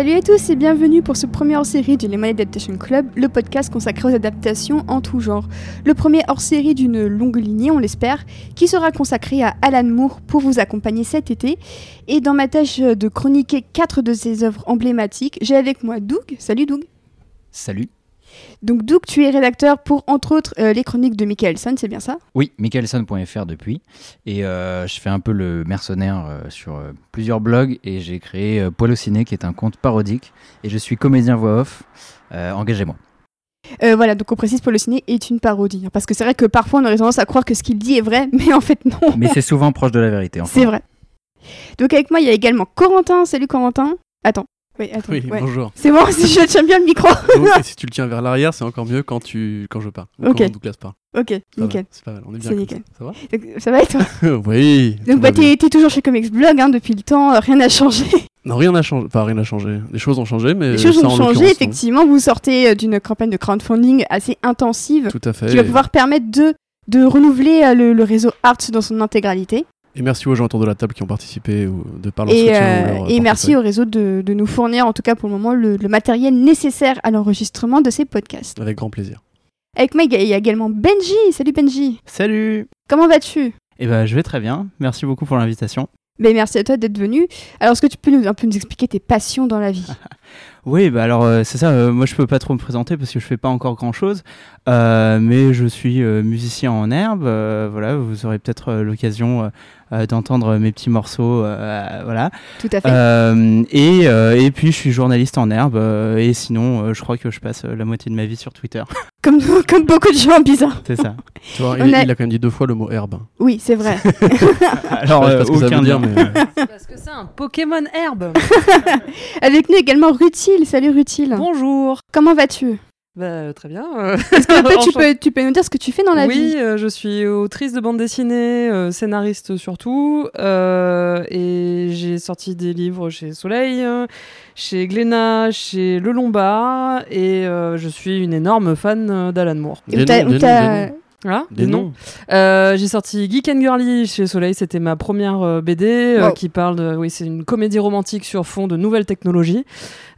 Salut à tous et bienvenue pour ce premier hors-série du Lemon Adaptation Club, le podcast consacré aux adaptations en tout genre. Le premier hors-série d'une longue lignée, on l'espère, qui sera consacré à Alan Moore pour vous accompagner cet été. Et dans ma tâche de chroniquer quatre de ses œuvres emblématiques, j'ai avec moi Doug. Salut Doug. Salut. Donc Doug, tu es rédacteur pour, entre autres, euh, les chroniques de Michaelson, c'est bien ça? Oui, michaelson.fr depuis. Et euh, je fais un peu le mercenaire euh, sur plusieurs blogs et j'ai créé Poil au ciné qui est un conte parodique. Et je suis comédien voix off. Engagez-moi. Voilà, donc on précise Paul Ciné est une parodie. hein, parce que c'est vrai que parfois on aurait tendance à croire que ce qu'il dit est vrai, mais en fait non. Mais c'est souvent proche de la vérité. Enfin. C'est vrai. Donc avec moi, il y a également Corentin. Salut Corentin. Attends. Oui, attends. Oui, ouais. bonjour. C'est bon, si je tiens bien le micro. Donc, et si tu le tiens vers l'arrière, c'est encore mieux quand, tu... quand je parle. ou Ok. Quand Douglas parle. ok, Ça va, nickel. C'est pas mal, on est bien. Nickel. Ça, Donc, ça va et toi va Oui. Donc bah, va t'es toujours chez Comics Blog hein, depuis le temps, euh, rien n'a changé. Non, rien n'a changé. Enfin, rien n'a changé. Les choses ont changé, mais. Les choses ça, ont changé, effectivement. Vous sortez euh, d'une campagne de crowdfunding assez intensive Tout à fait. qui va pouvoir permettre de, de renouveler euh, le, le réseau Arts dans son intégralité. Et merci aux gens autour de la table qui ont participé ou de par leur Et, soutien. euh, ou leur et merci au réseau de, de nous fournir, en tout cas pour le moment, le, le matériel nécessaire à l'enregistrement de ces podcasts. Avec grand plaisir. Avec moi, il y a- également Benji. Salut Benji. Salut Comment vas-tu? Eh ben, je vais très bien. Merci beaucoup pour l'invitation. Ben, Merci à toi d'être venu. Alors, est-ce que tu peux nous, un peu nous expliquer tes passions dans la vie? Oui, bah alors euh, c'est ça. euh, moi, je peux pas trop me présenter parce que je fais pas encore grand chose, mais je suis euh, musicien en herbe. euh, voilà, vous aurez peut-être euh, l'occasion euh, euh, d'entendre mes petits morceaux. euh, voilà. Tout à fait. Euh, et, euh, et puis, je suis journaliste en herbe. euh, et sinon, euh, je crois que je passe euh, la moitié de ma vie sur Twitter. Comme, comme beaucoup de gens bizarres. c'est ça. Tu vois, On il, a- il a quand même dit deux fois le mot herbe. Oui, c'est vrai. Alors, sais euh, pas ce que ça aucun veut dire, mais. euh, Parce que c'est un Pokémon herbe. Avec nous également Rutil. Salut Rutil. Bonjour. Comment vas-tu? Bah, euh, très bien. Est-ce que peut-être tu, peux, tu peux nous dire ce que tu fais dans la oui, vie? euh, je suis autrice de bande dessinée, euh, scénariste surtout, euh, et j'ai sorti des livres chez Soleil, chez Glénat, chez Le Lombard, et euh, je suis une énorme fan d'Alan Moore. Des où t'as- noms, où des des noms. Ah, Des noms. Euh, j'ai sorti Geek and Girly chez Soleil, c'était ma première euh, BD euh, Wow. qui parle de, oui, c'est une comédie romantique sur fond de nouvelles technologies.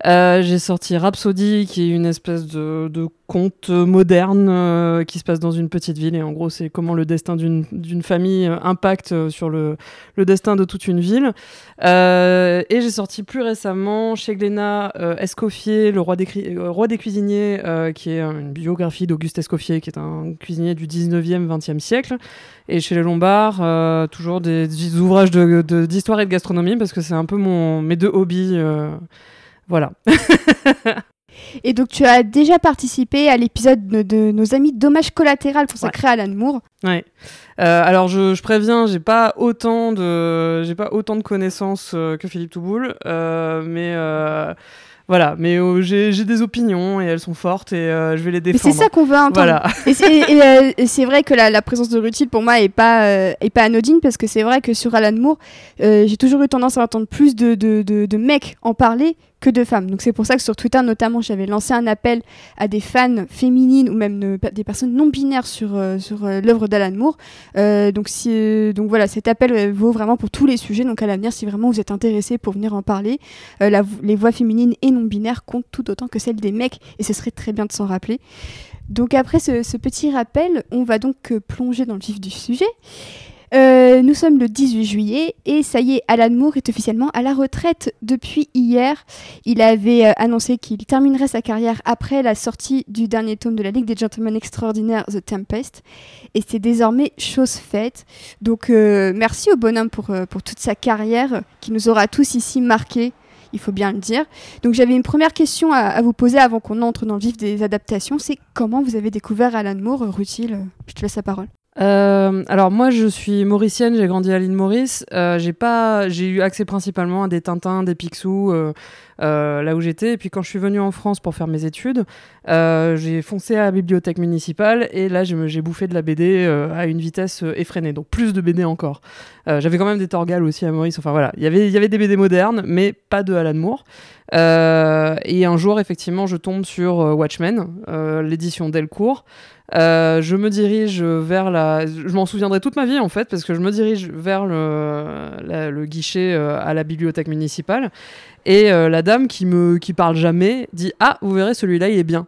Euh, j'ai sorti Rhapsody, qui est une espèce de, conte moderne euh, qui se passe dans une petite ville et en gros c'est comment le destin d'une famille euh, impacte sur le, destin de toute une ville. Et j'ai sorti plus récemment chez Glénat Escoffier, le roi des, cuisiniers, qui est une biographie d'Auguste Escoffier, qui est un cuisinier du 19e, 20e siècle. Et chez les Lombards, toujours des, ouvrages d'histoire et de gastronomie, parce que c'est un peu mon, mes deux hobbies. Voilà. Et donc tu as déjà participé à l'épisode de, de nos amis Dommage collatéral consacré à Alan Moore. Ouais. Euh, alors je, je préviens, j'ai pas autant de j'ai pas autant de connaissances euh, que Philippe Touboul, euh, mais euh, voilà, mais euh, j'ai des opinions et elles sont fortes et euh, je vais les Mais défendre. c'est ça qu'on veut entendre. Voilà. Et c'est et, euh, et c'est vrai que la, la présence de Rutil pour moi est pas est pas anodine parce que c'est vrai que sur Alan Moore, j'ai toujours eu tendance à entendre plus de, de, de, de mecs en parler que de femmes. Donc c'est pour ça que sur Twitter notamment, j'avais lancé un appel à des fans féminines ou même de- des personnes non binaires sur euh, sur euh, l'œuvre d'Alan Moore. Euh, donc euh, donc voilà, cet appel euh, vaut vraiment pour tous les sujets. Donc à l'avenir, si vraiment vous êtes intéressés pour venir en parler, euh, les voix féminines et non binaires comptent tout autant que celles des mecs et ce serait très bien de s'en rappeler. Donc après ce, ce petit rappel, on va donc euh, plonger dans le vif du sujet. Euh, nous sommes le 18 juillet et ça y est, Alan Moore est officiellement à la retraite depuis hier. Il avait euh, annoncé qu'il terminerait sa carrière après la sortie du dernier tome de la Ligue des Gentlemen Extraordinaires, The Tempest. Et c'est désormais chose faite. Donc euh, merci au bonhomme pour, euh, pour toute sa carrière qui nous aura tous ici marqués. Il faut bien le dire. Donc j'avais une première question à, à vous poser avant qu'on entre dans le vif des adaptations. C'est comment vous avez découvert Alan Moore, Rutil? Je te laisse la parole. Euh, alors moi je suis mauricienne, j'ai grandi à l'île Maurice. Euh, j'ai pas, j'ai eu accès principalement à des Tintins, des Picsou, euh, là où j'étais. Et puis quand je suis venue en France pour faire mes études, euh, j'ai foncé à la bibliothèque municipale et là j'ai bouffé de la BD euh, à une vitesse euh, effrénée, donc plus de BD encore. Euh, J'avais quand même des Torgal aussi à Maurice. Enfin voilà, il y avait des BD modernes, mais pas de Alan Moore. Euh, et un jour effectivement je tombe sur euh, Watchmen, euh, l'édition Delcourt. Euh, je me dirige vers la. Je m'en souviendrai toute ma vie en fait, parce que je me dirige vers le, guichet euh, à la bibliothèque municipale. Et euh, la dame qui me qui parle jamais dit ah vous verrez celui-là il est bien.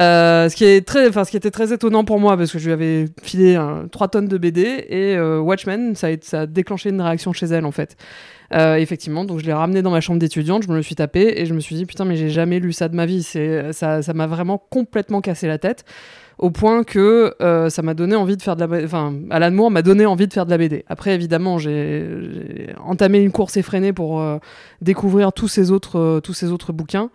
Euh, ce qui est très, enfin ce qui était très étonnant pour moi parce que je lui avais filé 3 tonnes de BD et euh, Watchmen ça a, déclenché une réaction chez elle en fait. Effectivement, donc je l'ai ramené dans ma chambre d'étudiante, je me le suis tapé et je me suis dit putain mais j'ai jamais lu ça de ma vie. C'est ça m'a vraiment complètement cassé la tête au point que euh, ça m'a donné envie de faire de la enfin Alan Moore m'a donné envie de faire de la BD. Après évidemment, j'ai entamé une course effrénée pour euh, découvrir tous ces autres euh, tous ces autres bouquins.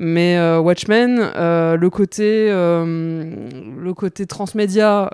Mais Watchmen, le côté le transmédia,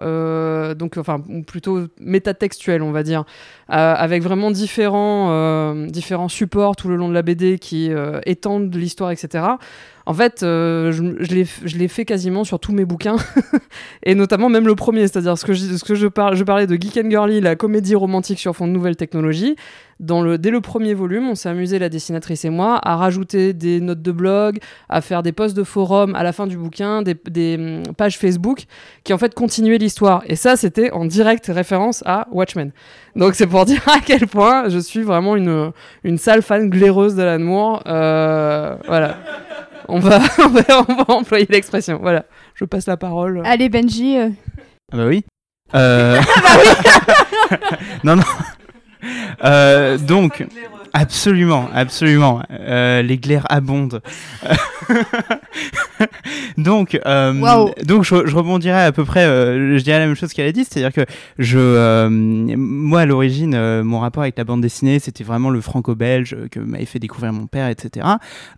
donc enfin plutôt métatextuel, on va dire, avec vraiment différents différents supports tout le long de la BD qui étendent l'histoire, etc. En fait, euh, je, je l'ai fait quasiment sur tous mes bouquins, et notamment même le premier, c'est-à-dire ce que je, ce que je, parle, je parlais de Geek and Girly, la comédie romantique sur fond de nouvelles technologies. Dans le, dès le premier volume, on s'est amusé, la dessinatrice et moi, à rajouter des notes de blog, à faire des posts de forum à la fin du bouquin, des, des hum, pages Facebook qui en fait continuaient l'histoire. Et ça, c'était en direct référence à Watchmen. Donc c'est pour dire à quel point je suis vraiment une, une sale fan glaireuse d'Alan Moore. Euh, voilà. On va, on va, on va employer l'expression. Voilà. Je passe la parole. Allez Benji, euh, Ah bah oui. Euh... non, non. Euh, donc, absolument, absolument. Euh, les glaires abondent. donc, euh, donc je, je rebondirai à peu près, euh, je dirais la même chose qu'elle a dit, c'est-à-dire que je, moi à l'origine, mon rapport avec la bande dessinée, c'était vraiment le franco-belge que m'avait fait découvrir mon père, etc.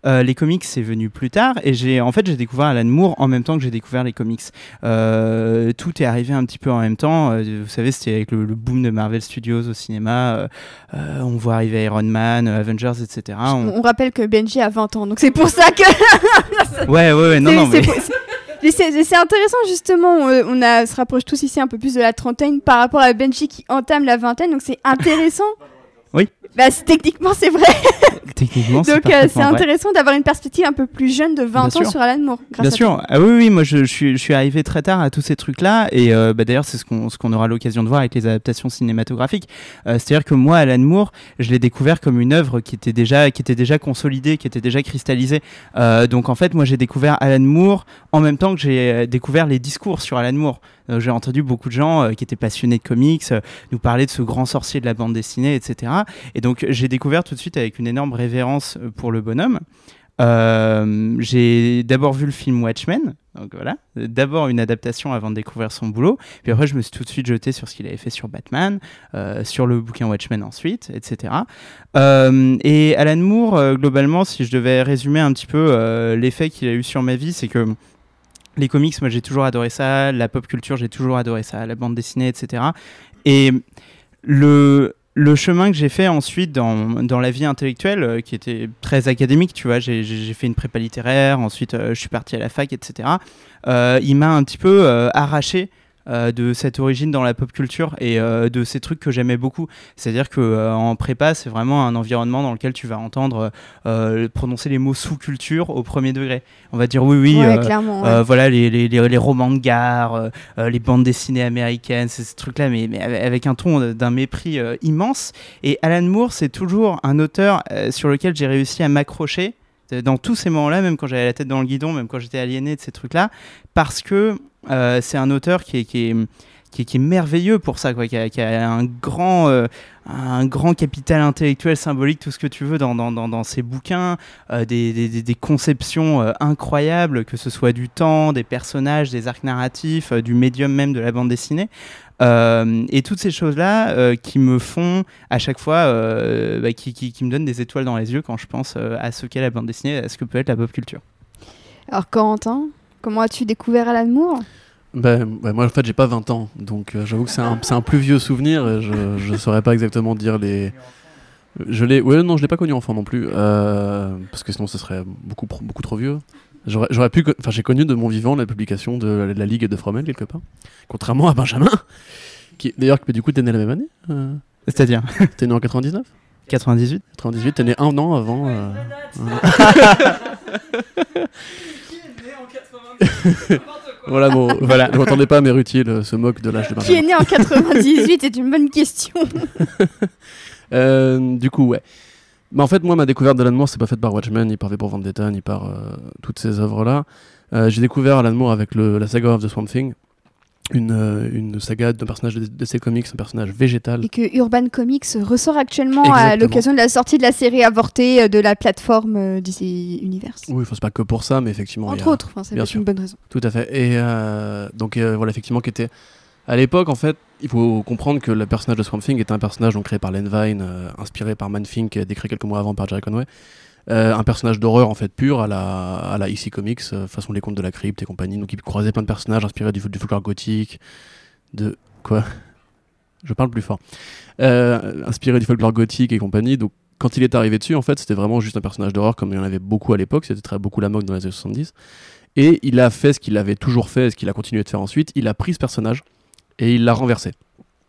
Les comics, c'est venu plus tard, et j'ai, en fait, j'ai découvert Alan Moore en même temps que j'ai découvert les comics. Tout est arrivé un petit peu en même temps. Vous savez, c'était avec le, le boom de Marvel Studios au cinéma. on voit arriver Iron Man, euh, Avengers, etc. On- rappelle que Benji a 20 ans, donc c'est pour ça que Ouais, ouais, ouais, non, non, mais c'est- intéressant justement, on, on a, se rapproche tous ici un peu plus de la trentaine par rapport à Benji qui entame la vingtaine, donc c'est intéressant. Oui. Bah, techniquement c'est vrai, techniquement, c'est donc euh, c'est intéressant d'avoir une perspective un peu plus jeune de 20 Bien ans sûr. sur Alan Moore. grâce Bien à sûr, ah oui, oui, moi je, je suis, je suis arrivé très tard à tous ces trucs-là, et euh, bah, d'ailleurs c'est ce qu'on ce qu'on aura l'occasion de voir avec les adaptations cinématographiques. Euh, C'est-à-dire que moi, Alan Moore, je l'ai découvert comme une œuvre qui était déjà, qui était déjà consolidée, qui était déjà cristallisée. Donc en fait, moi j'ai découvert Alan Moore en même temps que j'ai découvert les discours sur Alan Moore. J'ai entendu beaucoup de gens qui étaient passionnés de comics nous parler de ce grand sorcier de la bande dessinée, etc. Et donc j'ai découvert tout de suite avec une énorme révérence euh, pour le bonhomme. Euh, j'ai d'abord vu le film Watchmen, donc voilà, d'abord une adaptation avant de découvrir son boulot, puis après je me suis tout de suite jeté sur ce qu'il avait fait sur Batman, euh, sur le bouquin Watchmen ensuite, etc. Et Alan Moore, globalement, si je devais résumer un petit peu l'effet qu'il a eu sur ma vie, c'est que les comics, moi j'ai toujours adoré ça, la pop culture, j'ai toujours adoré ça, la bande dessinée, etc. Et le, le chemin que j'ai fait ensuite dans, dans la vie intellectuelle, euh, qui était très académique, tu vois, j'ai- fait une prépa littéraire, ensuite euh, je suis parti à la fac, etc. euh, il m'a un petit peu arraché euh, de cette origine dans la pop culture et euh, de ces trucs que j'aimais beaucoup. C'est-à-dire que euh, en prépa, c'est vraiment un environnement dans lequel tu vas entendre prononcer les mots sous-culture au premier degré. On va dire oui, oui. Ouais, clairement. ouais. voilà les, les, les, les romans de gare, les bandes dessinées américaines, c'est ce truc-là, mais, mais avec- un ton d'un mépris immense. Et Alan Moore, c'est toujours un auteur sur lequel j'ai réussi à m'accrocher dans tous ces moments-là, même quand j'avais la tête dans le guidon, même quand j'étais aliéné de ces trucs-là, parce que euh, c'est un auteur qui est, merveilleux pour ça, quoi, qui, a, euh, un grand capital intellectuel, symbolique, tout ce que tu veux dans, ses bouquins, euh, des, conceptions euh, incroyables, que ce soit du temps, des personnages, des arcs narratifs, euh, du médium même de la bande dessinée. Euh, et toutes ces choses-là euh, qui me font à chaque fois, euh, bah, qui, qui, qui me donnent des étoiles dans les yeux quand je pense euh, à ce qu'est la bande dessinée, à ce que peut être la pop culture. Alors Corentin, comment as-tu découvert Alan Moore Ben, ouais, moi en fait j'ai pas 20 ans, donc euh, j'avoue que c'est un, c'est un plus vieux souvenir et je, je saurais pas exactement dire les... Je l'ai... Ouais non je l'ai pas connu enfant non plus, euh, parce que sinon ce serait beaucoup, beaucoup trop vieux. J'aurais, j'aurais pu... Enfin j'ai connu de mon vivant la publication de la, la Ligue de Fromel quelque part, contrairement à Benjamin, qui d'ailleurs qui du coup t'es né la même année euh, C'est-à-dire? T'es né en 99 98 98, t'es né un an avant... euh, Voilà, bon, voilà. Ne m'entendez pas, mais Rutiel euh, se moque de l'âge de Qui est Benjamin. né en 98 C'est une bonne question. Euh, du coup, ouais. Mais en fait, moi, ma découverte d'Alan Moore, c'est pas faite par Watchmen, ni par V pour Vendetta, ni par euh, toutes ces œuvres-là. Euh, j'ai découvert Alan Moore avec le, la saga of the Swamp Thing, une, euh, une saga d'un personnage de DC Comics, un personnage végétal. Et que Urban Comics ressort actuellement à l'occasion de la sortie de la série avortée de la plateforme DC Universe. Oui, c'est pas que pour ça, mais effectivement. Entre a- autres, bien sûr. une bonne raison. Tout à fait. Et donc voilà, effectivement, qui était à l'époque en fait, il faut comprendre que le personnage de Swamp Thing était un personnage donc, créé par Len Vine, euh, inspiré par Man Thing, créé quelques mois avant par Jerry Conway. Euh, un personnage d'horreur en fait pur à la, à la EC Comics, euh, façon les contes de la crypte et compagnie. Donc il croisait plein de personnages inspirés du, du folklore gothique, de quoi? Je parle plus fort. Euh, inspiré du folklore gothique et compagnie. Donc quand il est arrivé dessus, en fait, c'était vraiment juste un personnage d'horreur comme il y en avait beaucoup à l'époque. C'était très beaucoup la mode dans les années 70. Et il a fait ce qu'il avait toujours fait et ce qu'il a continué de faire ensuite. Il a pris ce personnage et il l'a renversé.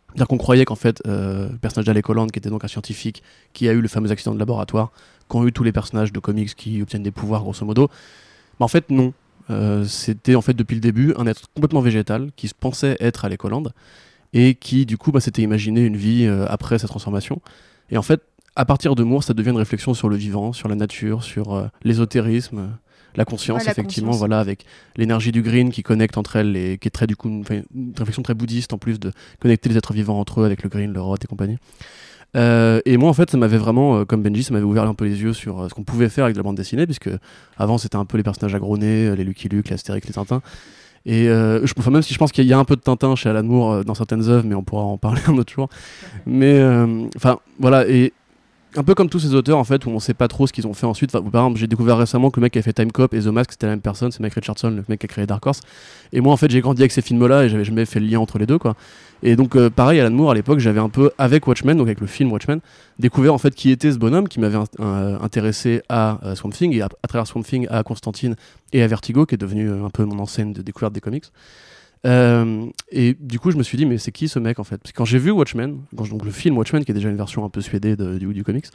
C'est-à-dire qu'on croyait qu'en fait, euh, le personnage d'Alec Holland, qui était donc un scientifique qui a eu le fameux accident de laboratoire, qu'ont eu tous les personnages de comics qui obtiennent des pouvoirs, grosso modo. Mais en fait, non. Euh, C'était en fait depuis le début un être complètement végétal qui se pensait être Alec Holland et qui, du coup, bah, s'était imaginé une vie euh, après sa transformation. Et en fait, à partir de Moore, ça devient une réflexion sur le vivant, sur la nature, sur l'ésotérisme, la conscience, Ouais, la effectivement, conscience. voilà, avec l'énergie du green qui connecte entre elles, et qui est très du coup une, réflexion très bouddhiste en plus de connecter les êtres vivants entre eux avec le green, le rot et compagnie. Euh, et moi en fait ça m'avait vraiment, euh, comme Benji, ça m'avait ouvert un peu les yeux sur euh, ce qu'on pouvait faire avec de la bande dessinée, puisque avant c'était un peu les personnages agronés, les Lucky Luke, les Astérix, les Tintins. Et je, enfin, même si je pense qu'il y a un peu de Tintin chez Alan Moore dans certaines œuvres, mais on pourra en parler un autre jour. Mais enfin voilà, et un peu comme tous ces auteurs en fait où on sait pas trop ce qu'ils ont fait ensuite. Par exemple, j'ai découvert récemment que le mec qui a fait Time Cop et The Mask c'était la même personne, c'est Mike Richardson, le mec qui a créé Dark Horse. Et moi en fait j'ai grandi avec ces films-là et j'avais jamais fait le lien entre les deux quoi. Et donc euh, pareil Alan Moore à l'époque j'avais un peu avec Watchmen, donc avec le film Watchmen, découvert en fait qui était ce bonhomme qui m'avait euh, intéressé à euh, Swamp Thing et à, à travers Swamp Thing à Constantine et à Vertigo qui est devenu euh, un peu mon enseigne de découverte des comics. Euh, et du coup, je me suis dit, mais c'est qui ce mec en fait? Parce que quand j'ai vu Watchmen, donc le film Watchmen, qui est déjà une version un peu suédée du, comics,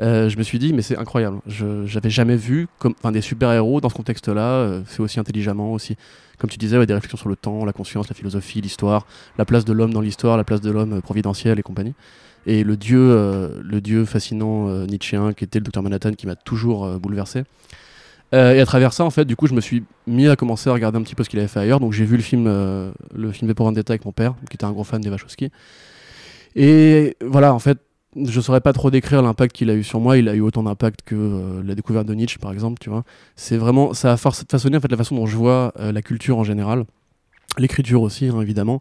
euh, je me suis dit, mais c'est incroyable. Je j'avais jamais vu comme, des super-héros dans ce contexte-là, euh, fait aussi intelligemment, aussi, comme tu disais, ouais, des réflexions sur le temps, la conscience, la philosophie, l'histoire, la place de l'homme dans l'histoire, la place de l'homme providentiel et compagnie. Et le dieu, le dieu fascinant nietzschéen qui était le docteur Manhattan qui m'a toujours bouleversé. Euh, et à travers ça, en fait, du coup, je me suis mis à commencer à regarder un petit peu ce qu'il avait fait ailleurs. Donc j'ai vu le film, euh, le film V pour Vendetta avec mon père, qui était un gros fan des Wachowski. Et voilà, en fait, je saurais pas trop décrire l'impact qu'il a eu sur moi. Il a eu autant d'impact que euh, la découverte de Nietzsche, par exemple, tu vois. C'est vraiment, ça a façonné en fait la façon dont je vois euh, la culture en général, l'écriture aussi, hein, évidemment.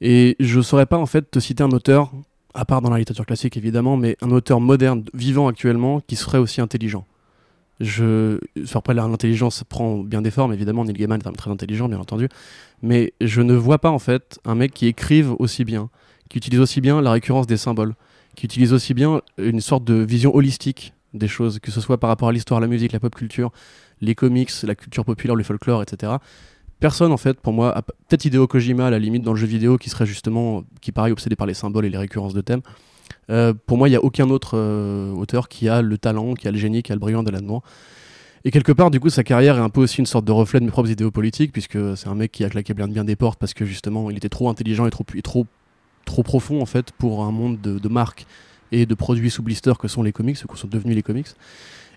Et je saurais pas en fait te citer un auteur, à part dans la littérature classique évidemment, mais un auteur moderne, vivant actuellement, qui serait aussi intelligent. Je... enfin, Après, l'intelligence prend bien des formes, évidemment. Neil Gaiman est un très intelligent, bien entendu. Mais je ne vois pas, en fait, un mec qui écrive aussi bien, qui utilise aussi bien la récurrence des symboles, qui utilise aussi bien une sorte de vision holistique des choses, que ce soit par rapport à l'histoire, la musique, la pop culture, les comics, la culture populaire, le folklore, etc. Personne, en fait, pour moi, peut-être Hideo Kojima, à la limite, dans le jeu vidéo, qui serait justement, qui pareil, obsédé par les symboles et les récurrences de thèmes. Euh, pour moi, il n'y a aucun autre euh, auteur qui a le talent, qui a le génie, qui a le brillant d'Alan Moore. Et quelque part, du coup, sa carrière est un peu aussi une sorte de reflet de mes propres idéaux politiques, puisque c'est un mec qui a claqué bien, bien des portes parce que justement, il était trop intelligent et trop, profond, en fait, pour un monde de, de marques et de produits sous blister que sont les comics, que sont devenus les comics.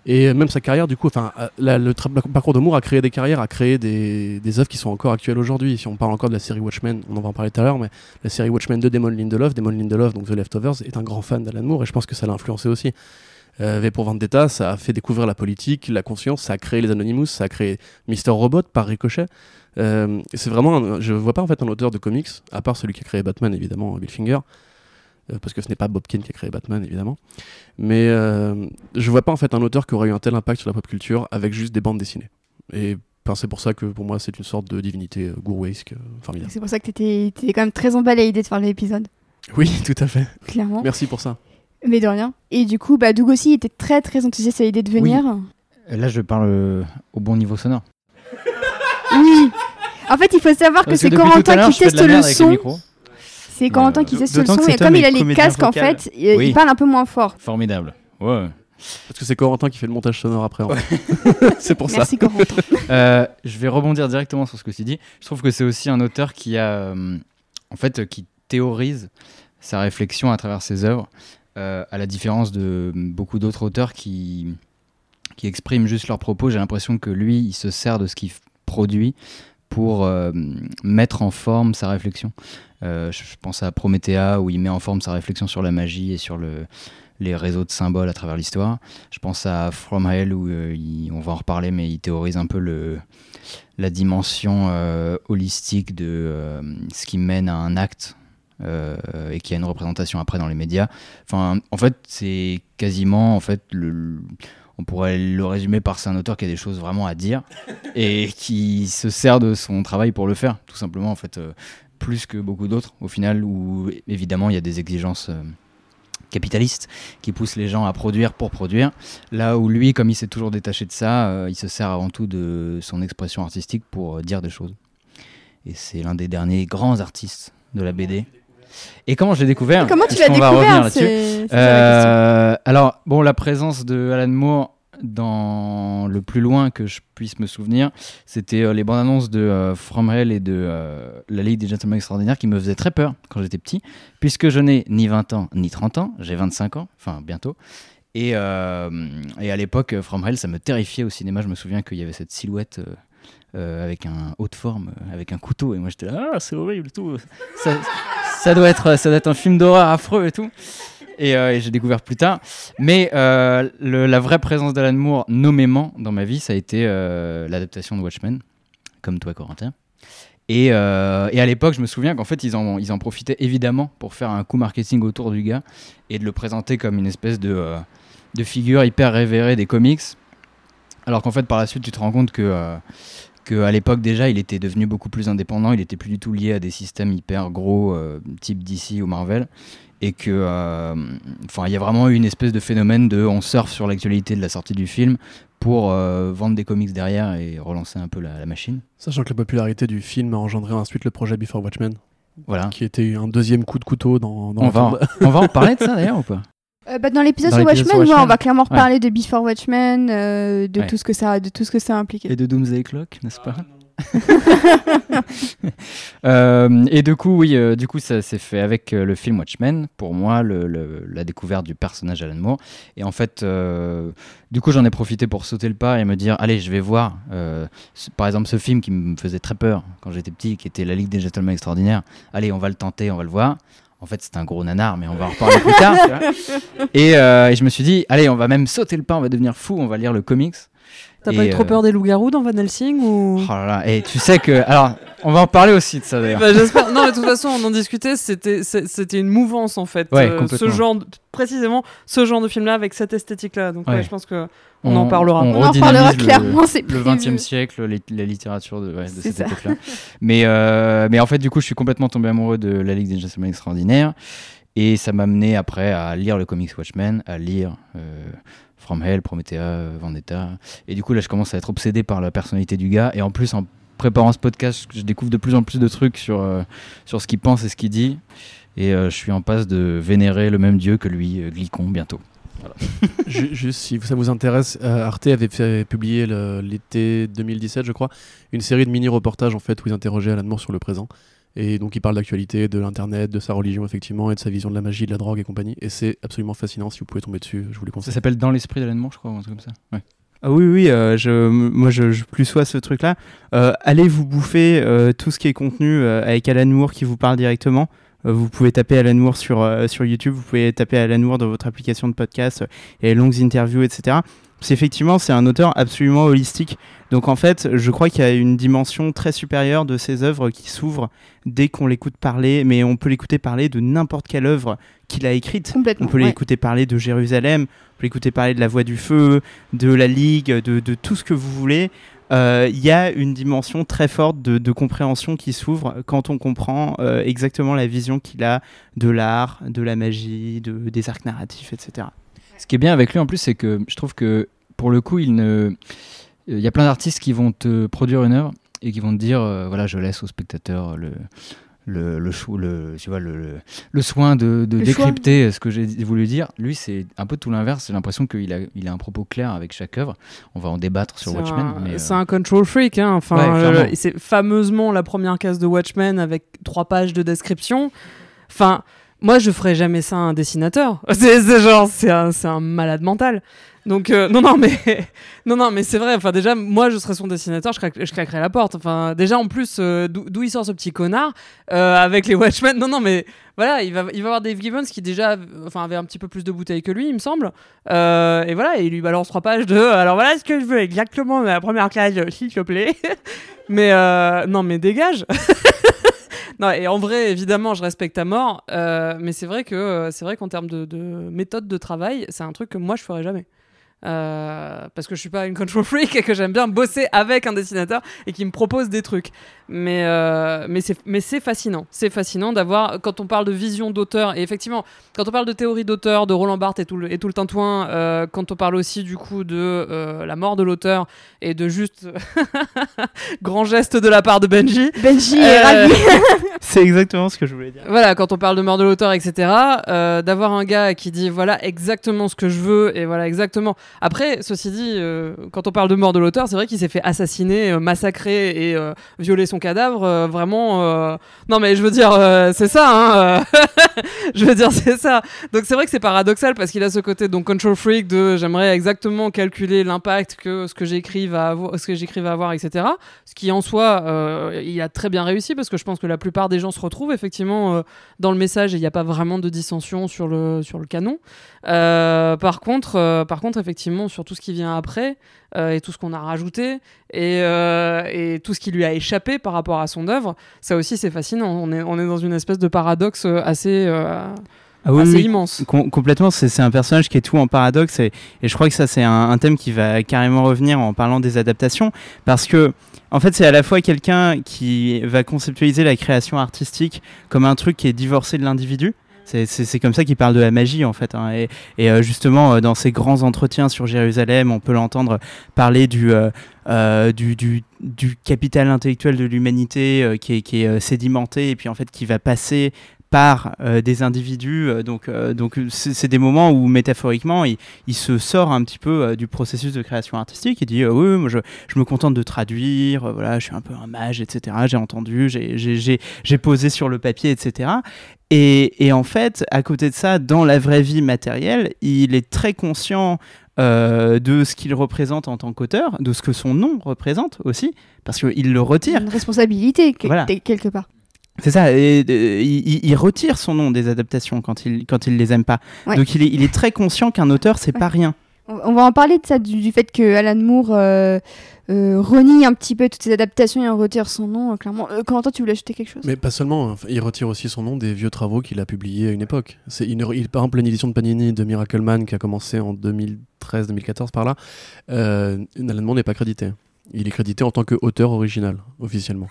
Et même sa carrière, du coup, enfin, euh, le parcours de Moore a créé des carrières, a créé des, des œuvres qui sont encore actuelles aujourd'hui. Si on parle encore de la série Watchmen, on en va en parler tout à l'heure, mais la série Watchmen de Damon Lindelof, Damon Lindelof, donc The Leftovers, est un grand fan d'Alan Moore et je pense que ça l'a influencé aussi. Euh, v pour Vendetta, ça a fait découvrir la politique, la conscience, ça a créé les Anonymous, ça a créé Mister Robot par ricochet. Euh, c'est vraiment, un- je vois pas en fait un auteur de comics, à part celui qui a créé Batman évidemment, Bill Finger, parce que ce n'est pas Bob Kane qui a créé Batman évidemment. Mais euh, je vois pas en fait un auteur qui aurait eu un tel impact sur la pop culture avec juste des bandes dessinées. Et enfin, c'est pour ça que pour moi c'est une sorte de divinité euh, gourouesque euh, formidable. C'est pour ça que t'étais étais quand même très emballé à l'idée de faire l'épisode, Oui, tout à fait. clairement. Merci pour ça. Mais de rien. Et du coup, bah, Doug aussi était très très enthousiaste à l'idée de venir. Euh, Là, je parle euh, au bon niveau sonore. Oui. En fait, il faut savoir que c'est Corentin qui je teste le son. C'est Corentin Euh, qui le d'autant son et comme il a les casques en fait, il, Oui. il parle un peu moins fort. Formidable. Ouais. Parce que c'est Corentin qui fait le montage sonore après. c'est pour ça. Merci Corentin. Euh, je vais rebondir directement sur ce que tu dis. Je trouve que c'est aussi un auteur qui a, euh, en fait, euh, qui théorise sa réflexion à travers ses œuvres. euh, à la différence de beaucoup d'autres auteurs qui, qui expriment juste leurs propos, j'ai l'impression que lui, il se sert de ce qu'il produit pour euh, mettre en forme sa réflexion. Euh, je, pense à Promethea, où il met en forme sa réflexion sur la magie et sur le, les réseaux de symboles à travers l'histoire. Je pense à From Hell, où euh, on va en reparler, mais il théorise un peu la dimension holistique de ce qui mène à un acte et qui a une représentation après dans les médias. Enfin, en fait, c'est quasiment, en fait, le- on pourrait le résumer par c'est un auteur qui a des choses vraiment à dire et qui se sert de son travail pour le faire, tout simplement, en fait, euh, plus que beaucoup d'autres, au final, où évidemment il y a des exigences. euh, capitalistes qui poussent les gens à produire pour produire là où lui comme il s'est toujours détaché de ça euh, il se sert avant tout de son expression artistique pour dire des choses et c'est l'un des derniers grands artistes de la BD et comment je l'ai découvert Comment tu l'as découvert C'est c'est euh, alors, bon, la présence de Alan Moore dans le plus loin que je puisse me souvenir, c'était euh, les bandes annonces de euh, From Hell et de euh, La Ligue des Gentlemen Extraordinaires qui me faisaient très peur quand j'étais petit, puisque je n'ai ni 20 ans ni 30 ans, j'ai 25 ans, enfin bientôt. Et, et à l'époque, From Hell, ça me terrifiait au cinéma. Je me souviens qu'il y avait cette silhouette avec un haut de forme, avec un couteau, et moi j'étais là, ah, c'est horrible, tout. Ça, ça doit être, ça doit être un film d'horreur affreux et tout. Et, euh, j'ai découvert plus tard. Mais euh, la vraie présence d'Alan Moore, nommément dans ma vie, ça a été euh, l'adaptation de Watchmen, comme toi, Corentin. Et, à l'époque, je me souviens qu'en fait, ils en, profitaient évidemment pour faire un coup marketing autour du gars et de le présenter comme une espèce de figure hyper révérée des comics. Alors qu'en fait, par la suite, tu te rends compte que, euh, que à l'époque déjà, il était devenu beaucoup plus indépendant. Il était plus du tout lié à des systèmes hyper gros, euh, type DC ou Marvel et que euh, enfin il y a vraiment eu une espèce de phénomène de on surfe sur l'actualité de la sortie du film pour euh, vendre des comics derrière et relancer un peu la, la machine. Sachant que la popularité du film a engendré ensuite le projet Before Watchmen, voilà. qui était un deuxième coup de couteau dans, dans on va, en, on va en parler de ça d'ailleurs ou pas? Euh, bah, dans l'épisode sur Watchmen, ouais, on va clairement Ouais. reparler de Before Watchmen, euh, de Ouais. tout ce que ça, de tout ce que ça a impliqué. et de Doomsday Clock n'est-ce pas? Euh, et du coup, oui, euh, du coup, ça s'est fait avec euh, le film Watchmen. Pour moi, le- le- la découverte du personnage Alan Moore. Et en fait, euh, du coup, j'en ai profité pour sauter le pas et me dire, allez, je vais voir. euh, ce- par exemple, ce film qui me faisait très peur quand j'étais petit, qui était La Ligue des Gentlemen Extraordinaires. Allez, on va le tenter, on va le voir. En fait, c'est un gros nanar, mais on va en reparler plus tard. tu vois. Et, euh, et je me suis dit, allez, on va même sauter le pas, on va devenir fou, on va lire le comics. T'as pas eu trop euh, peur des loups-garous dans Van Helsing ou Oh là là, et tu sais que. Alors, on va en parler aussi de ça d'ailleurs. Bah, j'espère. Non, mais de toute façon, on en discutait. C'était, c'était une mouvance en fait. Ouais, euh, complètement. ce genre, de- précisément, ce genre de film-là avec cette esthétique-là. Donc, ouais, Ouais. je pense que on, en parlera. On en redynamise reparlera le- clairement, c'est Le. XXe siècle, les- la littérature de, ouais, de cette ça. époque-là. mais, euh, mais en fait, du coup, je suis complètement tombé amoureux de la Ligue des Gentlemen Extraordinaires. Et ça m'a amené après à lire le comics Watchmen, à lire euh, From Hell, Promethea, Vendetta. Et du coup, là, je commence à être obsédé par la personnalité du gars. Et en plus, en préparant ce podcast, je découvre de plus en plus de trucs sur, euh, sur ce qu'il pense et ce qu'il dit. Et euh, je suis en passe de vénérer le même dieu que lui, euh, Glicon, bientôt. Ju- Juste si ça vous intéresse, euh, Arte avait fait publier le- l'été 2017, je crois, une série de mini-reportages en fait où ils interrogeaient Alan Moore sur le présent. Et donc il parle d'actualité, de l'internet, de sa religion effectivement, et de sa vision de la magie, de la drogue et compagnie. Et c'est absolument fascinant. Si vous pouvez tomber dessus, je vous le Ça conseille. s'appelle Dans l'esprit d'Alan Moore, je crois, ou un truc comme ça. Ouais. Ah oui, oui, euh, je, moi je, je plus sois ce truc-là. Euh, allez vous bouffer euh, tout ce qui est contenu euh, avec Alan Moore qui vous parle directement. Vous pouvez taper Alan Moore sur, euh, sur YouTube, vous pouvez taper Alan Moore dans votre application de podcast, euh, et longues interviews, etc. C'est effectivement, c'est un auteur absolument holistique. Donc en fait, je crois qu'il y a une dimension très supérieure de ses œuvres qui s'ouvre dès qu'on l'écoute parler, mais on peut l'écouter parler de n'importe quelle œuvre qu'il a écrite. Complètement. On peut ouais. l'écouter parler de Jérusalem, on peut l'écouter parler de la Voix du Feu, de la Ligue, de, de tout ce que vous voulez. Euh, Il y a une dimension très forte de, de compréhension qui s'ouvre quand on comprend euh, exactement la vision qu'il a de l'art, de la magie, de, des arcs narratifs, etc. Ce qui est bien avec lui en plus, c'est que je trouve que pour le coup, il ne. Il y a plein d'artistes qui vont te produire une œuvre et qui vont te dire euh, voilà, je laisse au spectateur le. Le, le, le, tu vois, le, le, le soin de, de Le choix. décrypter ce que j'ai voulu dire. Lui, c'est un peu tout l'inverse. J'ai l'impression qu'il a, il a un propos clair avec chaque œuvre. On va en débattre sur Watchmen. euh, C'est un control freak, hein. Enfin, Ouais, euh, c'est fameusement la première case de Watchmen avec trois pages de description. Enfin, moi, je ferais jamais ça à un dessinateur. C'est genre, c'est un, un malade mental. Donc euh, non non mais non non mais c'est vrai. Enfin déjà moi je serais son dessinateur, je, craque- je claquerais la porte. Enfin déjà en plus euh, d'où il sort ce petit connard euh, avec les Watchmen. Non non mais voilà il va il va voir Dave Gibbons qui déjà enfin avait un petit peu plus de bouteilles que lui il me semble. Et voilà il lui balance trois pages de alors voilà ce que je veux exactement la première classe s'il te plaît. mais non mais dégage. Non, et en vrai, évidemment, je respecte à mort, euh, mais c'est vrai que euh, c'est vrai qu'en termes de, de méthode de travail, c'est un truc que moi je ferais jamais. Euh, parce que je suis pas une control freak et que j'aime bien bosser avec un dessinateur et qui me propose des trucs. Mais, euh, mais c'est mais c'est fascinant. C'est fascinant d'avoir, quand on parle de vision d'auteur, et effectivement, quand on parle de théorie d'auteur, de Roland Barthes et tout le, et tout le tintouin, euh, quand on parle aussi du coup de euh, la mort de l'auteur et de juste grand geste de la part de Benji, Benji est ravi. C'est exactement ce que je voulais dire. voilà, quand on parle de mort de l'auteur, etc., euh, d'avoir un gars qui dit voilà exactement ce que je veux et voilà exactement. Après, ceci dit, euh, quand on parle de mort de l'auteur, c'est vrai qu'il s'est fait assassiner, euh, massacrer et euh, violer son cadavre. vraiment, non mais je veux dire, c'est ça. Hein, je veux dire, c'est ça. Donc c'est vrai que c'est paradoxal parce qu'il a ce côté donc control freak de j'aimerais exactement calculer l'impact que ce que j'écris va avoir, ce que j'écris va avoir, etc. Ce qui en soi, il a très bien réussi parce que je pense que la plupart des gens se retrouvent effectivement dans le message et il n'y a pas vraiment de dissension sur le, sur le canon. Par, contre, par contre, effectivement, sur tout ce qui vient après euh, et tout ce qu'on a rajouté et, euh, et tout ce qui lui a échappé par rapport à son œuvre, ça aussi c'est fascinant. On est, on est dans une espèce de paradoxe euh, assez, Ah oui, assez oui, immense. Com- complètement, c'est c'est un personnage qui est tout en paradoxe et, et je crois que ça c'est un, un thème qui va carrément revenir en parlant des adaptations parce que en fait c'est à la fois quelqu'un qui va conceptualiser la création artistique comme un truc qui est divorcé de l'individu. C'est- comme ça qu'il parle de la magie en fait. hein. Et, euh, justement, euh, dans ses grands entretiens sur Jérusalem, on peut l'entendre parler du, euh, capital intellectuel de l'humanité qui est, sédimenté et puis en fait qui va passer par des individus. donc, c'est des moments où métaphoriquement, il, se sort un petit peu du processus de création artistique. Il dit oui, moi je, je me contente de traduire. voilà, je suis un peu un mage, etc. J'ai entendu, j'ai posé sur le papier, etc. Et, et en fait, à côté de ça, dans la vraie vie matérielle, il est très conscient euh, de ce qu'il représente en tant qu'auteur, de ce que son nom représente aussi, parce qu'il le retire. Une responsabilité, que- Voilà. quelque part. C'est ça, et, euh, il, retire son nom des adaptations quand il, quand il les aime pas. Ouais. Donc il est, il est très conscient qu'un auteur, c'est Ouais. pas rien. On, on va en parler de ça, du, du fait que Alan Moore euh, euh, renie un petit peu toutes ses adaptations et en retire son nom, euh, clairement. Euh, Corentin, tu voulais ajouter quelque chose? Mais pas seulement, hein. il retire aussi son nom des vieux travaux qu'il a publiés à une époque. C'est une, il, par exemple, l'édition de Panini de Miracle Man qui a commencé en 2013-2014 par là, euh, Alan n'est pas crédité. Il est crédité en tant qu'auteur original, officiellement.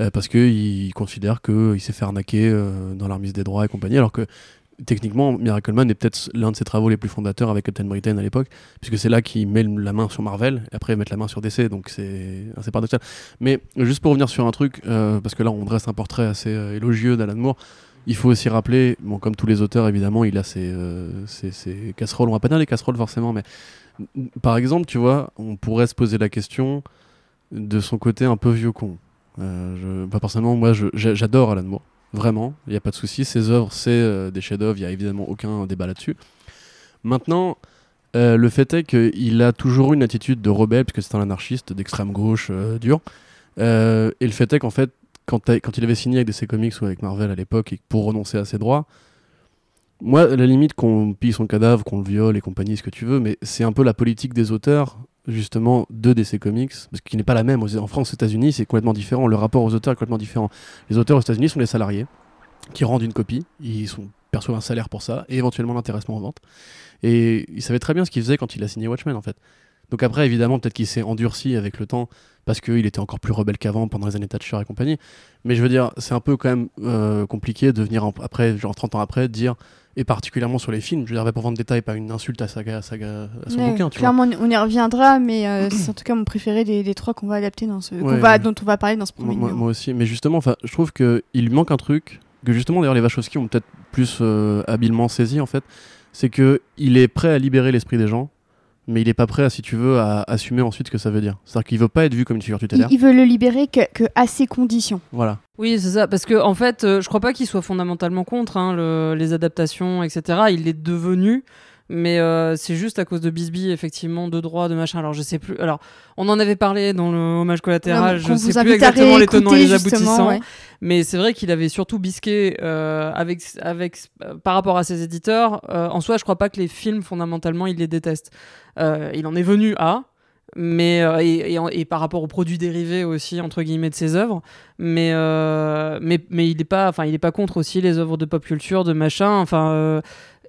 Euh, parce qu'il considère qu'il s'est fait arnaquer dans la remise des droits et compagnie, alors que techniquement, Miracle Man est peut-être l'un de ses travaux les plus fondateurs avec Captain Britain à l'époque, puisque c'est là qu'il met la main sur Marvel, et après mettre la main sur DC, donc c'est assez paradoxal. Mais juste pour revenir sur un truc, euh, parce que là on dresse un portrait assez euh, élogieux d'Alan Moore, il faut aussi rappeler, bon, comme tous les auteurs évidemment, il a ses, euh, ses- casseroles, on va pas dire les casseroles forcément, mais par exemple, tu vois, on pourrait se poser la question de son côté un peu vieux con. Pas personnellement, moi j'adore Alan Moore, vraiment, il n'y a pas de souci, ses œuvres c'est euh, des chefs-d'œuvre, il n'y a évidemment aucun débat là-dessus. Maintenant, euh, le fait est qu'il a toujours eu une attitude de rebelle, puisque c'est un anarchiste d'extrême gauche euh, dur. Euh, et le fait est qu'en fait, quand, quand il avait signé avec DC Comics ou avec Marvel à l'époque, pour renoncer à ses droits, moi, à la limite, qu'on pille son cadavre, qu'on le viole et compagnie, ce que tu veux, mais c'est un peu la politique des auteurs, justement, de DC Comics, parce qu'il n'est pas la même. En France, aux États-Unis, c'est complètement différent. Le rapport aux auteurs est complètement différent. Les auteurs aux États-Unis sont des salariés qui rendent une copie, ils sont, perçoivent un salaire pour ça, et éventuellement l'intéressement en vente. Et il savait très bien ce qu'il faisait quand il a signé Watchmen, en fait. Donc après, évidemment, peut-être qu'il s'est endurci avec le temps parce qu'il était encore plus rebelle qu'avant pendant les années Thatcher et compagnie. Mais je veux dire, c'est un peu quand même euh, compliqué de venir en- après, genre 30 ans après, dire, et particulièrement sur les films, je dire, pour vendre détail, pas une insulte à, sa, à, sa- à son Ouais, bouquin, tu vois. clairement, on y reviendra, mais euh, c'est en tout cas mon préféré des, des trois qu'on va adapter dans ce, va, dont on va parler dans ce premier moi- moi aussi, mais justement, je trouve qu'il lui manque un truc que justement d'ailleurs les Wachowski ont peut-être plus euh, habilement saisi en fait, c'est que il est prêt à libérer l'esprit des gens, mais il est pas prêt à, si tu veux, à assumer ensuite ce que ça veut dire. C'est-à-dire qu'il veut pas être vu comme une figure Il, tutélaire. il veut le libérer que, que à ses conditions. Voilà. Oui, c'est ça, parce que en fait, euh, je crois pas qu'il soit fondamentalement contre hein, le- les adaptations, etc. Il est devenu, mais euh, c'est juste à cause de Bisbee, effectivement, de droit, de machin. Alors je sais plus. Alors, on en avait parlé dans le hommage collatéral. qu'on je sais plus exactement les tenants et les aboutissants. ouais. Mais c'est vrai qu'il avait surtout bisqué euh, avec, avec, euh, par rapport à ses éditeurs. Euh, en soi, je crois pas que les films, fondamentalement, il les déteste. Euh, il en est venu à, mais euh, et, par rapport aux produits dérivés aussi entre guillemets de ses œuvres. Mais euh, mais mais il est pas, enfin, il est pas contre aussi les œuvres de pop culture, de machin. Enfin. euh,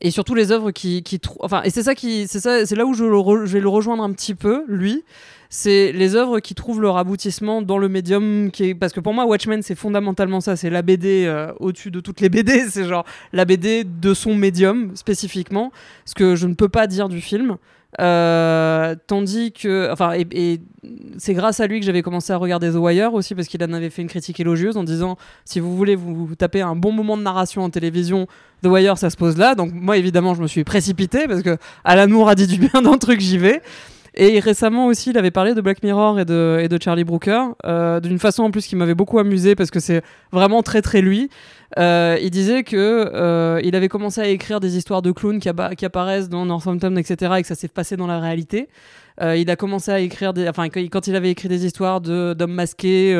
et surtout les œuvres qui, qui enfin et c'est ça qui c'est ça c'est là où je, le je vais le rejoindre un petit peu lui c'est les œuvres qui trouvent leur aboutissement dans le médium qui est parce que pour moi Watchmen c'est fondamentalement ça c'est la BD euh, au-dessus de toutes les BD c'est genre la BD de son médium spécifiquement ce que je ne peux pas dire du film Euh, tandis que enfin et, c'est grâce à lui que j'avais commencé à regarder The Wire aussi parce qu'il en avait fait une critique élogieuse en disant si vous voulez vous, vous tapez un bon moment de narration en télévision The Wire ça se pose là donc moi évidemment je me suis précipité parce que Alan Moore a dit du bien d'un truc j'y vais et récemment aussi, il avait parlé de Black Mirror et de, et de Charlie Brooker, euh, d'une façon en plus qui m'avait beaucoup amusé parce que c'est vraiment très très lui. Euh, il disait que euh, il avait commencé à écrire des histoires de clowns qui, apparaissent dans Northampton, etc., et que ça s'est passé dans la réalité. Euh, il a commencé à écrire des, enfin quand il- avait écrit des histoires d'hommes masqués,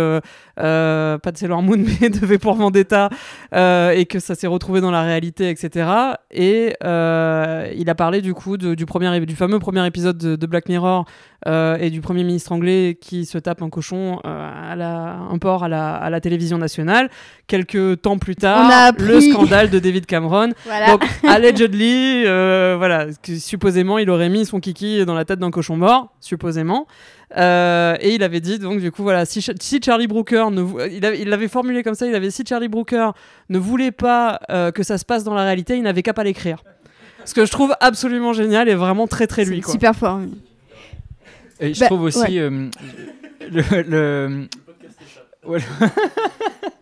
pas de Sailor Moon mais de V pour Vendetta, et que ça s'est retrouvé dans la réalité, etc. Et il a parlé du coup du premier, du fameux premier épisode de, de Black Mirror euh, et du premier ministre anglais qui se tape un cochon euh, à la, un porc à la, à la télévision nationale. Quelques temps plus tard, le scandale de David Cameron. Voilà. Donc, allegedly, euh, voilà, supposément, il aurait mis son kiki dans la tête d'un cochon mort, supposément. Euh, et il avait dit, donc, du coup, voilà, si, Ch- si Charlie Brooker, ne, il avait- il l'avait formulé comme ça, il avait, si Charlie Brooker ne voulait pas euh, que ça se passe dans la réalité, il n'avait qu'à pas l'écrire. Ce que je trouve absolument génial et vraiment très très lui. Quoi. super fort. oui. Et je Bah, trouve aussi ouais. euh, le. le... Ouais.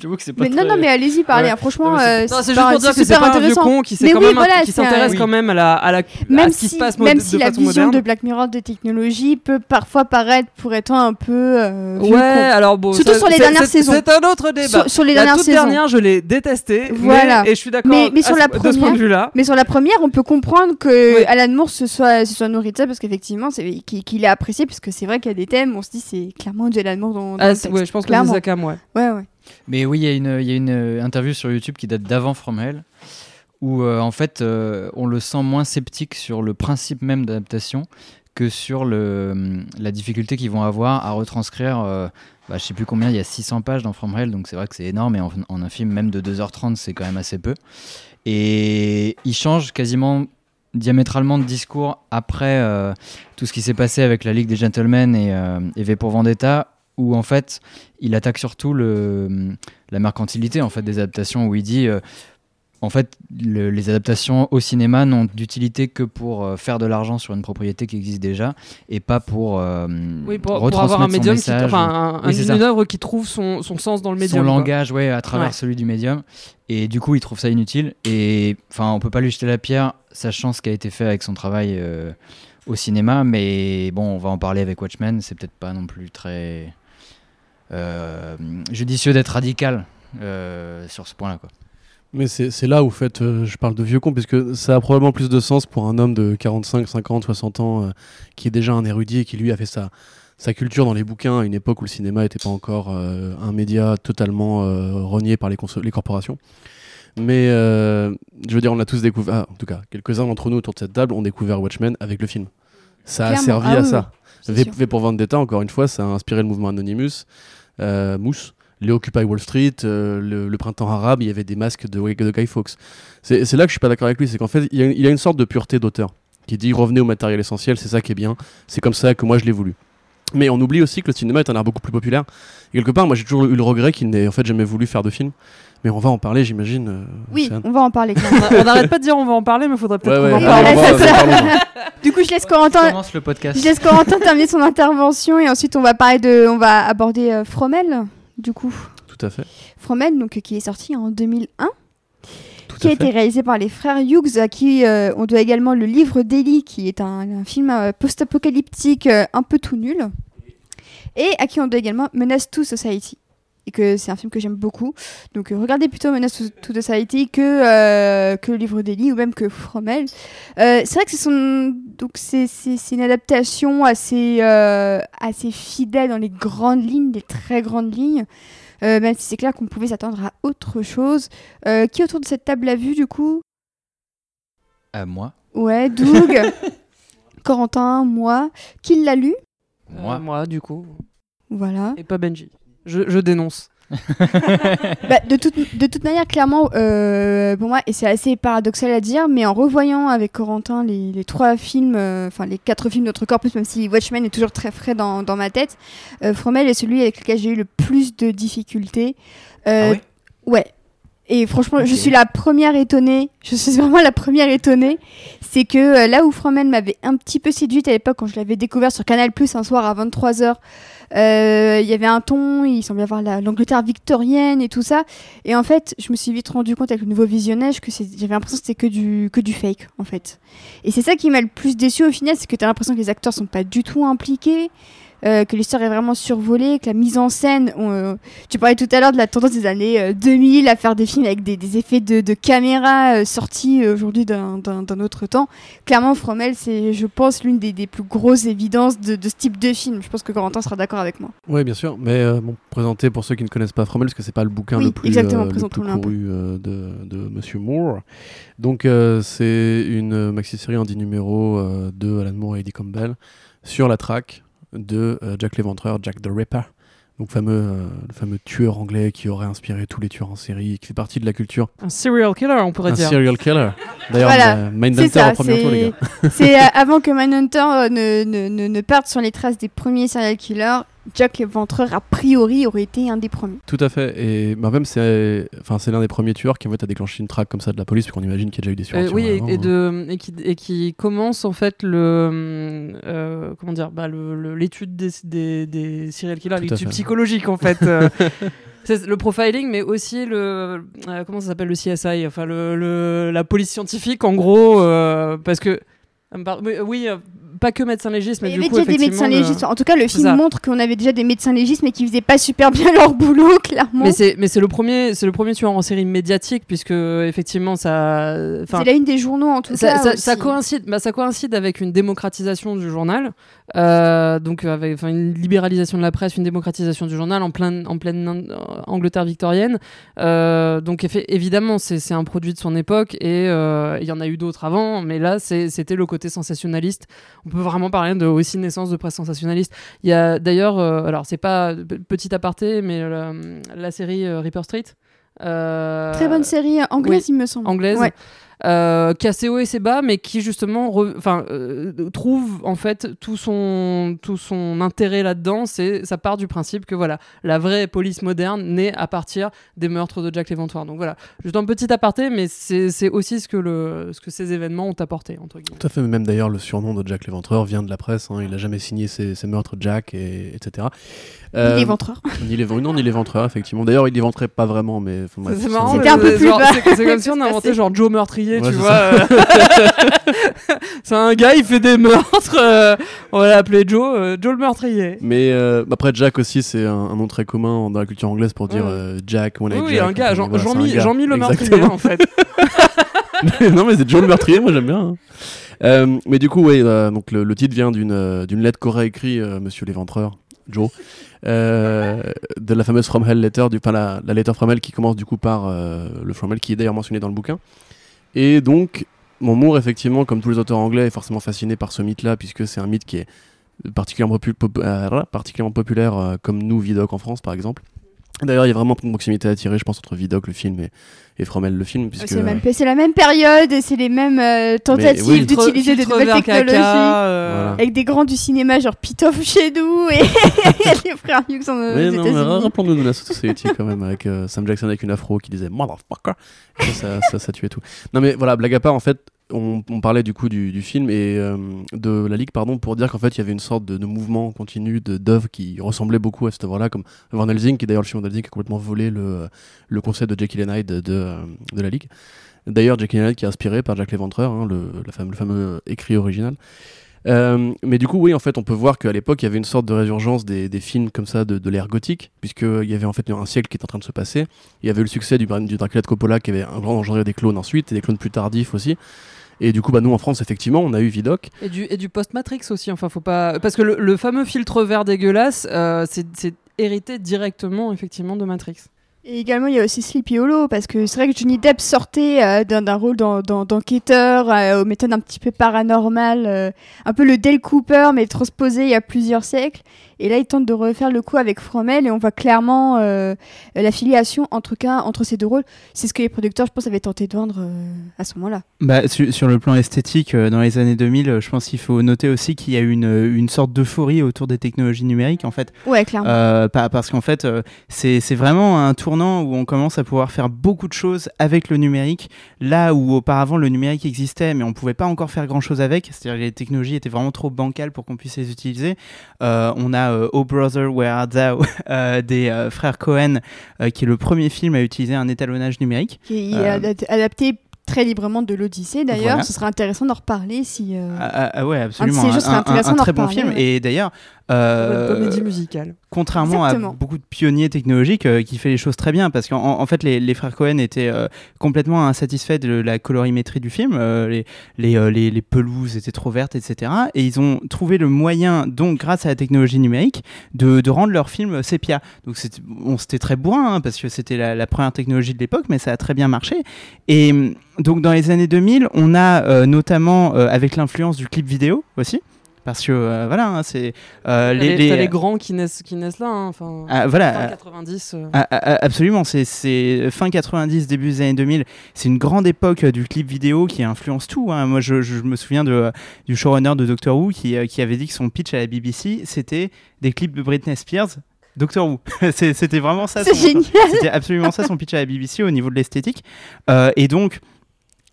J'avoue que c'est pas Mais non, très- non, mais allez-y, parlez. Ouais. hein, Franchement, euh, c'est juste super- pour dire que c'est pas un vieux intéressant. con qui, s'est quand même, qui un- s'intéresse Oui. quand même à, la, à, la, à Même ce qui si, se passe même de si la façon vision moderne. de Black Mirror de technologie peut parfois paraître pour être un peu euh, Ouais, alors bon, Surtout ça- sur les dernières saisons. C'est un autre débat. Sur, sur les la dernières toute saisons. dernière, je l'ai détesté. Voilà. Et je suis d'accord. Mais- sur la ce- de ce point de première- vue-là. Mais sur la première, on peut comprendre que. Alan Moore se soit, se soit nourri de ça parce qu'effectivement, c'est qu'il a apprécié puisque c'est vrai qu'il y a des thèmes, on se dit c'est clairement du Alan Moore dans, dans Ah, le texte. ouais, je pense que c'est cam, ouais. Ouais, ouais. Mais oui, il y a une, euh, interview sur YouTube qui date d'avant From Hell, où euh, en fait euh, on le sent moins sceptique sur le principe même d'adaptation que sur la difficulté qu'ils vont avoir à retranscrire, euh, bah, je sais plus combien, il y a 600 pages dans From Hell, donc c'est vrai que c'est énorme, et en, un film même de 2h30, c'est quand même assez peu. Et il change quasiment diamétralement de discours après tout ce qui s'est passé avec la Ligue des Gentlemen et V pour Vendetta, où en fait il attaque surtout le, la mercantilité en fait des adaptations, où il dit euh, en fait le- les adaptations au cinéma n'ont d'utilité que pour euh, faire de l'argent sur une propriété qui existe déjà et pas pour, euh, Oui, pour, pour retransmettre avoir un médium, qui, message, enfin, un- Oui, c'est une œuvre qui trouve son, son sens dans le médium. son quoi. langage ouais, à travers Ouais. celui du médium et du coup il trouve ça inutile et enfin on peut pas lui jeter la pierre sachant ce qui a été fait avec son travail euh, au cinéma mais bon on va en parler avec Watchmen c'est peut-être pas non plus très judicieux d'être radical euh, sur ce point là quoi Mais c'est là où, en fait, euh, je parle de vieux con, puisque ça a probablement plus de sens pour un homme de 45, 50, 60 ans, euh, qui est déjà un érudit et qui, lui, a fait sa, sa culture dans les bouquins à une époque où le cinéma n'était pas encore euh, un média totalement euh, renié par les, corporations. Mais euh, je veux dire, on a tous découvert, ah, en tout cas, quelques-uns d'entre nous autour de cette table ont découvert Watchmen avec le film. Ça a servi Ah à oui, ça. V. V pour Vendetta, encore une fois, ça a inspiré le mouvement Anonymous, euh, Mousse, les Occupy Wall Street, euh, le, printemps arabe, il y avait des masques de, Guy Fawkes. C'est c'est là que je suis pas d'accord avec lui, c'est qu'en fait, il y, a, il y a une sorte de pureté d'auteur qui dit revenez au matériel essentiel, c'est ça qui est bien, c'est comme ça que moi je l'ai voulu. Mais on oublie aussi que le cinéma est un art beaucoup plus populaire. Et quelque part, moi j'ai toujours eu le regret qu'il n'ait en fait jamais voulu faire de film. Mais on va en parler, j'imagine. euh, Oui, on va en parler. On n'arrête pas de dire on va en parler, mais il faudrait peut-être Ouais, qu'on ouais, en parle. du coup, je laisse Corentin. commence le podcast Je laisse Corentin terminer son intervention et ensuite on va parler de, on va aborder euh, Fromel, du coup. Tout à fait. Fromel, donc euh, qui est sorti en 2001, Tout qui a été réalisé par les frères Hughes, à qui euh, on doit également le livre d'Eli, qui est un, un film euh, post-apocalyptique euh, un peu tout nul, et à qui on doit également Menace to Society, et que c'est un film que j'aime beaucoup. Donc euh, regardez plutôt Menace to, to Society que, euh, que le livre d'Eli ou même que Fromel. Euh, c'est vrai que c'est son... donc c'est, c'est, c'est une adaptation assez, euh, assez fidèle dans les grandes lignes, les très grandes lignes. Euh, même si c'est clair qu'on pouvait s'attendre à autre chose. Euh, qui autour de cette table l'a vu du coup? À moi. Ouais, Doug, Corentin, moi. Qui l'a lu? Euh, Moi. moi, du coup. Voilà. Et pas Benji. Je, je dénonce. Bah, de, toute, de toute manière, clairement, euh, pour moi, et c'est assez paradoxal à dire, mais en revoyant avec Corentin les, les trois films, euh, enfin les quatre films de notre corpus, même si Watchmen est toujours très frais dans, dans ma tête, euh, Fromel est celui avec lequel j'ai eu le plus de difficultés. Euh, Ah ouais? Ouais. Et franchement, je suis la première étonnée, je suis vraiment la première étonnée, c'est que euh, là où Fromel m'avait un petit peu séduite à l'époque quand je l'avais découvert sur Canal Plus un soir à 23h, il y avait un ton, il semblait avoir la- l'Angleterre victorienne et tout ça. Et en fait, je me suis vite rendu compte avec le nouveau visionnage que j'avais l'impression que c'était que du, que du fake, en fait. Et c'est ça qui m'a le plus déçu au final, c'est que tu as l'impression que les acteurs sont pas du tout impliqués. Euh, que l'histoire est vraiment survolée, que la mise en scène, on, euh, tu parlais tout à l'heure de la tendance des années euh, 2000 à faire des films avec des, des effets de, de caméra euh, sortis euh, aujourd'hui d'un- autre temps. Clairement, Fromel, c'est, je pense, l'une des, des plus grosses évidences de, de ce type de film. Je pense que Corentin sera d'accord avec moi. Oui, bien sûr. Mais euh, bon, présenter pour ceux qui ne connaissent pas Fromel, parce que c'est pas le bouquin Oui, le plus, exactement, euh, le plus couru euh, de, de Monsieur Moore. Donc, euh, c'est une maxi-série en 10 numéros euh, de Alan Moore et Eddie Campbell sur la traque de euh, Jack l'Éventreur, Jack the Ripper. Donc, fameux, euh, le fameux tueur anglais qui aurait inspiré tous les tueurs en série, qui fait partie de la culture. Un serial killer, on pourrait Un dire. serial killer. D'ailleurs, Voilà. euh, Mindhunter au premier tour, les gars. c'est avant que Manhunter euh, ne, ne, ne, ne parte sur les traces des premiers serial killers, Jack l'Éventreur, a priori, aurait été un des premiers. Tout à fait. Et bah, même, c'est enfin, c'est l'un des premiers tueurs qui en fait, a déclenché une traque comme ça de la police, parce qu'on imagine qu'il y a déjà eu des Euh, suractions oui, et, avant, et hein. de, et, qui, et qui commence en fait le euh, comment dire bah, l'étude des, des, des serial killers, l'étude psychologique en fait. euh, c'est le profiling, mais aussi le euh, comment ça s'appelle le CSI, enfin le, le- la police scientifique en gros, euh, parce que euh, oui, euh, pas que médecin légiste, mais, il y avait déjà des médecins légistes. En tout cas, le film montre qu'on avait déjà des médecins légistes, mais qui faisaient pas super bien leur boulot, clairement. Mais c'est mais c'est le premier c'est le premier tueur en série médiatique puisque effectivement ça C'est la une des journaux, en tout ça, cas. ça- aussi. ça coïncide, bah, ça coïncide avec une démocratisation du journal, euh, donc avec une libéralisation de la presse, une démocratisation du journal en pleine, en pleine euh, Angleterre victorienne. Euh, donc évidemment, c'est un produit de son époque et euh, il y en a eu d'autres avant, mais là c'était le côté sensationnaliste. On peut vraiment parler de aussi naissance de presse sensationnaliste. Il y a d'ailleurs, euh, alors c'est pas petit aparté, mais la, la série euh, Reaper Street. euh, Très bonne série euh, anglaise, il me semble. anglaise, Ouais. Euh, qui a ses hauts et ses bas, mais qui justement re- enfin, euh, trouve en fait tout son, tout son intérêt là-dedans. C'est ça part du principe que voilà, la vraie police moderne naît à partir des meurtres de Jack l'Éventreur. Donc voilà, juste un petit aparté, mais c'est c'est aussi ce que, le, ce que ces événements ont apporté entre guillemets. Tout à fait, même d'ailleurs le surnom de Jack l'Éventreur vient de la presse, hein, il a jamais signé ses, ses meurtres Jack, et, etc. Euh, ni les, non, ni l'éventreur, effectivement. D'ailleurs, il éventrait pas vraiment, mais... enfin. C'était un peu c'est plus. C'est comme si on inventait genre Joe meurtrier, Ouais, tu c'est vois. euh. c'est un gars, il fait des meurtres. euh, on va l'appeler Joe, euh, Joe le meurtrier. Mais euh, après, Jack aussi, c'est un, un nom très commun dans la culture anglaise pour dire Ouais. Jack, Oui, un gars, voilà, Jean-Mi le meurtrier en fait. non, mais c'est Joe le meurtrier, moi j'aime bien. hein. Mais du coup, oui, donc le, le titre vient d'une d'une lettre qu'aurait écrit Monsieur l'Éventreur, Joe, euh, de la fameuse From Hell Letter, du, enfin, la, la lettre From Hell qui commence du coup par euh, le From Hell qui est d'ailleurs mentionné dans le bouquin. Et donc, mon Moore, effectivement, comme tous les auteurs anglais, est forcément fasciné par ce mythe-là, puisque c'est un mythe qui est particulièrement, euh, populaire, euh, comme nous, Vidocq en France, par exemple. D'ailleurs, il y a vraiment une proximité à tirer, je pense, entre Vidocq, le film, et, et Fromel, le film. Puisque, C'est la, même- c'est la même période et c'est les mêmes euh, tentatives oui. d'utiliser de nouvelles technologies. caca, euh, Voilà. Avec des grands du cinéma genre Pitoff chez nous et les frères Hughes en Mais aux non, mais rappelons-nous de la Society quand même, avec euh, Sam Jackson avec une afro qui disait Motherfucker. Ça, ça, ça, ça tuait tout. Non, mais voilà, blague à part, en fait, on, parlait du coup du, film et euh, de la Ligue, pardon, pour dire qu'en fait, il y avait une sorte de, mouvement continu de- d'œuvres qui ressemblait beaucoup à cette œuvre-là, comme Van Helsing, qui d'ailleurs, le film Van Helsing a complètement volé le, le concept de Jekyll and de, de, euh, la Ligue. D'ailleurs, Jekyll and qui est inspiré par Jack l'Éventreur, hein, le, le fameux écrit original. Euh, mais du coup, oui, en fait, on peut voir qu'à l'époque, il y avait une sorte de résurgence des, films comme ça de, l'ère gothique, puisqu'il y avait en fait un siècle qui est en train de se passer. Il y avait le succès du, du Dracula de Coppola qui avait un grand engendré des clones ensuite, et des clones plus tardifs aussi. Et du coup, bah, nous en France, effectivement, on a eu Vidoc. Et du, post-Matrix aussi, enfin, faut pas. Parce que le, fameux filtre vert dégueulasse, euh, c'est hérité directement, effectivement, de Matrix. Et également, il y a aussi Sleepy Hollow, parce que c'est vrai que Johnny Depp sortait euh, d'un rôle d'en- d'en- d'enquêteur euh, aux méthodes un petit peu paranormales, euh, un peu le Dale Cooper, mais transposé il y a plusieurs siècles. Et là, il tente de refaire le coup avec Fromel, et on voit clairement euh, la filiation entre, entre ces deux rôles. C'est ce que les producteurs, je pense, avaient tenté de vendre à ce moment-là. Bah, sur, sur le plan esthétique, dans les années 2000, euh, je pense qu'il faut noter aussi qu'il y a eu une, une sorte d'euphorie autour des technologies numériques, en fait. Ouais, clairement. Euh, pa- parce qu'en fait, c'est vraiment un tournant où on commence à pouvoir faire beaucoup de choses avec le numérique, là où auparavant le numérique existait, mais on pouvait pas encore faire grand chose avec. C'est-à-dire que les technologies étaient vraiment trop bancales pour qu'on puisse les utiliser. Euh, on a euh, Oh Brother Where Art Thou euh, des euh, frères Cohen, qui est le premier film à utiliser un étalonnage numérique. qui est adap- adapté très librement de l'Odyssée, d'ailleurs. Voilà. Ce serait intéressant d'en reparler si... euh, Ah, ah, ah ouais, absolument. ces jeux serait un, un- intéressant un très bon reparler, film. ouais. Et d'ailleurs, euh, comédie musicale. contrairement Exactement. à beaucoup de pionniers technologiques euh, qui fait les choses très bien. Parce qu'en en fait les, les frères Cohen étaient euh, complètement insatisfaits de la colorimétrie du film. Euh, les, les, euh, les, les pelouses étaient trop vertes etc et ils ont trouvé le moyen donc grâce à la technologie numérique de, de rendre leur film sépia. Donc c'était bon, c'était très bourrin hein, parce que c'était la, la première technologie de l'époque mais ça a très bien marché. Et donc dans les années 2000 on a euh, notamment euh, avec l'influence du clip vidéo aussi parce que euh, voilà hein, c'est euh, les, grands qui naissent, qui naissent là. hein, Enfin, ah, voilà fin euh, 90. euh. ah, ah, absolument, c'est- c'est fin 90, début des années 2000. C'est une grande époque euh, du clip vidéo qui influence tout. hein. Moi, je, je me souviens de, du showrunner de Doctor Who qui, euh, qui avait dit que son pitch à la BBC, c'était des clips de Britney Spears. Doctor Who. C'était vraiment ça. C'est génial. C'était absolument ça son pitch à la BBC au niveau de l'esthétique. Euh, et donc,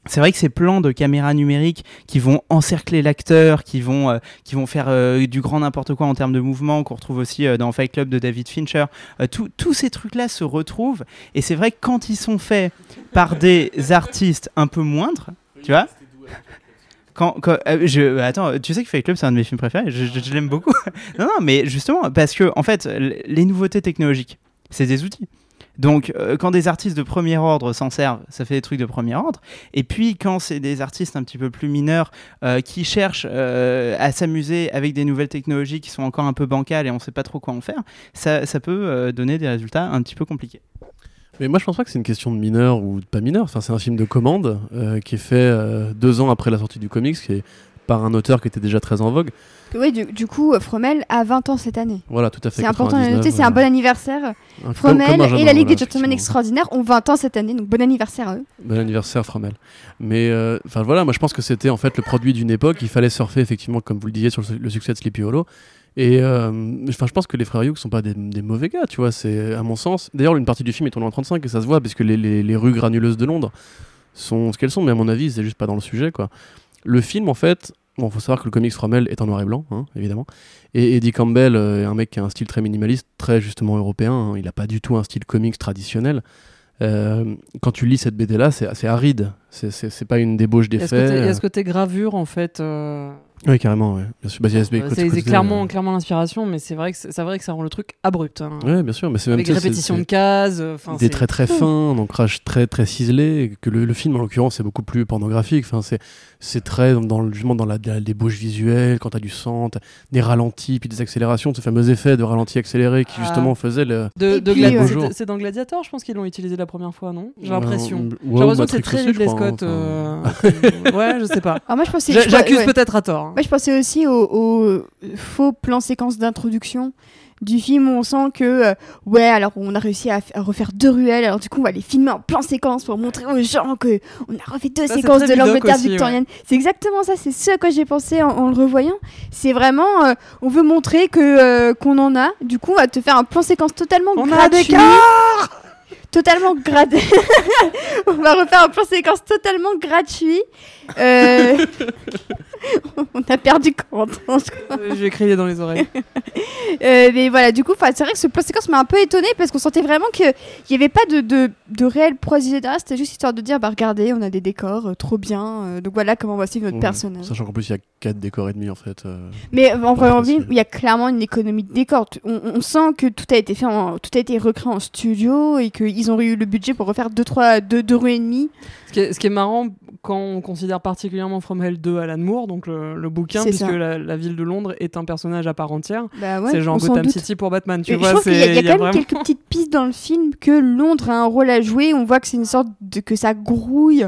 c'est vrai que ces plans de caméra numérique qui vont encercler l'acteur, qui vont, euh, qui vont faire euh, du grand n'importe quoi en termes de mouvement, qu'on retrouve aussi euh, dans Fight Club de David Fincher, tous ces trucs-là se retrouvent. Et c'est vrai que quand ils sont faits par des artistes un peu moindres, tu vois quand, attends, tu sais que Fight Club c'est un de mes films préférés, je, je- l'aime beaucoup. non, non, mais justement parce que en fait, les nouveautés technologiques, c'est des outils. Donc, euh, quand des artistes de premier ordre s'en servent, ça fait des trucs de premier ordre. Et puis, quand c'est des artistes un petit peu plus mineurs euh, qui cherchent euh, à s'amuser avec des nouvelles technologies qui sont encore un peu bancales et on ne sait pas trop quoi en faire, ça, peut donner des résultats un petit peu compliqués. Mais moi, je pense pas que c'est une question de mineur ou de pas mineur. Enfin, c'est un film de commande qui est fait deux ans après la sortie du comics, par un auteur qui était déjà très en vogue. Oui, du, du coup, Fromel a 20 ans cette année. Voilà, tout à fait. C'est important de le 99, noter, c'est un bon anniversaire. un- Fromel comme- comme un et la Ligue voilà, des Gentlemen. Extraordinaires ont 20 ans cette année, donc bon anniversaire à eux. Bon anniversaire, Fromel. Mais euh, enfin voilà, moi je pense que c'était en fait le produit d'une époque. Il fallait surfer effectivement, comme vous le disiez, sur le, le succès de Sleepy Hollow. Et euh, je pense que les frères Hughes sont pas des, des mauvais gars, tu vois. C'est à mon sens. D'ailleurs, une partie du film est tournée en 35 et ça se voit parce que les, les- les rues granuleuses de Londres sont ce qu'elles sont. Mais à mon avis, c'est juste pas dans le sujet, quoi. Le film, en fait, bon, faut savoir que le comics Fromel est en noir et blanc, hein, évidemment. Et Eddie Campbell euh, est un mec qui a un style très minimaliste, très justement européen. hein. Il a pas du tout un style comics traditionnel. Euh, quand tu lis cette BD là, c'est assez aride. C'est- pas une débauche d'effets. côté- il y a ce côté gravure en fait. euh, Oui, carrément, ouais. Bien sûr. Bah, euh, c'est c'est clairement, euh, clairement l'inspiration, mais c'est vrai que c'est vrai que ça rend le truc abrupt. hein. Ouais, bien sûr, mais c'est même Avec répétition de cases. euh, des c'est- traits très fins, un ancrage très très ciselé. Que le, le film, en l'occurrence, c'est beaucoup plus pornographique. Enfin, c'est c'est très dans, justement dans la, la débauche visuelle, quand t'as du sang, t'as des ralentis, puis des accélérations, ce fameux effet de ralenti accéléré qui Ah. justement faisait le. De, de euh. C'est dans Gladiator, je pense qu'ils l'ont utilisé la première fois, non? J'ai Euh, l'impression. ouais, J'ai l'impression que c'est très Ridley hein, Scott. euh, ouais, je sais pas. Je- J'accuse peut-être à tort. Hein. Moi, je pensais aussi au, au faux plan séquence d'introduction du film où on sent que, euh, ouais, alors on a réussi à, refaire deux ruelles, alors du coup, on va les filmer en plan séquence pour montrer aux gens que on a refait deux Ça, séquences de l'Angleterre victorienne. C'est exactement ça, c'est ce à quoi j'ai pensé en, en le revoyant. C'est vraiment, euh, on veut montrer que euh, qu'on en a, du coup, on va te faire un plan séquence totalement On a gratuit. Totalement gradé. on va refaire un plan séquence totalement gratuit. Euh, On a perdu Corentin. Euh, J'ai crié dans les oreilles. Euh, mais voilà, du coup, c'est vrai que ce plan séquence m'a un peu étonné parce qu'on sentait vraiment qu'il n'y avait pas de, de, de réel projet derrière. C'était juste histoire de dire bah regardez, on a des décors, euh, trop bien. euh, donc voilà comment on va suivre notre Ouais. personnage. Sachant qu'en plus, il y a 4 décors et demi en fait. euh. Mais en vrai, en vie, il y a clairement une économie de décors. On, on sent que tout a été fait, en, tout a été recréé en studio et qu'ils ont eu le budget pour refaire deux trois deux, deux rues et demie. Ce qui, est, ce qui est marrant quand on considère particulièrement From Hell 2 Alan Moore, donc le, le bouquin, puisque la, la ville de Londres est un personnage à part entière. Bah ouais, c'est genre Gotham doute. City pour Batman, tu Et je vois. trouve qu'il y a, c'est- il y a quand même vraiment- quelques petites pistes dans le film que Londres a un rôle à jouer. On voit que c'est une sorte de que ça grouille,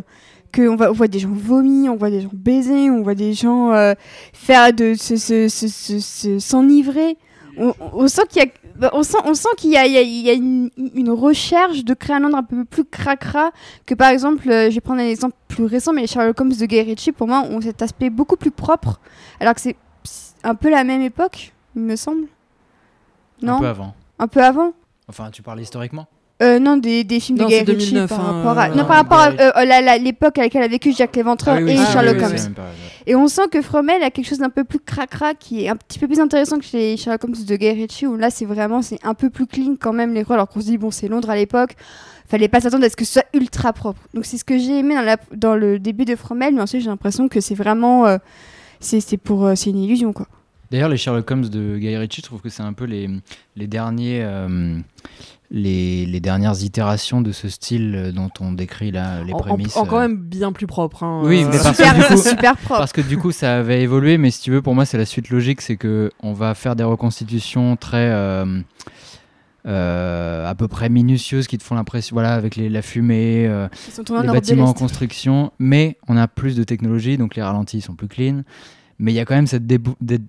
que on, va, on voit des gens vomir, on voit des gens baiser, on voit des gens euh, faire de se- se- se- se- se- s'enivrer. On, on sent qu'il y a bah, on sent, on sent qu'il y a, il y a- il y a une, une recherche de créer un Londres un peu plus cracra que par exemple, euh, je vais prendre un exemple plus récent, mais les Sherlock Holmes de Guy Ritchie pour moi ont cet aspect beaucoup plus propre, alors que c'est un peu la même époque, il me semble. Non, Un peu avant. un peu avant. Enfin, tu parles historiquement? Euh, non, des, des films Non, de Guy Ritchie 2009, par hein, rapport à... Non, par rapport à euh, la- la- l'époque à laquelle a vécu Jack l'Éventreur Ah oui, et ah Sherlock oui, Holmes. oui. Et on sent que Fromel a quelque chose d'un peu plus cracra, qui est un petit peu plus intéressant que chez les Sherlock Holmes de Guy Ritchie, où là, c'est vraiment c'est un peu plus clean quand même, les rôles, alors qu'on se dit, bon, c'est Londres à l'époque, fallait pas s'attendre à ce que ce soit ultra propre. Donc c'est ce que j'ai aimé dans, la- dans le début de Fromel, mais ensuite j'ai l'impression que c'est vraiment... euh, c'est c'est pour euh, c'est une illusion quoi. D'ailleurs, les Sherlock Holmes de Guy Ritchie, je trouve que c'est un peu les, les, derniers, euh, les, les dernières itérations de ce style euh, dont on décrit là les En, prémices. en quand euh. même bien plus propre. hein, Oui, euh, mais parce que super, du coup- super propre. Parce que du coup, ça avait évolué, mais si tu veux, pour moi, c'est la suite logique, c'est que on va faire des reconstitutions très euh, euh, à peu près minutieuses qui te font l'impression, voilà, avec les- la fumée, euh, les bâtiments en construction, mais on a plus de technologie, donc les ralentis sont plus clean. Mais il y a quand même cette, dé-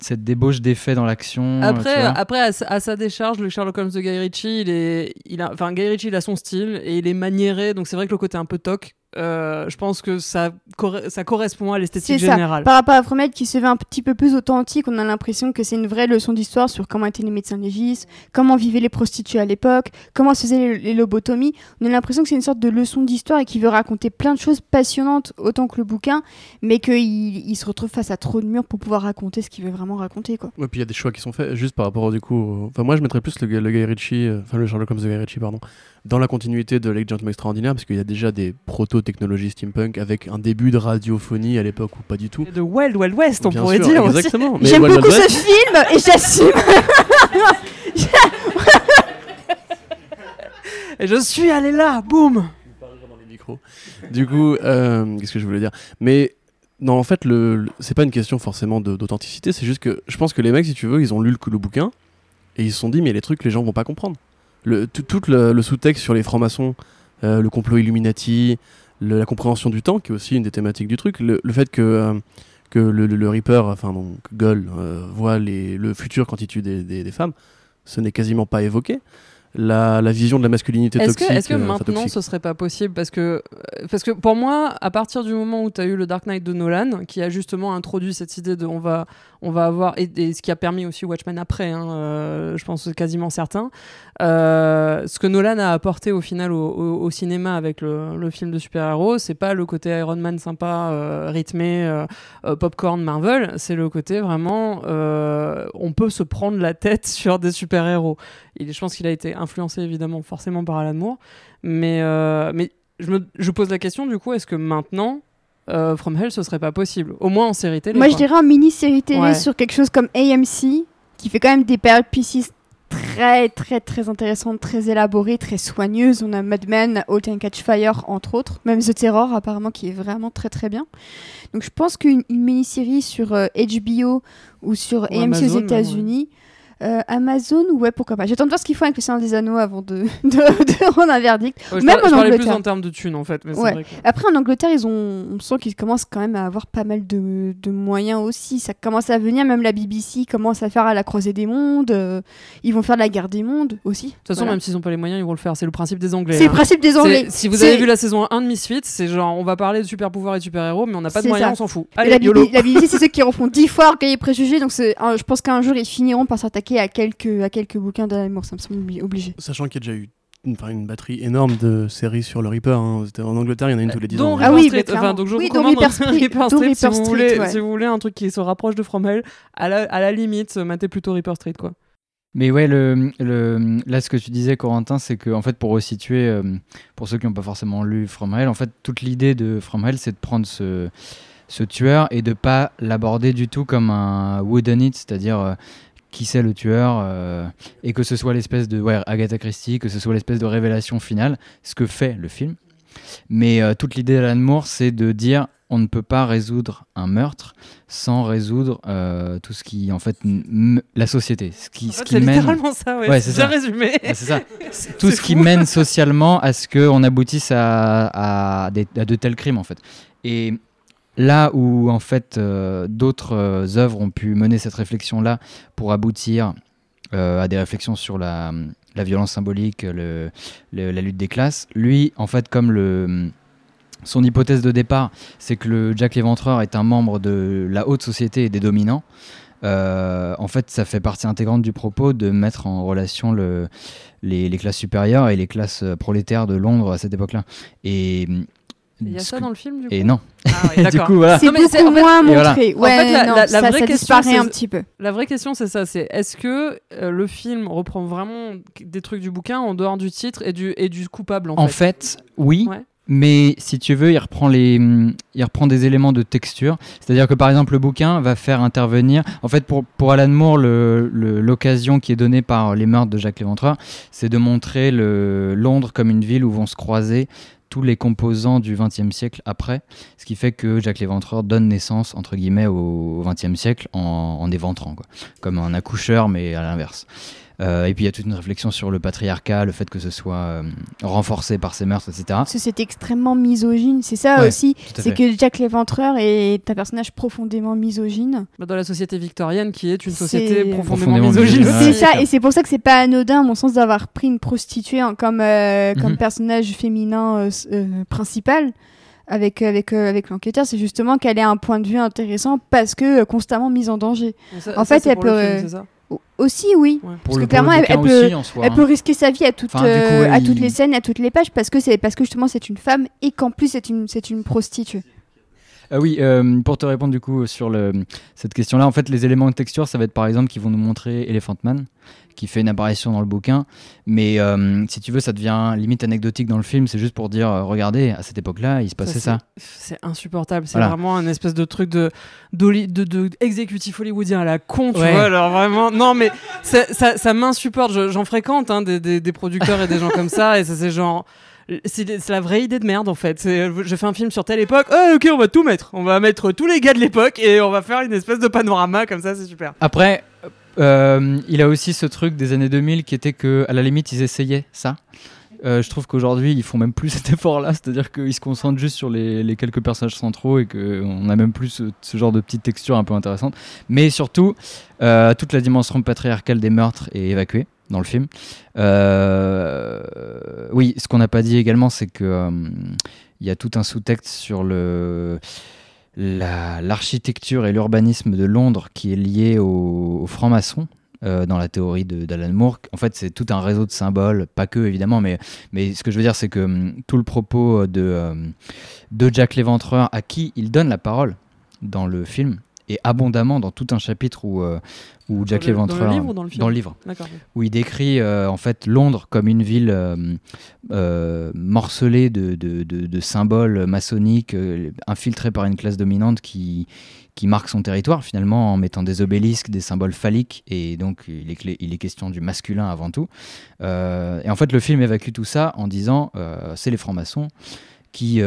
cette débauche d'effets dans l'action. euh, Après, après à, sa- à sa décharge, le Sherlock Holmes de Guy Ritchie, il est, il a, enfin Guy Ritchie, il a son style et il est maniéré, donc c'est vrai que le côté un peu toc, euh, je pense que ça, corre- ça correspond à l'esthétique ça. générale. Par rapport à Fromel qui se veut un petit peu plus authentique, on a l'impression que c'est une vraie leçon d'histoire sur comment étaient les médecins légistes, comment vivaient les prostituées à l'époque, comment se faisaient les, les lobotomies. On a l'impression que c'est une sorte de leçon d'histoire et qu'il veut raconter plein de choses passionnantes autant que le bouquin, mais qu'il il se retrouve face à trop de murs pour pouvoir raconter ce qu'il veut vraiment raconter. Quoi. Ouais, puis il y a des choix qui sont faits juste par rapport du coup. au- Enfin, moi je mettrais plus le, Guy- le Guy Ritchie, euh, enfin le Sherlock Holmes de Guy Ritchie, pardon, dans la continuité de Lake Gentleman Extraordinaire, parce qu'il y a déjà des proto-technologies steampunk avec un début de radiophonie à l'époque ou pas du tout. Et De Wild Wild West, on Bien pourrait sûr, dire aussi. Exactement. J'aime Wild beaucoup ce film et j'assume. Et je suis allé là, boum. Du coup, euh, qu'est-ce que je voulais dire? Mais non, en fait, le, le- c'est pas une question forcément de- d'authenticité, c'est juste que je pense que les mecs, si tu veux, ils ont lu le, le bouquin et ils se sont dit, mais les trucs, les gens vont pas comprendre. Le, tout tout le, le sous-texte sur les francs-maçons, euh, le complot Illuminati, la compréhension du temps, qui est aussi une des thématiques du truc, le, le fait que, euh, que le, le- Reaper, enfin donc Goll, euh, voit les, le futur quand il tue des- des femmes, ce n'est quasiment pas évoqué. La, la vision de la masculinité Est-ce que, toxique. est-ce que euh, maintenant ce serait pas possible parce que, euh, parce que pour moi, à partir du moment où tu as eu le Dark Knight de Nolan, qui a justement introduit cette idée de on va, on va avoir, et, et ce qui a permis aussi Watchmen après, hein, euh, je pense quasiment certain, euh, ce que Nolan a apporté au final au, au- au cinéma avec le, le film de super-héros, c'est pas le côté Iron Man sympa, euh, rythmé, popcorn Marvel, c'est le côté vraiment on peut se prendre la tête sur des super-héros. Je pense qu'il a été influencé évidemment forcément par Alan Moore, mais, euh, mais je, me, je pose la question du coup, est-ce que maintenant euh, From Hell ce serait pas possible? Au moins en série télé. Moi, je dirais en mini-série télé Ouais. sur quelque chose comme AMC, qui fait quand même des périodes PC très, très, très intéressantes, très élaborées, très soigneuses. On a Mad Men, Halt and Catch Fire, entre autres. Même The Terror, apparemment, qui est vraiment très, très bien. Donc, je pense qu'une une mini-série sur euh, HBO ou sur AMC Amazon, aux États-Unis. Euh, Amazon, ouais, pourquoi pas. J'attends de voir ce qu'ils font avec le Seigneur des Anneaux avant de, de, de rendre un verdict. Ouais, même je en parlais plus Angleterre. en termes de thunes en fait, mais c'est Ouais. vrai que- Après, en Angleterre, ils ont, on sent qu'ils commencent quand même à avoir pas mal de, de moyens aussi. Ça commence à venir, même la BBC commence à faire à la croisée des mondes. euh, ils vont faire de la guerre des mondes aussi. De toute façon, Voilà. même s'ils n'ont pas les moyens, ils vont le faire. C'est le principe des Anglais. C'est le hein. principe des Anglais. Si vous avez vu la saison 1 de Misfits, c'est genre on va parler de super pouvoirs et de super héros, mais on n'a pas de moyens, ça. on s'en fout. Allez, la. BBC, la BBC, c'est ceux qui refont dix fois Orgueil et Préjugés. Donc, je pense qu'un jour, ils finiront par s'attaquer à quelques, à quelques bouquins d'Alan Moore. Ça me semble obli- obligé. Sachant qu'il y a déjà eu une batterie énorme de séries sur le Reaper. hein. En Angleterre, il y en a une tous les 10 Dont ans. Ah oui, Street. mais clairement. Enfin, donc je Oui, vous recommande Reaper Street- Reaper Street, Reaper si, vous Street, voulez, ouais. si vous voulez un truc qui se rapproche de From Hell, à la, à la limite, matez plutôt Reaper Street quoi. Mais ouais, le, le, là, ce que tu disais, Corentin, c'est que, en fait, pour resituer, euh, pour ceux qui n'ont pas forcément lu From Hell, en fait, toute l'idée de From Hell, c'est de prendre ce, ce tueur et de pas l'aborder du tout comme un wooden it, c'est-à-dire euh, qui c'est le tueur, euh, et que ce soit l'espèce de ouais, Agatha Christie, que ce soit l'espèce de révélation finale, ce que fait le film. Mais euh, toute l'idée d'Alan Moore, c'est de dire on ne peut pas résoudre un meurtre sans résoudre euh, tout ce qui, en fait, la société, ce qui, En ce fait, qui c'est mène. littéralement ça, ouais. Ouais, c'est ça. résumé. Ouais, c'est ça. Tout ce qui mène socialement à ce qu'on aboutisse à, à des- à de tels crimes, en fait. Et là où, en fait, euh, d'autres euh, œuvres ont pu mener cette réflexion-là pour aboutir euh, à des réflexions sur la, violence symbolique, la lutte des classes, lui, en fait, comme. Son hypothèse de départ, c'est que le Jack l'Éventreur est un membre de la haute société et des dominants. En fait, ça fait partie intégrante du propos de mettre en relation le, les, les classes supérieures et les classes prolétaires de Londres à cette époque-là. Il y a ça que- dans le film du coup. et non. Ah ouais, du coup, voilà. C'est beaucoup c'est- en fait- moins Et voilà. montré. En fait, la- non, la- la ça, vraie ça question, c'est- un petit peu. La vraie question, c'est ça c'est est-ce que euh, le film reprend vraiment des trucs du bouquin en dehors du titre et du, et du coupable en, En fait, fait, oui. Ouais. Mais si tu veux, il reprend, les, hum, il reprend des éléments de texture. C'est-à-dire que par exemple, le bouquin va faire intervenir. En fait, pour, pour Alan Moore, le- le- l'occasion qui est donnée par les meurtres de Jacques Léventreur, c'est de montrer le, Londres comme une ville où vont se croiser tous les composants du XXe siècle après. Ce qui fait que Jacques Léventreur donne naissance, entre guillemets, au XXe siècle en, en éventrant. Quoi. Comme un accoucheur, mais à l'inverse. Euh, et puis il y a toute une réflexion sur le patriarcat, le fait que ce soit euh, renforcé par ces meurtres, etc. C'est extrêmement misogyne. C'est ça Ouais, aussi. C'est que Jack l'Éventreur est un personnage profondément misogyne. Bah, dans la société victorienne qui est une société profondément, Profondément misogyne. c'est ça, et c'est pour ça que c'est pas anodin, à mon sens, d'avoir pris une prostituée en- comme, euh, comme Mhm. personnage féminin euh, euh, principal avec, avec, euh, avec l'enquêteur. C'est justement qu'elle ait un point de vue intéressant parce que euh, constamment mise en danger. Ça- En ça, fait, elle peut, film, Aussi, oui. Ouais. Parce que clairement, elle- peut- aussi, en soi, Elle hein. peut risquer sa vie à, toute, Enfin, du coup, euh, ouais, à il- toutes les scènes, à toutes les pages, parce que c'est parce que justement c'est une femme et qu'en plus c'est une c'est une prostituée. Ah oui, euh, pour te répondre du coup sur le, cette question-là, en fait, les éléments de texture, ça va être par exemple qui vont nous montrer Elephant Man, qui fait une apparition dans le bouquin. Mais euh, si tu veux, ça devient limite anecdotique dans le film. C'est juste pour dire, euh, regardez, à cette époque-là, il se passait ça. c'est- insupportable. C'est Voilà. vraiment un espèce de truc de, de, de exécutif hollywoodien à la con, tu Ouais. vois. Alors vraiment, non, mais ça, ça, ça m'insupporte. Je- J'en fréquente hein, des, des, des producteurs et des gens comme ça, et ça, c'est genre. C'est la vraie idée de merde en fait. C'est, Je fais un film sur telle époque, ah, ok, on va tout mettre. On va mettre tous les gars de l'époque et on va faire une espèce de panorama comme ça, c'est super. Après, euh, il a aussi ce truc des années 2000 qui était que, à la limite, ils essayaient ça. Euh, je trouve qu'aujourd'hui, ils font même plus cet effort-là, c'est-à-dire qu'ils se concentrent juste sur les, quelques personnages centraux et qu'on a même plus ce, ce genre de petite texture un peu intéressante. Mais surtout, euh, toute la dimension patriarcale des meurtres est évacuée dans le film. Euh, oui, ce qu'on n'a pas dit également, c'est que euh, il y a tout un sous-texte sur le la- l'architecture et l'urbanisme de Londres qui est lié aux, francs-maçons. euh, dans la théorie d'Alan Moore, en fait, c'est tout un réseau de symboles, pas que évidemment, mais, mais ce que je veux dire, c'est que hum, tout le propos de, de Jack l'Éventreur, à qui il donne la parole dans le film, et abondamment dans tout un chapitre où, euh, où Jack Dans le- dans le l'Éventreur. livre ou dans le film Dans le livre où il décrit euh, en fait Londres comme une ville euh, euh, morcelée de, de- de- de symboles maçonniques, infiltrée par une classe dominante qui, qui marque son territoire finalement en mettant des obélisques, des symboles phalliques, et donc il est, clé- il est question du masculin avant tout. Et en fait le film évacue tout ça en disant c'est les francs-maçons qui,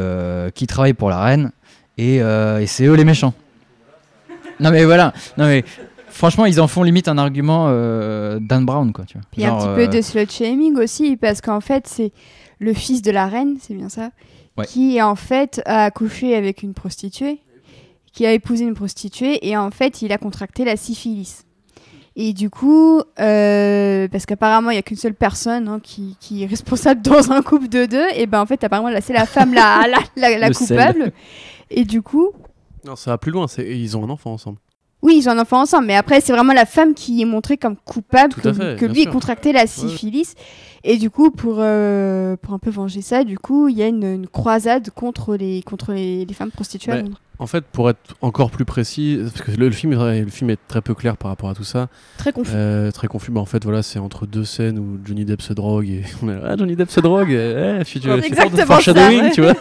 qui travaillent pour la reine, et, euh, et c'est eux les méchants. Non mais voilà, non mais franchement ils en font limite un argument euh, Dan Brown quoi tu vois. Il y a un petit euh, peu de slut shaming aussi, parce qu'en fait, c'est le fils de la reine, c'est bien ça, Ouais. qui en fait a accouché avec une prostituée, qui a épousé une prostituée, et en fait, il a contracté la syphilis. Et du coup, euh, parce qu'apparemment, il n'y a qu'une seule personne hein, qui, qui est responsable dans un couple de deux, et ben en fait, apparemment, là, c'est la femme la, la, la, la Le coupable. Et du coup, Non, ça va plus loin. c'est- Ils ont un enfant ensemble. Oui, ils ont un enfant ensemble, mais après, c'est vraiment la femme qui est montrée comme coupable, que, fait, lui ait contracté la syphilis. Et du coup, pour, euh, pour un peu venger ça, du coup, il y a une, une croisade contre les, contre les, les femmes prostituées. Londres. En fait, pour être encore plus précis, parce que le, le film, est, le film est très peu clair par rapport à tout ça, Très confus. euh, très confus. Bah, en fait, voilà, c'est entre deux scènes où Johnny Depp se drogue et on est là, ah, Johnny Depp se drogue, eh, eh, exactement foreshadowing, ça. tu vois.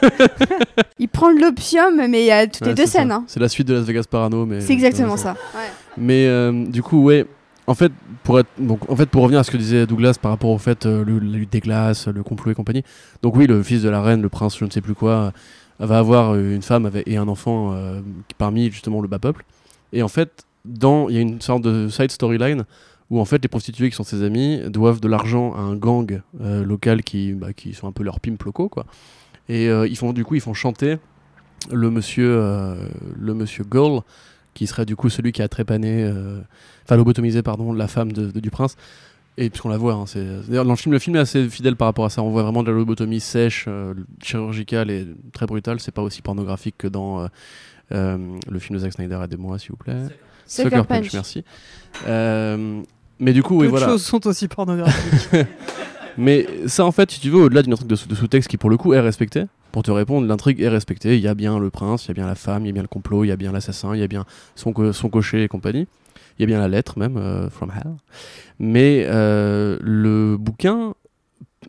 Il prend de l'opium, mais il y a toutes les deux scènes. hein. C'est la suite de Las Vegas Parano, mais C'est exactement ça. Mais euh, du coup, ouais. En fait, pour être, donc, en fait, pour revenir à ce que disait Douglas par rapport au fait, euh, le, la lutte des glaces, le complot et compagnie. Donc oui, le fils de la reine, le prince, je ne sais plus quoi, va avoir euh, une femme et un enfant euh, parmi justement le bas peuple. Et en fait, dans, il y a une sorte de side storyline où en fait les prostituées qui sont ses amis doivent de l'argent à un gang euh, local qui, bah, qui sont un peu leurs pimps locaux quoi. Et ils font du coup ils font chanter le monsieur euh, le monsieur Gull qui serait du coup celui qui a trépané enfin lobotomisé pardon la femme du prince et puisqu'on la voit hein, c'est d'ailleurs dans le film le film est assez fidèle par rapport à ça on voit vraiment de la lobotomie sèche euh, chirurgicale et très brutale c'est pas aussi pornographique que dans euh, euh, le film de Zack Snyder aidez-moi s'il vous plaît Sucker Sucker Punch. merci Euh, mais du coup oui voilà choses sont aussi pornographiques. mais ça, en fait, si tu veux, au-delà d'une intrigue de, sous- de sous-texte qui, pour le coup, est respectée, pour te répondre, l'intrigue est respectée. Il y a bien le prince, il y a bien la femme, il y a bien le complot, il y a bien l'assassin, il y a bien son, co- son cocher et compagnie. Il y a bien la lettre, même, euh, From Hell. Mais euh, le bouquin,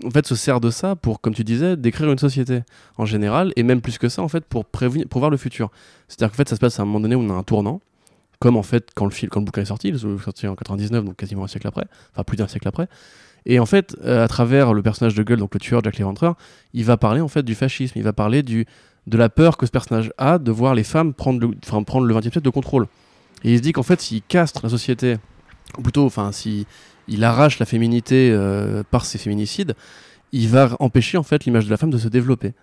en fait, se sert de ça pour, comme tu disais, décrire une société en général, et même plus que ça, en fait, pour, prévenir, pour voir le futur. C'est-à-dire qu'en fait, ça se passe à un moment donné où on a un tournant, comme en fait quand le, bouquin est sorti, il est sorti en 99, donc quasiment un siècle après, enfin plus d'un siècle après. Et en fait, euh, à travers le personnage de Gull, donc le tueur Jack l'Éventreur, il va parler en fait du fascisme, il va parler du, de la peur que ce personnage a de voir les femmes prendre le, prendre le 20e siècle de contrôle. Et il se dit qu'en fait, s'il castre la société, ou plutôt, enfin, si il arrache la féminité euh, par ses féminicides, il va empêcher en fait l'image de la femme de se développer.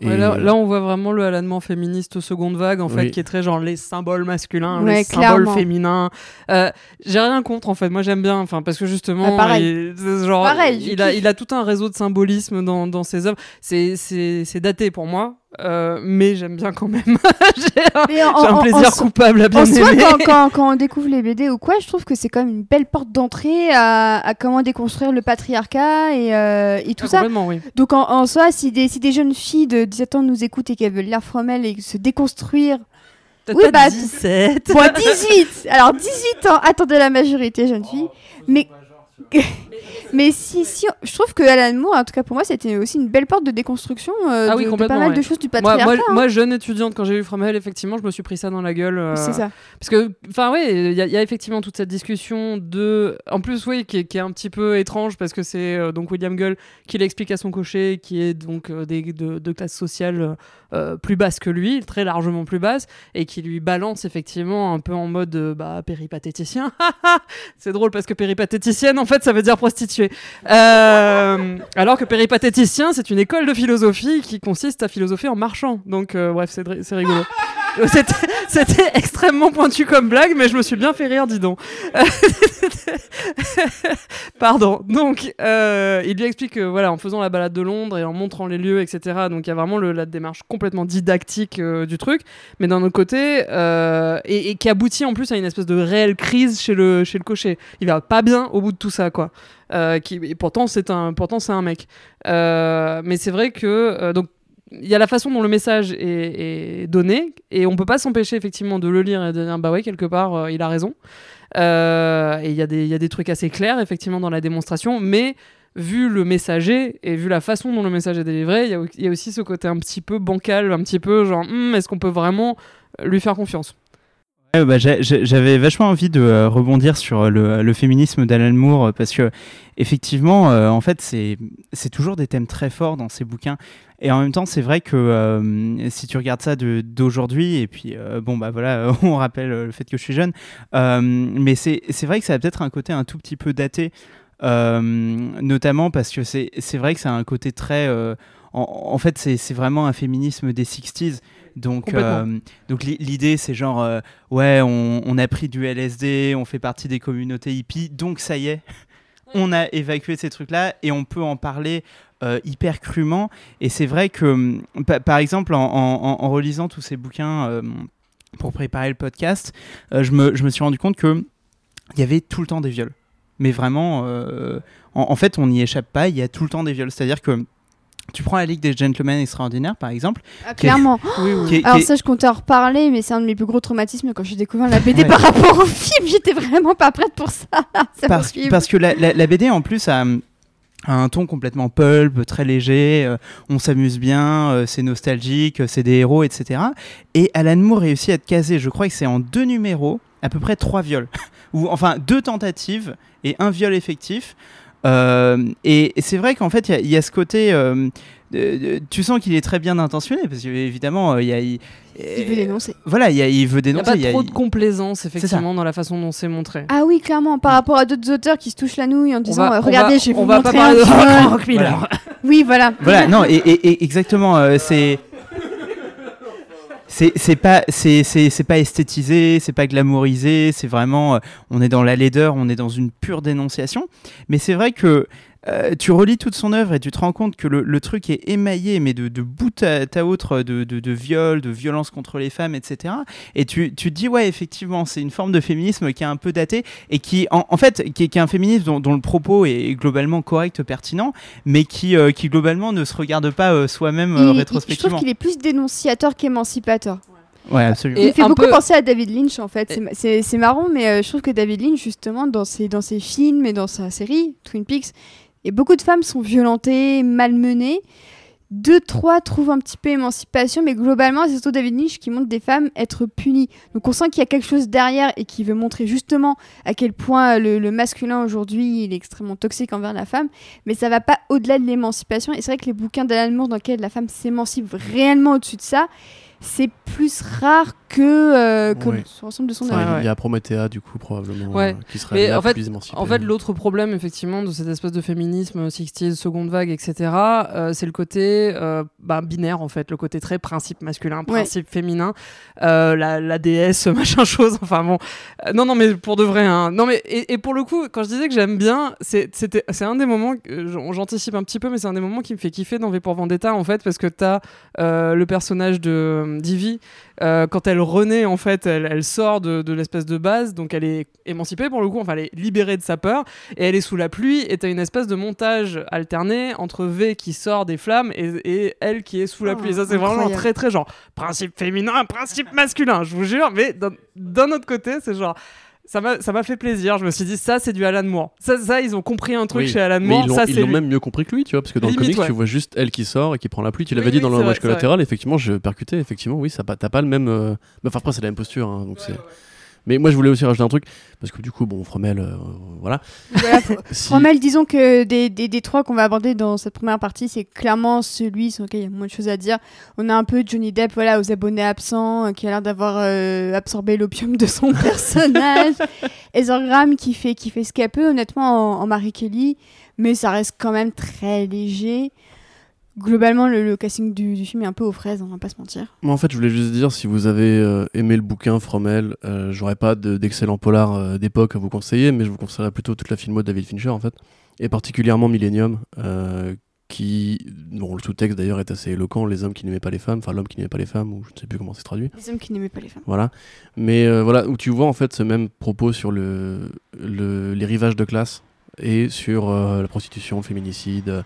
Et Ouais, là, là, on voit vraiment le Alan féministe seconde vague, en fait, qui est très genre les symboles masculins, Ouais, les symboles clairement. féminins. Euh, j'ai rien contre, en fait. Moi, j'aime bien, enfin, parce que justement, Ah, pareil. il, genre, Pareil, il, a, kiffe. il a tout un réseau de symbolisme dans, dans ses œuvres. C'est, c'est, c'est daté pour moi, euh, mais j'aime bien quand même. j'ai un, en- en- plaisir en coupable à bien En soi, aimer. quand, quand, quand on découvre les BD ou quoi, je trouve que c'est quand même une belle porte d'entrée à, à comment déconstruire le patriarcat et, euh, et tout Ah, ça. oui. Donc en, en soi, si des, si des jeunes filles de 17 ans nous écoutent et qu'elles veulent lire from elle et se déconstruire... T'as Oui, pas bah, 17. Bon, 18 Alors 18 ans, attendez la majorité, jeune fille. Mais... Mais si, si, je trouve que Alan Moore, en tout cas pour moi, c'était aussi une belle porte de déconstruction euh, Ah oui, de- de, pas mal ouais. de choses du patriarcat. moi, hein. moi, jeune étudiante, quand j'ai vu From Hell, effectivement, je me suis pris ça dans la gueule. euh, C'est ça. Parce que, enfin, oui, il y, a- il y a effectivement toute cette discussion de. En plus, oui, qui est, qui est un petit peu étrange parce que c'est euh, donc William Gull qui l'explique à son cocher, qui est donc des, de, de classe sociale plus basse que lui, très largement plus basse, et qui lui balance effectivement un peu en mode bah, péripatéticien. c'est drôle parce que péripatéticienne, en fait, ça veut dire Euh, alors que péripatéticien, c'est une école de philosophie qui consiste à philosopher en marchant. Donc, euh, bref, c'est rigolo. C'était- extrêmement pointu comme blague, mais je me suis bien fait rire, dis donc. Pardon. Donc, euh, il lui explique que, voilà, en faisant la balade de Londres et en montrant les lieux, etc., donc il y a vraiment la démarche complètement didactique euh, du truc, mais d'un autre côté, euh, et, qui aboutit en plus à une espèce de réelle crise chez le, cocher. Il va pas bien au bout de tout ça, quoi. Et pourtant, c'est un, un mec. Mais c'est vrai que, donc, il y a la façon dont le message est, donné et on peut pas s'empêcher effectivement de le lire et de dire bah ouais quelque part euh, il a raison. Euh, et il y, a des- y a des trucs assez clairs effectivement dans la démonstration mais vu le messager et vu la façon dont le message est délivré il y a, aussi ce côté un petit peu bancal un petit peu genre Hum, est-ce qu'on peut vraiment lui faire confiance? Bah, J'avais vachement envie de euh, rebondir sur le, le féminisme d'Alan Moore euh, parce que effectivement, euh, en fait, c'est toujours des thèmes très forts dans ces bouquins. Et en même temps, c'est vrai que euh, si tu regardes ça d'aujourd'hui, et puis euh, bon, bah voilà, on rappelle euh, le fait que je suis jeune, euh, mais c'est vrai que ça a peut-être un côté un tout petit peu daté, euh, notamment parce que c'est vrai que ça a un côté très. euh, en, en fait, c'est vraiment un féminisme des 60s. Donc, euh, donc li- l'idée, c'est genre, euh, ouais, on, on a pris du LSD, on fait partie des communautés hippies, donc ça y est, on a évacué ces trucs-là et on peut en parler euh, hyper crûment. Et c'est vrai que, hum, pa- par exemple, en, en- en- en relisant tous ces bouquins euh, pour préparer le podcast, euh, je, me, je me suis rendu compte que il y avait tout le temps des viols. Mais vraiment, euh, en, en fait, on n'y échappe pas, il y a tout le temps des viols. C'est-à-dire que tu prends la Ligue des Gentlemen Extraordinaires, par exemple. Ah, clairement. Oui, oui. qui est- Alors est- ça, je comptais en reparler, mais c'est un de mes plus gros traumatismes quand j'ai découvert la BD Ouais. par rapport au film. J'étais vraiment pas prête pour ça. ça parce, que la, la- la BD en plus a, a un ton complètement pulp, très léger, euh, on s'amuse bien, euh, c'est nostalgique, euh, c'est des héros, etc. Et Alan Moore réussit à être casé, je crois que c'est en deux numéros, à peu près trois viols, ou enfin deux tentatives et un viol effectif. Euh, et et c'est vrai qu'en fait, il y a- il y, a ce côté. euh, de- de- tu sens qu'il est très bien intentionné parce qu'évidemment, il y a. Il veut dénoncer. Voilà, il, y a- il veut Il n'y dénoncer. a pas il y a- trop de complaisance, effectivement, dans la façon dont c'est montré. Ah oui, clairement, par rapport à d'autres auteurs qui se touchent la nouille en disant va- euh, Regardez, va- je vais on vous va pas montrer de un Miller. Oui, voilà. Voilà, non, et, et- et exactement, euh, c'est. C'est c'est pas c'est c'est c'est pas esthétisé, c'est pas glamourisé, c'est vraiment euh, on est dans la laideur, on est dans une pure dénonciation. Mais c'est vrai que euh, tu relis toute son œuvre et tu te rends compte que le, le truc est émaillé, mais de, de bout à, à autre, de, de, de viol, de violence contre les femmes, etc. Et tu, tu te dis, ouais, effectivement, c'est une forme de féminisme qui est un peu daté et qui, en, en fait, qui, est- qui est un féminisme dont, dont le propos est globalement correct, pertinent, mais qui, euh, qui globalement ne se regarde pas euh, soi-même il- je trouve rétrospectivement. qu'il est plus dénonciateur qu'émancipateur. Ouais, absolument. Et il fait un beaucoup peu- penser à David Lynch en fait. C'est ma- C'est c'est marrant, mais euh, je trouve que David Lynch, justement, dans ses, dans ses films et dans sa série, Twin Peaks, et beaucoup de femmes sont violentées, malmenées. Deux, trois trouvent un petit peu émancipation, mais globalement, c'est surtout David Lynch qui montre des femmes être punies. Donc on sent qu'il y a quelque chose derrière et qui veut montrer justement à quel point le, le masculin aujourd'hui est extrêmement toxique envers la femme, mais ça va pas au-delà de l'émancipation. Et c'est vrai que les bouquins d'Alan Moore dans lesquels la femme s'émancipe réellement au-dessus de ça, c'est plus rare que, euh, que Ouais. sur l'ensemble de son Enfin, œuvre. ouais. Il y a Promethea, du coup, probablement, Ouais. euh, qui serait Mais en fait- plus. En fait, l'autre problème, effectivement, de cette espèce de féminisme 60s, seconde vague, etc., euh, c'est le côté euh, bah, binaire, en fait, le côté très principe masculin, Ouais. principe féminin, euh, la, la déesse, machin chose, enfin bon. Euh, non, non, mais pour de vrai, hein. Non, mais, et, et pour le coup, quand je disais que j'aime bien, c'est c'était- c'est un des moments, j'anticipe un petit peu, mais c'est un des moments qui me fait kiffer dans V pour Vendetta, en fait, parce que t'as euh, le personnage de euh, Divi, euh, quand elle renaît, en fait, elle, elle sort de, de l'espèce de base, donc elle est émancipée pour le coup, enfin elle est libérée de sa peur, et elle est sous la pluie, et t'as une espèce de montage alterné entre V qui sort des flammes et, et elle qui est sous la Oh, pluie. Et ça, c'est vraiment très très genre principe féminin, principe masculin, je vous jure, mais d'un autre côté, c'est genre. Ça m'a ça m'a fait plaisir, je me suis dit, ça c'est du Alan Moore. Ça, ça, ils ont compris un truc Oui, chez Alan Mais Moore, ils l'ont- ça ils l'ont même mieux compris que lui, tu vois, parce que dans Limite, le comics, ouais. tu vois juste elle qui sort et qui prend la pluie. Tu l'avais Oui, dit oui, dans le vrai. collatéral, effectivement, je percutais, effectivement, oui, t'as pas le même. euh, mais Enfin, après, c'est la même posture, hein, donc c'est. Mais moi, je voulais aussi rajouter un truc, parce que du coup, bon, Fromel, euh, voilà. Voilà, Si- Fromel, disons que des, des, des trois qu'on va aborder dans cette première partie, c'est clairement celui sur lequel il y a moins de choses à dire. On a un peu Johnny Depp, voilà, aux abonnés absents, euh, qui a l'air d'avoir euh, absorbé l'opium de son personnage. Heather Graham qui fait, qui fait ce qu'elle peut, honnêtement, en, en Marie Kelly, mais ça reste quand même très léger. Globalement, le, le casting du, du film est un peu aux fraises, on va pas se mentir. Moi, en fait, je voulais juste dire, si vous avez euh, aimé le bouquin Fromel, euh, j'aurais pas de- d'excellents polars euh, d'époque à vous conseiller, mais je vous conseillerais plutôt toute la filmo de David Fincher, en fait, et particulièrement Millennium, euh, qui, bon, le sous-texte d'ailleurs est assez éloquent, les hommes qui n'aimaient pas les femmes, enfin l'homme qui n'aimait pas les femmes, ou je ne sais plus comment c'est traduit. Les hommes qui n'aimaient pas les femmes. Voilà. Mais euh, voilà, où tu vois en fait ce même propos sur le, le- les rivages de classe et sur euh, la prostitution, le féminicide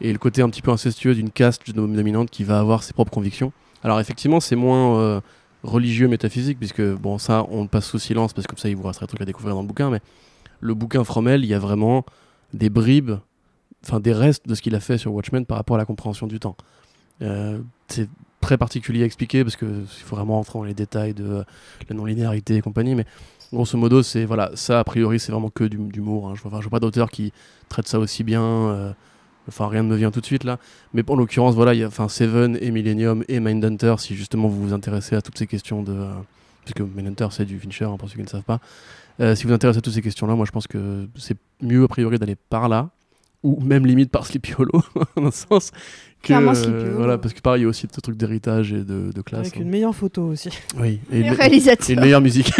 et le côté un petit peu incestueux d'une caste dominante qui va avoir ses propres convictions. Alors effectivement, c'est moins euh, religieux, métaphysique, puisque bon, ça, on le passe sous silence parce que comme ça, il vous resterait des trucs à découvrir dans le bouquin. Mais le bouquin Fromel, il y a vraiment des bribes, enfin des restes de ce qu'il a fait sur Watchmen par rapport à la compréhension du temps. Euh, c'est très particulier à expliquer parce qu'il faut vraiment rentrer dans les détails de la non-linéarité et compagnie. Mais grosso modo, c'est voilà, ça a priori, c'est vraiment que du- d'humour. Hein. Je enfin, vois pas d'auteur qui traite ça aussi bien. euh, Enfin, rien ne me vient tout de suite là. Mais en l'occurrence, voilà, il y a enfin, Seven et Millennium et Mindhunter, si justement vous vous intéressez à toutes ces questions de. euh, puisque Mindhunter, c'est du Fincher, hein, pour ceux qui ne savent pas. Euh, si vous vous intéressez à toutes ces questions-là, moi je pense que c'est mieux a priori d'aller par là, ou même limite par Sleepy Hollow, dans un sens. Que, Clairement, euh, Sleepy Hollow. voilà, parce que pareil, il y a aussi ce truc d'héritage et de, de classe. Avec hein. une meilleure photo aussi. Oui, et, Le une, et une meilleure musique.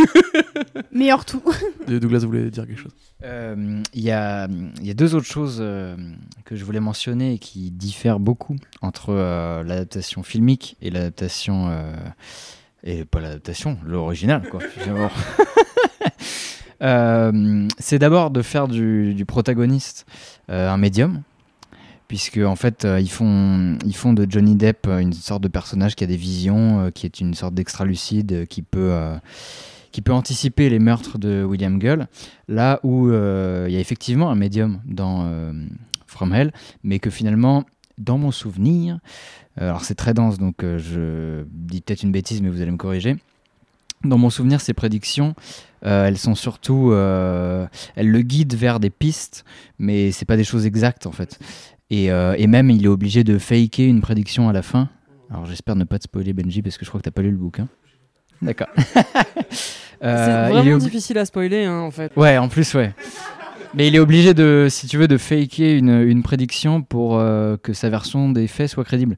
meilleur tout. Douglas voulait dire quelque chose. Euh, Il y, a, il y a deux autres choses euh, que je voulais mentionner et qui diffèrent beaucoup entre euh, l'adaptation filmique et l'adaptation euh, Et pas l'adaptation, l'original, quoi. Euh, c'est d'abord de faire du, protagoniste euh, un médium, puisque en fait euh, ils, font, ils font de Johnny Depp une sorte de personnage qui a des visions, qui est une sorte d'extra-lucide, euh, qui peut... qui peut anticiper les meurtres de William Gull, là où il y a effectivement un médium dans From Hell, mais que finalement, dans mon souvenir, alors c'est très dense, donc je dis peut-être une bêtise, mais vous allez me corriger. Dans mon souvenir, ces prédictions, euh, elles sont surtout, euh, elles le guident vers des pistes, mais c'est pas des choses exactes en fait. Et, euh, et même, il est obligé de faker une prédiction à la fin. Alors j'espère ne pas te spoiler Benji parce que je crois que t'as pas lu le bouquin. D'accord. C'est il est vraiment difficile à spoiler, hein, en fait. Ouais, en plus, ouais. Mais il est obligé de, si tu veux, de faker une, une prédiction pour que sa version des faits soit crédible.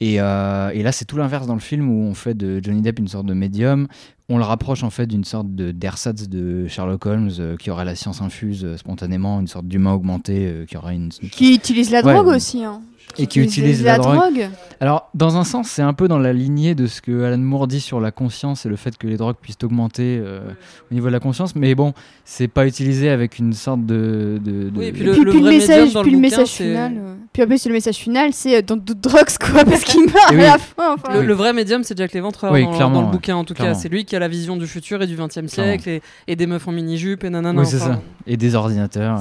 Et, euh, et là, c'est tout l'inverse dans le film où on fait de Johnny Depp une sorte de médium. On le rapproche en fait d'une sorte de d'ersatz de Sherlock Holmes euh, qui aurait la science infuse euh, spontanément, une sorte d'humain augmenté qui aurait une. Qui utilise la Ouais. drogue aussi. Hein. Et qui utilise la drogue. drogue. Alors, dans un sens, c'est un peu dans la lignée de ce que Alan Moore dit sur la conscience et le fait que les drogues puissent augmenter euh, au niveau de la conscience. Mais bon, c'est pas utilisé avec une sorte de. de, de- Oui, et puis Et le- puis, puis le vrai médium message, dans puis le message c'est- final. euh, Puis après, c'est le message final, c'est euh, don't do drugs quoi, parce qu'il meurt Et à la fin. Enfin. Le, Oui. le vrai médium, c'est Jack l'Éventreur Oui, dans, dans le ouais. bouquin, en tout Clairement. cas. C'est lui qui a la vision du futur et du 20e Clairement. siècle et, et des meufs en mini-jupe et nanana. Oui, c'est enfin, ça. Et des ordinateurs.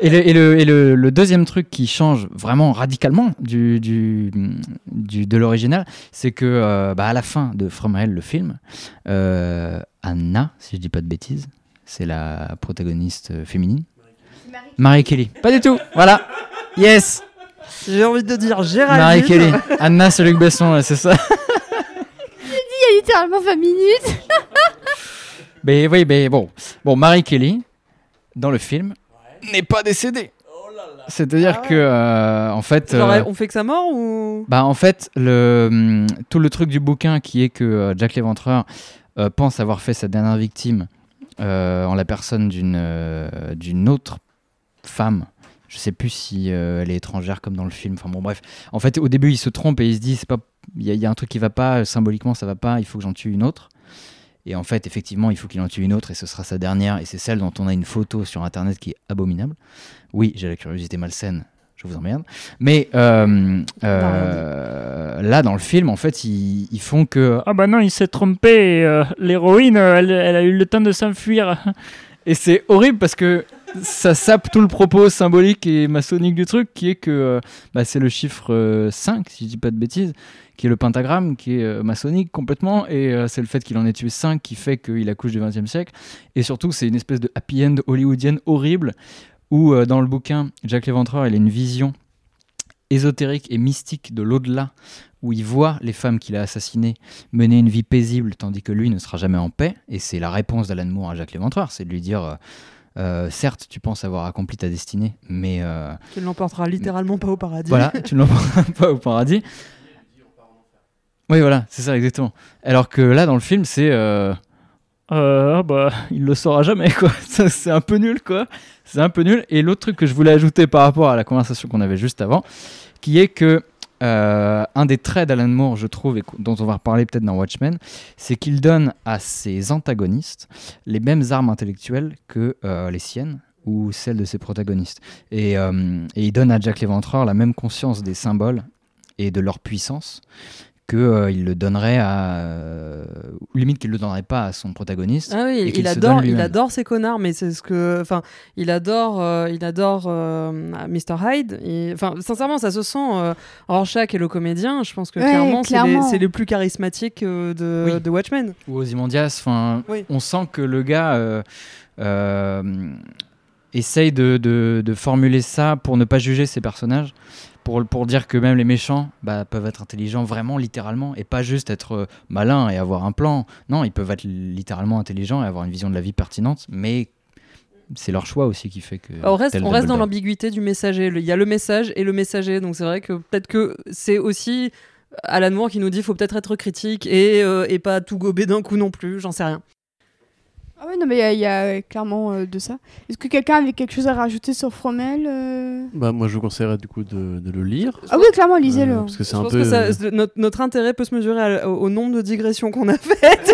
Et le, et le- et le- le deuxième truc qui change vraiment radicalement du, du, du- de l'original, c'est que euh, bah, à la fin de From Hell, le film, euh, Anna, si je dis pas de bêtises, c'est la protagoniste féminine. Marie Kelly. Pas du tout. Voilà. Yes. J'ai envie de dire Marie Géraldine. Kelly. Anna, c'est Luc Besson, c'est ça. Il y a littéralement 20 minutes. Mais oui, mais bon. Bon, Marie Kelly, dans le film, n'est pas décédée. C'est-à-dire que, euh, en fait. Genre, euh, on fait que sa mort ou? Bah en fait, le, hum, tout le truc du bouquin qui est que euh, Jack l'Éventreur euh, pense avoir fait sa dernière victime euh, en la personne d'une euh, d'une autre femme. Je sais plus si euh, elle est étrangère comme dans le film. Enfin bon bref. En fait au début il se trompe et il se dit c'est pas il y, y a un truc qui va pas symboliquement ça va pas. Il faut que j'en tue une autre. Et en fait effectivement il faut qu'il en tue une autre et ce sera sa dernière et c'est celle dont on a une photo sur internet qui est abominable. Oui j'ai la curiosité malsaine. Je vous emmerde. Mais euh, euh, là, dans le film, en fait, ils, ils font que ah bah non, il s'est trompé. euh, L'héroïne, elle, elle a eu le temps de s'enfuir. Et c'est horrible parce que ça sape tout le propos symbolique et maçonnique du truc, qui est que bah, c'est le chiffre euh, 5, si je dis pas de bêtises, qui est le pentagramme, qui est euh, maçonnique complètement, et euh, c'est le fait qu'il en ait tué 5 qui fait qu'il accouche du 20e siècle. Et surtout, c'est une espèce de happy end hollywoodienne horrible, où euh, dans le bouquin, Jack l'Éventreur, il a une vision ésotérique et mystique de l'au-delà, où il voit les femmes qu'il a assassinées mener une vie paisible, tandis que lui ne sera jamais en paix. Et c'est la réponse d'Alan Moore à Jacques Léventreur, c'est de lui dire, euh, euh, certes, tu penses avoir accompli ta destinée, mais euh, Qui ne l'emportera littéralement pas au paradis. voilà, tu ne l'emporteras pas au paradis. Oui, voilà, c'est ça, exactement. Alors que là, dans le film, c'est... Euh, euh, ah bah, il le saura jamais, quoi. C'est un peu nul, quoi. C'est un peu nul. Et l'autre truc que je voulais ajouter par rapport à la conversation qu'on avait juste avant, qui est que euh, un des traits d'Alan Moore, je trouve, et dont on va reparler peut-être dans Watchmen, c'est qu'il donne à ses antagonistes les mêmes armes intellectuelles que euh, les siennes ou celles de ses protagonistes. Et, euh, et il donne à Jack l'Éventreur la même conscience des symboles et de leur puissance que euh, le donnerait à euh, limite qu'il le donnerait pas à son protagoniste Ah oui, qu'il il adore, il adore ces connards, mais c'est ce que, enfin, il adore, euh, il adore euh, Mr Hyde. Enfin, sincèrement, ça se sent. Euh, Rorschach et le comédien, je pense que Ouais, clairement, c'est les, clairement. c'est les plus charismatiques euh, de, Oui. de Watchmen. ou Ozymandias. Enfin, Oui. on sent que le gars euh, euh, essaye de, de- de formuler ça pour ne pas juger ses personnages, pour, pour dire que même les méchants bah, peuvent être intelligents vraiment littéralement et pas juste être euh, malins et avoir un plan. Non, ils peuvent être littéralement intelligents et avoir une vision de la vie pertinente, mais c'est leur choix aussi qui fait que. on reste, on reste dans l'ambiguïté du messager. Il y a le message et le messager, donc c'est vrai que peut-être que c'est aussi Alan Moore qui nous dit faut peut-être être critique et, euh, et pas tout gober d'un coup non plus. J'en sais rien. Ah ouais, non, mais il y a- il y, a euh, clairement euh, de ça. Est-ce que quelqu'un avait quelque chose à rajouter sur Fromel euh Bah, moi, je vous conseillerais du coup de, de le lire. Ah oui, clairement, lisez-le. Euh, parce que c'est un pense peu. que ça- c'est- notre, notre intérêt peut se mesurer à- au, au nombre de digressions qu'on a faites.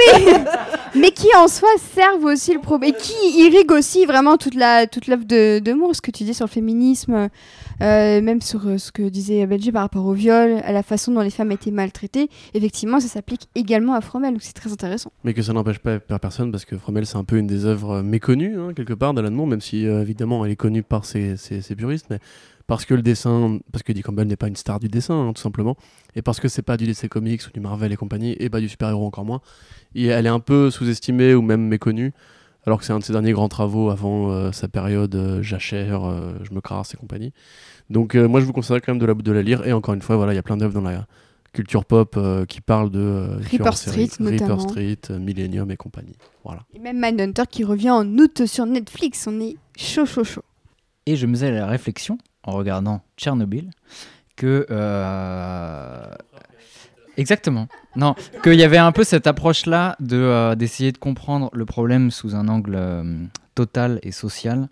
mais qui en soi servent aussi le problème. Et qui irriguent aussi vraiment toute la toute l'œuvre de, de Moore, ce que tu dis sur le féminisme, euh, même sur euh, ce que disait Benji par rapport au viol, à la façon dont les femmes étaient maltraitées. Effectivement, ça s'applique également à Fromel, donc c'est très intéressant. Mais que ça n'empêche pas per- personne, parce que Fromel, c'est un peu une des œuvres euh, méconnues, hein, quelque part, d'Alan Moore, même si évidemment elle est connue par ses, ses- puristes, mais parce que le dessin, parce que Dick Campbell n'est pas une star du dessin, hein, tout simplement, et parce que c'est pas du DC Comics ou du Marvel et compagnie, et pas du super-héros encore moins, et elle est un peu sous-estimée ou même méconnue, alors que c'est un de ses derniers grands travaux avant euh, sa période euh, jachère, euh, je me crasse et compagnie. Donc euh, moi je vous conseille quand même de la, de la lire, et encore une fois, voilà, il y a plein d'œuvres dans la culture pop euh, qui parlent de euh, Reaper. Street, notamment. Reaper Street, euh, Millennium et compagnie. Voilà. Et même Mindhunter qui revient en août sur Netflix. On est chaud, chaud, chaud. Et je me faisais la réflexion, en regardant Tchernobyl, que... Exactement. Non, qu'il y avait un peu cette approche-là de, euh, d'essayer de comprendre le problème sous un angle euh, total et social,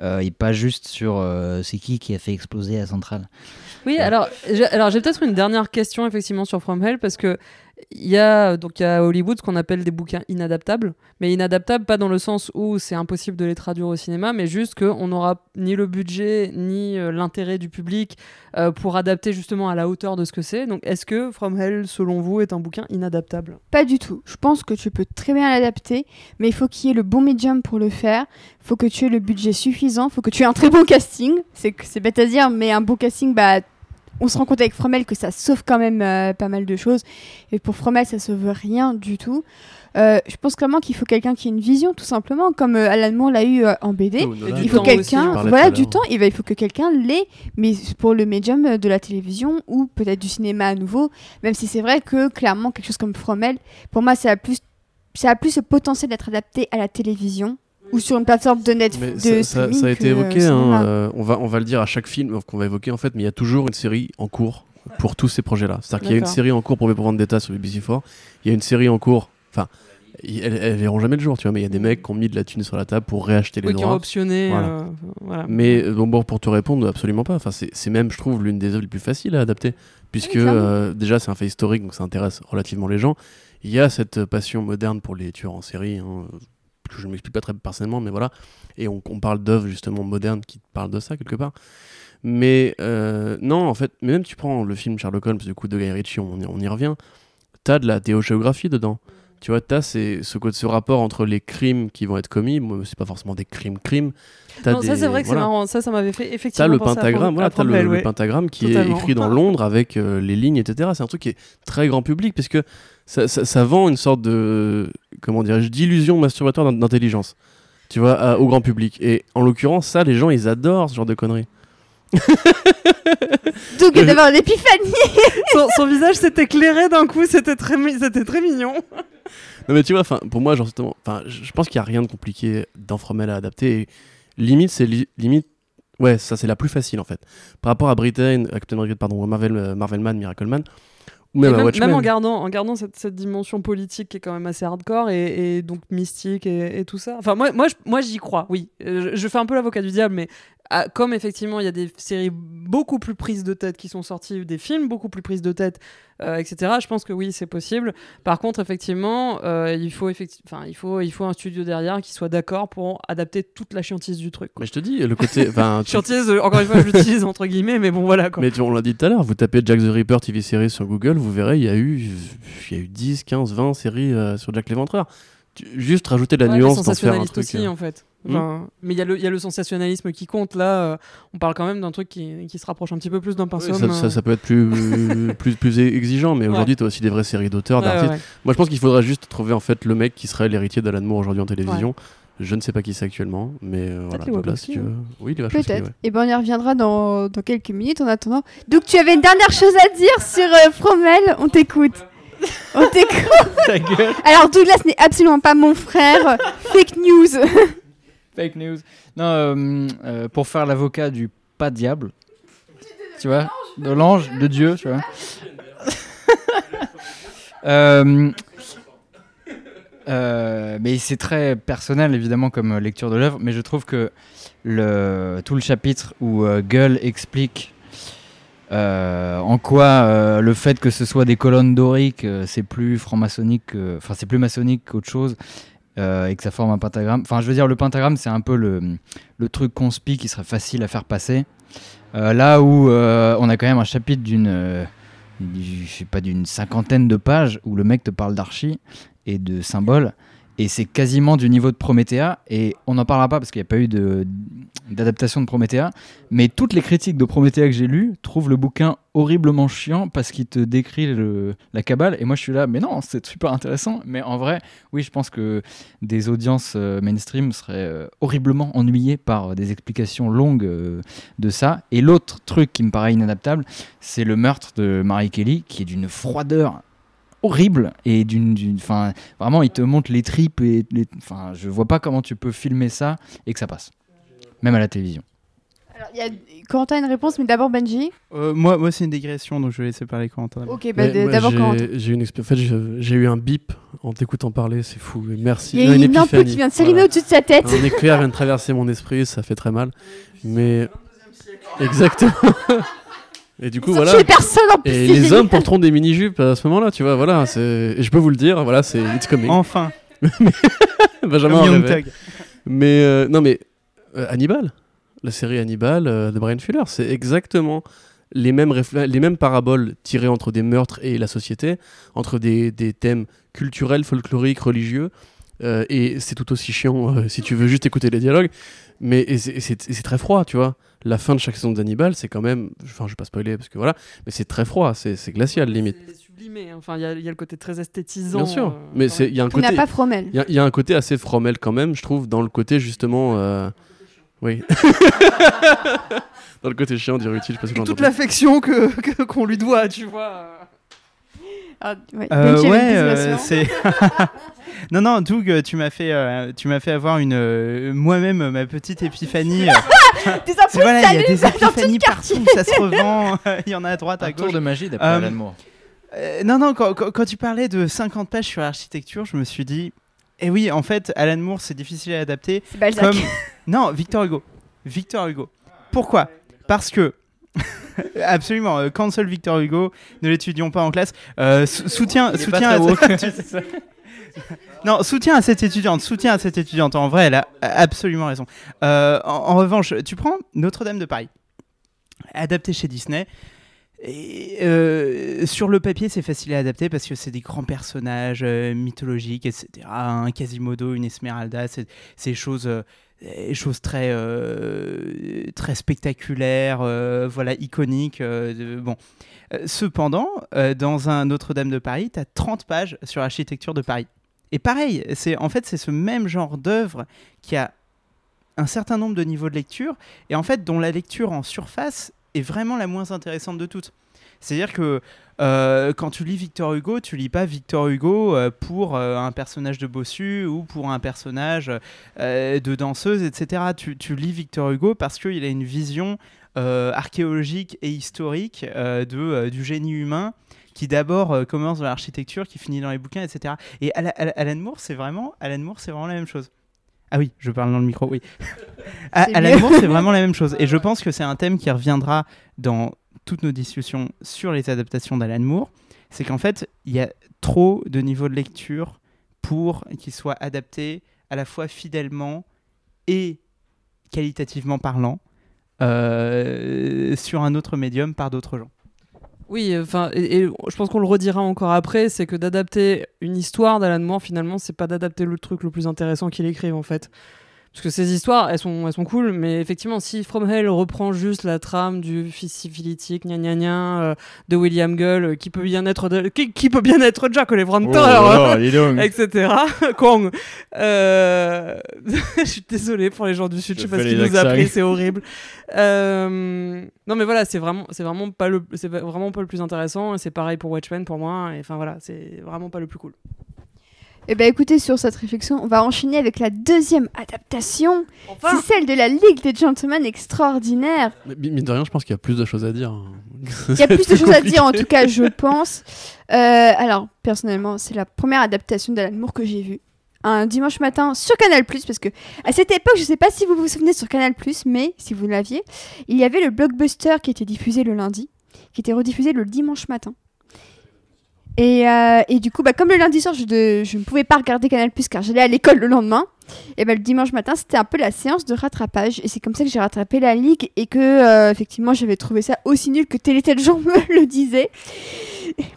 euh, et pas juste sur c'est qui qui a fait exploser la centrale. Oui, alors j'ai, alors j'ai peut-être une dernière question effectivement sur From Hell parce que il y a donc à Hollywood ce qu'on appelle des bouquins inadaptables, mais inadaptables pas dans le sens où c'est impossible de les traduire au cinéma, mais juste qu'on n'aura ni le budget ni euh, l'intérêt du public euh, pour adapter justement à la hauteur de ce que c'est. Donc est-ce que From Hell, selon vous, est un bouquin inadaptable? Pas du tout. Je pense que tu peux très bien l'adapter, mais il faut qu'il y ait le bon médium pour le faire. Il faut que tu aies le budget suffisant. Il faut que tu aies un très bon casting. C'est bête à dire, mais un bon casting, bah, on se rend compte avec Fromel que ça sauve quand même euh, pas mal de choses. Et pour Fromel, ça sauve rien du tout. Euh, je pense clairement qu'il faut quelqu'un qui ait une vision, tout simplement, comme euh, Alan Moore l'a eu euh, en BD. Oh. Du Il faut quelqu'un, voilà, du temps. Et ben, il faut que quelqu'un l'ait, mais pour le médium de la télévision ou peut-être du cinéma à nouveau. Même si c'est vrai que clairement quelque chose comme Fromel, pour moi, ça a plus, ça a plus le potentiel d'être adapté à la télévision ou sur une plateforme de Mais Netflix. de ça, ça- streaming ça a été euh, évoqué, hein, euh, on, va, on va le dire à chaque film qu'on va évoquer en fait, mais il y a toujours une série en cours pour tous ces projets-là. C'est-à-dire qu'il y a une série en cours pour V pour Vendetta sur BBC4, il y a une série en cours, enfin, elles, elles verront jamais le jour, tu vois, mais il y a des mecs qui ont mis de la thune sur la table pour réacheter les Oui, qui ont droits. optionné. Voilà. euh, voilà. Mais euh, bon, bon, pour te répondre, absolument pas. Enfin, c'est même, je trouve, l'une des œuvres les plus faciles à adapter, puisque Oui, euh, déjà c'est un fait historique, donc ça intéresse relativement les gens. Il y a cette passion moderne pour les tueurs en série, hein, que je ne m'explique pas très personnellement, mais voilà. Et on, on parle d'œuvres justement modernes qui parlent de ça quelque part. Mais euh, non, en fait, mais même tu prends le film Sherlock Holmes du coup de Guy Ritchie, on y, on y revient. T'as de la théogéographie dedans. Tu vois, t'as ces- ce, ce rapport entre les crimes qui vont être commis. Moi, c'est pas forcément des crimes crimes. T'as Non, ça c'est vrai que voilà. c'est marrant. Ça, ça m'avait fait T'as effectivement. le penser à pentagramme, voilà, t'as le, le ouais. pentagramme qui Totalement. est écrit dans Londres avec euh, les lignes, etc. C'est un truc qui est très grand public parce que ça, ça- ça vend une sorte de, comment dirais-je, d'illusion masturbatoire d'in- d'intelligence, tu vois, à- au grand public. Et en l'occurrence, ça, les gens, ils adorent ce genre de conneries. Donc, d'avoir l'épiphanie. son, son visage s'est éclairé d'un coup. C'était très, mi- c'était très mignon. Non mais tu vois, pour moi, genre, je je pense qu'il n'y a rien de compliqué dans Fromel à adapter. Et limite, c'est li- limite, ouais, ça c'est la plus facile en fait. Par rapport à Britain, à Captain Britain, pardon, à Marvel, euh, Marvelman, Miracleman, même à même, en gardant, en gardant cette, cette dimension politique qui est quand même assez hardcore et, et donc mystique et, et tout ça. Enfin, moi, moi, moi j'y crois, oui. Euh, Je, je fais un peu l'avocat du diable, mais ah, comme effectivement il y a des séries beaucoup plus prises de tête qui sont sorties, des films beaucoup plus prises de tête, euh, etc., je pense que oui, c'est possible. Par contre, effectivement, euh, il, faut effecti- il, faut, il faut un studio derrière qui soit d'accord pour adapter toute la chiantise du truc. quoi. Mais je te dis, le côté. Chiantise, euh, encore une fois, je l'utilise entre guillemets, mais bon, voilà quoi. Mais tu- on l'a dit tout à l'heure, vous tapez Jack the Ripper TV série sur Google, vous verrez, il y a eu, il y a eu 10, 15, 20 séries euh, sur Jack l'Éventreur. Juste rajouter de la Ouais, nuance dans faire un truc. aussi euh, en fait. Hmm. Mais il y, a le- il y a le sensationnalisme qui compte là. euh, on parle quand même d'un truc qui, qui se rapproche un petit peu plus d'un oui, pinceau. ça, ça- ça peut être plus, plus, plus exigeant, mais Ouais. aujourd'hui, tu as aussi des vraies séries d'auteurs, d'artistes. Moi, je pense qu'il faudrait juste trouver en fait le mec qui serait l'héritier d'Alan Moore aujourd'hui en télévision. Je ne sais pas qui c'est actuellement, mais euh, voilà. si tu veux- Oui, Wachowski, Peut-être. ouais. Et ben on y reviendra dans, dans quelques minutes en attendant. Donc tu avais une dernière chose à dire sur euh, Fromel, on t'écoute. On t'écoute. Ta gueule. Alors Douglas n'est absolument pas mon frère. Fake news. Fake news. Non, euh, euh, pour faire l'avocat du pas diable. Tu vois De l'ange, de Dieu, tu vois. Euh, Euh, mais c'est très personnel évidemment comme lecture de l'œuvre, mais je trouve que le, tout le chapitre où euh, Gull explique euh, en quoi euh, le fait que ce soit des colonnes doriques, euh, c'est plus franc-maçonnique, que- enfin c'est plus maçonnique qu'autre chose, et que ça forme un pentagramme? Enfin, je veux dire, le pentagramme, c'est un peu le, le truc conspi qui serait facile à faire passer. Là où on a quand même un chapitre d'une, je sais pas, d'une cinquantaine de pages où le mec te parle d'archi et de symboles. Et c'est quasiment du niveau de Promethea. Et on n'en parlera pas parce qu'il n'y a pas eu de- d'adaptation de Promethea. Mais toutes les critiques de Promethea que j'ai lues trouvent le bouquin horriblement chiant parce qu'il te décrit la cabale. Et moi, je suis là, mais non, c'est super intéressant. Mais en vrai, oui, je pense que des audiences euh, mainstream seraient euh, horriblement ennuyées par euh, des explications longues de ça. Et l'autre truc qui me paraît inadaptable, c'est le meurtre de Marie Kelly, qui est d'une froideur horrible et d'une d'une- enfin vraiment il te montre les tripes et les enfin je vois pas comment tu peux filmer ça et que ça passe même à la télévision Alors, il y a Corentin a une réponse, mais d'abord Benji. Euh, moi, moi c'est une digression, donc je vais laisser parler Corentin. Ok, bah, d'abord Corentin. J'ai une expé- en fait, j'ai eu un bip en t'écoutant parler, c'est fou. et Merci. Il y a une ampoule épiphanie. qui vient de s'allumer Voilà. au-dessus de sa tête. Un éclair vient de traverser mon esprit, ça fait très mal. Mais exactement. Et du coup, voilà. sont tués personne en plus. Et les hommes porteront des mini-jupes à ce moment-là, tu vois. Voilà, c'est. Je peux vous le dire, voilà, c'est it's coming. Enfin, Benjamin en. Thug. Mais euh, non, mais euh, Hannibal, la série Hannibal euh, de Brian Fuller, c'est exactement les mêmes, les mêmes paraboles tirées entre des meurtres et la société, entre des, des thèmes culturels, folkloriques, religieux. euh, et c'est tout aussi chiant euh, si tu veux juste écouter les dialogues. Mais c'est- très froid, tu vois. La fin de chaque saison d'Hannibal, c'est quand même. Enfin, je vais pas spoiler parce que voilà. Mais c'est très froid, c'est glacial limite. C'est sublimé. hein. Enfin, il y, a- il y a le côté très esthétisant. Bien sûr. euh, mais il y a un côté. n'a pas Fromel. Il y, a- il y a un côté assez fromel quand même, je trouve, dans le côté justement. euh, Oui. dans le côté chiant du Rutil, je sais pas si toute l'affection que que- qu'on lui doit, tu vois. Ah, ouais. Euh, ouais, euh, c'est. non, non, Doug, tu m'as fait, euh, tu m'as fait avoir une euh, moi-même ma petite épiphanie. euh, Des voilà, il y a des épiphanies partout, ça se revend, il y en a à droite, à un gauche. tour de magie d'après Euh, Alan Moore Euh, non, non, quand, quand- quand tu parlais de 50 pages sur l'architecture, je me suis dit, eh oui, en fait, Alan Moore, c'est difficile à adapter. Balzac. Comme... Non, Victor Hugo. Victor Hugo. Pourquoi? Parce que. Absolument, euh, cancel Victor Hugo, ne l'étudions pas en classe. Euh, sou- soutien, soutien, à non, soutien à cette étudiante, soutien à cette étudiante. En vrai, elle a absolument raison. Euh, en, en revanche, tu prends Notre-Dame de Paris, adapté chez Disney. Et, euh, sur le papier, c'est facile à adapter parce que c'est des grands personnages euh, mythologiques, etc. Un Quasimodo, une Esmeralda, c'est des choses, choses très, euh, très spectaculaires, euh, voilà, iconiques. euh, bon. Euh, cependant, euh, dans un Notre-Dame de Paris, tu as 30 pages sur l'architecture de Paris. Et pareil, c'est en fait c'est ce même genre d'œuvre qui a un certain nombre de niveaux de lecture et en fait dont la lecture en surface est vraiment la moins intéressante de toutes. C'est-à-dire que euh, quand tu lis Victor Hugo, tu lis pas Victor Hugo euh, pour euh, un personnage de bossu ou pour un personnage de danseuse, etc. Tu, tu lis Victor Hugo parce qu'il a une vision euh, archéologique et historique euh, de, euh, du génie humain qui d'abord commence dans l'architecture, qui finit dans les bouquins, etc. Et Ala- Ala- Alan Moore, c'est vraiment, Alan Moore, c'est vraiment la même chose. Ah oui, je parle dans le micro, oui. Alan mieux. Moore, c'est vraiment la même chose. Et je pense que c'est un thème qui reviendra dans toutes nos discussions sur les adaptations d'Alan Moore. C'est qu'en fait, il y a trop de niveaux de lecture pour qu'ils soient adaptés à la fois fidèlement et qualitativement parlant euh, sur un autre médium par d'autres gens. Oui, enfin, et, et je pense qu'on le redira encore après, c'est que d'adapter une histoire d'Alan Moore, finalement, c'est pas d'adapter le truc le plus intéressant qu'il écrive, en fait. Parce que ces histoires, elles sont, elles sont cool, mais effectivement, si From Hell reprend juste la trame du fils syphilitique, gna gna gna, euh, de William Gull, euh, qui peut bien être, de- qui, qui peut bien être Jack O'Levranter, Oh, donc. etc. Kong. Euh, je suis désolé pour les gens du Sud, je sais pas ce les nous a appris, c'est horrible. Euh, Non mais voilà, c'est vraiment, c'est vraiment pas le, c'est vraiment pas le plus intéressant. et C'est pareil pour Watchmen pour moi. Et enfin voilà, c'est vraiment pas le plus cool. Eh ben écoutez, sur cette réflexion, on va enchaîner avec la deuxième adaptation. Enfin, C'est celle de la Ligue des Gentlemen Extraordinaires. Mais mine de rien, je pense qu'il y a plus de choses à dire. hein. Il y a plus de choses à dire, en tout cas, je pense. Euh, alors, personnellement, c'est la première adaptation d'Alan Moore que j'ai vue. un dimanche matin sur Canal+, parce que à cette époque, je sais pas si vous vous souvenez sur Canal+, mais si vous l'aviez, il y avait le blockbuster qui était diffusé le lundi, qui était rediffusé le dimanche matin. Et, euh, et du coup, bah, comme le lundi soir, je, je ne pouvais pas regarder Canal+, car j'allais à l'école le lendemain, et bah, le dimanche matin, c'était un peu la séance de rattrapage, et c'est comme ça que j'ai rattrapé la Ligue, et que, euh, effectivement, j'avais trouvé ça aussi nul que Télé 7 jours me le disait.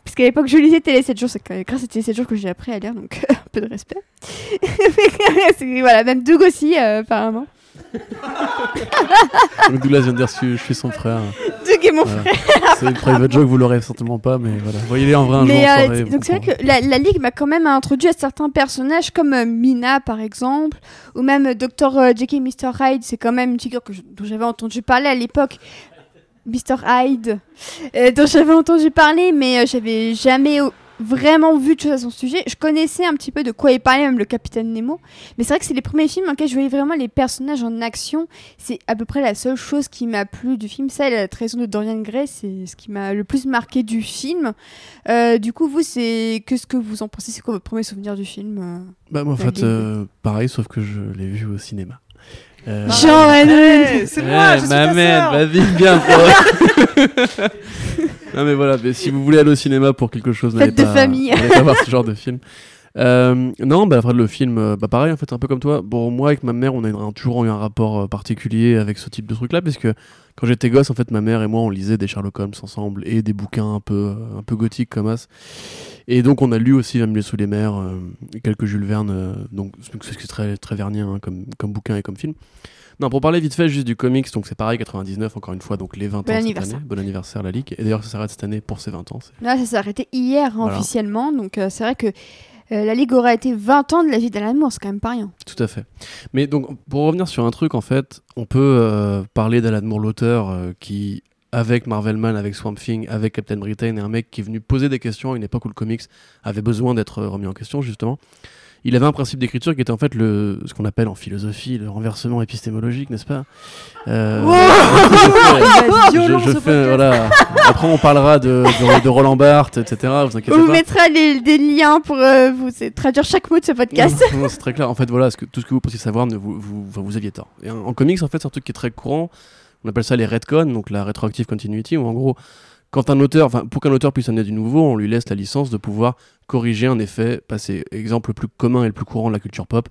Parce qu'à l'époque, je lisais Télé 7 jours, c'est grâce à Télé 7 jours que j'ai appris à lire, donc un peu de respect. Voilà, même Doug aussi, euh, apparemment. Douglas vient de dire que je suis son frère. Doug est mon Voilà. C'est une private joke, vous l'aurez certainement pas, mais voilà. Voyez-les en vrai un jour Mais en euh, soirée. donc c'est vrai que la, la Ligue m'a quand même introduit à certains personnages comme euh, Mina par exemple, ou même euh, Dr. euh, Jekyll et Mr. Hyde, c'est quand même une figure que je- dont j'avais entendu parler à l'époque. Mr. Hyde, euh, dont j'avais entendu parler, mais euh, j'avais jamais euh, vraiment vu de choses à son sujet. Je connaissais un petit peu de quoi il parlait, même le Capitaine Nemo. Mais c'est vrai que c'est les premiers films dans lesquels je voyais vraiment les personnages en action. C'est à peu près la seule chose qui m'a plu du film. Ça, et la trahison de Dorian Gray, c'est ce qui m'a le plus marqué du film. Euh, du coup, vous, c'est que ce que vous en pensez? C'est quoi votre premier souvenir du film euh Bah, moi, en fait, euh, pareil, sauf que je l'ai vu au cinéma. Euh, Jean Hey, c'est moi, je suis ta vas-y, pour- non mais voilà, mais si vous voulez aller au cinéma pour quelque chose, n'allez Fête de pas, famille. n'allez pas voir ce genre de film. Euh, non, bah après le film, euh, bah pareil en fait, un peu comme toi. Bon, moi avec ma mère, on a un- toujours eu un rapport euh, particulier avec ce type de truc-là, parce que quand j'étais gosse, en fait, ma mère et moi, on lisait des Sherlock Holmes ensemble et des bouquins un peu, un peu gothiques comme as. Et donc on a lu aussi milieu sous les mers, euh, quelques Jules Verne, euh, donc c'est très très vernien hein, comme, comme bouquin et comme film. Non, pour parler vite fait juste du comics, donc c'est pareil, 99 encore une fois, donc les 20 ans Bon cette anniversaire. année. Bon anniversaire la Ligue. Et d'ailleurs ça s'arrête cette année pour ses 20 ans. Là, ça s'est arrêté hier hein, Voilà. officiellement. Donc, euh, c'est vrai que euh, la Ligue aura été 20 ans de la vie d'Alan Moore, c'est quand même pas rien. Tout à fait. Mais donc, pour revenir sur un truc, en fait, on peut euh, parler d'Alan Moore, l'auteur, euh, qui, avec Marvel Man, avec Swamp Thing, avec Captain Britain, est un mec qui est venu poser des questions à une époque où le comics avait besoin d'être remis en question, justement. Il avait un principe d'écriture qui était en fait le, ce qu'on appelle en philosophie le renversement épistémologique, n'est-ce pas? Euh, je, fais, voilà. Après, on parlera de, de, de Roland Barthes, etc. Vous inquiétez On vous pas. mettra les- des liens pour euh, vous traduire chaque mot de ce podcast. Non, non, c'est très clair. En fait, voilà, ce que, tout ce que vous pensiez savoir, ne vous, vous, enfin, vous aviez tort. Et en, en comics, en fait, c'est un truc qui est très courant. On appelle ça les retcons, donc la retroactive continuity, où en gros, quand un auteur, pour qu'un auteur puisse amener du nouveau, on lui laisse la licence de pouvoir corriger un effet passé. Exemple le plus commun et le plus courant de la culture pop.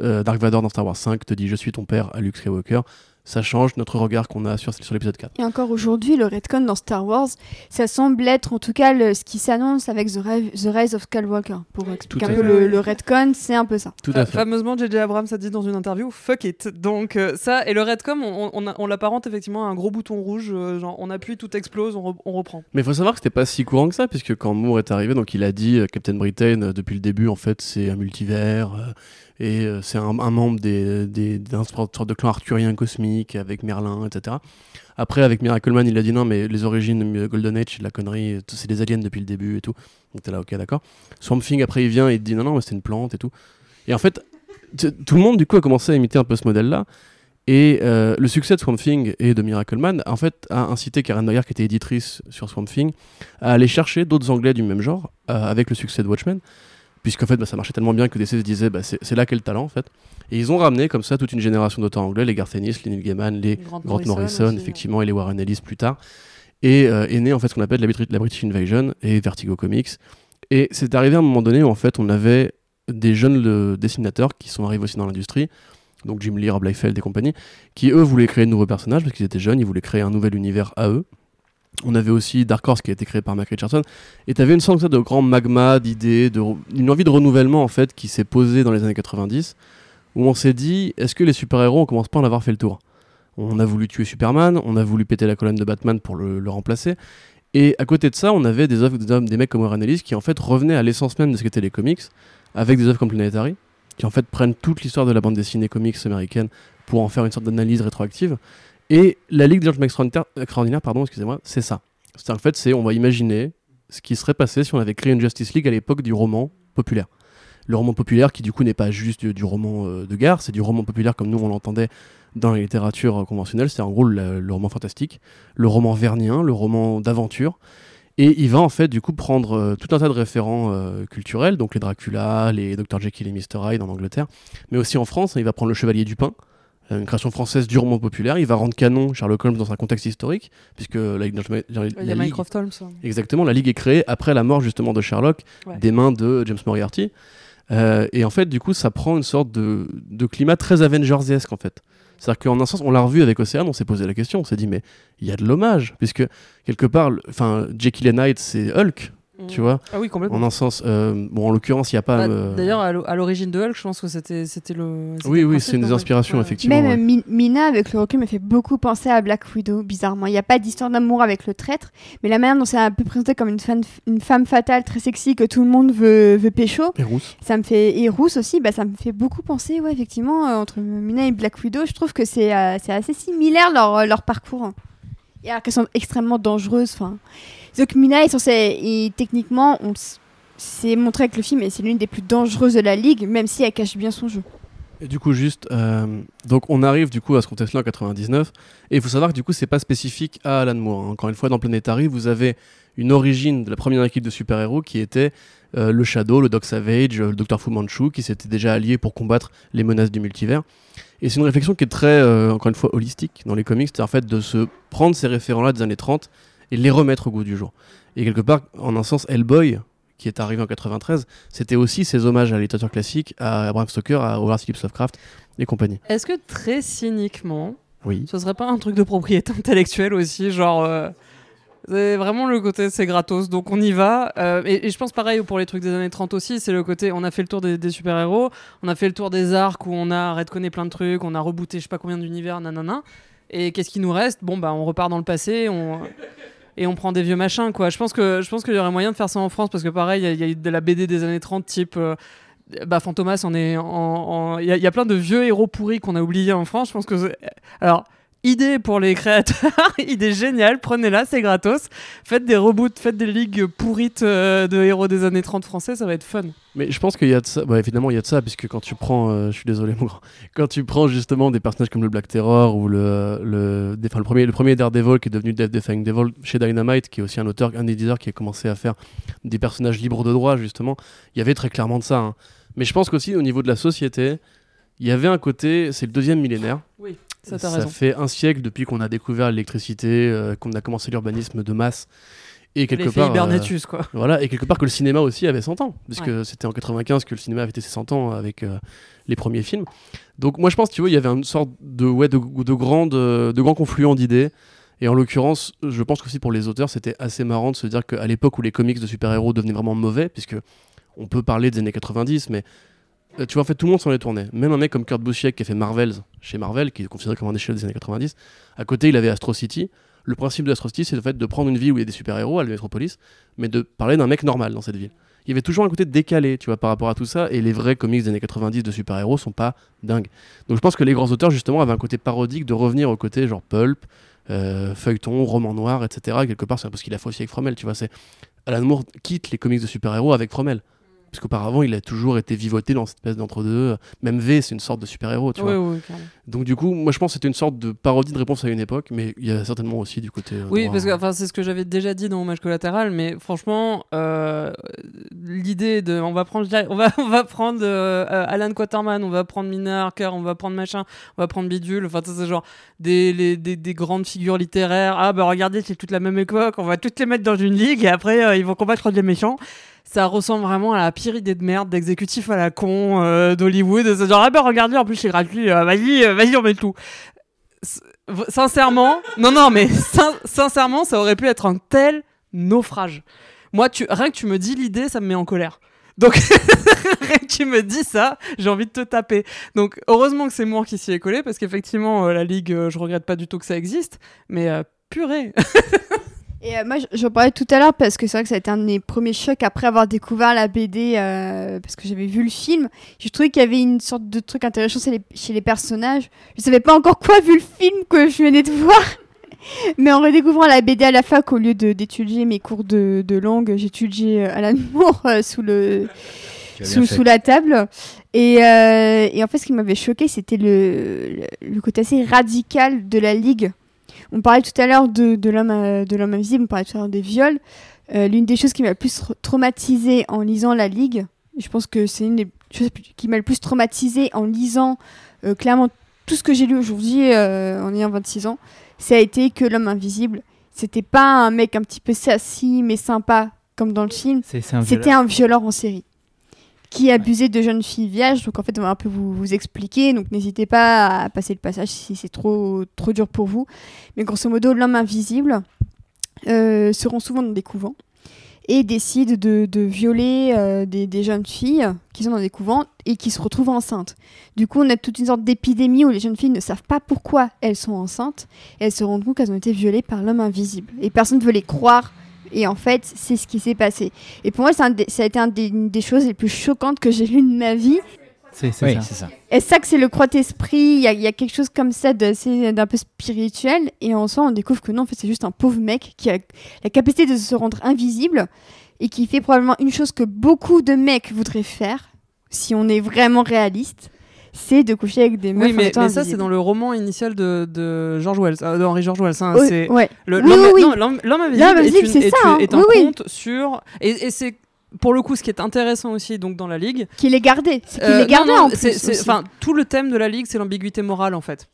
euh, Dark Vador dans Star Wars 5 te dit je suis ton père à Luke Skywalker. Ça change notre regard qu'on a sur, sur l'épisode 4. Et encore aujourd'hui, le retcon dans Star Wars, ça semble être en tout cas le- ce qui s'annonce avec The, The Rise of Skywalker. Pour expliquer Tout un peu le, le retcon, c'est un peu ça. Tout à fait. Fameusement, JJ Abrams a dit dans une interview fuck it. Donc, euh, ça, et le Redcom, on, on, a- on l'apparente effectivement à un gros bouton rouge. euh, genre, on appuie, tout explose, on, re- on reprend. Mais il faut savoir que c'était pas si courant que ça, puisque quand Moore est arrivé, donc il a dit euh, Captain Britain euh, depuis le début, en fait, c'est un multivers euh, et euh, c'est un, membre des, d'un sorte de clan arthurien cosmique avec Merlin, etc. Après, avec Miracle Man, il a dit non, mais les origines de Golden Age, c'est de la connerie, c'est des aliens depuis le début et tout. Donc t'es là, ok, d'accord. Swamp Thing, après, il vient et il dit non, non, mais c'est une plante et tout. Et en fait, tout le monde, du coup, a commencé à imiter un peu ce modèle-là. Et euh, le succès de Swamp Thing et de Miracle Man, en fait, a incité Karen Mayer, qui était éditrice sur Swamp Thing, à aller chercher d'autres anglais du même genre, euh, avec le succès de Watchmen, puisqu'en fait, bah, ça marchait tellement bien que DC se disait, bah, c'est là qu'est le talent, en fait. Et ils ont ramené comme ça toute une génération d'auteurs anglais, les Garth Ennis, les Neil Gaiman, les Grant, Grant Morrison, aussi, effectivement, et les Warren Ellis plus tard. Et euh, est né en fait ce qu'on appelle la, la British Invasion et Vertigo Comics. Et c'est arrivé à un moment donné où en fait on avait des jeunes dessinateurs qui sont arrivés aussi dans l'industrie, donc Jim Lee, Rob Liefeld et compagnie, qui eux voulaient créer de nouveaux personnages parce qu'ils étaient jeunes, ils voulaient créer un nouvel univers à eux. On avait aussi Dark Horse qui a été créé par Mac Richardson. Et tu avais une sorte de grand magma d'idées, de, une envie de renouvellement en fait qui s'est posée dans les années 90, où on s'est dit est-ce que les super-héros on commence pas à en avoir fait le tour? On a voulu tuer Superman, on a voulu péter la colonne de Batman pour le, remplacer. Et à côté de ça, on avait des œuvres des, des mecs comme Warren Ellis qui en fait revenaient à l'essence même de ce qu'étaient les comics, avec des œuvres comme Planetary, qui en fait prennent toute l'histoire de la bande dessinée comics américaine pour en faire une sorte d'analyse rétroactive. Et la Ligue des Gentlemen Extraordinaires, extraordinaire, pardon, excusez-moi, c'est ça. C'est en fait, c'est on va imaginer ce qui serait passé si on avait créé une Justice League à l'époque du roman populaire. Le roman populaire qui du coup n'est pas juste du, roman euh, de gare, c'est du roman populaire comme nous on l'entendait dans la littérature euh, conventionnelle, c'est en gros le, roman fantastique, le roman vernien, le roman d'aventure. Et il va en fait du coup prendre euh, tout un tas de référents culturels, donc les Dracula, les Dr Jekyll et Mr Hyde en Angleterre, mais aussi en France. Il va prendre le Chevalier du euh, une création française durement populaire. Il va rendre canon Sherlock Holmes dans un contexte historique, puisque la, Ligue- la Il y a Ligue- Holmes. hein. Exactement, la Ligue est créée après la mort justement de Sherlock, Ouais. des mains de James Moriarty. Euh, et en fait, du coup, ça prend une sorte de, de climat très Avengers-esque en fait. C'est-à-dire qu'en un sens, on l'a revu avec Océane, on s'est posé la question, on s'est dit, mais il y a de l'hommage, puisque quelque part, enfin, Jekyll and Hyde, c'est Hulk, tu Mm. vois. Ah oui, complètement. En un sens, euh, bon, en l'occurrence, il n'y a pas. Bah, euh, D'ailleurs, à l'o- à l'origine de Hulk, je pense que c'était c'était le. oui, le oui, c'est une des inspirations, ouais. effectivement. Même ouais. Mina, avec le recul, me fait beaucoup penser à Black Widow, bizarrement. Il n'y a pas d'histoire d'amour avec le traître, mais la manière dont c'est un peu présenté comme une, fan- une femme fatale, très sexy, que tout le monde veut, veut pécho, Et rousse. ça me fait. Et rousse aussi, bah, ça me fait beaucoup penser, ouais, effectivement, euh, entre Mina et Black Widow. Je trouve que c'est euh, c'est assez similaire leur, leur parcours. Et alors qu'elles sont extrêmement dangereuses. Enfin, donc Mina est censée. Et techniquement, on s- c'est montré avec le film, c'est l'une des plus dangereuses de la ligue, même si elle cache bien son jeu. Et du coup, juste, euh, donc on arrive du coup à ce contexte-là en 99, et il faut savoir que du coup, c'est pas spécifique à Alan Moore. hein. Encore une fois, dans Planetary, vous avez une origine de la première équipe de super-héros qui était euh, le Shadow, le Doc Savage, euh, le Dr. Fu Manchu, qui s'étaient déjà alliés pour combattre les menaces du multivers. Et c'est une réflexion qui est très, encore une fois, holistique dans les comics, c'est en fait de se prendre ces référents-là des années 30 et les remettre au goût du jour. Et quelque part, en un sens, Hellboy, qui est arrivé en 93, c'était aussi ces hommages à la littérature classique, à Bram Stoker, à Howard Phillips Lovecraft et compagnie. Est-ce que très cyniquement, Oui. ce serait pas un truc de propriété intellectuelle aussi Genre. euh, C'est vraiment le côté c'est gratos, donc on y va. Euh, et, et je pense pareil pour les trucs des années 30 aussi, c'est le côté on a fait le tour des, des super-héros, on a fait le tour des arcs où on a redconné plein de trucs, on a rebooté je sais pas combien d'univers, nanana. Et qu'est-ce qui nous reste? Bon bah on repart dans le passé, on et on prend des vieux machins quoi. Je pense que je pense qu'il y aurait moyen de faire ça en France parce que pareil, il y y, a de la BD des années 30 type euh, bah Fantomas on est il y, y a plein de vieux héros pourris qu'on a oubliés en France. Je pense que c'est- alors idée pour les créateurs, idée géniale, prenez-la, c'est gratos. Faites des reboots, faites des ligues pourrites euh, de héros des années 30 français, ça va être fun. Mais je pense qu'il y a de ça. Bah, évidemment, il y a de ça, puisque quand tu prends. euh, je suis désolé, mon grand. Quand tu prends justement des personnages comme le Black Terror ou le. le, des- le, premier, le premier Daredevil qui est devenu Death Defying Devil chez Dynamite, qui est aussi un auteur, un éditeur qui a commencé à faire des personnages libres de droit, justement. Il y avait très clairement de ça. hein. Mais je pense qu'aussi, au niveau de la société, il y avait un côté. C'est le deuxième millénaire. Ça fait un siècle depuis qu'on a découvert l'électricité, euh, qu'on a commencé l'urbanisme de masse. Et quelque part. euh, Hibernatus quoi. voilà, et quelque part que le cinéma aussi avait 100 ans, puisque c'était en 95 que le cinéma avait été ses 100 ans avec euh, les premiers films. Donc moi je pense, tu vois, il y avait une sorte de, ouais, de, de, grande, de grand confluent d'idées. Et en l'occurrence, je pense qu'aussi pour les auteurs, c'était assez marrant de se dire qu'à l'époque où les comics de super-héros devenaient vraiment mauvais, puisque on peut parler des années 90, mais tu vois, en fait, tout le monde s'en détournait. Même un mec comme Kurt Busiek qui a fait Marvels chez Marvel, qui est considéré comme un échelle des années 90, à côté, il avait Astro City. Le principe de Astro City, c'est le fait de prendre une ville où il y a des super-héros, à la métropolis, mais de parler d'un mec normal dans cette ville. Il y avait toujours un côté décalé, tu vois, par rapport à tout ça, et les vrais comics des années 90 de super-héros sont pas dingues. Donc je pense que les grands auteurs, justement, avaient un côté parodique de revenir au côté genre pulp, euh, feuilleton, roman noir, etc. Et quelque part, c'est un peu ce qu'il a fait aussi avec Fromel, tu vois. C'est Alan Moore quitte les comics de super-héros avec Fromel. Parce qu'auparavant, il a toujours été vivoté dans cette espèce d'entre-deux. Même V, c'est une sorte de super-héros, tu Oui, vois. oui. Donc du coup, moi je pense que c'était une sorte de parodie de réponse à une époque, mais il y a certainement aussi du côté. euh, Oui, droit, parce que hein. enfin, c'est ce que j'avais déjà dit dans Hommage collatéral, mais franchement, euh, l'idée de. On va prendre, on va, on va prendre euh, Alan Quaterman, on va prendre Mina Harker, on va prendre machin, on va prendre Bidule, enfin, ça, c'est genre des, les- des, des grandes figures littéraires. Ah, bah regardez, c'est toute la même époque, on va toutes les mettre dans une ligue et après, ils vont combattre contre les méchants. Ça ressemble vraiment à la pire idée de merde d'exécutif à la con euh, d'Hollywood. C'est genre, ah bah regardez, en plus c'est gratuit, euh, vas-y, euh, vas-y, on met tout. Sincèrement, non, non, mais sin- sincèrement, ça aurait pu être un tel naufrage. Moi, rien que tu me dis l'idée, ça me met en colère. Donc, rien que tu me dis ça, j'ai envie de te taper. Donc, heureusement que c'est moi qui s'y est collé, parce qu'effectivement, euh, la Ligue, je regrette pas du tout que ça existe, mais purée. Et euh, moi, j'en parlais tout à l'heure parce que c'est vrai que ça a été un de mes premiers chocs après avoir découvert la BD, euh, parce que j'avais vu le film. J'ai trouvé qu'il y avait une sorte de truc intéressant chez les, chez les personnages. Je savais pas encore quoi vu le film que je venais de voir. Mais en redécouvrant la BD à la fac, au lieu d'étudier mes cours de, de langue, j'ai étudié euh, Alan Moore euh, sous, le, sous, sous la table. Et, euh, et en fait, ce qui m'avait choqué, c'était le, le, le côté assez radical de la Ligue. On parlait tout à l'heure de, de l'homme euh, de l'homme invisible, on parlait tout à l'heure des viols. Euh, L'une des choses qui m'a le plus traumatisée en lisant La Ligue, je pense que c'est une des choses qui m'a le plus traumatisée en lisant euh, clairement tout ce que j'ai lu aujourd'hui euh, en ayant 26 ans, ça a été que l'homme invisible, c'était pas un mec un petit peu sassy mais sympa comme dans le film, c'était un violeur en série qui abusait de jeunes filles vierges. Donc en fait, on va un peu vous, vous expliquer. Donc n'hésitez pas à passer le passage si c'est trop, trop dur pour vous. Mais grosso modo, l'homme invisible euh, seront souvent dans des couvents et décident de, de violer euh, des, des, jeunes filles qui sont dans des couvents et qui se retrouvent enceintes. Du coup, on a toute une sorte d'épidémie où les jeunes filles ne savent pas pourquoi elles sont enceintes et elles se rendent compte qu'elles ont été violées par l'homme invisible. Et personne ne veut les croire et en fait, c'est ce qui s'est passé. Et pour moi, ça a été un des, une des choses les plus choquantes que j'ai lues de ma vie. C'est ça. ça. Et ça que c'est le croix-esprit, il y, y, a quelque chose comme ça d'un peu spirituel. Et en soi, on découvre que non, en fait, c'est juste un pauvre mec qui a la capacité de se rendre invisible et qui fait probablement une chose que beaucoup de mecs voudraient faire, si on est vraiment réaliste c'est de coucher avec des meufs. Oui, mais, ça, c'est dans le roman initial de, de George Wells, euh, Henry George Wells. Hein, c'est ouais. L'homme invisible, est, est, ça, est, un conte sur. Et, et c'est pour le coup, ce qui est intéressant aussi donc dans la ligue, qu'il est gardé, c'est qu'il est gardé en plus. Enfin, tout le thème de la ligue, c'est l'ambiguïté morale en fait.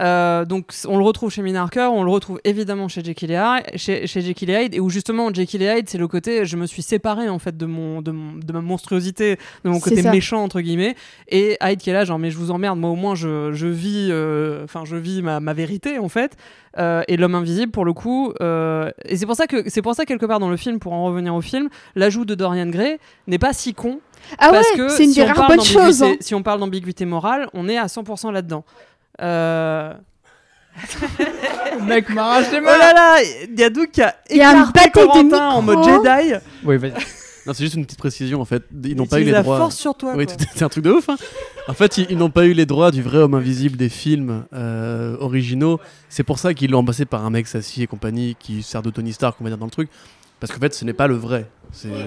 Euh, donc on le retrouve chez Minarker, on le retrouve évidemment chez Jekyll et Hyde, chez, chez Jekyll et Hyde, et où justement Jekyll et Hyde, c'est le côté je me suis séparé en fait de mon de, de ma monstruosité, de mon côté méchant entre guillemets, et Hyde qui est là genre mais je vous emmerde, moi au moins je, je vis, euh, enfin je vis ma, ma, vérité en fait. Euh, et l'homme invisible pour le coup, euh, et c'est pour ça que c'est pour ça quelque part dans le film, pour en revenir au film, l'ajout de Dorian Gray n'est pas si con. Ah parce ouais, c'est une si des rares bonnes choses. Hein. Si on parle d'ambiguïté morale, on est à 100% là-dedans. Euh... Mec m'arrache les mains. Oh là là, Yadou qui a écarté Corentin en mode Jedi. Oui, vas-y. Non, c'est juste une petite précision en fait. Ils n'ont pas eu les droits. force sur toi. Oui, c'est un truc de ouf. Hein. En fait, ils, n'ont pas eu les droits du vrai homme invisible des films euh, originaux. C'est pour ça qu'ils l'ont embassé par un mec Sassy et compagnie qui sert de Tony Stark, on va dire dans le truc. Parce qu'en fait, ce n'est pas le vrai.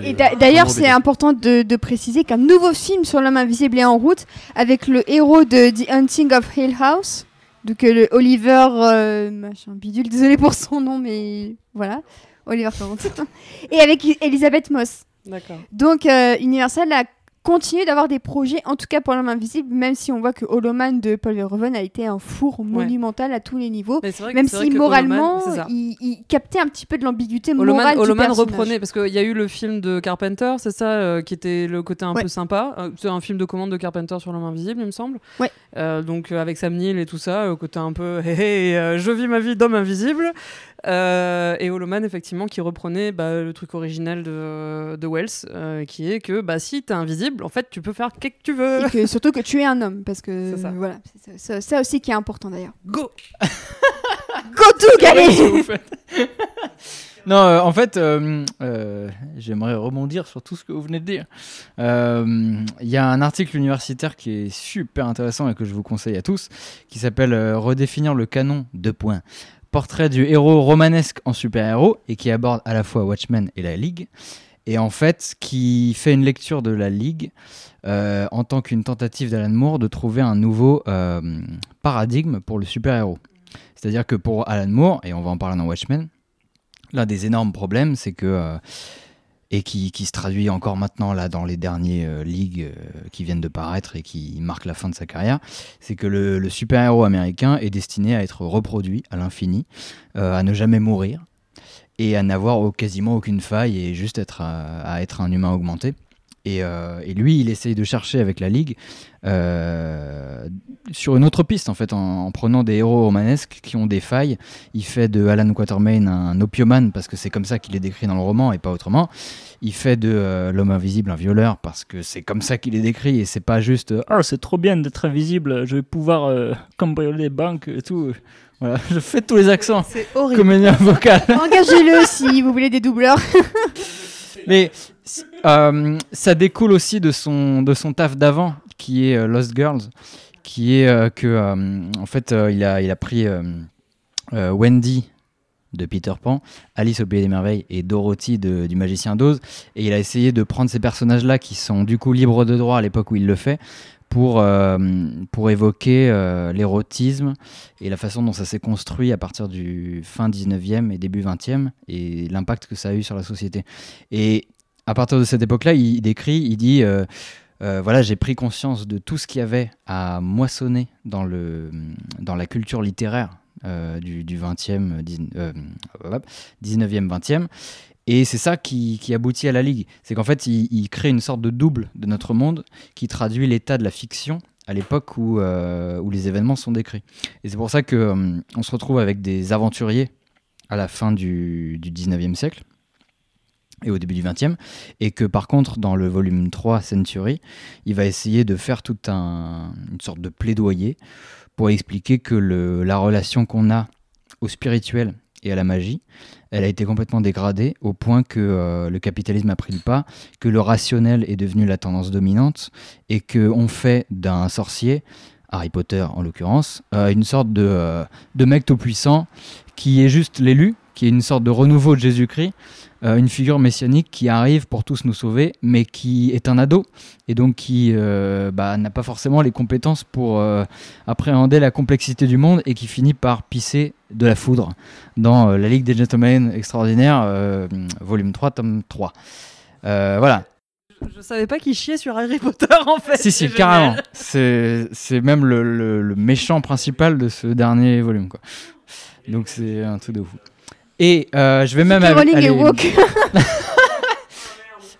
Et d'ailleurs, c'est important de, de préciser qu'un nouveau film sur l'homme invisible est en route avec le héros de The Hunting of Hill House. Donc euh, le Oliver euh, machin bidule, désolé pour son nom, mais voilà, Oliver Florent. et avec Elisabeth Moss. D'accord. Donc euh, Universal a continuer d'avoir des projets, en tout cas pour l'homme invisible, même si on voit que Holoman de Paul Verhoeven a été un four monumental à tous les niveaux, même si moralement il, captait un petit peu de l'ambiguïté morale Holoman reprenait, parce qu'il y a eu le film de Carpenter, c'est ça, euh, qui était le côté un peu sympa. Euh, c'est un film de commande de Carpenter sur l'homme invisible, il me semble. Ouais. Euh, donc avec Sam Neill et tout ça, côté un peu, hé je vis ma vie d'homme invisible. Euh, et Holoman, effectivement, qui reprenait bah, le truc original de, de Wells, euh, qui est que bah, si t'es invisible, en fait, tu peux faire ce que tu veux. Et que, surtout que tu es un homme, parce que ça. voilà, c'est ça, aussi qui est important d'ailleurs. Go Go to Galé Non, euh, en fait, j'aimerais rebondir sur tout ce que vous venez de dire. Il y a un article universitaire qui est super intéressant et que je vous conseille à tous, qui s'appelle Redéfinir le canon, deux points portrait du héros romanesque en super-héros et qui aborde à la fois Watchmen et la Ligue. Et en fait, qui fait une lecture de la Ligue euh, en tant qu'une tentative d'Alan Moore de trouver un nouveau euh, paradigme pour le super-héros. C'est-à-dire que pour Alan Moore, et on va en parler dans Watchmen, l'un des énormes problèmes, c'est que euh, et qui, se traduit encore maintenant là dans les derniers euh, ligues euh, qui viennent de paraître et qui marquent la fin de sa carrière, c'est que le, super-héros américain est destiné à être reproduit à l'infini, euh, à ne jamais mourir et à n'avoir quasiment aucune faille et juste être à être un humain augmenté. Euh, et, lui, il essaye de chercher avec la Ligue euh, sur une autre piste, en fait, en, prenant des héros romanesques qui ont des failles. Il fait de Alan Quatermain un opiomane, parce que c'est comme ça qu'il est décrit dans le roman et pas autrement. Il fait de euh, l'homme invisible un violeur, parce que c'est comme ça qu'il est décrit et c'est pas juste Oh, c'est trop bien d'être invisible, je vais pouvoir cambrioler les banques et tout. Voilà, je fais tous les accents. C'est horrible. Comédien vocal. Engagez-le si vous voulez des doubleurs. Mais euh, ça découle aussi de son, taf d'avant, qui est euh, Lost Girls, qui est euh, que, en fait, il, a, pris Wendy de Peter Pan, Alice au Pays des Merveilles et Dorothy du Magicien d'Oz, et il a essayé de prendre ces personnages-là qui sont du coup libres de droit à l'époque où il le fait, pour, euh, pour évoquer euh, l'érotisme et la façon dont ça s'est construit à partir du fin 19e et début 20e et l'impact que ça a eu sur la société. Et à partir de cette époque-là, il, décrit, il dit euh, voilà, j'ai pris conscience de tout ce qu'il y avait à moissonner dans, le, dans la culture littéraire du, du 20e, 19e, 20e. Et c'est ça qui, aboutit à la Ligue. C'est qu'en fait, il, crée une sorte de double de notre monde qui traduit l'état de la fiction à l'époque où, euh, où les événements sont décrits. Et c'est pour ça qu'on euh, on se retrouve avec des aventuriers à la fin du, du 19e siècle et au début du 20e, et que par contre, dans le volume 3, Century, il va essayer de faire toute un, une sorte de plaidoyer pour expliquer que la relation qu'on a au spirituel et à la magie, elle a été complètement dégradée au point que euh, le capitalisme a pris le pas, que le rationnel est devenu la tendance dominante et qu'on fait d'un sorcier, Harry Potter en l'occurrence, euh, une sorte de, euh, de mec tout puissant qui est juste l'élu, qui est une sorte de renouveau de Jésus-Christ euh, une figure messianique qui arrive pour tous nous sauver, mais qui est un ado et donc qui euh, bah, n'a pas forcément les compétences pour euh, appréhender la complexité du monde et qui finit par pisser de la foudre dans La Ligue des Gentlemen Extraordinaires, volume 3, tome 3. voilà. Je savais pas qu'il chiait sur Harry Potter en fait. Si, si, carrément. C'est même le, le, méchant principal de ce dernier volume. Quoi. Donc c'est un truc de fou. Et euh, je vais même aller...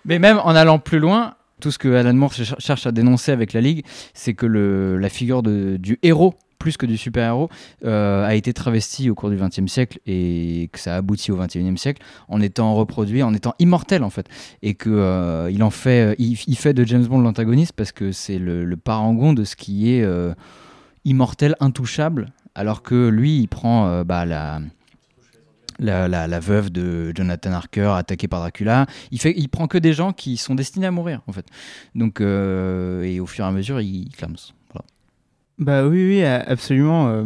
Mais même en allant plus loin, tout ce que Alan Moore cherche à dénoncer avec la Ligue, c'est que le, la figure de, du héros, plus que du super-héros, euh, a été travestie au cours du XXe siècle et que ça a abouti au XXIe siècle en étant reproduit, en étant immortel en fait. Et qu'il euh, il en fait, il, fait de James Bond l'antagoniste parce que c'est le, le, parangon de ce qui est immortel, intouchable, alors que lui, il prend bah, la la, veuve de Jonathan Harker attaquée par Dracula. Il, fait, il prend que des gens qui sont destinés à mourir, en fait. Donc, euh, et au fur et à mesure, il, clame. Bah oui, oui, absolument. Euh,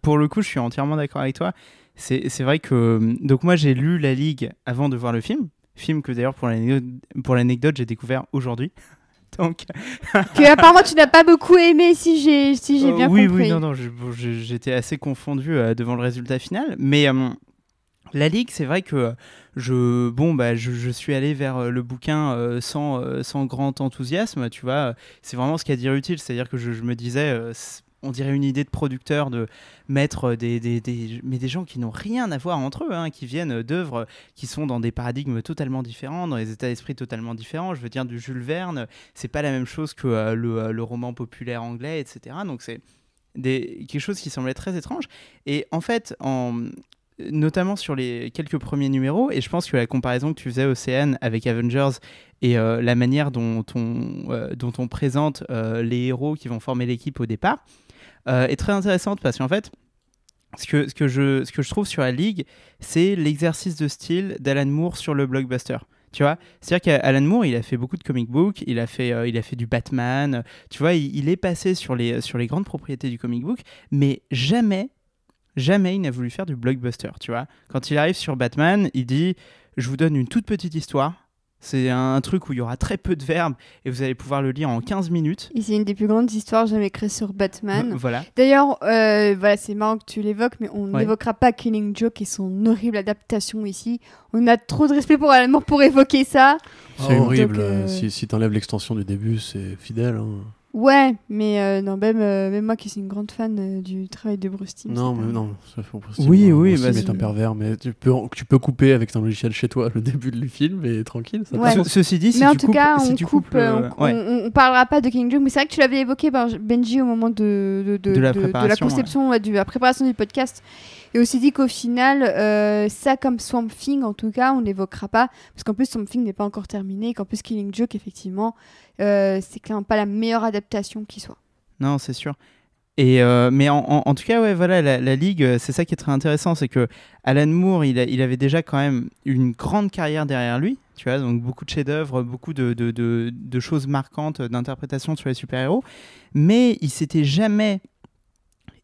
pour le coup, je suis entièrement d'accord avec toi. C'est vrai que. Donc, moi, j'ai lu La Ligue avant de voir le film. Film que d'ailleurs, pour l'anecdote, j'ai découvert aujourd'hui. Donc... que apparemment tu n'as pas beaucoup aimé si j'ai si j'ai bien oui, compris. Oui, non, non, j'étais assez confondu devant le résultat final. Mais la Ligue, c'est vrai que je, bon, bah, je, suis allé vers euh, le bouquin euh, sans, euh, sans grand enthousiasme, tu vois. C'est vraiment ce qu'il y a à dire utile, c'est-à-dire que je, me disais, on dirait une idée de producteur de mettre des, des, mais des gens qui n'ont rien à voir entre eux, hein, qui viennent d'œuvres qui sont dans des paradigmes totalement différents, dans des états d'esprit totalement différents. Je veux dire, du Jules Verne, c'est pas la même chose que le, le, roman populaire anglais, etc. Donc c'est des, quelque chose qui semblait très étrange. Et en fait, en, notamment sur les quelques premiers numéros, et je pense que la comparaison que tu faisais, Océane, avec Avengers et euh, la manière dont on, euh, dont on présente euh, les héros qui vont former l'équipe au départ, est très intéressante parce qu'en fait, ce que, ce, que je, ce que je trouve sur la Ligue, c'est l'exercice de style d'Alan Moore sur le blockbuster. Tu vois, c'est-à-dire qu'Alan Moore, il a fait beaucoup de comic book, il a fait, il a fait du Batman. Tu vois, il, il, est passé sur les, sur les grandes propriétés du comic book, mais jamais jamais il n'a voulu faire du blockbuster, tu vois. Quand il arrive sur Batman, il dit Je vous donne une toute petite histoire. C'est un truc où il y aura très peu de verbes et vous allez pouvoir le lire en 15 minutes. Et c'est une des plus grandes histoires jamais créées sur Batman. voilà. D'ailleurs, euh, voilà, c'est marrant que tu l'évoques, mais on n'évoquera pas Killing Joke et son horrible adaptation ici. On a trop de respect pour Alan pour évoquer ça. C'est horrible. Euh, si, si tu enlèves l'extension du début, c'est fidèle. Hein. Ouais, mais euh, non, même, euh, même moi qui suis une grande fan euh, du travail de Bruce Timm. Non, mais non, ça fait Oui, oui, bah, c'est un pervers, mais tu peux, tu peux couper avec ton logiciel chez toi le début du film et tranquille. Ça ouais. ceci dit, si mais en tout cas, on coupe, on, parlera pas de King Joke, mais c'est vrai que tu l'avais évoqué, Benji, au moment de, de, de, de la, conception, de la préparation du podcast. Et aussi dit qu'au final, ça comme Swamp Thing, en tout cas, on n'évoquera pas, parce qu'en plus Swamp Thing n'est pas encore terminé, qu'en plus Killing Joke, effectivement, c'est clairement pas la meilleure adaptation qui soit. Non, c'est sûr. Et euh, mais en, tout cas, ouais, voilà, la, ligue, euh, c'est ça qui est très intéressant, c'est que Alan Moore, il, avait déjà quand même une grande carrière derrière lui, tu vois, donc beaucoup de chefs-d'œuvre, beaucoup de, choses marquantes d'interprétation sur les super-héros, mais il s'était jamais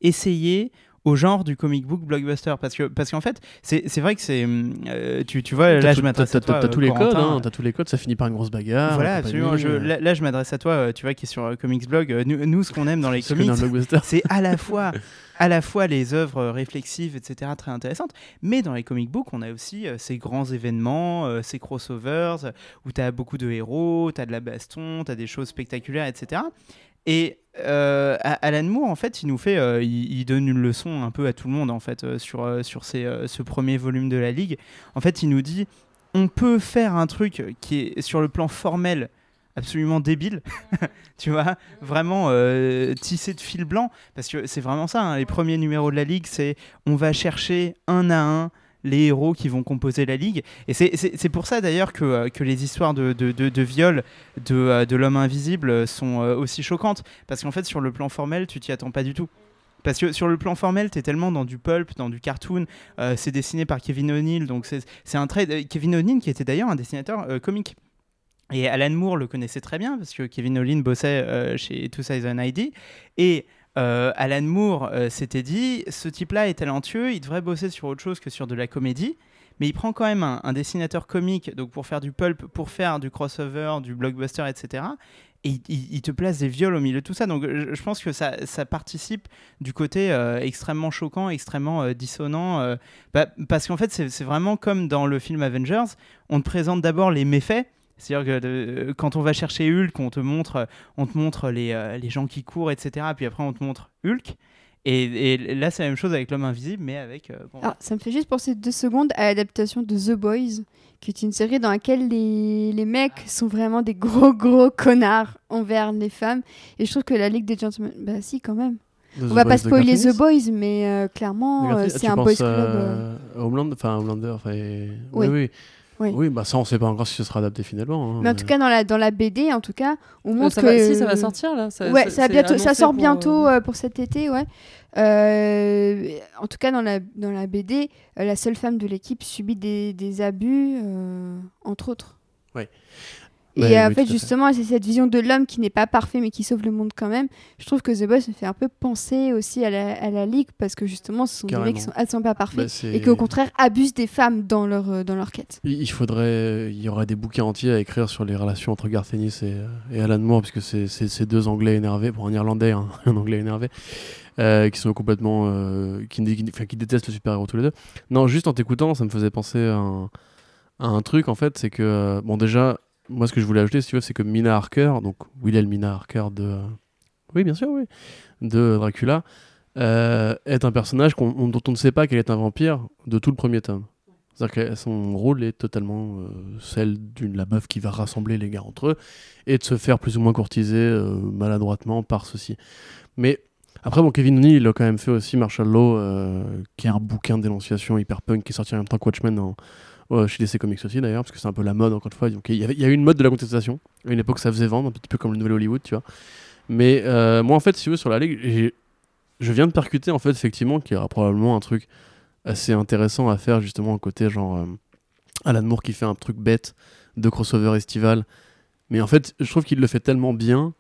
essayé au genre du comic book blockbuster. Parce que parce qu'en fait c'est c'est vrai que c'est euh, tu, tu vois là je m'adresse à toi T'as tous les codes, hein, t'as tous les codes, ça finit par une grosse bagarre. voilà absolument. je, là, là, je m'adresse à toi euh, tu vois qui est sur euh, Comics Blog. Nous, nous ce qu'on aime dans les comics c'est à la fois à la fois les œuvres réflexives etc très intéressantes. Mais dans les comic books on a aussi euh, ces grands événements euh, ces crossovers où tu as beaucoup de héros tu as de la baston tu as des choses spectaculaires etc et euh, Alan Moore, en fait, il nous fait, euh, il, donne une leçon un peu à tout le monde, en fait, euh, sur, euh, sur ces, ce premier volume de la Ligue. En fait, il nous dit, on peut faire un truc qui est sur le plan formel absolument débile, tu vois, vraiment tissé de fil blanc, parce que c'est vraiment ça, hein, les premiers numéros de la Ligue, c'est on va chercher un à un les héros qui vont composer la ligue. Et c'est- pour ça d'ailleurs que, euh, que les histoires de, de, de, viol de, euh, de l'homme invisible sont euh, aussi choquantes. Parce qu'en fait, sur le plan formel, tu t'y attends pas du tout. Parce que sur le plan formel, tu es tellement dans du pulp, dans du cartoon. c'est dessiné par Kevin O'Neill. Donc c'est un trait. Kevin O'Neill qui était d'ailleurs un dessinateur comique. Et Alan Moore le connaissait très bien parce que Kevin O'Neill bossait chez Two Sides ID. Et euh, Alan Moore euh, s'était dit ce type-là est talentueux, il devrait bosser sur autre chose que sur de la comédie. Mais il prend quand même un, dessinateur comique donc pour faire du pulp, pour faire du crossover, du blockbuster, etc. Et il, te place des viols au milieu de tout ça. Donc je, pense que ça, ça participe du côté euh, extrêmement choquant, extrêmement dissonant. bah, parce qu'en fait, c'est vraiment comme dans le film Avengers, on te présente d'abord les méfaits. C'est-à-dire que euh, quand on va chercher Hulk, on te montre, on te montre les, euh, les gens qui courent, etc. Puis après, on te montre Hulk. Et, et là, c'est la même chose avec l'homme invisible, mais avec. euh, bon, Alors, ça me fait juste penser deux secondes à l'adaptation de The Boys, qui est une série dans laquelle les, les mecs sont vraiment des gros gros connards envers les femmes. Et je trouve que la Ligue des Gentlemen, bah si quand même. The On va pas Boys de spoiler The Boys, mais euh, clairement, euh, c'est un boys club. euh, Homeland, enfin Homelander, enfin, et- Oui. oui, oui. Oui. Oui, bah ça, on sait pas encore si ce sera adapté finalement. hein, Mais en tout cas, dans la, dans la BD, en tout cas, on montre ça que. va, si, ça va sortir là. Ça, ouais, ça- bientôt, sort pour, bientôt euh, euh, pour cet été, ouais. Euh, en tout cas, dans la, dans la BD, euh, la seule femme de l'équipe subit des, des abus, euh, entre autres. Ouais. Et Ouais, euh, en oui, fait, justement, c'est cette vision de l'homme qui n'est pas parfait mais qui sauve le monde quand même. Je trouve que The Boys me fait un peu penser aussi à la, à la Ligue parce que justement, ce sont des mecs qui sont, sont pas parfaits Bah, et qui au contraire abusent des femmes dans leur, euh, dans leur quête. Il faudrait, il y aurait des bouquins entiers à écrire sur les relations entre Garth Ennis et, euh, et Alan Moore, puisque c'est c'est ces deux Anglais énervés, pour un Irlandais, un, un Anglais énervé, euh, qui sont complètement, euh, qui, qui- enfin, qui détestent le super-héros tous les deux. Non, juste en t'écoutant, ça me faisait penser à un, à un truc en fait, c'est que euh, bon déjà, moi ce que je voulais ajouter, si tu veux, c'est que Mina Harker, donc William Mina Harker de, oui bien sûr, oui, de Dracula, euh, est un personnage dont on ne sait pas qu'elle est un vampire de tout le premier tome. C'est-à-dire que son rôle est totalement euh, celle d'une la meuf qui va rassembler les gars entre eux et de se faire plus ou moins courtiser euh, maladroitement par ceci. Mais après, bon, Kevin O'Neill, il a quand même fait aussi Martial Law, euh, qui est un bouquin dénonciation hyper punk qui est sorti en même temps que Watchmen en, euh, chez DC Comics aussi d'ailleurs, parce que c'est un peu la mode encore une fois. Il y, y a eu une mode de la contestation. À une époque, ça faisait vendre, un petit peu comme le nouvel Hollywood, tu vois. Mais euh, moi, en fait, si tu veux, sur la Ligue, je viens de percuter, en fait, effectivement, qu'il y aura probablement un truc assez intéressant à faire, justement, côté, genre euh, Alan Moore qui fait un truc bête de crossover estival. Mais en fait, je trouve qu'il le fait tellement bien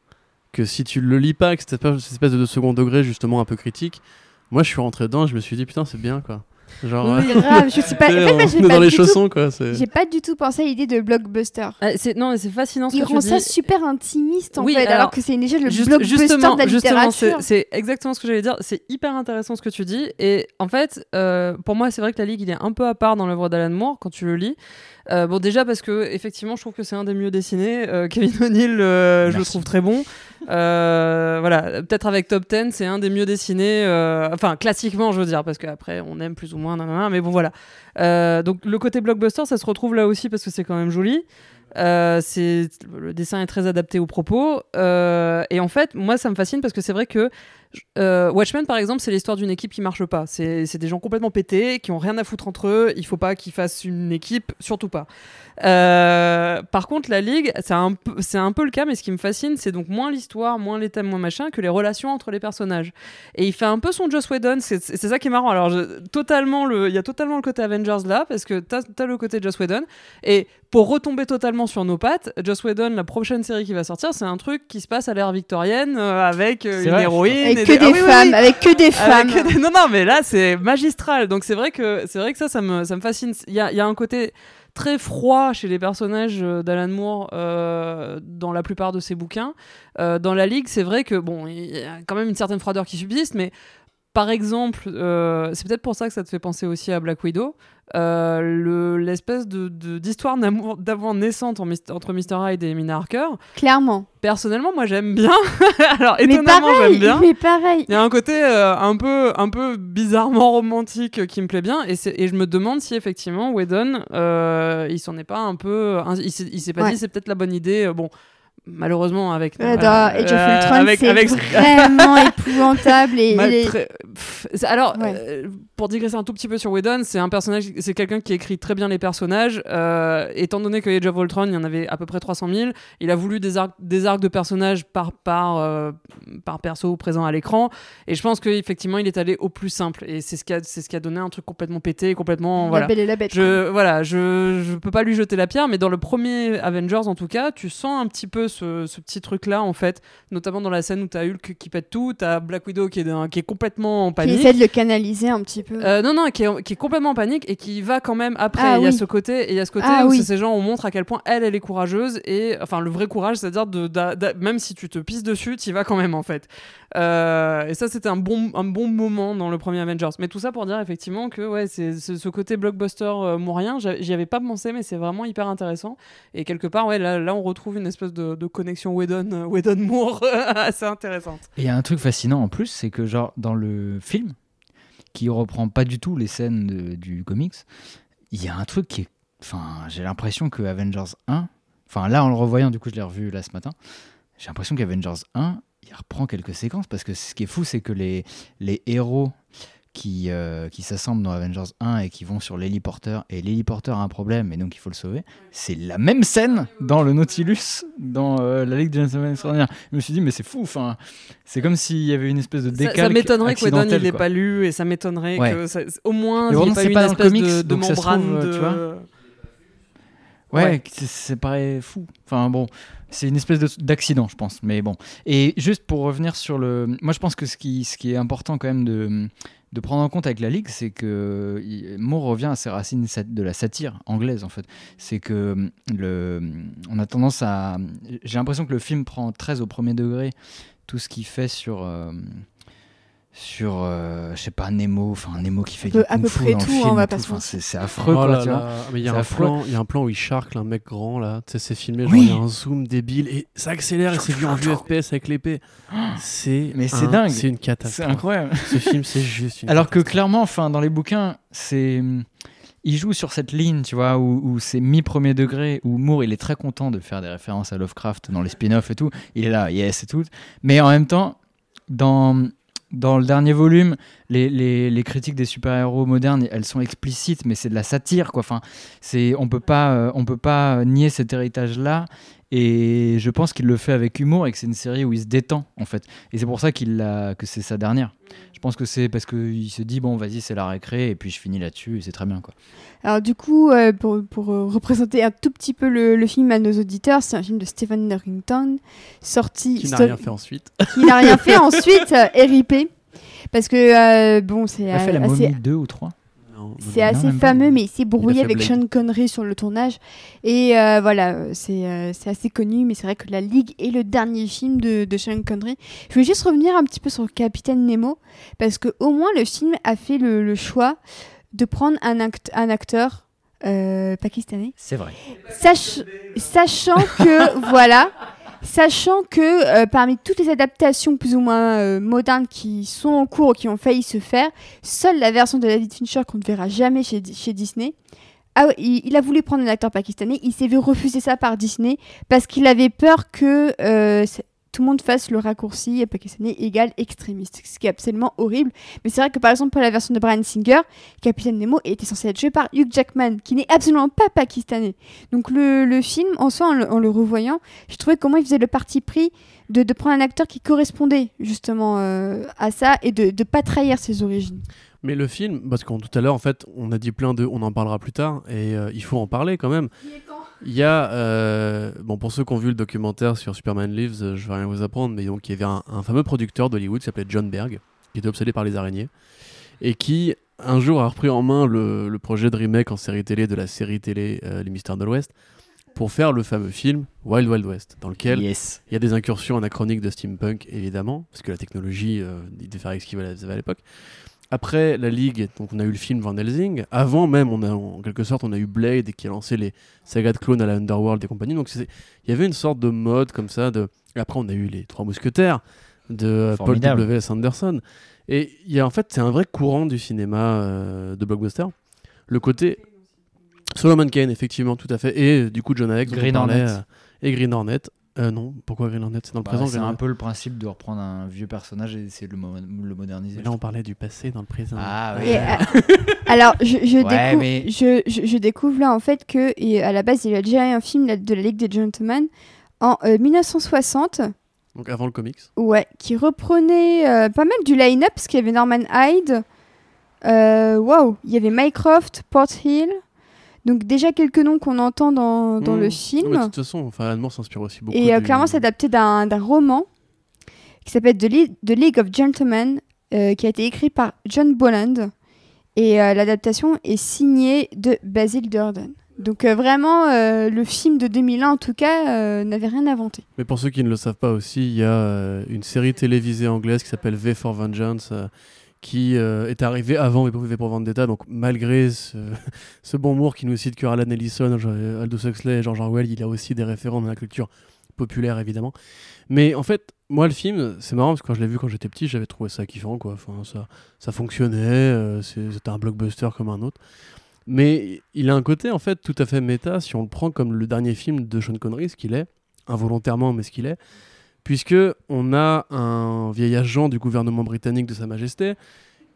que si tu le lis pas avec cette espèce, cette espèce de second degré, justement, un peu critique, moi, je suis rentré dedans, je me suis dit, putain, c'est bien, quoi. Genre, Oui, grave, je sais pas. En fait, on j'ai est pas dans les du tout- chaussons, quoi. J'ai pas du tout pensé à l'idée de blockbuster. Ah, c'est- non, mais c'est fascinant ce Il que tu rend dis. ça super intimiste en Oui, fait, alors, alors, que c'est déjà le Juste- blockbuster justement, de la justement, c'est littérature. c'est exactement ce que j'allais dire. C'est hyper intéressant ce que tu dis. Et en fait, euh, pour moi, c'est vrai que la Ligue, il est un peu à part dans l'œuvre d'Alan Moore quand tu le lis. Euh, bon, déjà parce que effectivement, je trouve que c'est un des mieux dessinés. Euh, Kevin O'Neill, euh, je le trouve très bon. Euh, voilà, peut-être avec Top 10, c'est un des mieux dessinés. euh, enfin, classiquement, je veux dire, parce qu'après, on aime plus ou moins, nanana, mais bon, voilà. Euh, donc, le côté blockbuster, ça se retrouve là aussi parce que c'est quand même joli. Euh, le dessin est très adapté aux propos Euh, et en fait moi ça me fascine parce que c'est vrai que euh, Watchmen par exemple c'est l'histoire d'une équipe qui marche pas. C'est c'est des gens complètement pétés qui ont rien à foutre entre eux. Il faut pas qu'ils fassent une équipe surtout pas. Euh, par contre la ligue c'est un un peu le cas mais ce qui me fascine c'est donc moins l'histoire moins les thèmes moins machin que les relations entre les personnages. Et il fait un peu son Joss Whedon c'est c'est ça qui est marrant. Alors je- totalement le il y a totalement le côté Avengers là parce que t'as as le côté Joss Whedon. Et pour retomber totalement sur nos pattes. Joss Whedon, la prochaine série qui va sortir, c'est un truc qui se passe à l'ère victorienne euh, avec euh, une vrai, héroïne. Et que des- des Ah oui, femmes, oui. avec que des Avec femmes. que des- Non, non, mais là, c'est magistral. Donc, c'est vrai que c'est vrai que ça, ça me, ça me fascine. Il y a, y a un côté très froid chez les personnages euh, d'Alan Moore euh, dans la plupart de ses bouquins. Euh, dans la Ligue, c'est vrai que, bon, il y a quand même une certaine froideur qui subsiste, mais par exemple, euh, c'est peut-être pour ça que ça te fait penser aussi à Black Widow. Euh, le- l'espèce de de- d'histoire d'amour d'amour naissante en entre Mr. Hyde et Mina Harker. Clairement. Personnellement, moi j'aime bien. Alors étonnamment, j'aime bien. mais pareil. Il y a un côté euh, un peu un peu bizarrement romantique euh, qui me plaît bien et, je me demande si effectivement Whedon il s'en est pas un peu il s'est pas Ouais. dit c'est peut-être la bonne idée bon malheureusement avec Ouais, dans Age of euh, Ultron, avec, c'est avec vraiment épouvantable. Et, Mal- et- très- pff, c'est- alors, Ouais. euh, pour digresser un tout petit peu sur Whedon, c'est un personnage, c'est quelqu'un qui écrit très bien les personnages. euh, étant donné que Age of Ultron, il y en avait à peu près 300 000, il a voulu des arcs, des arcs de personnages par par euh, par perso présent à l'écran. Et je pense qu'effectivement, il est allé au plus simple. Et c'est ce qui a, c'est ce qui a donné un truc complètement pété, complètement La voilà. Belle et la Bête. Je, voilà, je, je peux pas lui jeter la pierre, mais dans le premier Avengers, en tout cas, tu sens un petit peu ce, ce petit truc-là, en fait, notamment dans la scène où t'as Hulk qui pète tout, t'as Black Widow qui est, qui complètement en Qui panique. essaie de le canaliser un petit peu. Euh, non, non, qui est, qui est complètement en panique et qui va quand même après. Ah il y a ce côté, et il y a ce côté Ah où oui. ces gens, on montre à quel point elle, elle est courageuse et enfin le vrai courage, c'est-à-dire de, même si tu te pisses dessus, tu y vas quand même en fait. Euh, et ça, c'était un bon, un bon moment dans le premier Avengers. Mais tout ça pour dire effectivement que ouais, c'est ce côté blockbuster euh, mourien, j'y avais pas pensé, mais c'est vraiment hyper intéressant. Et quelque part, ouais, là, là on retrouve une espèce de, de connexion Whedon, euh, Moore assez intéressante. Et il y a un truc fascinant en plus, c'est que genre dans le film, qui reprend pas du tout les scènes du comics, il y a un truc qui est... Enfin, j'ai l'impression que Avengers 1, enfin là en le revoyant, du coup je l'ai revu là ce matin, j'ai l'impression qu'Avengers 1, il reprend quelques séquences, parce que ce qui est fou, c'est que les, les héros qui, euh, qui s'assemblent dans Avengers 1 et qui vont sur l'héliporteur, et l'héliporteur a un problème et donc il faut le sauver, c'est la même scène dans le Nautilus, dans euh, la Ligue des Gentlemen Extraordinaires. Je me suis dit, mais c'est fou, enfin, c'est comme s'il y avait une espèce de Ça, décalque ça m'étonnerait que Whedon il l'ait pas lu et ça m'étonnerait Ouais. que ça- au moins il n'y ait pas une espèce comics, de, de ça membrane trouve, de... tu vois. Ouais, Ouais. c'est- paraît fou. Enfin bon, c'est une espèce de- d'accident, je pense. Mais bon. Et juste pour revenir sur le. Moi, je pense que ce qui, ce qui est important quand même de, de prendre en compte avec la Ligue, c'est que Moore revient à ses racines de la satire anglaise, en fait. C'est que le, on a tendance à. J'ai l'impression que le film prend très au premier degré tout ce qu'il fait sur. euh, sur, euh, je sais pas, Nemo, enfin Nemo qui fait du à peu près dans le tout, film on va pas tout. se c'est c'est affreux, Oh quoi, là tu vois. là, mais il y a C'est un affreux. plan, il y a un plan où il charcle un mec grand là, tu sais c'est filmé, genre Oui. il y a un zoom débile et ça accélère et c'est vu en vue FPS avec l'épée. C'est Mais c'est dingue. c'est une C'est catastrophe. incroyable. Ce film c'est juste une Alors que clairement, enfin, dans les bouquins, c'est il joue sur cette ligne, tu vois, où, où c'est mi premier degré, où Moore il est très content de faire des références à Lovecraft dans les spin-offs et tout. Il est là, yes et tout. Mais en même temps, dans dans le dernier volume, les, critiques des super-héros modernes, elles sont explicites, mais c'est de la satire, quoi. Enfin, c'est on peut pas euh, on peut pas nier cet héritage-là. Et je pense qu'il le fait avec humour et que c'est une série où il se détend en fait. Et c'est pour ça qu'il l'a que c'est sa dernière. Je pense que c'est parce qu'il se dit bon vas-y c'est la récré et puis je finis là-dessus et c'est très bien quoi. Alors du coup, euh, pour, pour, euh, représenter un tout petit peu le, le film à nos auditeurs, c'est un film de Stephen Norrington, sorti... qui n'a rien fait ensuite. qui n'a rien fait ensuite, euh, RIP. Parce que, euh, bon, c'est Il a fait la assez, momie 2 ou 3 Non, c'est assez fameux, mais il s'est brouillé avec Blade. Sean Connery sur le tournage. Et euh, voilà, euh, c'est euh, assez connu, mais c'est vrai que La Ligue est le dernier film de, de Sean Connery. Je vais juste revenir un petit peu sur Capitaine Nemo, parce que au moins le film a fait le, le choix de prendre un, act- un acteur euh, pakistanais. C'est vrai. Sach- sachant que, voilà, sachant que euh, parmi toutes les adaptations plus ou moins euh, modernes qui sont en cours ou qui ont failli se faire, seule la version de David Fincher qu'on ne verra jamais chez, Disney. Ah, il, a voulu prendre un acteur pakistanais, il s'est vu refuser ça par Disney parce qu'il avait peur que euh, tout le monde fasse le raccourci pakistanais égal extrémiste, ce qui est absolument horrible. Mais c'est vrai que par exemple pour la version de Brian Singer, Capitaine Nemo était censé être joué par Hugh Jackman, qui n'est absolument pas pakistanais. Donc le, le film, en soi, en le, en le revoyant, je trouvais comment il faisait le parti pris de, de prendre un acteur qui correspondait justement euh, à ça et de ne pas trahir ses origines. Mais le film, parce qu'on tout à l'heure en fait, on a dit plein de, on en parlera plus tard et euh, il faut en parler quand même. Il y a, euh, bon, pour ceux qui ont vu le documentaire sur Superman Lives, euh, je vais rien vous apprendre, mais donc il y avait un, un fameux producteur d'Hollywood qui s'appelait John Berg, qui était obsédé par les araignées, et qui un jour a repris en main le, le projet de remake en série télé de la série télé euh, Les Mystères de l'Ouest pour faire le fameux film Wild Wild West, dans lequel Yes. il y a des incursions anachroniques de steampunk, évidemment, parce que la technologie, euh, il devait faire avec ce qu'il avait à l'époque. Après la Ligue, donc on a eu le film Van Helsing. Avant même, on a, en quelque sorte, on a eu Blade qui a lancé les sagas de clones à la Underworld et compagnie. Donc il y avait une sorte de mode comme ça. De... et après, on a eu les Trois Mousquetaires de euh, Paul. W. S. Anderson. Et il y a en fait, c'est un vrai courant du cinéma euh, de blockbuster. Le côté Solomon Kane, effectivement, tout à fait. Et du coup, John Alex, Green Hornet. euh, et Green Hornet. Euh, non, pourquoi Green Hornet C'est dans le Bah, présent. c'est un peu le principe de reprendre un vieux personnage et essayer de le, mo- le moderniser. Mais là, on parlait du passé dans le présent. Ah Et, oui. euh, alors, je, je, Ouais, découvre, mais- je, je- je découvre là en fait que et à la base il y a déjà eu un film de la Ligue des Gentlemen en euh, 1960, Donc avant le comics. ouais, qui reprenait euh, pas mal du line-up parce qu'il y avait Norman Hyde, euh, waouh, il y avait Mycroft, Port Hill, donc déjà quelques noms qu'on entend dans, dans Mmh. le Non, film. mais de toute façon, enfin, Moore s'inspire aussi beaucoup. Et euh, du- clairement, c'est adapté d'un roman qui s'appelle The, League of Gentlemen, euh, qui a été écrit par John Boland. Et euh, l'adaptation est signée de Basil Durden. Donc vraiment, le film de 2001, en tout cas, n'avait rien inventé. Mais pour ceux qui ne le savent pas aussi, il y a une série télévisée anglaise qui s'appelle V for Vengeance, qui euh, est arrivée avant V pour- Vendetta. Donc malgré ce, bon Moore qui nous cite que Alan Ellison, Aldous Huxley et George Orwell, il a aussi des référents dans la culture populaire évidemment. Mais en fait, moi le film, c'est marrant parce que quand je l'ai vu quand j'étais petit, j'avais trouvé ça kiffant quoi. Ça, ça fonctionnait, euh, c'était un blockbuster comme un autre. Mais il a un côté en fait tout à fait méta si on le prend comme le dernier film de Sean Connery, ce qu'il est, involontairement mais ce qu'il est, puisque on a un vieil agent du gouvernement britannique de Sa Majesté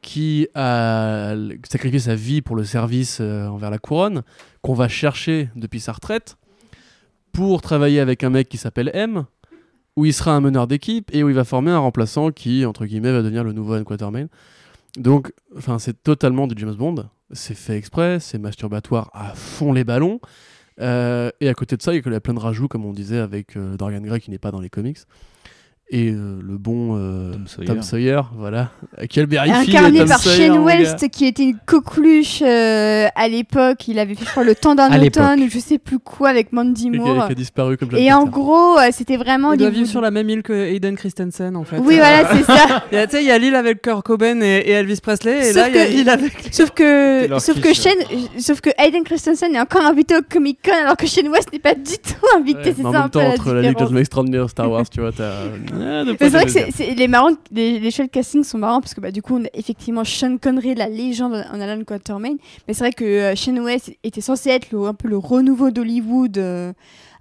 qui a sacrifié sa vie pour le service euh, envers la couronne, qu'on va chercher depuis sa retraite pour travailler avec un mec qui s'appelle M, où il sera un meneur d'équipe et où il va former un remplaçant qui, entre guillemets, va devenir le nouveau Anne Quatermain. Donc, enfin, c'est totalement du James Bond. C'est fait exprès, c'est masturbatoire à fond les ballons. Euh, et à côté de ça, il y a plein de rajouts, comme on disait, avec euh, Dorian Gray qui n'est pas dans les comics. Et euh, le bon euh, Tom Sawyer. Tom Sawyer, voilà. Quel Incarné Tom par Sawyer, Shane. West, qui était une coqueluche euh, à l'époque. Il avait fait, je crois, le temps d'un automne, ou je sais plus quoi, avec Mandy Et qui a, Moore. disparu comme Et en gros, c'était vraiment... Il doit vivre sur la même île que Hayden Christensen en fait. Oui, voilà, c'est ça. Il y a- Tu sais, il y a l'île avec Kurt Cobain et, et Elvis Presley, et Sauf là il y a que- l'île avec. Sauf que, sauf que Kitsch. Shane, sauf que Hayden Christensen est encore invité au Comic Con alors que Shane West n'est pas du tout invité. Ouais, c'est ça un même peu temps, la entre la Ligue différence. of Extraordinaire Star Wars, tu vois, t'as. Ah, c'est vrai que les marrants, les, les choix de casting sont marrants parce que bah, du coup on a effectivement Sean Connery, la légende en Alan Quatermain, mais c'est vrai que euh, Shane West était censé être le- un peu le renouveau d'Hollywood, euh,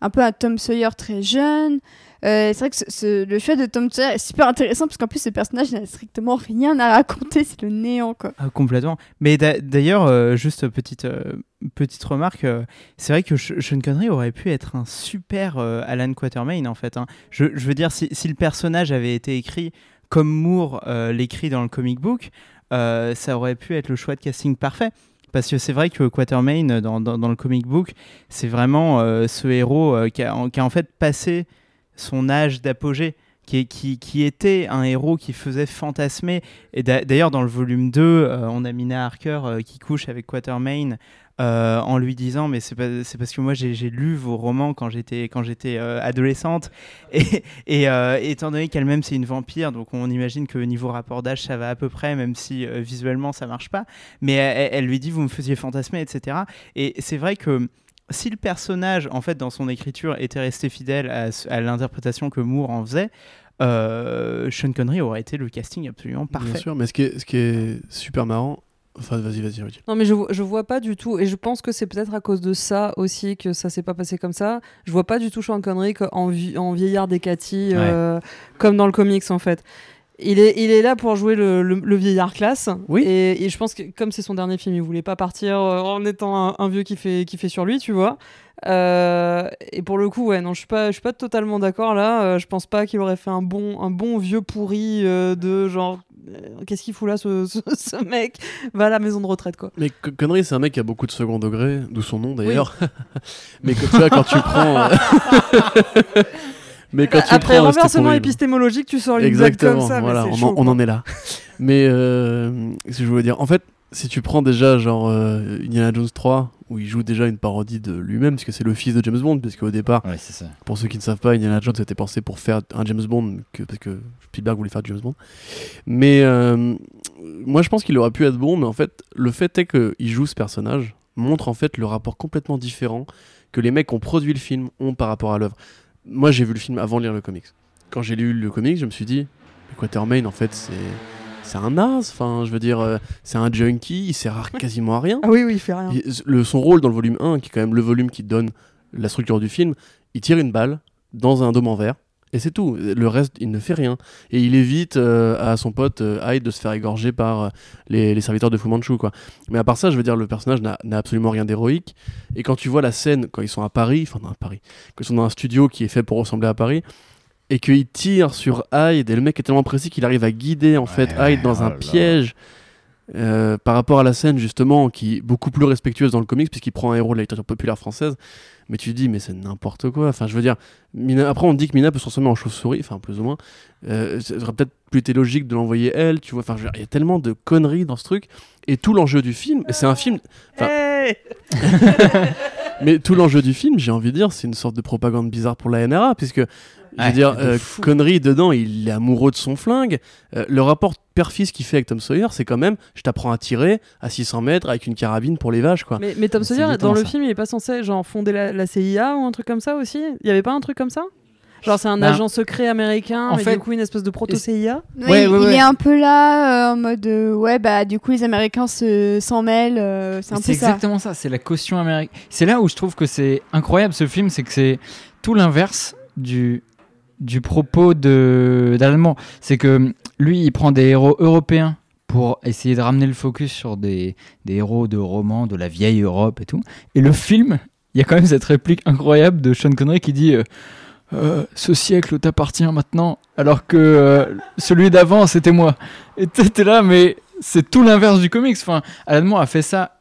un peu un Tom Sawyer très jeune. Euh, c'est vrai que le choix de Tom Sawyer est super intéressant parce qu'en plus ce personnage n'a strictement rien à raconter, c'est le néant quoi. Ah, complètement. Mais d'a- d'ailleurs, euh, juste petite, euh, petite remarque, c'est vrai que Sean Connery aurait pu être un super Alan Quatermain en fait. hein. Je, veux dire, si, le personnage avait été écrit comme Moore l'écrit dans le comic book, ça aurait pu être le choix de casting parfait. Parce que c'est vrai que Quatermain, dans, dans, le comic book, c'est vraiment ce héros qui a en fait passé son âge d'apogée. Qui, était un héros qui faisait fantasmer et d'a- d'ailleurs, dans le volume 2, euh, on a Mina Harker euh, qui couche avec Quatermain euh, en lui disant Mais c'est parce que moi j'ai lu vos romans quand j'étais adolescente. Et, étant donné qu'elle-même c'est une vampire, donc on imagine que niveau rapport d'âge ça va à peu près, même si visuellement ça marche pas. Mais elle lui dit Vous me faisiez fantasmer, etc. Et c'est vrai que si le personnage, en fait, dans son écriture, était resté fidèle à, l'interprétation que Moore en faisait, euh, Sean Connery aurait été le casting absolument Bien parfait. sûr, mais ce qui est, ce qui est super marrant. Enfin, vas-y, vas-y, Rudy. Non mais je, je vois pas du tout, et je pense que c'est peut-être à cause de ça aussi que ça s'est pas passé comme ça. Je vois pas du tout Sean Connery co- en, vi- en vieillard des Cathy, euh, comme dans le comics en fait. Il est, il est là pour jouer le, le- le vieillard classe. Oui. Et, et je pense que comme c'est son dernier film, il voulait pas partir euh, en étant un, un vieux qui fait, qui fait sur lui, tu vois. Euh, et pour le coup, ouais, non, je suis pas, je suis pas totalement d'accord là. Euh, je pense pas qu'il aurait fait un bon, un bon vieux pourri euh, de genre. Qu'est-ce qu'il fout là, ce, ce, ce mec? Va à la maison de retraite, quoi. Mais Co- Connery, c'est un mec qui a beaucoup de second degré, d'où son nom d'ailleurs. Mais que, tu vois, quand tu prends. Mais quand tu Après prends, renversement épistémologique, tu sors une Exactement, comme ça. voilà, on, chaud, en, on quoi. en est là. Mais euh, ce que je voulais dire, en fait, si tu prends déjà genre euh, Indiana Jones 3, où il joue déjà une parodie de lui-même, puisque c'est le fils de James Bond, puisque au départ, Ouais, c'est ça. pour ceux qui ne savent pas, Indiana Jones était pensé pour faire un James Bond, que, parce que Spielberg voulait faire du James Bond. Mais euh, moi, je pense qu'il aurait pu être bon, mais en fait, le fait est qu'il joue ce personnage montre en fait le rapport complètement différent que les mecs qui ont produit le film ont par rapport à l'œuvre. Moi, j'ai vu le film avant de lire le comics. Quand j'ai lu le comics, je me suis dit, mais Quatermain, en fait, c'est c'est un naze. Enfin, je veux dire, euh, c'est un junkie, il sert à quasiment à rien. Ah oui, oui, il fait rien. Il- le, son rôle dans le volume 1, qui est quand même le volume qui donne la structure du film, il tire une balle dans un dôme en verre. Et c'est tout. Le reste, il ne fait rien. Et il évite euh, à son pote euh, Hyde de se faire égorger par euh, les, les serviteurs de Fu Manchu. Quoi. Mais à part ça, je veux dire, le personnage n'a absolument rien d'héroïque. Et quand tu vois la scène, quand ils sont à Paris, enfin, non, à Paris, quand ils sont dans un studio qui est fait pour ressembler à Paris, et qu'il tire sur Hyde, et le mec est tellement précis qu'il arrive à guider en fait Ouais, Hyde dans oh un là là. piège. par rapport à la scène justement qui est beaucoup plus respectueuse dans le comics puisqu'il prend un héros de la littérature populaire française mais tu te dis mais c'est n'importe quoi. Enfin je veux dire Mina- après on dit que Mina peut se transformer en chauve-souris enfin plus ou moins. Euh, ça serait peut-être plus été logique de l'envoyer elle tu vois. Enfin il y a tellement de conneries dans ce truc. Et tout l'enjeu du film c'est un film Enfin- Hey mais tout l'enjeu du film j'ai envie de dire c'est une sorte de propagande bizarre pour la NRA puisque je veux Ouais, dire euh, fou. conneries dedans il est amoureux de son flingue Euh, le rapport père-fils qu'il fait avec Tom Sawyer c'est quand même je t'apprends à tirer à 600 mètres avec une carabine pour les vaches quoi Mais, mais Tom C'est Sawyer, dans le ça. film, il est pas censé genre fonder la, la CIA ou un truc comme ça aussi? Il y avait pas un truc comme ça? Genre c'est un Ben, agent secret américain, en mais fait- du coup une espèce de proto-CIA Ouais, Ouais, il, ouais, il ouais. est un peu là euh, en mode euh, ouais bah du coup les Américains se s'en mêlent euh, c'est un C'est peu ça. exactement ça, c'est la caution américaine. C'est là où je trouve que c'est incroyable ce film, c'est que c'est tout l'inverse du, du propos de Moore. C'est que lui, il prend des héros européens pour essayer de ramener le focus sur des, héros de romans de la vieille Europe et tout. Et le film, il y a quand même cette réplique incroyable de Sean Connery qui dit euh, Euh, Ce siècle t'appartient maintenant, alors que euh, celui d'avant, c'était moi. Et t'es là, mais c'est tout l'inverse du comics. Enfin, a fait ça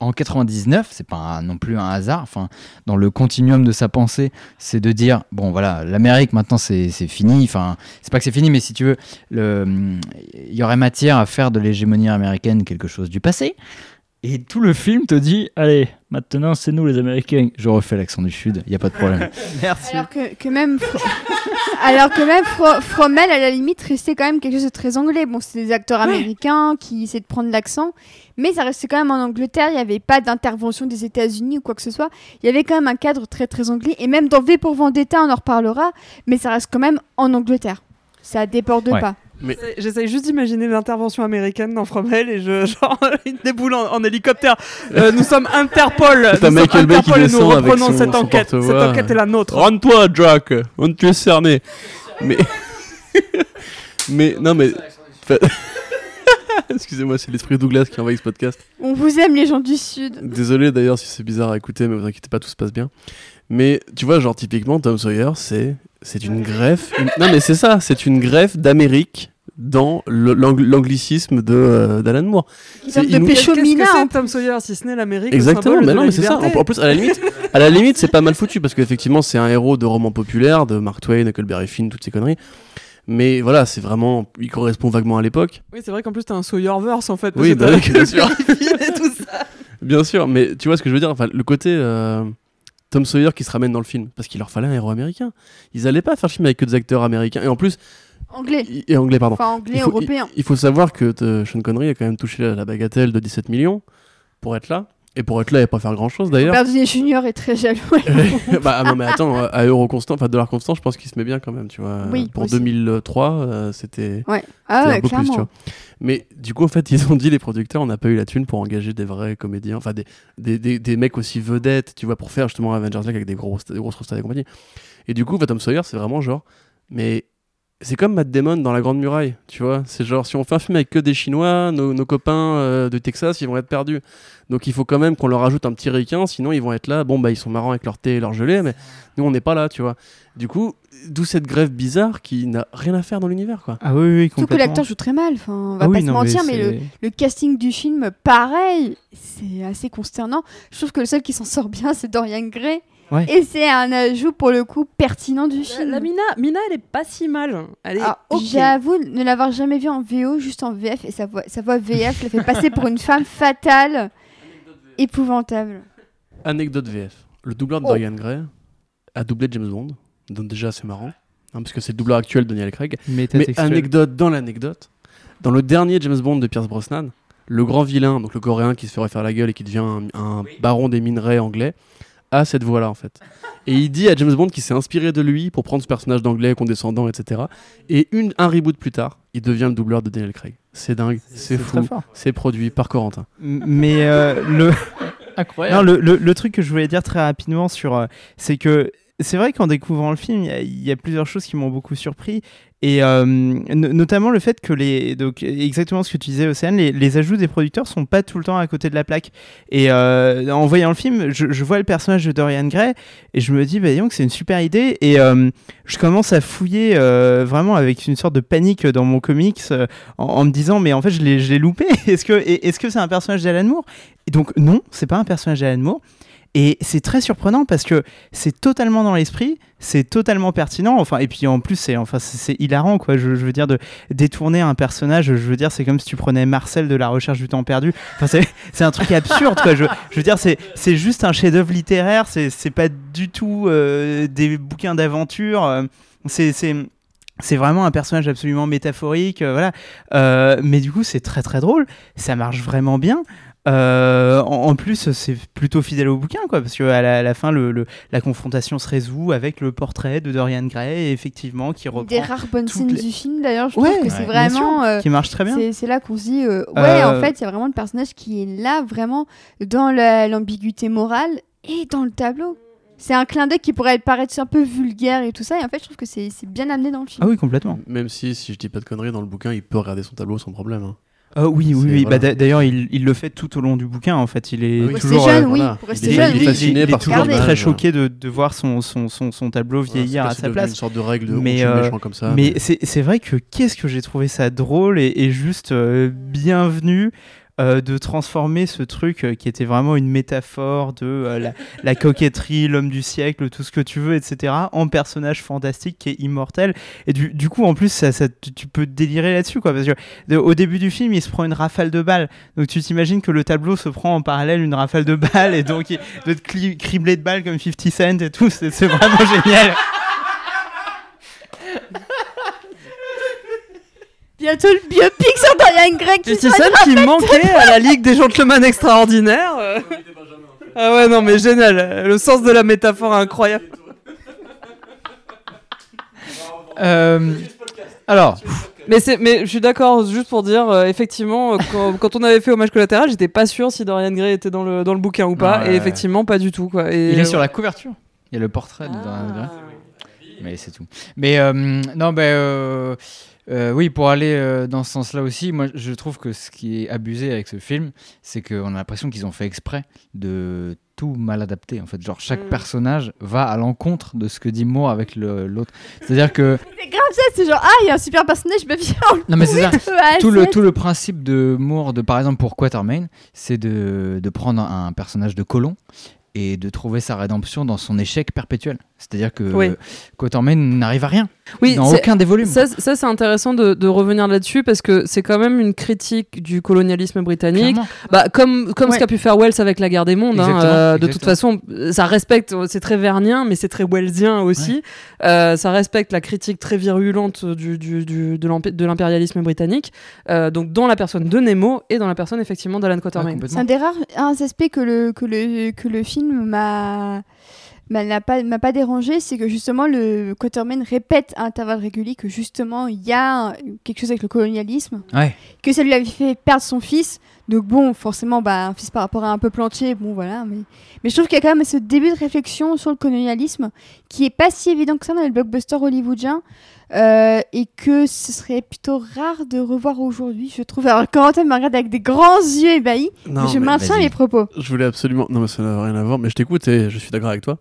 en 99, c'est pas non plus un hasard. Enfin, dans le continuum de sa pensée, c'est de dire bon voilà, l'Amérique maintenant c'est fini. Enfin, c'est pas que c'est fini, mais si tu veux, il y aurait matière à faire de l'hégémonie américaine quelque chose du passé. Et tout le film te dit allez, maintenant c'est nous les Américains. Je refais l'accent du Sud, il y a pas de problème. Merci. Alors que, que même Fro- alors que même Fro- Fromel à la limite restait quand même quelque chose de très anglais. Bon c'est des acteurs américains qui essaient de prendre l'accent, mais ça restait quand même en Angleterre. Il n'y avait pas d'intervention des États-Unis ou quoi que ce soit. Il y avait quand même un cadre très très anglais et même dans V pour Vendetta on en reparlera, mais ça reste quand même en Angleterre. Ça déborde Ouais. pas. J'essaie- J'essaye juste d'imaginer l'intervention américaine dans Fromel et je genre il déboule en, en hélicoptère. Euh, nous sommes Interpol. Nous sommes Michael Bay qui Interpol et nous reprenons son- cette son enquête. Cette enquête est la nôtre. Rends-toi, Jack On te est cerné Mais. mais. Non, mais. Excusez-moi, c'est l'esprit Douglas qui envahit ce podcast. On vous aime les gens du Sud. Désolé d'ailleurs si c'est bizarre à écouter, mais vous inquiétez pas, tout se passe bien. Mais tu vois, genre typiquement, Tom Sawyer, c'est c'est une greffe. une- Non, mais c'est ça, c'est une greffe d'Amérique dans l'anglicisme de euh, d'Alan Moore. C'est de pécho Mina. c'est hein. Tom Sawyer si ce n'est l'Amérique Exactement, mais non, mais c'est ça. En, en plus, à la limite, à la limite, c'est pas mal foutu parce qu'effectivement, c'est un héros de roman populaire de Mark Twain, Huckleberry Finn, toutes ces conneries. Mais voilà, c'est vraiment, il correspond vaguement à l'époque. Oui, c'est vrai qu'en plus t'as un Sawyerverse en fait. Oui, bah oui, bien sûr. Et tout ça. Bien sûr, mais tu vois ce que je veux dire Enfin, le côté euh, Tom Sawyer qui se ramène dans le film, parce qu'il leur fallait un héros américain. Ils allaient pas faire le film avec que des acteurs américains. Et en plus, Anglais. et anglais, pardon. Enfin anglais, Il faut, européen. il- il faut savoir que euh, Sean Connery a quand même touché la, la bagatelle de 17 millions pour être là. Et pour être là et pas faire grand chose d'ailleurs. Downey Jr. est très jaloux. bah ah non mais attends, euh, à euro constant, enfin dollar constant, je pense qu'il se met bien quand même, tu vois. Oui, pour aussi. 2003, euh, c'était Ah ouais, un peu plus, tu clairement. vois. Mais du coup, en fait, ils ont dit, les producteurs, on n'a pas eu la thune pour engager des vrais comédiens, enfin des, des, des, des mecs aussi vedettes, tu vois, pour faire justement Avengers League avec des, gros, des grosses et compagnie. Et du coup, Tom Sawyer, c'est vraiment genre, mais c'est comme Matt Damon dans La Grande Muraille, tu vois. C'est genre, si on fait un film avec que des Chinois, nos, nos copains euh, de Texas, ils vont être perdus. Donc il faut quand même qu'on leur ajoute un petit ricain, sinon ils vont être là. Bon, bah ils sont marrants avec leur thé et leur gelée, mais nous on n'est pas là, tu vois. Du coup, d'où cette grève bizarre qui n'a rien à faire dans l'univers, quoi. Ah oui, oui, Surtout que complètement. l'acteur joue très mal. Enfin, on va Ah oui, pas se non, mentir, mais, le casting du film, pareil, c'est assez consternant. Je trouve que le seul qui s'en sort bien, c'est Dorian Gray. Ouais. Et c'est un ajout pour le coup pertinent du film. la Mina, Mina, elle est pas si mal. Elle est Ah. J'avoue ne l'avoir jamais vu en VO, juste en VF, et sa voix, sa voix VF la fait passer pour une femme fatale, épouvantable. Anecdote VF. Le doubleur de Oh. Dorian Gray a doublé James Bond, donc déjà c'est marrant, hein, parce que c'est le doubleur actuel de Daniel Craig. Mais anecdote dans l'anecdote, dans le dernier James Bond de Pierce Brosnan, le grand vilain, donc le coréen qui se fait refaire la gueule et qui devient un, un baron des minerais anglais, a cette voix-là en fait. Et il dit à James Bond qu'il s'est inspiré de lui pour prendre ce personnage d'anglais condescendant, etc. Et une, un reboot plus tard, il devient le doubleur de Daniel Craig. C'est dingue, c'est fou. C'est produit par Corentin. Mais euh, le, Incroyable. non, le, le- le truc que je voulais dire très rapidement sur, euh, c'est que c'est vrai qu'en découvrant le film, il y a- il y, a plusieurs choses qui m'ont beaucoup surpris. Et euh, no- notamment le fait que les. Donc, exactement ce que tu disais, Océane, les, les ajouts des producteurs sont pas tout le temps à côté de la plaque. Et euh, en voyant le film, je, vois le personnage de Dorian Gray et je me dis, bah, que c'est une super idée. Et euh, je commence à fouiller vraiment avec une sorte de panique dans mon comics en, me disant, mais en fait, je l'ai loupé. Est-ce que est-ce que c'est un personnage d'Alan Moore? Et donc, non, c'est pas un personnage d'Alan Moore. Et c'est très surprenant parce que c'est totalement dans l'esprit, c'est totalement pertinent. Enfin, et puis en plus, c'est enfin, hilarant, quoi. Je, veux dire, de détourner un personnage, je veux dire, c'est comme si tu prenais Marcel de la recherche du temps perdu. Enfin, c'est- un truc absurde, quoi. Je, veux dire, c'est juste un chef-d'œuvre littéraire, c'est pas du tout euh, des bouquins d'aventure. euh, c'est. c'est vraiment un personnage absolument métaphorique, euh, voilà. Mais du coup, c'est très très drôle. Ça marche vraiment bien. Euh, en, en plus, c'est plutôt fidèle au bouquin, quoi, parce qu'à la, à la fin, le, le- la confrontation se résout avec le portrait de Dorian Gray, effectivement, qui Une reprend, des rares bonnes scènes les- du film, d'ailleurs, je Ouais, trouve que c'est ouais, vraiment. euh, qui marche très bien. c'est là qu'on se dit, euh, ouais, Euh, en fait, il y a vraiment le personnage qui est là, vraiment, dans la- l'ambiguïté morale et dans le tableau. C'est un clin d'œil qui pourrait paraître un peu vulgaire et tout ça, et en fait, je trouve que c'est c'est bien amené dans le film. Ah oui, complètement. Même si, si je dis pas de conneries, dans le bouquin, il peut regarder son tableau sans problème. hein. Euh, oui, oui, oui. voilà. Bah, d'a- D'ailleurs, il, il le fait tout au long du bouquin, en fait. Il est Ah oui. Pour rester toujours, jeune, euh, oui, voilà. pour Il rester est- jeune, il est fasciné il est par toujours Regardez. très choqué de, de voir son, son, son, son tableau vieillir Voilà, à sa place. une sorte de règle de Mais, euh, méchant comme ça. Mais c'est c'est vrai que qu'est-ce que j'ai trouvé ça drôle et, et juste euh, bienvenu euh, de transformer ce truc euh, qui était vraiment une métaphore de euh, la, coquetterie, l'homme du siècle, tout ce que tu veux, etc., en personnage fantastique qui est immortel. Et du, du coup, en plus, tu, tu peux délirer là-dessus, quoi. Parce que au début du film, il se prend une rafale de balles. Donc tu t'imagines que le tableau se prend en parallèle une rafale de balles et donc il doit être criblé de balles comme 50 Cent et tout. C'est vraiment génial. Bientôt le biopic sur Dorian Gray qui c'est celle qui manquait à la Ligue des Gentlemen Extraordinaires. euh. Ah ouais, non, mais génial. Le sens de la métaphore est incroyable. Euh, alors, Mais, c'est, mais je suis d'accord, juste pour dire, euh, effectivement, quand, quand on avait fait Hommage collatéral, j'étais pas sûr si Dorian Gray était dans le, dans le bouquin ou pas. Ouais, et ouais. effectivement, pas du tout. Quoi. Et, il est euh, sur la couverture. Il y a le portrait de Ah. Dorian Gray. Mais c'est tout. Mais euh, non, ben euh, euh, oui, pour aller euh, dans ce sens-là aussi, moi je trouve que ce qui est abusé avec ce film, c'est qu'on a l'impression qu'ils ont fait exprès de tout mal adapter. En fait, genre chaque Mm. personnage va à l'encontre de ce que dit Moore avec l'autre. C'est-à-dire que C'est grave ça, c'est genre, ah, il y a un super personnage, bah viens, on non mais c'est ça. tout le, tout le principe de Moore, de, par exemple pour Quatermain, c'est de, de prendre un personnage de colon et de trouver sa rédemption dans son échec perpétuel. C'est-à-dire que Oui. Quatermain n'arrive à rien Oui, dans c'est- aucun des volumes. Ça, ça, c'est intéressant de, de revenir là-dessus parce que c'est quand même une critique du colonialisme britannique. Clairement. Bah, comme comme Ouais. ce qu'a pu faire Wells avec la guerre des mondes. hein, euh, de toute façon, ça respecte, c'est très vernien, mais c'est très wellsien aussi. Euh, ça respecte la critique très virulente du, du- du- de l'impérialisme britannique. Euh, donc dans la personne de Nemo et dans la personne effectivement d'Alan Ah, Quatermain. C'est un des rares un aspects que le, que le, que le film m'a m'a n'a pas, m'a pas dérangé, c'est que justement le Quatermain répète à intervalles réguliers que justement il y a quelque chose avec le colonialisme, Ouais. que ça lui avait fait perdre son fils. Donc bon, forcément, bah, un fils par rapport à un peuple entier, bon voilà. Mais, mais je trouve qu'il y a quand même ce début de réflexion sur le colonialisme qui est pas si évident que ça dans les blockbusters hollywoodiens euh, et que ce serait plutôt rare de revoir aujourd'hui, je trouve. Alors Corentin me regarde avec des grands yeux ébahis, Non, mais je mais maintiens mes propos. Je voulais absolument. Non, mais ça n'a rien à voir. Mais je t'écoute et je suis d'accord avec toi.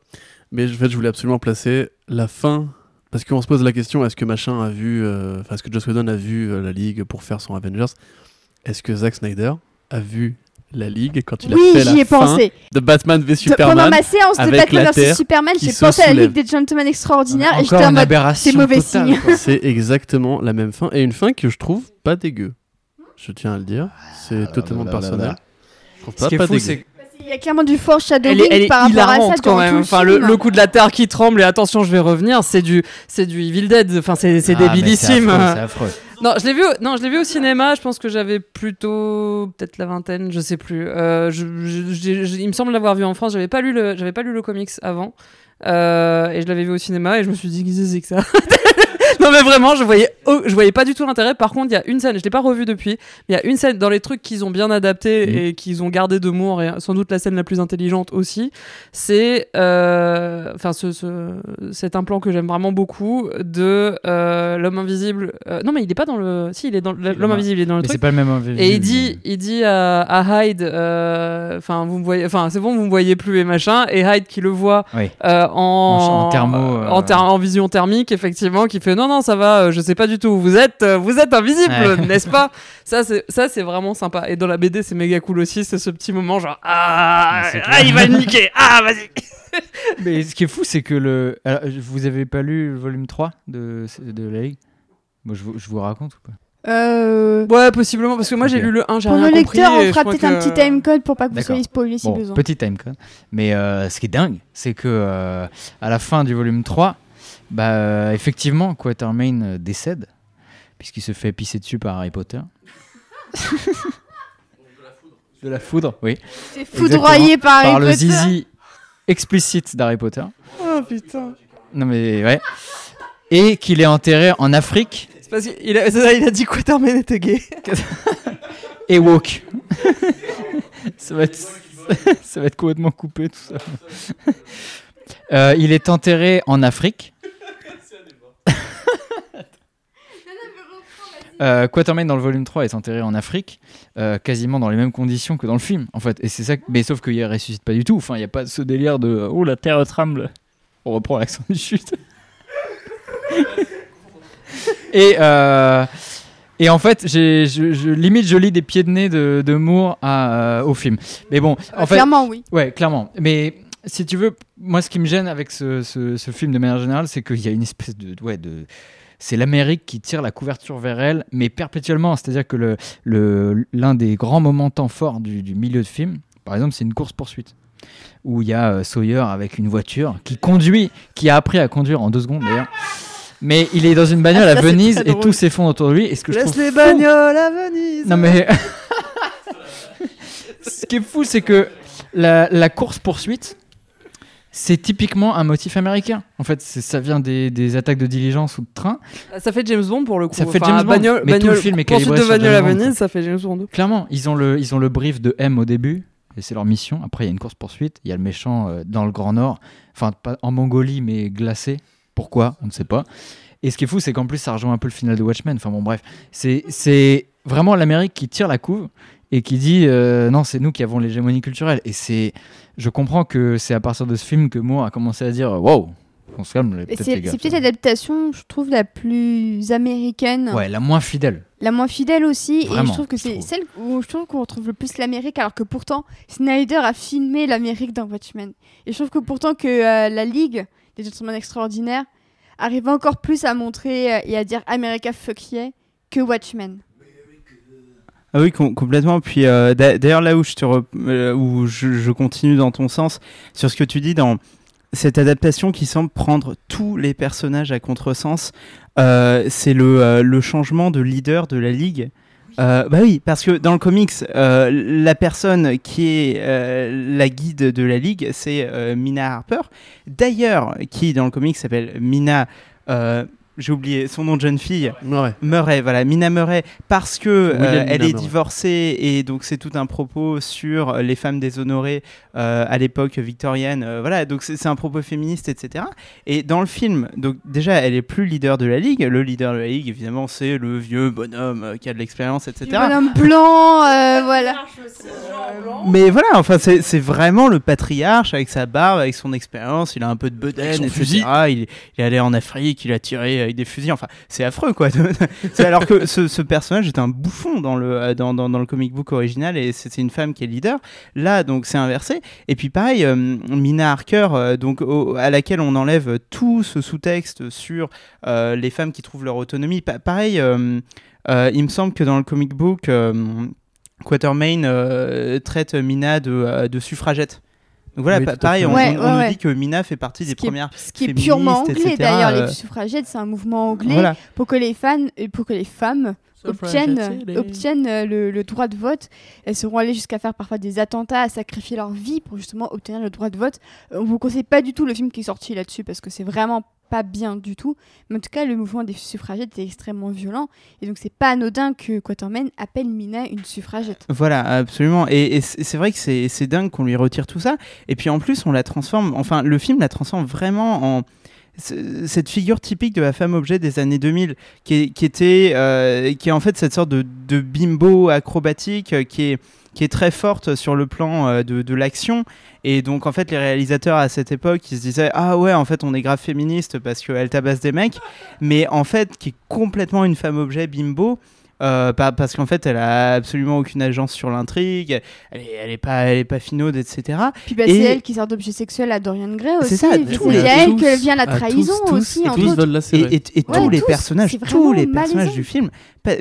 Mais en fait, je voulais absolument placer la fin. Parce qu'on se pose la question est-ce que machin a vu. euh, Enfin, est-ce que Joss Whedon a vu euh, la Ligue pour faire son Avengers? Est-ce que Zack Snyder a vu la Ligue quand il Oui, a fait j'y ai la fin pensé. de Batman v Superman pendant ma séance de avec Batman la vs Terre Superman, qui j'ai pensé à la. Ligue des Gentlemen Extraordinaires et Encore j'étais en une mode aberration c'est mauvais totale, signe. C'est exactement la même fin. Et une fin que je trouve pas dégueu. Je tiens à le dire. C'est Ah, totalement là, là, là, personnel. là. Je trouve Ce pas, est fou, dégueu. c'est Il y a clairement du foreshadowing Elle est, elle est par rapport à ça quand même. le Enfin, le, coup de la terre qui tremble et attention, je vais revenir. C'est du, c'est du Evil Dead. Enfin, c'est, c'est Ah, débilissime. C'est affreux. Non, je l'ai vu. Non, je l'ai vu au cinéma. Je pense que j'avais plutôt peut-être la vingtaine, je sais plus. Euh, il me semble l'avoir vu en France. J'avais pas lu le, j'avais pas lu le comics avant. Euh, et je l'avais vu au cinéma et je me suis dit qu'est-ce que c'est que ça? Non mais vraiment, je voyais, oh, je voyais pas du tout l'intérêt. Par contre, il y a une scène, je l'ai pas revu depuis, mais il y a une scène dans les trucs qu'ils ont bien adapté Mhm. et qu'ils ont gardé de Moore et sans doute la scène la plus intelligente aussi. C'est, euh, enfin, ce, ce- cet implant que j'aime vraiment beaucoup de euh, l'homme invisible. euh, non mais il est pas dans le, si il est dans l'homme invisible, il est dans le Mais truc. c'est pas le même invisible. Et il dit, il dit à, à Hyde, euh, enfin vous me voyez, enfin c'est bon vous me voyez plus et machin, et Hyde qui le voit Oui. euh, en, En- en thermo, euh, en, ther- en vision thermique effectivement, qui fait non non ça va, euh, je sais pas du tout où vous êtes, euh, vous êtes invisible, Ouais. n'est-ce pas? Ça c'est ça c'est vraiment sympa. Et dans la BD c'est méga cool aussi, c'est ce petit moment genre ah, ah il va le niquer, ah vas-y. Mais ce qui est fou, c'est que le. Alors, vous avez pas lu le volume 3 de, de la Ligue? Moi, je vous, je vous raconte ou pas? Euh, Ouais possiblement parce que moi j'ai lu le 1, j'ai pour rien nos compris. lecteurs, on et je fera peut-être un petit timecode pour pas que vous soyez spoilés si Bon, besoin. petit timecode. Mais euh, ce qui est dingue, c'est que euh, à la fin du volume 3, bah, euh, effectivement, Quatermain euh, décède, puisqu'il se fait pisser dessus par Harry Potter. de la foudre, oui. C'est foudroyé par Harry par le zizi explicite d'Harry Potter. Oh putain. Non mais ouais. Et qu'il est enterré en Afrique C'est parce qu'il a, il a dit Quatermain était gay. et woke. ça, va être, ça va être complètement coupé tout ça. Euh, il est enterré en Afrique. Euh, Quatermain dans le volume 3 est enterré en Afrique, euh, quasiment dans les mêmes conditions que dans le film, en fait. Et c'est ça, que- mais sauf qu'il ressuscite pas du tout. Enfin, il y a pas ce délire de oh la terre tremble. On reprend l'accent du chute. et euh, et en fait, je, je- limite, je lis des pieds de nez de, de Moore à, euh, au film. Mais bon, en fait, Clairement, oui. Ouais, clairement. Mais si tu veux, moi, ce qui me gêne avec ce, ce- ce film de manière générale, c'est qu'il y a une espèce de. Ouais, de c'est l'Amérique qui tire la couverture vers elle, mais perpétuellement. C'est-à-dire que le, l'un des grands moments temps forts du, du milieu de film, par exemple, c'est une course-poursuite. Où il y a euh, Sawyer avec une voiture qui conduit, qui a appris à conduire en deux secondes d'ailleurs. Mais il est dans une bagnole Ah, à c'est Venise et tout s'effondre autour de lui. Et ce que je Laisse trouve les fou- bagnoles à Venise. non mais ce qui est fou, c'est que la, la course poursuite, c'est typiquement un motif américain. En fait, ça vient des, des attaques de diligence ou de train. Ça fait James Bond pour le coup. Ça fait Enfin, James Bond, bagnole- mais tout le film est calibré de bagnole à Venise, ça fait James Bond. Clairement, ils ont le, ils ont le brief de M au début. Et c'est leur mission. Après, il y a une course poursuite. Il y a le méchant euh, dans le Grand Nord. Enfin, pas en Mongolie, mais glacé. Pourquoi? On ne sait pas. Et ce qui est fou, c'est qu'en plus, ça rejoint un peu le final de Watchmen. Enfin bon, bref. C'est c'est vraiment l'Amérique qui tire la couve et qui dit euh, non, c'est nous qui avons l'hégémonie culturelle. Et c'est. Je comprends que c'est à partir de ce film que Moore a commencé à dire wow, on se calme, C'est peut-être l'adaptation, je trouve, la plus américaine, Ouais, la moins fidèle. la moins fidèle aussi. et je trouve que c'est celle où je trouve qu'on retrouve le plus l'Amérique, alors que pourtant, Snyder a filmé l'Amérique dans Watchmen. Et je trouve que pourtant que euh, la Ligue des Gentlemen Extraordinaires arrive encore plus à montrer euh, et à dire America fuck yeah que Watchmen. Ah oui, com- complètement. Puis euh, d'a- d'ailleurs, là où, je, te re- euh, où je, je continue dans ton sens, sur ce que tu dis dans cette adaptation qui semble prendre tous les personnages à contresens, euh, c'est le, le changement de leader de la ligue. Euh, bah oui, parce que dans le comics, euh, la personne qui est euh, la guide de la ligue, c'est Mina Harper. D'ailleurs, qui dans le comics s'appelle Mina j'ai oublié son nom de jeune fille. Ouais. Murray, voilà, Mina Murray, parce que euh, Mina elle est Murray. divorcée et donc c'est tout un propos sur les femmes déshonorées euh, à l'époque victorienne. euh, voilà, donc c'est un propos féministe, etc. Et dans le film, donc déjà, elle est plus leader de la ligue. Le leader de la ligue, évidemment, c'est le vieux bonhomme euh, qui a de l'expérience, etc. Le bonhomme blanc, euh, voilà. Mais voilà, enfin, c'est vraiment le patriarche avec sa barbe, avec son expérience. Il a un peu de bedaine, etc. Il, il est allé en Afrique, il a tiré avec des fusils. Enfin, c'est affreux, quoi. Alors que ce, personnage est un bouffon dans le, euh, dans, le comic book original et c'est une femme qui est leader. Là, donc, c'est inversé. Et puis, pareil, euh, Mina Harker, euh, donc, à laquelle on enlève tout ce sous-texte sur euh, les femmes qui trouvent leur autonomie. Pa- pareil, il me semble que dans le comic book. Quatermain traite Mina de suffragette. Donc voilà, Oui, pareil, on, Ouais, on- ouais, on nous dit que Mina fait partie des qui est- premières. Ce qui est purement anglais d'ailleurs, euh, les suffragettes, c'est un mouvement anglais Voilà. pour que les fans, et pour que les femmes obtiennent euh, le, le droit de vote. Elles seront allées jusqu'à faire parfois des attentats, à sacrifier leur vie pour justement obtenir le droit de vote. Euh, On vous conseille pas du tout le film qui est sorti là-dessus parce que c'est vraiment pas bien du tout. Mais en tout cas, le mouvement des suffragettes est extrêmement violent et donc c'est pas anodin que Quatermain appelle Mina une suffragette. Voilà, absolument. Et, c'est vrai que c'est dingue qu'on lui retire tout ça. Et puis en plus, on la transforme. Enfin, le film la transforme vraiment en cette figure typique de la femme objet des années 2000 qui, qui était euh, qui est en fait cette sorte de, de bimbo acrobatique euh, qui est qui est très forte sur le plan euh, de, de l'action et donc en fait les réalisateurs à cette époque ils se disaient ah ouais en fait on est grave féministe parce qu'elle tabasse des mecs mais en fait qui est complètement une femme objet bimbo euh, parce qu'en fait, elle a absolument aucune agence sur l'intrigue, elle est, elle est pas, elle est pas finaude, etc. Puis bah, Et- c'est elle qui sert d'objet sexuel à Dorian Gray aussi. C'est ça, tous les- elle que vient la tous, trahison tous, aussi, et entre tous autres. veulent la Et, serrer. et- et Ouais, tous les personnages, tous les personnages du film,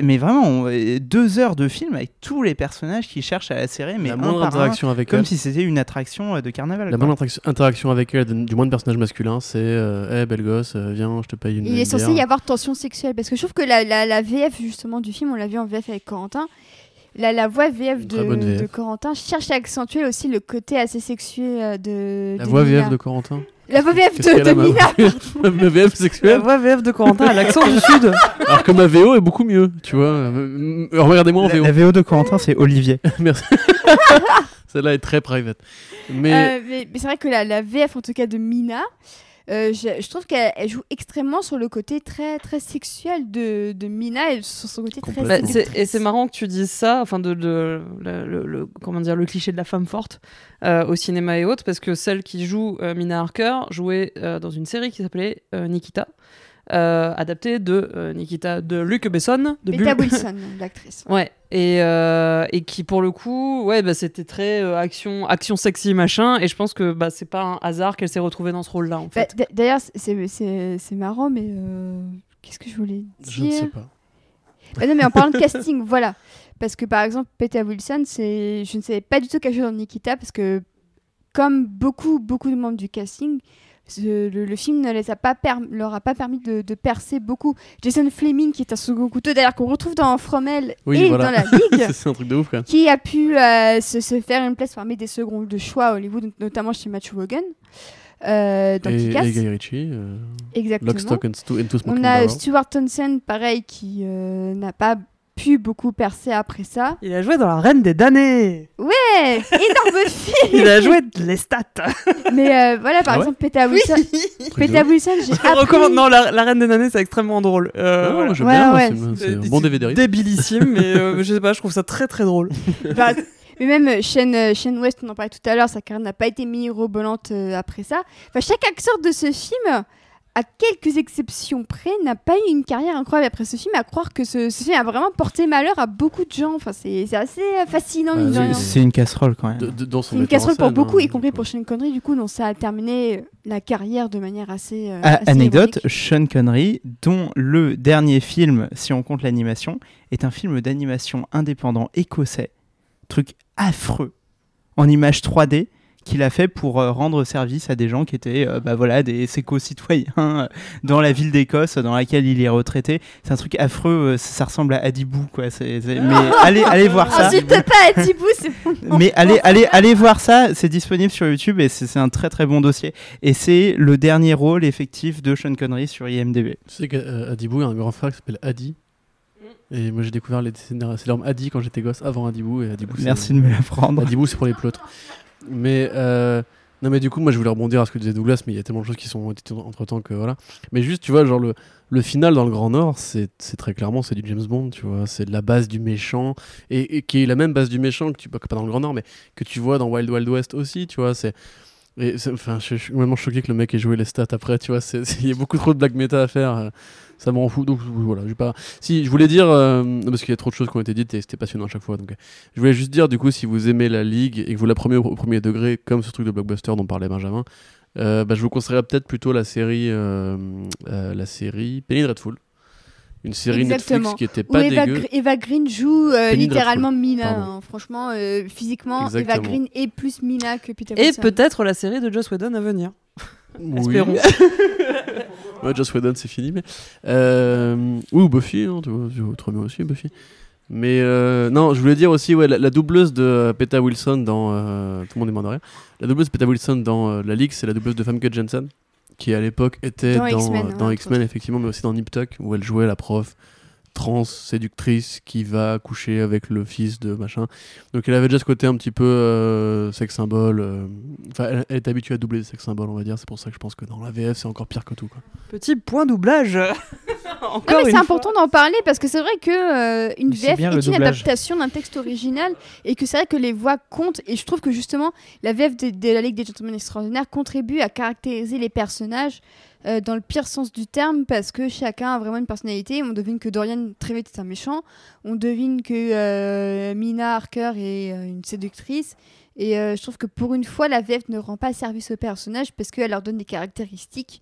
mais vraiment euh, deux heures de film avec tous les personnages qui cherchent à la serrer, mais la un moindre par un, interaction avec comme elle. si c'était une attraction euh, de carnaval. La moindre interaction- interaction avec elle, du moins de personnage masculin, c'est euh, hey, belle gosse, euh, viens, je te paye une. Il est censé y avoir tension sexuelle parce que je trouve que la, la, la VF justement du film, on l'a vu en VF avec Corentin, la, la voix VF de, VF. Corentin cherche à accentuer aussi le côté assez sexué de. La de voix. VF de Corentin. La voix VF de, Mina. ma VF La sexuelle voix VF de Corentin à l'accent du Sud. Alors que ma VO est beaucoup mieux, tu vois. Euh, Regardez-moi en La, VO. la VO de Corentin, c'est Olivier. Merci. Celle-là est très private. Mais Euh, mais mais c'est vrai que la, la VF en tout cas de Mina, euh, je, je trouve qu'elle elle joue extrêmement sur le côté très très sexuel de, de Mina et sur son côté très. Bah, et c'est marrant que tu dises ça, enfin de, de- le, le- le- comment dire le cliché de la femme forte euh, au cinéma et autres, parce que celle qui joue euh, Mina Harker jouait euh, dans une série qui s'appelait euh, Nikita, euh, adaptée de euh, Nikita de Luc Besson, de Beta Bull. Wilson, l'actrice. Ouais, et, euh, et qui pour le coup, ouais, bah, c'était très euh, action, action sexy machin, et je pense que bah, c'est pas un hasard qu'elle s'est retrouvée dans ce rôle-là en Bah, fait. D'ailleurs, c'est- marrant, mais euh, qu'est-ce que je voulais dire je ne sais pas. Non, mais en parlant de casting, voilà. Parce que par exemple, Peter Wilson, c'est, je ne savais pas du tout qu'elle jouait dans Nikita parce que, comme beaucoup, beaucoup de membres du casting, le, le film ne les a pas perm- leur a pas permis de, de percer beaucoup. Jason Fleming, qui est un second couteau, d'ailleurs qu'on retrouve dans Fromel Oui, et voilà. dans la Ligue, C'est un truc de ouf, quand même. qui a pu euh, se, se faire une place parmi des seconds de choix à Hollywood, notamment chez Matthew Vaughan. Euh, dans Et, et Guy Ritchie, euh, Exactement. Lock, Stock and, Sto- and Two Smoking On a. Stuart Townsend, pareil, qui euh, n'a pas pu beaucoup percer après ça. Il a joué dans La Reine des damnés. Ouais, énorme film. Il a joué de l'estat. Mais euh, voilà, par Ah ouais exemple, Peter Wilson. Ouf. Wilson, j'ai Je appris... recommande. Non, la, La Reine des damnés, c'est extrêmement drôle. Euh, ouais, voilà. j'aime Ouais, bien, ouais, c'est- un bon DVD. Débillissime, mais euh, je sais pas, je trouve ça très très drôle. Bah, mais même euh, Shane, Shane West, on en parlait tout à l'heure, sa carrière n'a pas été mirobolante après ça. Enfin, chaque acteur de ce film, à quelques exceptions près, n'a pas eu une carrière incroyable après ce film. À croire que ce, ce film a vraiment porté malheur à beaucoup de gens. Enfin, c'est assez euh, fascinant, Bah, c'est- une casserole quand même. De- de- dans son C'est une casserole pour scène, beaucoup, hein, y compris pour Shane Connery, du coup, donc ça a terminé euh, la carrière de manière assez. euh, Ah, assez anecdote, ironique. Sean Connery, dont le dernier film, si on compte l'animation, est un film d'animation indépendant écossais. Truc affreux, en image 3D, qu'il a fait pour euh, rendre service à des gens qui étaient euh, bah, voilà, des éco-citoyens euh, dans la ville d'Écosse dans laquelle il est retraité. C'est un truc affreux, ça, ressemble à Adibou. Quoi. c'est- c'est- Mais allez, allez voir ça. Insulte pas c'est bon. Mais allez, allez, allez voir ça, c'est disponible sur YouTube et c'est c'est un très très bon dossier. Et c'est le dernier rôle effectif de Sean Connery sur IMDb. Tu sais qu'Adibou, il y a un grand frère qui s'appelle Adi. Et moi j'ai découvert les l'énorme Adi quand j'étais gosse, avant Adibou. Et Adibou, c'est- Merci de me l'apprendre. Adibou, c'est pour les pleutres. Mais euh, non, mais du coup, moi je voulais rebondir à ce que disait Douglas, mais il y a tellement de choses qui sont entre temps que voilà. Mais juste, tu vois, genre le, le final dans le Grand Nord, c'est très clairement c'est du James Bond, tu vois. C'est de la base du méchant et, qui est la même base du méchant que tu pas pas dans le Grand Nord, mais que tu vois dans Wild Wild West aussi, tu vois. C'est enfin, je, suis vraiment choqué que le mec ait joué les stats après, tu vois. Il y a beaucoup trop de black méta à faire. Ça me rend fou. Donc voilà, j'ai pas. Si, je voulais dire, euh, parce qu'il y a trop de choses qui ont été dites et c'était passionnant à chaque fois. Donc, je voulais juste dire, du coup, si vous aimez la ligue et que vous la prenez au, au premier degré, comme ce truc de blockbuster dont parlait Benjamin, euh, bah, je vous conseillerais peut-être plutôt la série, euh, euh, la série Penny Dreadful. Une série Exactement. Netflix qui était Où pas Eva, dégueu. Gr- Eva Green joue euh, littéralement Mina. Pardon. hein. Franchement, euh, physiquement, Eva Exactement. Green est plus Mina que Peter Et peut-être la série de Joss Whedon à venir. Oui. Espérons. Ouais, Joss Whedon, c'est fini. Mais... Euh... Ou Buffy, hein, tu vois, tu vois, très bien aussi, Buffy. Mais euh, non, je voulais dire aussi, ouais, la, la doubleuse de euh, Peta Wilson dans. euh, tout le monde est mort de rire. La doubleuse de Peta Wilson dans euh, La Ligue, c'est la doubleuse de Famke Jensen, qui à l'époque était Dans dans, euh, ouais, X-Men, effectivement, mais aussi dans Nip Tuck, où elle jouait la prof trans séductrice qui va coucher avec le fils de machin. Donc elle avait déjà ce côté un petit peu euh, sex symbole. euh, Enfin, elle, elle est habituée à doubler des sex symboles, on va dire. C'est pour ça que je pense que dans la VF, c'est encore pire que tout. Quoi. Petit point doublage. Non, Encore c'est important d'en parler parce que c'est vrai que euh, une Mais VF est une adaptation d'un texte original et que c'est vrai que les voix comptent et je trouve que justement la VF de, de la Ligue des Gentlemen Extraordinaires contribue à caractériser les personnages euh, dans le pire sens du terme parce que chacun a vraiment une personnalité. On devine que Dorian très vite est un méchant, on devine que euh, Mina Harker est euh, une séductrice. Et je trouve que pour une fois, la VF ne rend pas service aux personnages parce qu'elle leur donne des caractéristiques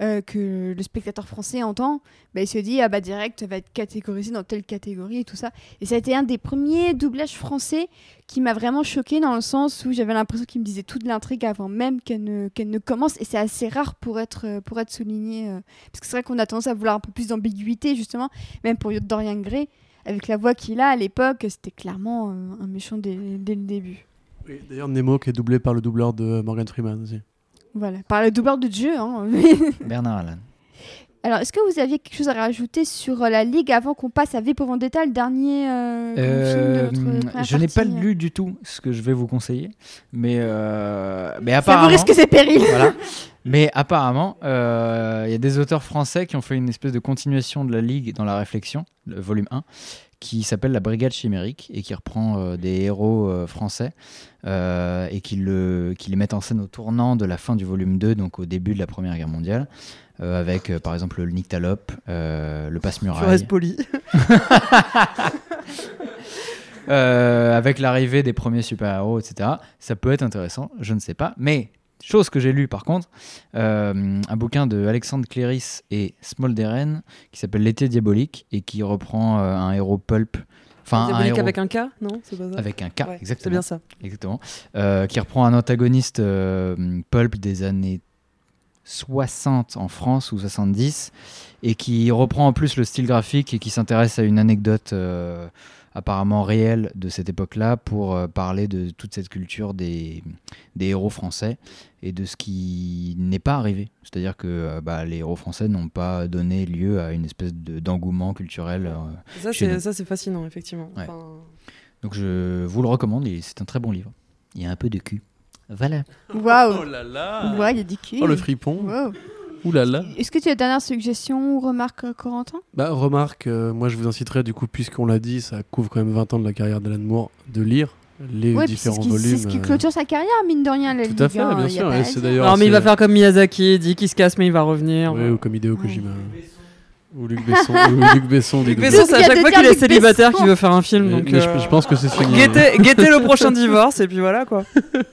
euh, que le spectateur français entend bah, il se dit ah bah direct va être catégorisé dans telle catégorie et tout ça. Et ça a été un des premiers doublages français qui m'a vraiment choqué dans le sens où j'avais l'impression qu'il me disait toute l'intrigue avant même qu'elle ne, qu'elle ne commence. Et c'est assez rare pour être euh, pour être souligné euh, parce que c'est vrai qu'on a tendance à vouloir un peu plus d'ambiguïté justement même pour Dorian Gray avec la voix qu'il a à l'époque c'était clairement un méchant dès, dès le début. D'ailleurs, Nemo qui est doublé par le doubleur de Morgan Freeman aussi. Voilà par le doubleur de Dieu hein. Bernard Allen. alors est-ce que vous aviez quelque chose à rajouter sur euh, la ligue avant qu'on passe à V pour Vendetta le dernier euh, Euh, film de notre première je n'ai pas lu du tout ce que je vais vous conseiller, mais euh, mais Ça vous apparemment. risque ses périls. voilà. Mais apparemment, il y a des auteurs français qui ont fait une espèce de continuation de la Ligue dans la réflexion, le volume 1, qui s'appelle La Brigade Chimérique et qui reprend euh, des héros euh, français euh, et qui, le, qui les mettent en scène au tournant de la fin du volume 2, donc au début de la Première Guerre mondiale, avec par exemple le Nyctalope, le Je Passe-Muraille. reste poli. Avec l'arrivée des premiers super-héros, etc. Ça peut être intéressant, je ne sais pas. Mais, chose que j'ai lue par contre, euh, un bouquin de Alexandre Cléris et Smolderen qui s'appelle L'été diabolique et qui reprend euh, un héros pulp. Enfin, un héros avec un K Non, c'est pas ça. avec un K, Ouais, exactement. C'est bien ça. Exactement. Euh, qui reprend un antagoniste pulp des années 60 en France ou 70 et qui reprend en plus le style graphique et qui s'intéresse à une anecdote apparemment réelle de cette époque-là pour euh, parler de toute cette culture des, des héros français et de ce qui n'est pas arrivé. C'est-à-dire que euh, bah, les héros français n'ont pas donné lieu à une espèce de- d'engouement culturel. euh. Ça, c'est nous. ça, c'est fascinant, effectivement. Ouais. Enfin, Donc je vous le recommande et c'est un très bon livre. Il y a un peu de cul. Voilà. Waouh. là là Ouais, il y a du cul. Oh le fripon Wow. Ouh là là Est-ce que tu as une dernière suggestion ou remarque, euh, Corentin? Bah remarque, euh, moi je vous inciterai du coup, puisqu'on l'a dit, ça couvre quand même 20 ans de la carrière d'Alan Moore, de lire les Ouais, puis c'est différents ce volumes. c'est ce qui euh, clôture sa carrière, mine de rien, la Tout Ligue. à fait, hein, bien sûr, et c'est d'ailleurs- Non, mais il va faire comme Miyazaki, il dit qu'il se casse, mais il va revenir. Ouais, ou comme Hideo Ouais. Ou Luc Besson. ou Luc Besson, des Luc. Besson, c'est à chaque fois qu'il est célibataire qu'il veut faire un film. Mais- Donc, mais je, euh, je pense que c'est fini. Guettez, guettez le prochain divorce, et puis voilà quoi.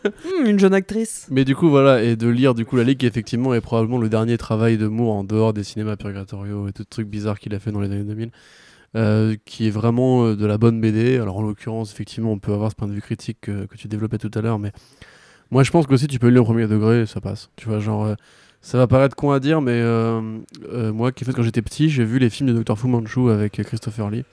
Hmm, une jeune actrice. Mais du coup, voilà, et de lire du coup la Ligue, qui effectivement est probablement le dernier travail de Moore en dehors des cinémas purgatoriaux et tout trucs bizarres qu'il a fait dans les années 2000, euh, qui est vraiment euh, de la bonne BD. Alors en l'occurrence, effectivement, on peut avoir ce point de vue critique que, que tu développais tout à l'heure, mais Moi, je pense que aussi tu peux le lire au premier degré, ça passe. Tu vois, genre, euh, ça va paraître con à dire, mais euh, euh, moi, qui fait quand j'étais petit, j'ai vu les films de Dr. Fu Manchu avec Christopher Lee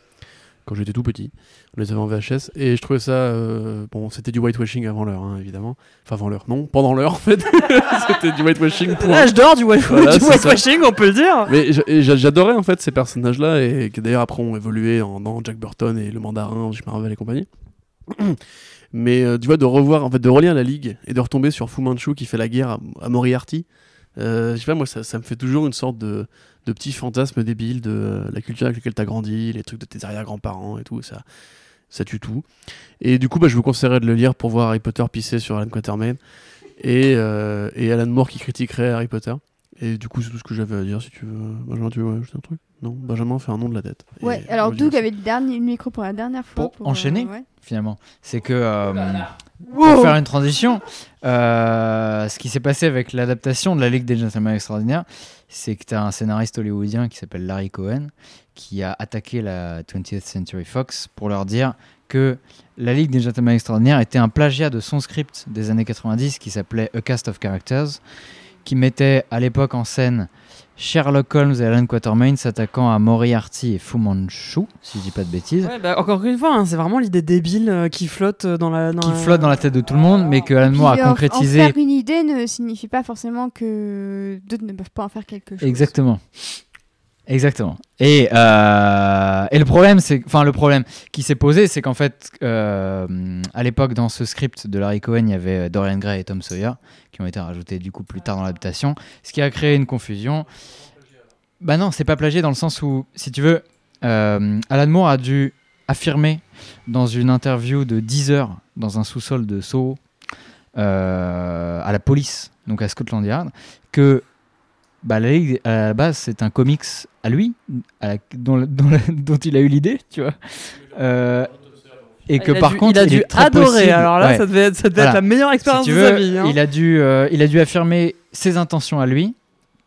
quand j'étais tout petit. On les avait en VHS et je trouvais ça. euh, bon, c'était du whitewashing avant l'heure, hein, évidemment. Enfin, avant l'heure, non, pendant l'heure en fait. c'était du whitewashing pour. L'âge d'or du, white- Voilà, du whitewashing, on peut le dire. Mais j'adorais en fait ces personnages-là et qui d'ailleurs après ont évolué en, dans Jack Burton et le Mandarin, chez Marvel et compagnie. Mais euh, tu vois, de revoir, en fait, de relire la Ligue et de retomber sur Fu Manchu qui fait la guerre à, à Moriarty, euh, je sais pas, moi ça, me fait toujours une sorte de, de petit fantasme débile de euh, la culture avec laquelle t'as grandi, les trucs de tes arrière-grands-parents et tout, ça, ça tue tout. Et du coup, bah, je vous conseillerais de le lire pour voir Harry Potter pisser sur Alan Quatermain et, euh, et Alan Moore qui critiquerait Harry Potter. Et du coup, c'est tout ce que j'avais à dire. Si tu veux, Benjamin, tu veux ajouter un truc? Non, Benjamin fait un nom de la tête. Et Ouais, alors Doug avait le dernier micro pour la dernière fois. Pour enchaîner euh, ouais. finalement. C'est que euh, Wow. pour faire une transition, euh, ce qui s'est passé avec l'adaptation de la Ligue des Gentlemen Extraordinaires, c'est que tu as un scénariste hollywoodien qui s'appelle Larry Cohen qui a attaqué la 20th Century Fox pour leur dire que la Ligue des Gentlemen Extraordinaires était un plagiat de son script des années 90 qui s'appelait A Cast of Characters, qui mettait à l'époque en scène Sherlock Holmes et Alan Quatermain s'attaquant à Moriarty et Fu Manchu, si je dis pas de bêtises. Ouais, bah, encore une fois, hein, c'est vraiment l'idée débile euh, qui flotte euh, dans la. Dans qui la- flotte dans la tête de tout le monde, mais que Alan Moore a en- En concrétisé. faire une idée ne signifie pas forcément que d'autres ne peuvent pas en faire quelque chose. Exactement. Exactement. Et, euh, et le problème, c'est, enfin le problème qui s'est posé, c'est qu'en fait, euh, à l'époque, dans ce script de Larry Cohen, il y avait Dorian Gray et Tom Sawyer qui ont été rajoutés du coup plus tard dans l'adaptation, ce qui a créé une confusion. Bah non, c'est pas plagié dans le sens où, si tu veux, euh, Alan Moore a dû affirmer dans une interview de 10 heures dans un sous-sol de Soho euh, à la police, donc à Scotland Yard, que bah, la Ligue, à la base, c'est un comics à lui, à la- dont, dont la- dont il a eu l'idée, tu vois. Euh, et que Il a par dû- contre, il a il dû est très adorer. possible- Alors là, ouais. ça devait être, ça devait Voilà. être la meilleure expérience de veux, sa vie. hein. il, a dû, euh, il a dû affirmer ses intentions à lui,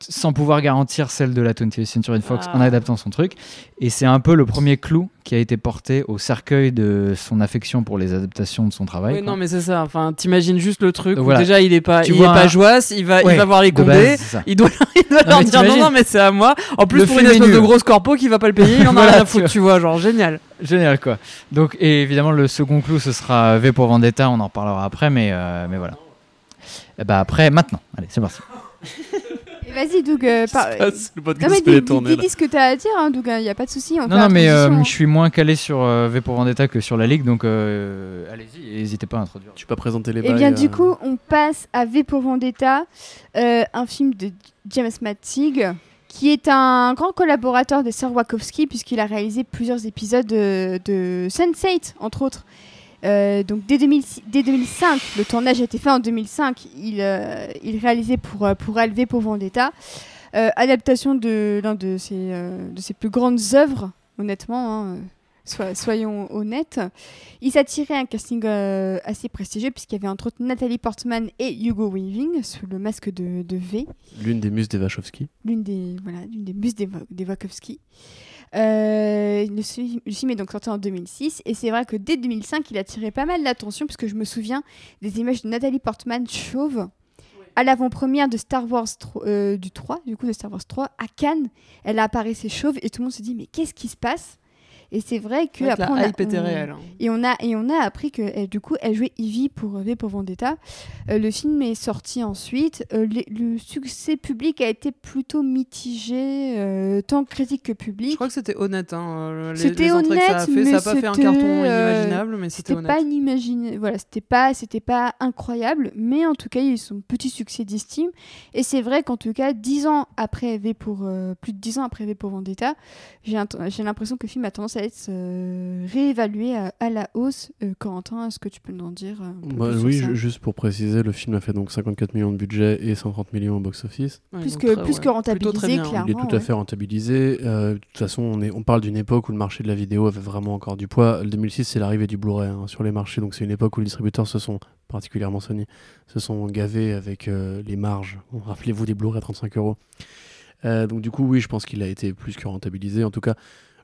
sans pouvoir garantir celle de la 20th Century Fox Ah. en adaptant son truc. Et c'est un peu le premier clou qui a été porté au cercueil de son affection pour les adaptations de son travail. Oui, non, mais c'est ça. Enfin, t'imagines juste le truc Donc où voilà. déjà il est pas, Tu il est pas joyeuse, il va, Ouais, il va voir les condés. base. Il doit, il doit Non, leur dire non, non, mais c'est à moi. En plus, Le pour une espèce de grosse corpo qui va pas le payer, il en a rien à foutre, tu vois, genre génial. Génial quoi. Donc et évidemment le second clou ce sera V pour Vendetta, on en reparlera après mais euh, mais voilà. Et bah après maintenant, allez c'est parti. Et Vas-y, Doug. euh, par- le Non, podcast mais fait les dis, dis- dis ce que t'as à dire, hein, Doug. Il n'y a pas de souci. Non non mais euh, je suis moins calé sur euh, V pour Vendetta que sur la ligue donc euh, allez-y, n'hésitez pas à introduire. Tu peux pas présenter les Eh bien, euh, du coup, on passe à V pour Vendetta, euh, un film de James Mattig, qui est un grand collaborateur des sœurs Wachowski, puisqu'il a réalisé plusieurs épisodes de, de Sense8, entre autres. Euh, donc dès, 2006 dès 2005, le tournage a été fait en 2005, il, euh, il réalisait pour, euh, pour V pour Vendetta, Euh, adaptation de l'un de ses, de ses plus grandes œuvres, honnêtement, hein, so- soyons honnêtes. Il s'attirait un casting assez prestigieux puisqu'il y avait entre autres Nathalie Portman et Hugo Weaving sous le masque de, de V, L'une des muses des Wachowski. l'une des, voilà, des muses des, des Wachowski. Euh, le, fi- le film est donc sorti en 2006 et c'est vrai que dès 2005 il attirait pas mal l'attention puisque je me souviens des images de Nathalie Portman chauve à l'avant-première de Star Wars euh, du 3, du coup de Star Wars 3 à Cannes, elle apparaissait chauve et tout le monde se dit mais qu'est-ce qui se passe? Et c'est vrai que Ouais, après on la a- hype était on- réelle. hein. et on a, et on a appris que elle, du coup, elle jouait Evie pour V pour Vendetta. Euh, le film est sorti ensuite. Euh, les- le succès public a été plutôt mitigé, euh, tant critique que Je public. crois que c'était honnête. Hein, euh, C'était ça a honnête, ça mais a pas fait un carton euh, inimaginable, mais c'était honnête. pas voilà, c'était pas, c'était pas incroyable, mais en tout cas, il y a eu son petit succès d'estime. Et c'est vrai qu'en tout cas, dix ans après V pour, euh, plus de dix ans après V pour Vendetta, j'ai j'ai l'impression que le film a tendance à être euh, réévalué à, à la hausse. Euh, Quentin, est-ce que tu peux nous en dire un peu Bah plus sur oui, ça? ju- juste pour préciser, le film a fait donc 54 millions de budget et 130 millions au box-office. Ouais, plus que, très- plus ouais. que Plutôt très rentabilisé, bien. clairement. Il est tout à fait rentabilisé. Euh, de toute façon, on, est, on parle d'une époque où le marché de la vidéo avait vraiment encore du poids. Le 2006, c'est l'arrivée du Blu-ray hein, sur les marchés. Donc c'est une époque où les distributeurs se sont, particulièrement Sony, se sont gavés avec euh, les marges. Bon, Rappelez-vous des Blu-ray à 35 euros. Euh, donc du coup, oui, je pense qu'il a été plus que rentabilisé. En tout cas,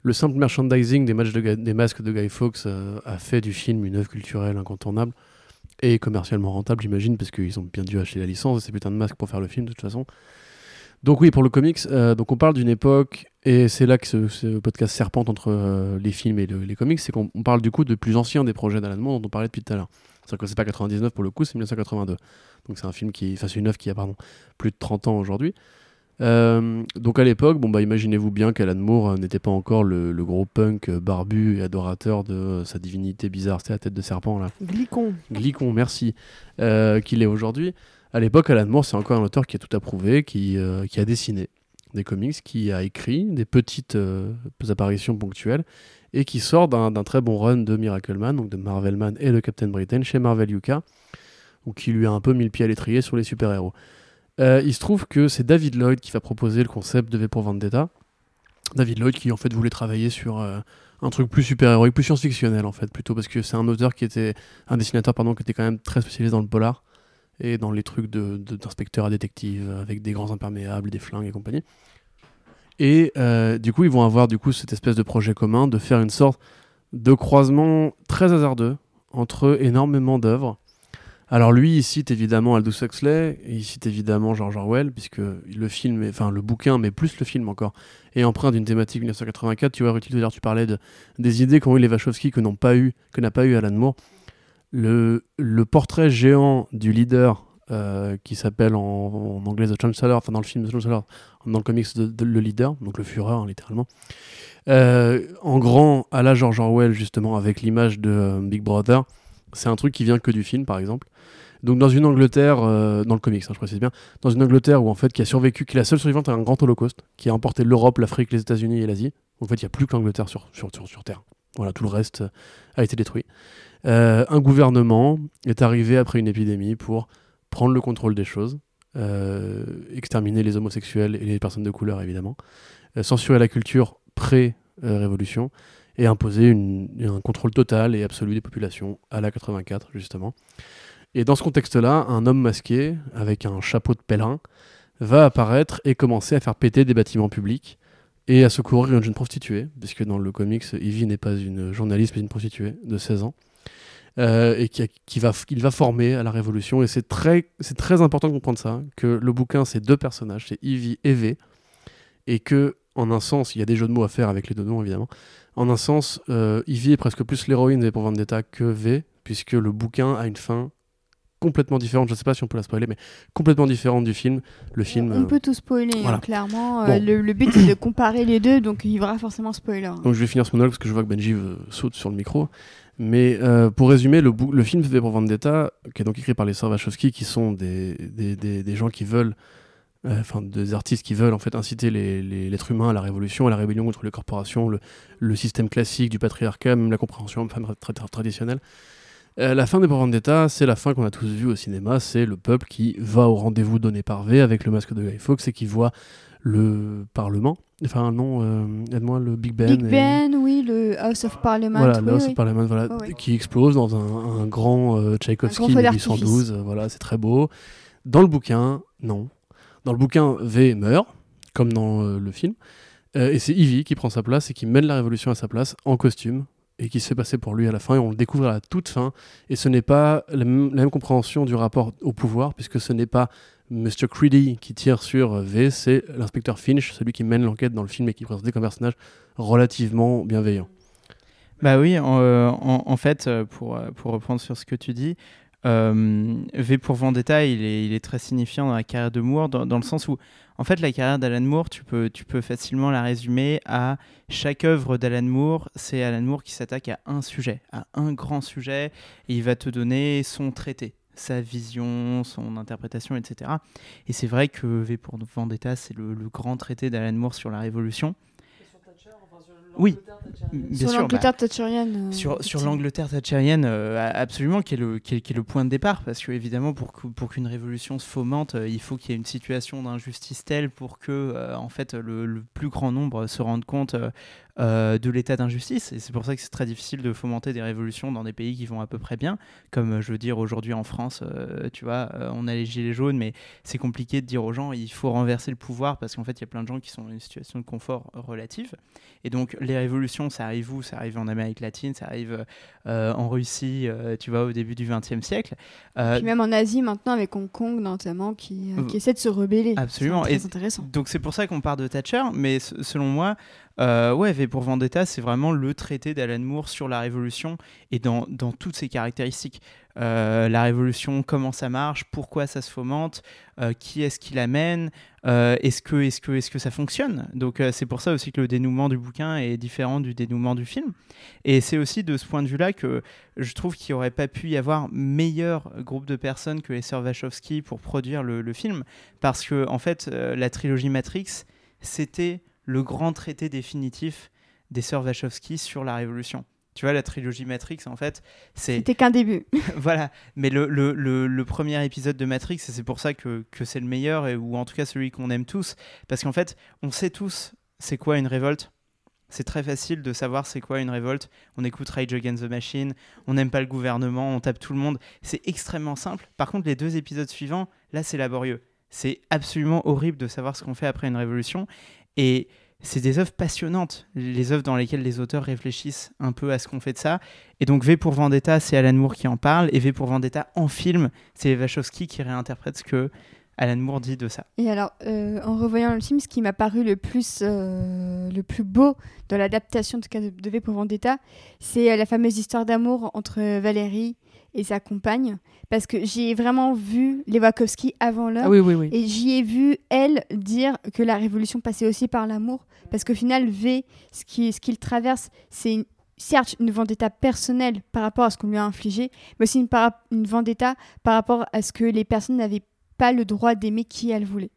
le simple merchandising des, masques de Guy Fawkes euh, a fait du film une œuvre culturelle incontournable. et commercialement rentable, j'imagine, parce qu'ils ont bien dû acheter la licence et ces putains de masques pour faire le film, de toute façon. Donc oui, pour le comics, euh, donc on parle d'une époque, et c'est là que ce, podcast serpente entre euh, les films et le- les comics, c'est qu'on on parle du coup de plus anciens des projets d'Alan Moore dont on parlait depuis tout à l'heure. C'est-à-dire que c'est pas 99 pour le coup, c'est 1982. Donc c'est un film qui, enfin c'est une œuvre qui a pardon, plus de 30 ans aujourd'hui. Euh, donc à l'époque, bon bah imaginez-vous bien qu'Alan Moore euh, n'était pas encore le, le gros punk euh, barbu et adorateur de euh, sa divinité bizarre, c'est la tête de serpent là. Glicon. Glicon, merci, euh, qu'il est aujourd'hui. À l'époque, Alan Moore, c'est encore un auteur qui a tout approuvé, qui, qui a dessiné des comics, qui a écrit des petites apparitions ponctuelles, et qui sort d'un d'un très bon run de Miracle Man, donc de Marvel Man et de Captain Britain chez Marvel UK, ou qui lui a un peu mis le pied à l'étrier sur les super-héros. Euh, il se trouve que c'est David Lloyd qui va proposer le concept de V pour Vendetta. David Lloyd qui en fait voulait travailler sur euh, un truc plus super-héroïque, plus science-fictionnel en fait, plutôt parce que c'est un auteur qui était un dessinateur pardon qui était quand même très spécialisé dans le polar et dans les trucs de- de- d'inspecteur à détective avec des grands imperméables, des flingues et compagnie. Et euh, du coup, ils vont avoir du coup cette espèce de projet commun de faire une sorte de croisement très hasardeux entre énormément d'œuvres. Alors lui, il cite évidemment Aldous Huxley, et il cite évidemment George Orwell, puisque le film, enfin le bouquin, mais plus le film encore, est empreint d'une thématique 1984. Tu vois, Rutil, tout tu parlais de, des idées qu'ont eu les Wachowski que n'ont pas eu, que n'a pas eu Alan Moore. Le, portrait géant du leader euh, qui s'appelle en, anglais The Chancellor, enfin dans le film The Chancellor, dans le comics le leader, donc le Führer hein, littéralement. Euh, en grand, à la George Orwell justement avec l'image de euh, Big Brother, c'est un truc qui vient que du film par exemple. Donc dans une Angleterre, euh, dans le comics, hein, je précise bien, dans une Angleterre où en fait qui a survécu, qui est la seule survivante à un grand holocauste, qui a emporté l'Europe, l'Afrique, les États-Unis et l'Asie. En fait, il n'y a plus que l'Angleterre sur, sur, sur, sur Terre. Voilà, tout le reste euh, a été détruit. Euh, un gouvernement est arrivé après une épidémie pour prendre le contrôle des choses, exterminer les homosexuels et les personnes de couleur évidemment, censurer la culture pré-révolution et imposer un contrôle total et absolu des populations à la 84 justement. Et dans ce contexte-là, un homme masqué avec un chapeau de pèlerin va apparaître et commencer à faire péter des bâtiments publics et à secourir une jeune prostituée, puisque dans le comics, Evie n'est pas une journaliste mais une prostituée de 16 ans. euh, et qui, va, qu'il va former à la Révolution. Et c'est très, c'est très important de comprendre ça, que le bouquin, c'est deux personnages, c'est Evie et V, et que, en un sens, il y a des jeux de mots à faire avec les deux noms, évidemment. En un sens, euh, Evie est presque plus l'héroïne de V pour Vendetta que V, puisque le bouquin a une fin complètement différente. Je ne sais pas si on peut la spoiler, mais complètement différente du film. Le film. On euh, peut tout spoiler, voilà. hein, clairement. Euh, Bon. le, le but, c'est de comparer les deux, donc il y aura forcément spoiler. hein. Donc je vais finir ce monologue parce que je vois que Benji euh, saute sur le micro. Mais euh, pour résumer, le, le film V pour Vendetta, qui est donc écrit par les sœurs Wachowski, qui sont des, des, des- des gens qui veulent, euh, enfin des artistes qui veulent en fait inciter l'être humain à la révolution, à la rébellion contre les corporations, le, le système classique du patriarcat, même la compréhension femme tra- tra- traditionnelle. Euh, la fin des pour Vendetta, c'est la fin qu'on a tous vue au cinéma, c'est le peuple qui va au rendez-vous donné par V avec le masque de Guy Fawkes et qui voit le Parlement, enfin non, euh, aide-moi, le Big Ben. Big et- Ben, oui, le House of Parliament. voilà, oui, le House oui. of Parliament, voilà, qui explose dans un, un grand euh, Tchaïkovski Un grand feu d'artifice. 1812. euh, voilà, c'est très beau. Dans le bouquin, non. Dans le bouquin, V meurt, comme dans euh, le film. Et c'est Ivy qui prend sa place et qui mène la révolution à sa place en costume et qui se fait passer pour lui à la fin. Et on le découvre à la toute fin. Et ce n'est pas la même, compréhension du rapport au pouvoir, puisque ce n'est pas Mr. Creedy qui tire sur euh, V, c'est l'inspecteur Finch, celui qui mène l'enquête dans le film et qui est comme un personnage relativement bienveillant. Bah oui, en, euh, fait, euh, pour, pour reprendre sur ce que tu dis, V pour Vendetta, il est, il est très signifiant dans la carrière de Moore, dans le sens où, en fait, la carrière d'Alan Moore, tu peux, facilement la résumer à chaque œuvre d'Alan Moore, c'est Alan Moore qui s'attaque à un sujet, à un grand sujet, et il va te donner son traité sa vision, son interprétation, etc. Et c'est vrai que V pour Vendetta, c'est le grand traité d'Alan Moore sur la Révolution. Oui, bien Sur sûr. bah, l'Angleterre thatcherienne. euh, sur, l'Angleterre thatcherienne, euh, absolument, qui est, le, qui, est, qui est le point de départ, parce que évidemment, pour, que- pour qu'une révolution se fomente, euh, il faut qu'il y ait une situation d'injustice telle pour que, euh, en fait, le, le plus grand nombre se rende compte euh, de l'état d'injustice. Et c'est pour ça que c'est très difficile de fomenter des révolutions dans des pays qui vont à peu près bien. Comme euh, je veux dire, aujourd'hui en France, euh, tu vois, on a les gilets jaunes, mais c'est compliqué de dire aux gens il faut renverser le pouvoir parce qu'en fait, il y a plein de gens qui sont dans une situation de confort relative. Et donc, les révolutions, ça arrive où? Ça arrive en Amérique latine, ça arrive en Russie, tu vois, au début du XXe siècle. Puis même en Asie maintenant, avec Hong Kong notamment, qui, qui essaie de se rebeller. Absolument. C'est intéressant. Donc, c'est pour ça qu'on part de Thatcher, mais selon moi, euh, ouais, V pour Vendetta, c'est vraiment le traité d'Alan Moore sur la Révolution et dans, dans toutes ses caractéristiques. Euh, la Révolution, comment ça marche, pourquoi ça se fomente, euh, qui est-ce qui l'amène, est-ce que, est -ce que, est que ça fonctionne? Donc c'est pour ça aussi que le dénouement du bouquin est différent du dénouement du film. Et c'est aussi de ce point de vue-là que je trouve qu'il n'y aurait pas pu y avoir meilleur groupe de personnes que les sœurs Wachowski pour produire le, le film. Parce que, en fait, la trilogie Matrix, c'était le grand traité définitif des sœurs Wachowski sur la Révolution. Tu vois, la trilogie Matrix, en fait, c'est... C'était qu'un début. voilà, mais le, le, le, premier épisode de Matrix, c'est pour ça que, que c'est le meilleur, et, ou en tout cas celui qu'on aime tous, parce qu'en fait, on sait tous c'est quoi une révolte. C'est très facile de savoir c'est quoi une révolte. On écoute Rage Against the Machine, on n'aime pas le gouvernement, on tape tout le monde. C'est extrêmement simple. Par contre, les deux épisodes suivants, là, c'est laborieux. C'est absolument horrible de savoir ce qu'on fait après une révolution. Et c'est des œuvres passionnantes, les œuvres dans lesquelles les auteurs réfléchissent un peu à ce qu'on fait de ça. Et donc V pour Vendetta, c'est Alan Moore qui en parle, et V pour Vendetta en film, c'est Wachowski qui réinterprète ce que Alan Moore dit de ça. Et alors, euh, en revoyant le film, ce qui m'a paru le plus, euh, le plus beau dans l'adaptation de, de V pour Vendetta, c'est euh, la fameuse histoire d'amour entre Valérie et sa compagne parce que j'ai vraiment vu les Wachowski avant l'heure. Ah oui, oui, oui. et j'y ai vu elle dire que la révolution passait aussi par l'amour. Parce qu'au final V ce qu'il ce qu'il traverse c'est certes une vendetta personnelle par rapport à ce qu'on lui a infligé mais aussi une, une vendetta par rapport à ce que les personnes n'avaient pas le droit d'aimer qui elles voulaient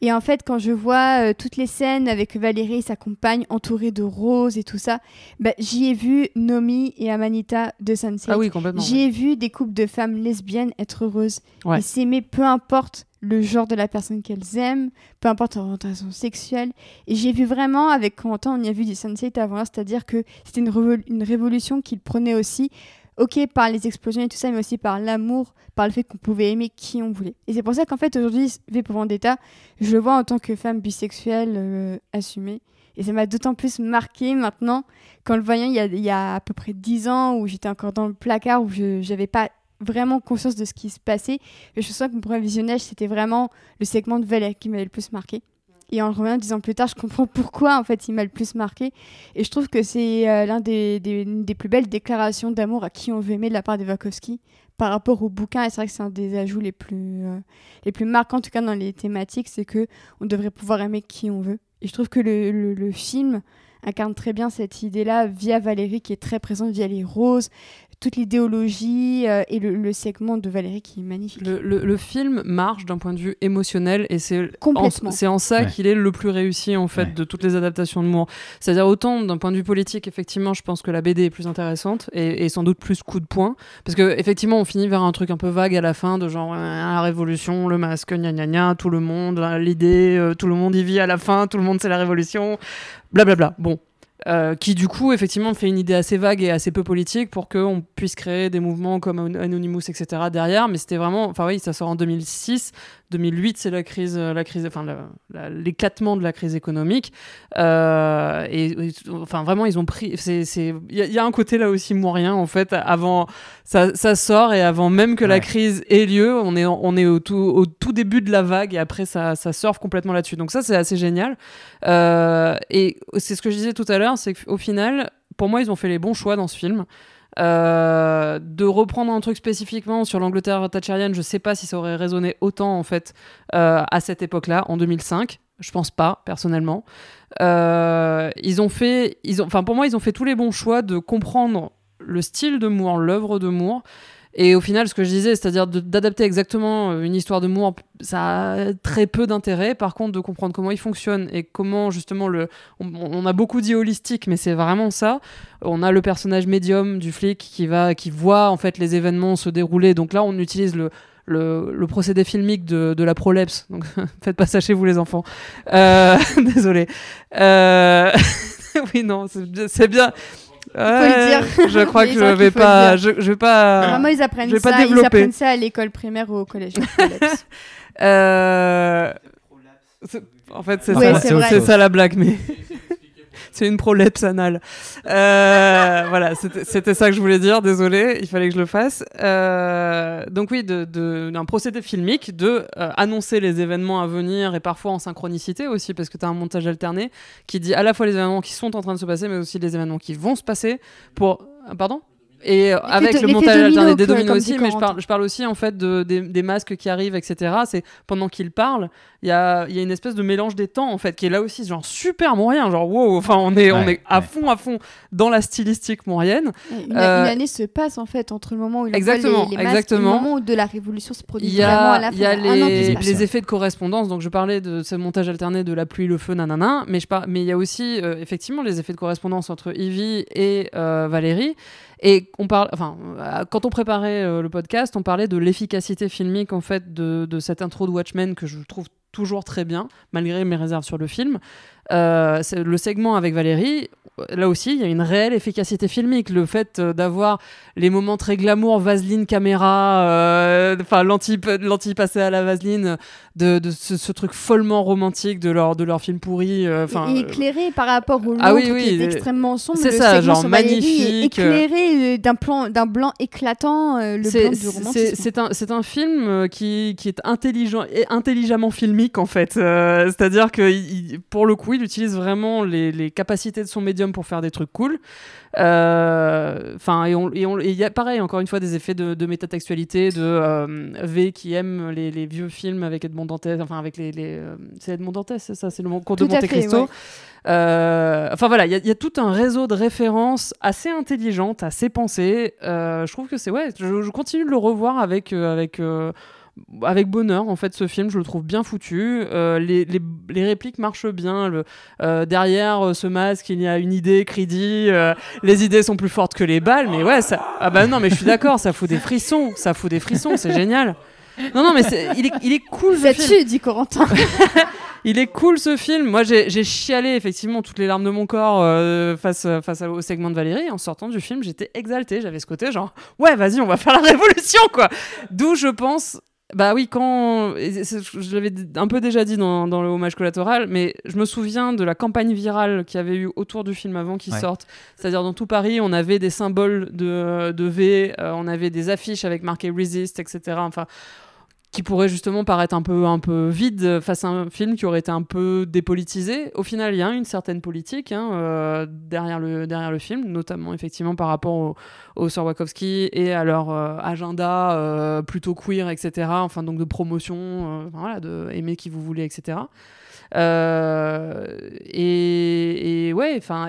et en fait, quand je vois euh, toutes les scènes avec Valérie et sa compagne entourée de roses et tout ça, bah, j'y ai vu Nomi et Amanita de Sunset. Ah oui, complètement. J'y ai vu des couples de femmes lesbiennes être heureuses et s'aimer peu importe le genre de la personne qu'elles aiment, peu importe leur orientation sexuelle. Et j'ai vu vraiment, avec Quentin, on y a vu du Sunset avant c'est-à-dire que c'était une, une révolution qu'il prenait aussi ok par les explosions et tout ça, mais aussi par l'amour, par le fait qu'on pouvait aimer qui on voulait. Et c'est pour ça qu'en fait aujourd'hui, V pour Vendetta, je le vois en tant que femme bisexuelle euh, assumée. Et ça m'a d'autant plus marqué maintenant qu'en le voyant il y, a, à peu près dix ans où j'étais encore dans le placard, où je n'avais pas vraiment conscience de ce qui se passait. Je sens que mon premier visionnage, c'était vraiment le segment de Valérie qui m'avait le plus marqué. Et en le dix ans plus tard, je comprends pourquoi en fait il m'a le plus marqué. Et je trouve que c'est euh, l'un des, des, plus belles déclarations d'amour à qui on veut aimer de la part des Wachowski par rapport au bouquin. Et c'est vrai que c'est un des ajouts les plus, euh, les plus marquants, en tout cas dans les thématiques, c'est que on devrait pouvoir aimer qui on veut. Et je trouve que le, le film incarne très bien cette idée-là via Valérie qui est très présente via les roses, toute l'idéologie euh, et le, segment de Valérie qui est magnifique. Le, film marche d'un point de vue émotionnel et c'est en, c'est en ça qu'il est le plus réussi en fait de toutes les adaptations de Moore. C'est-à-dire autant d'un point de vue politique, effectivement, je pense que la BD est plus intéressante et, sans doute plus coup de poing parce que effectivement, on finit vers un truc un peu vague à la fin de genre la révolution, le masque, gna gna gna, tout le monde, l'idée, euh, tout le monde y vit à la fin, tout le monde c'est la révolution, blablabla. Bon, euh, qui du coup effectivement fait une idée assez vague et assez peu politique pour qu'on puisse créer des mouvements comme Anonymous etc derrière. Mais c'était vraiment enfin oui ça sort en 2006 2008, c'est la crise, la crise, enfin l'éclatement de la crise économique. Euh, et, enfin vraiment, ils ont pris. il y, a un côté là aussi moyen en fait. Avant, ça, ça sort et avant même que la crise ait lieu, on est, on est au tout, au tout début de la vague et après ça, ça surfe complètement là-dessus. Donc ça, c'est assez génial. Euh, et c'est ce que je disais tout à l'heure, c'est qu'au final, pour moi, ils ont fait les bons choix dans ce film. Euh, de reprendre un truc spécifiquement sur l'Angleterre thatcherienne, je sais pas si ça aurait résonné autant en fait euh, à cette époque-là, en 2005. Je pense pas, personnellement. Euh, ils ont fait, ils ont, enfin pour moi, ils ont fait tous les bons choix de comprendre le style de Moore, l'œuvre de Moore, et au final, ce que je disais, c'est-à-dire d'adapter exactement euh, une histoire de Moore, ça a très peu d'intérêt. Par contre, de comprendre comment il fonctionne et comment justement le. On, a beaucoup dit holistique, mais c'est vraiment ça. On a le personnage médium du flic qui va, qui voit en fait les événements se dérouler. Donc là, on utilise le. Le, procédé filmique de, de la prolepse. Donc, faites pas ça chez vous, les enfants. Euh, désolé. Euh... oui, non, c'est le dire. Je crois que je vais pas. Je, je vais pas. Vraiment, ils apprennent je vais pas ça. Ils apprennent ça à l'école primaire ou au collège. Euh, En fait, c'est Ouais, ça, la blague, mais c'est une prolepse anale. Euh, voilà, c'était ça que je voulais dire. Désolé, il fallait que je le fasse. Euh, donc oui, d'un procédé filmique de euh, annoncer les événements à venir et parfois en synchronicité aussi, parce que tu as un montage alterné qui dit à la fois les événements qui sont en train de se passer, mais aussi les événements qui vont se passer. Pour pardon? Et euh, avec le montage alterné des dominos aussi, mais je parle, je parle aussi en fait de, des, des masques qui arrivent, etc. C'est pendant qu'ils parlent, il y a, il y a une espèce de mélange des temps en fait qui est là aussi genre super moyen, genre wow, enfin on est, on Ouais, est à ouais. fond à fond dans la stylistique moyenne. Une, une Euh, année se passe en fait entre le moment où ils Exactement, les, les masques exactement. et le moment où de la révolution se produit Il y vraiment à a, il y a les, effets de correspondance, donc je parlais de ce montage alterné de la pluie, le feu, nanana, mais, je par- mais il y a aussi euh, effectivement les effets de correspondance entre Ivy et euh, Valérie. Et euh, quand on préparait euh, le podcast, on parlait de l'efficacité filmique en fait de, de cette intro de Watchmen que je trouve toujours très bien, malgré mes réserves sur le film. Euh, le segment avec Valérie, là aussi, il y a une réelle efficacité filmique. Le fait euh, d'avoir les moments très glamour, vaseline, caméra, euh, enfin l'anti l'anti passé à la vaseline, de, de ce, ce truc follement romantique de leur de leur film pourri. euh, Enfin, euh, éclairé par rapport au Ah oui, oui, qui est extrêmement sombre. c'est ça, genre magnifique, Éclairé d'un plan, d'un blanc éclatant, le c'est blanc du c'est- romantisme. c'est un film qui, qui est intelligent et intelligemment filmique en fait. C'est-à-dire que il- pour le coup, il utilise vraiment les, les capacités de son médium pour faire des trucs cool. Euh, Enfin, et on- et on- et il y a pareil, encore une fois, des effets de, de métatextualité, de euh, V qui aime les, les vieux films avec Edmond Dantès, enfin avec les. les, euh, c'est Edmond Dantès, c'est ça, c'est le cours de Monte Cristo. ouais. Euh, Enfin voilà, il y, a- il y a tout un réseau de références assez intelligentes, assez pensées. Euh, je trouve que c'est ouais, je, je continue de le revoir avec euh, avec avec bonheur en fait ce film je le trouve bien foutu Euh, les, les, les répliques marchent bien le, euh, derrière euh, ce masque il y a une idée crédit euh, les idées sont plus fortes que les balles mais ouais ça ah bah non mais je suis d'accord ça fout des frissons ça fout des frissons c'est génial non non mais il est, il est cool ce film Là-dessus, dit Corentin. il est cool ce film. Moi, j'ai chialé effectivement toutes les larmes de mon corps face, face au segment de Valérie. En sortant du film, j'étais exaltée. J'avais ce côté genre, ouais, vas-y, on va faire la révolution, quoi. D'où je pense. Bah oui, quand. Je l'avais un peu déjà dit dans, dans le hommage collatéral, mais je me souviens de la campagne virale qu'il y avait eu autour du film avant qu'il Ouais. sorte. C'est-à-dire, dans tout Paris, on avait des symboles de, de V, euh, on avait des affiches avec marqué Resist, etc. Enfin qui pourrait justement paraître un peu, un peu vide face à un film qui aurait été un peu dépolitisé. Au final, il y a une certaine politique hein, euh, derrière, le, derrière le film, notamment effectivement par rapport au- aux sœurs Wachowski et à leur euh, agenda euh, plutôt queer, etc. Enfin, donc de promotion, voilà, de aimer qui vous voulez, etc. Et, ouais, enfin,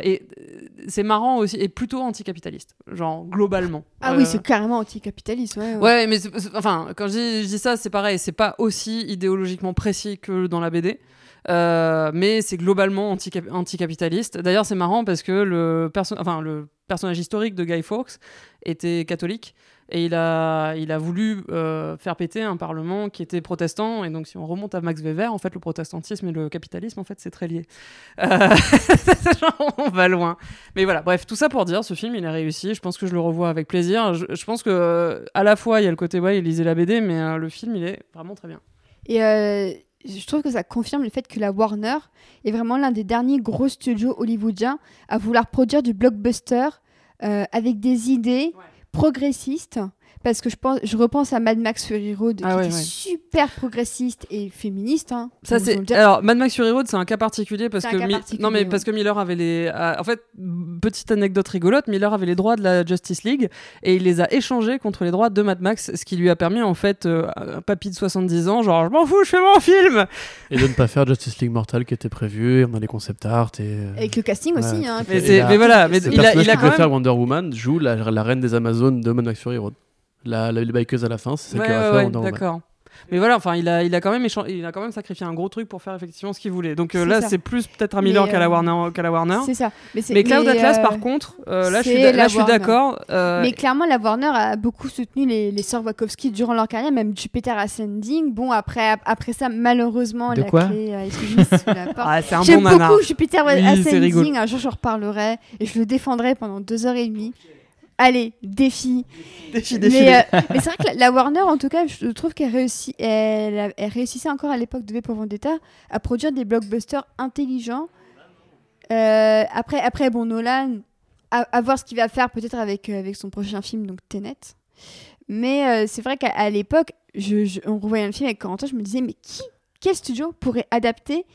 c'est marrant aussi, et plutôt anticapitaliste, genre globalement. Ah Euh, oui, c'est carrément anticapitaliste. Ouais, ouais. Ouais, mais enfin, quand je dis, je dis ça, c'est pareil, c'est pas aussi idéologiquement précis que dans la BD. euh, mais c'est globalement anticap- anticapitaliste. D'ailleurs, c'est marrant parce que le, perso- enfin, le personnage historique de Guy Fawkes était catholique et il a, il a voulu euh, faire péter un parlement qui était protestant. Et donc, si on remonte à Max Weber, en fait, le protestantisme et le capitalisme, en fait, c'est très lié. Euh, on va loin. Mais voilà, bref, tout ça pour dire, ce film, il est réussi. Je pense que je le revois avec plaisir. Je, je pense que euh, à la fois, il y a le côté, ouais, il lisait la BD, mais euh, le film, il est vraiment très bien. Et je trouve que ça confirme le fait que la Warner est vraiment l'un des derniers gros studios hollywoodiens à vouloir produire du blockbuster euh, avec des idées progressistes. Parce que je, pense, je repense à Mad Max Fury Road, Ah qui ouais, était ouais. super progressiste et féministe. hein, Ça c'est alors Mad Max Fury Road c'est un cas particulier parce que cas Mi- particulier, non mais ouais. parce que Miller avait les ah, en fait petite anecdote rigolote Miller avait les droits de la Justice League et il les a échangés contre les droits de Mad Max ce qui lui a permis en fait euh, un papy de 70 ans genre je m'en fous je fais mon film Et de ne pas faire Justice League Mortal qui était prévu, et on a les concept art et. euh, Avec le casting Ouais, aussi. hein, mais, mais voilà mais Le il a, il a quand même faire Wonder Woman joue la, la reine des Amazones de Mad Max Fury Road. La, la, les bikeuse à la fin, c'est celle Ouais, qui va ouais, faire d'accord Mais voilà, enfin, il a, il a quand même il a quand même sacrifié un gros truc pour faire effectivement ce qu'il voulait. Donc euh, là, c'est plus peut-être à Miller qu'à la euh, Warner. qu'à la Warner. C'est ça. Mais, Mais Cloud Atlas, euh, par contre, euh, là, je suis, là, je suis Warner. d'accord. euh, Mais clairement, la Warner a beaucoup soutenu les, les sœurs Wachowski durant leur carrière, même Jupiter Ascending. Bon, après, après ça, malheureusement, De la quoi clé a été mise sous la porte. ah, c'est un J'aime bon beaucoup Jupiter Oui. Ascending. Un jour, je reparlerai et je le défendrai pendant deux heures et demie. Allez, défi. Défi, défi, Mais, euh, mais c'est vrai que la, la Warner, en tout cas, je trouve qu'elle réussit, elle, réussissait encore à l'époque de V pour Vendetta à produire des blockbusters intelligents. Euh, après, après, bon, Nolan, à, à voir ce qu'il va faire peut-être avec, euh, avec son prochain film, donc Tenet. Mais c'est vrai qu'à l'époque, je, je- on revoyait un film avec Corentin, je me disais, mais qui, quel studio pourrait adapter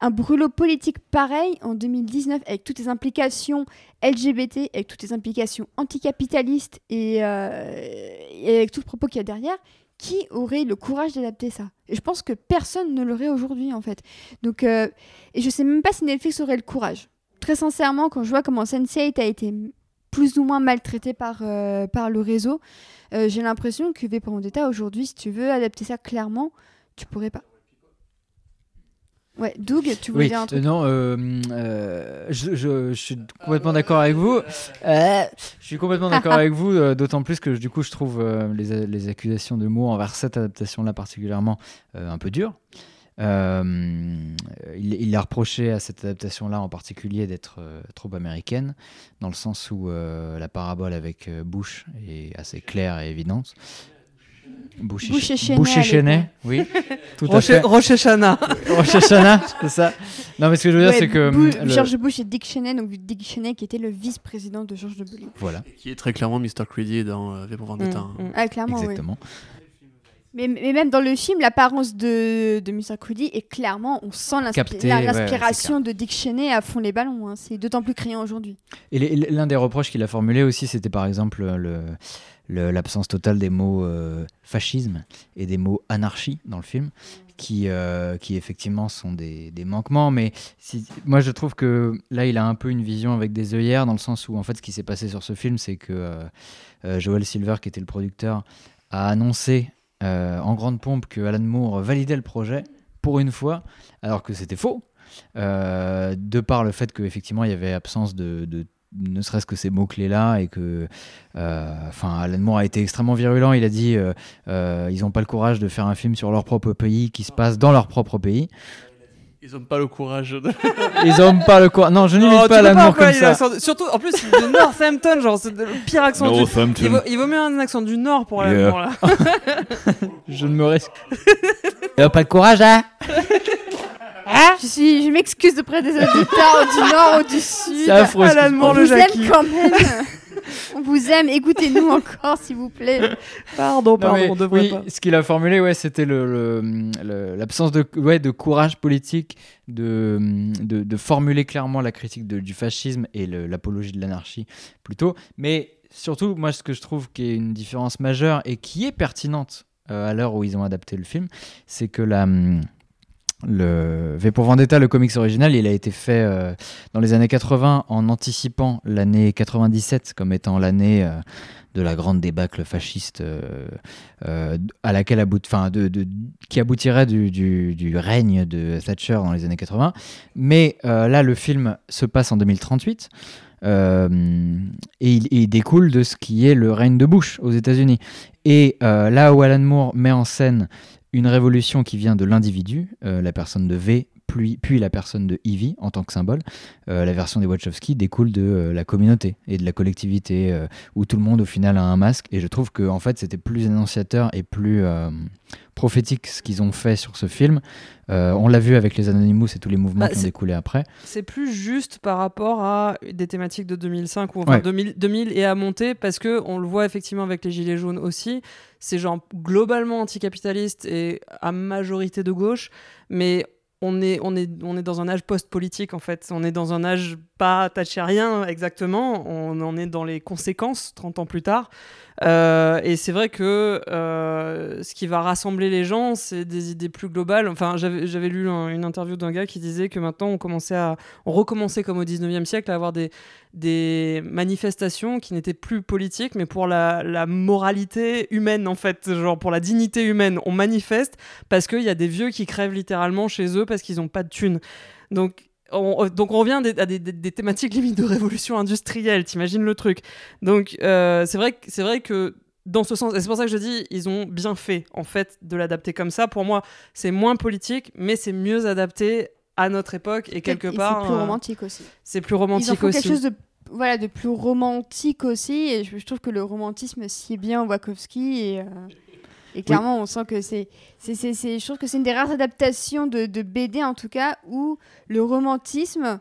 un brûlot politique pareil en 2019 avec toutes les implications LGBT, avec toutes les implications anticapitalistes et, euh, avec tout le propos qu'il y a derrière, qui aurait le courage d'adapter ça? Et je pense que personne ne l'aurait aujourd'hui en fait. Donc, euh, et je sais même pas si Netflix aurait le courage. Très sincèrement, quand je vois comment Sense8 a été plus ou moins maltraité par, euh, par le réseau, j'ai l'impression que V pour aujourd'hui, si tu veux adapter ça clairement, tu pourrais pas. Ouais, Doug, tu voulais Oui, dire un euh, truc non, euh, euh, je, je- je suis complètement d'accord avec vous. Euh, je suis complètement d'accord avec vous, euh, d'autant plus que du coup, je trouve euh, les, les accusations de Moore envers cette adaptation-là particulièrement euh, un peu dures. Euh, il, il a reproché à cette adaptation-là en particulier d'être euh, trop américaine, dans le sens où euh, la parabole avec euh, Bush est assez claire et évidente. À Cheney, oui, tout à Roche, fait. Roche Hashanah. Rosh Hashanah, c'est ça. Non, mais ce que je veux dire, Ouais, c'est que. Bou- hum, le- George Bush et Dick Cheney, donc Dick Cheney qui était le vice-président de George W. Voilà, Qui est très clairement Mr. Creedy dans euh, V pour Vendetta. Mm, mm. Ah, clairement, oui. exactement. Mais, mais même dans le film, l'apparence de, de Mr. Crudy est clairement, on sent ouais, l'inspiration de Dick Cheney à fond les ballons. hein. C'est d'autant plus criant aujourd'hui. Et l'un des reproches qu'il a formulé aussi, c'était par exemple le- le- l'absence totale des mots euh, fascisme et des mots anarchie dans le film, qui, euh, qui effectivement sont des, des manquements. Mais moi, je trouve que là, il a un peu une vision avec des œillères, dans le sens où, en fait, ce qui s'est passé sur ce film, c'est que euh, Joel Silver, qui était le producteur, a annoncé en grande pompe que Alan Moore validait le projet pour une fois, alors que c'était faux. De par le fait qu'effectivement il y avait absence de ne serait-ce que ces mots-clés là et que euh, enfin Alan Moore a été extrêmement virulent il a dit euh, euh, ils n'ont pas le courage de faire un film sur leur propre pays qui se passe dans leur propre pays Ils ont pas le courage de. ils n'ont pas le courage non je n'imite pas peux Alan Moore employer comme ça de- Surtout, en plus, de Northampton, genre, c'est le pire accent du. Northampton. Il vaut, il vaut mieux un accent du Nord pour la Yeah. là. je ne me risque il n'a pas le courage hein? Je, suis, je m'excuse auprès des auditeurs du Nord ou du Sud. c'est affreux Alan. Moore, On le vous Jackie. aime quand même. On vous aime. Écoutez-nous encore, s'il vous plaît. Pardon, Non, pardon, mais on devrait oui, pas. ce qu'il a formulé, ouais, c'était le- le- le- l'absence de, ouais, de courage politique, de, de, de formuler clairement la critique de- du fascisme et l'apologie de l'anarchie plutôt. Mais surtout, moi, ce que je trouve qui est une différence majeure et qui est pertinente euh, à l'heure où ils ont adapté le film, c'est que la... hum, Le V pour Vendetta, le comics original, il a été fait euh, dans les années 80 en anticipant l'année 97 comme étant l'année euh, de la grande débâcle fasciste euh, à laquelle about- qui aboutirait du, règne de Thatcher dans les années 80. Mais là, le film se passe en 2038. euh, et, il, découle de ce qui est le règne de Bush aux États-Unis. Et là où Alan Moore met en scène une révolution qui vient de l'individu, euh, la personne de V, puis, puis la personne de Ivy en tant que symbole, euh, la version des Wachowski découle de euh, la communauté et de la collectivité, euh, où tout le monde au final a un masque. Et je trouve que en fait c'était plus énonciateur et plus prophétique ce qu'ils ont fait sur ce film. On l'a vu avec les Anonymous et tous les mouvements Bah, qui ont découlé après. C'est plus juste par rapport à des thématiques de 2005 ou enfin Ouais. 2000, 2000 et à monter parce que on le voit effectivement avec les gilets jaunes aussi. C'est genre globalement anticapitaliste et à majorité de gauche, mais on est, on, est, on est dans un âge post-politique en fait. On est dans un âge pas attaché à rien exactement. On en est dans les conséquences 30 ans plus tard. Euh, et c'est vrai que euh, ce qui va rassembler les gens, c'est des idées plus globales. Enfin, j'avais lu une interview d'un gars qui disait que maintenant on commençait à, on recommençait comme au 19e siècle à avoir des, des manifestations qui n'étaient plus politiques, mais pour la, la, moralité humaine en fait, genre pour la dignité humaine. On manifeste parce qu'il y a des vieux qui crèvent littéralement chez eux parce qu'ils n'ont pas de thunes. Donc on, donc on revient à des, des, thématiques limite de révolution industrielle, t'imagines le truc. Donc euh, c'est vrai, c'est vrai que dans ce sens, et c'est pour ça que je dis, ils ont bien fait en fait de l'adapter comme ça. Pour moi, c'est moins politique, mais c'est mieux adapté à notre époque et quelque part. C'est plus euh, romantique aussi. C'est plus romantique ils en font aussi. quelque chose de voilà de plus romantique aussi, et je, trouve que le romantisme s'y est bien Wachowski et. Euh, et clairement, on sent que c'est, c'est, c'est, je trouve que c'est une des rares adaptations de, de, BD, en tout cas, où le romantisme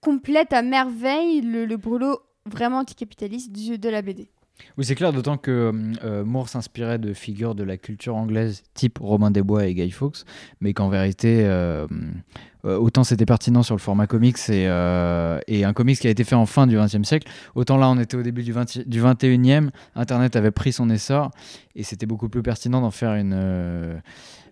complète à merveille le, le brûlot vraiment anticapitaliste du, de la BD. Oui, c'est clair, d'autant que euh, Moore s'inspirait de figures de la culture anglaise type Robin des Bois et Guy Fawkes, mais qu'en vérité, euh, autant c'était pertinent sur le format comics et, et, un comics qui a été fait en fin du XXe siècle, autant là on était au début du, 20, du 21e, Internet avait pris son essor et c'était beaucoup plus pertinent d'en faire une.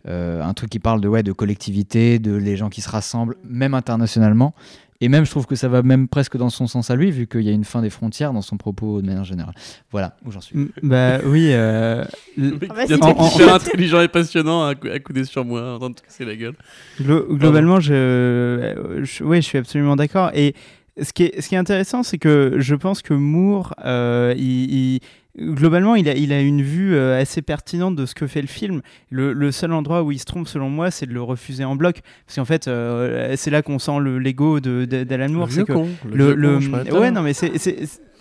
un truc qui parle de, ouais, de collectivité, de les gens qui se rassemblent, même internationalement, et même, je trouve que ça va même presque dans son sens à lui, vu qu'il y a une fin des frontières dans son propos de manière générale. Voilà où j'en suis. Mm, bah oui. Euh, intelligent et passionnant à, couder sur moi, en train de casser la gueule. globalement, je, je, je suis absolument d'accord. Et ce qui est, ce qui est intéressant, c'est que je pense que Moore, euh, il, globalement, il a, il a une vue euh, assez pertinente de ce que fait le film. Le, le, seul endroit où il se trompe, selon moi, c'est de le refuser en bloc. Parce qu'en fait, euh, c'est là qu'on sent l'ego d'Alan Moore. Le, con, le, le, ouais, non, mais c'est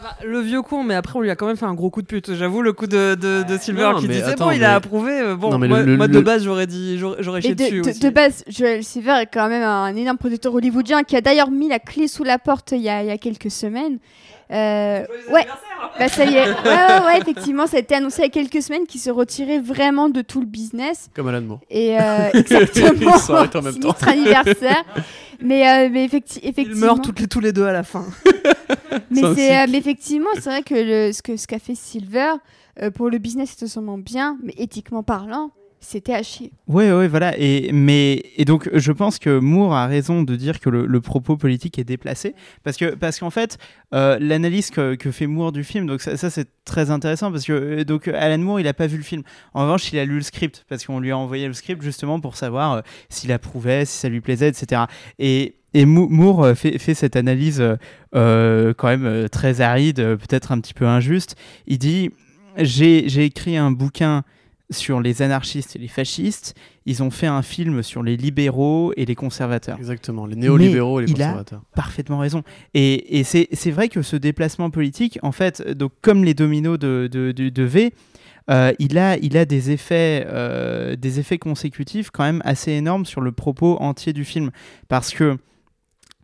bah, le vieux con, mais après on lui a quand même fait un gros coup de pute. J'avoue, le coup de, de, Silver qui disait bon, il a approuvé. Euh, bon, moi, de base, j'aurais dit, j'aurais chié dessus. De, aussi. de base, Joel Silver est quand même un énorme producteur hollywoodien qui a d'ailleurs mis la clé sous la porte il y a, il y a quelques semaines. Euh, ouais, bah ça y est. Ouais, ouais, effectivement, ça a été annoncé il y a quelques semaines qu'il se retirait vraiment de tout le business. Comme Alan Moore. Et euh, exactement. Sinistre anniversaire. Mais, euh, mais effecti effectivement. Ils meurent toutes les, tous les deux à la fin. mais, euh, mais effectivement, c'est vrai que le, ce qu'a ce qu'a fait Silver, euh, pour le business, c'est sûrement bien, mais éthiquement parlant, c'était à chier. Oui, oui, voilà. Et, mais, et donc, je pense que Moore a raison de dire que le, propos politique est déplacé. Parce qu'en parce qu'en fait, euh, l'analyse que, que, fait Moore du film, donc ça, c'est très intéressant. Parce que euh, donc, Alan Moore, il n'a pas vu le film. En revanche, il a lu le script. Parce qu'on lui a envoyé le script justement pour savoir euh, s'il approuvait, si ça lui plaisait, etc. Et. Et Moore fait cette analyse quand même très aride, peut-être un petit peu injuste. Il dit J'ai écrit un bouquin sur les anarchistes et les fascistes, ils ont fait un film sur les libéraux et les conservateurs. Exactement, les néolibéraux et les conservateurs. Il a parfaitement raison. Et, et c'est vrai que ce déplacement politique, en fait, donc, comme les dominos de, de, de, V, euh, il, a, il a des effets, euh, des effets consécutifs quand même assez énormes sur le propos entier du film. Parce que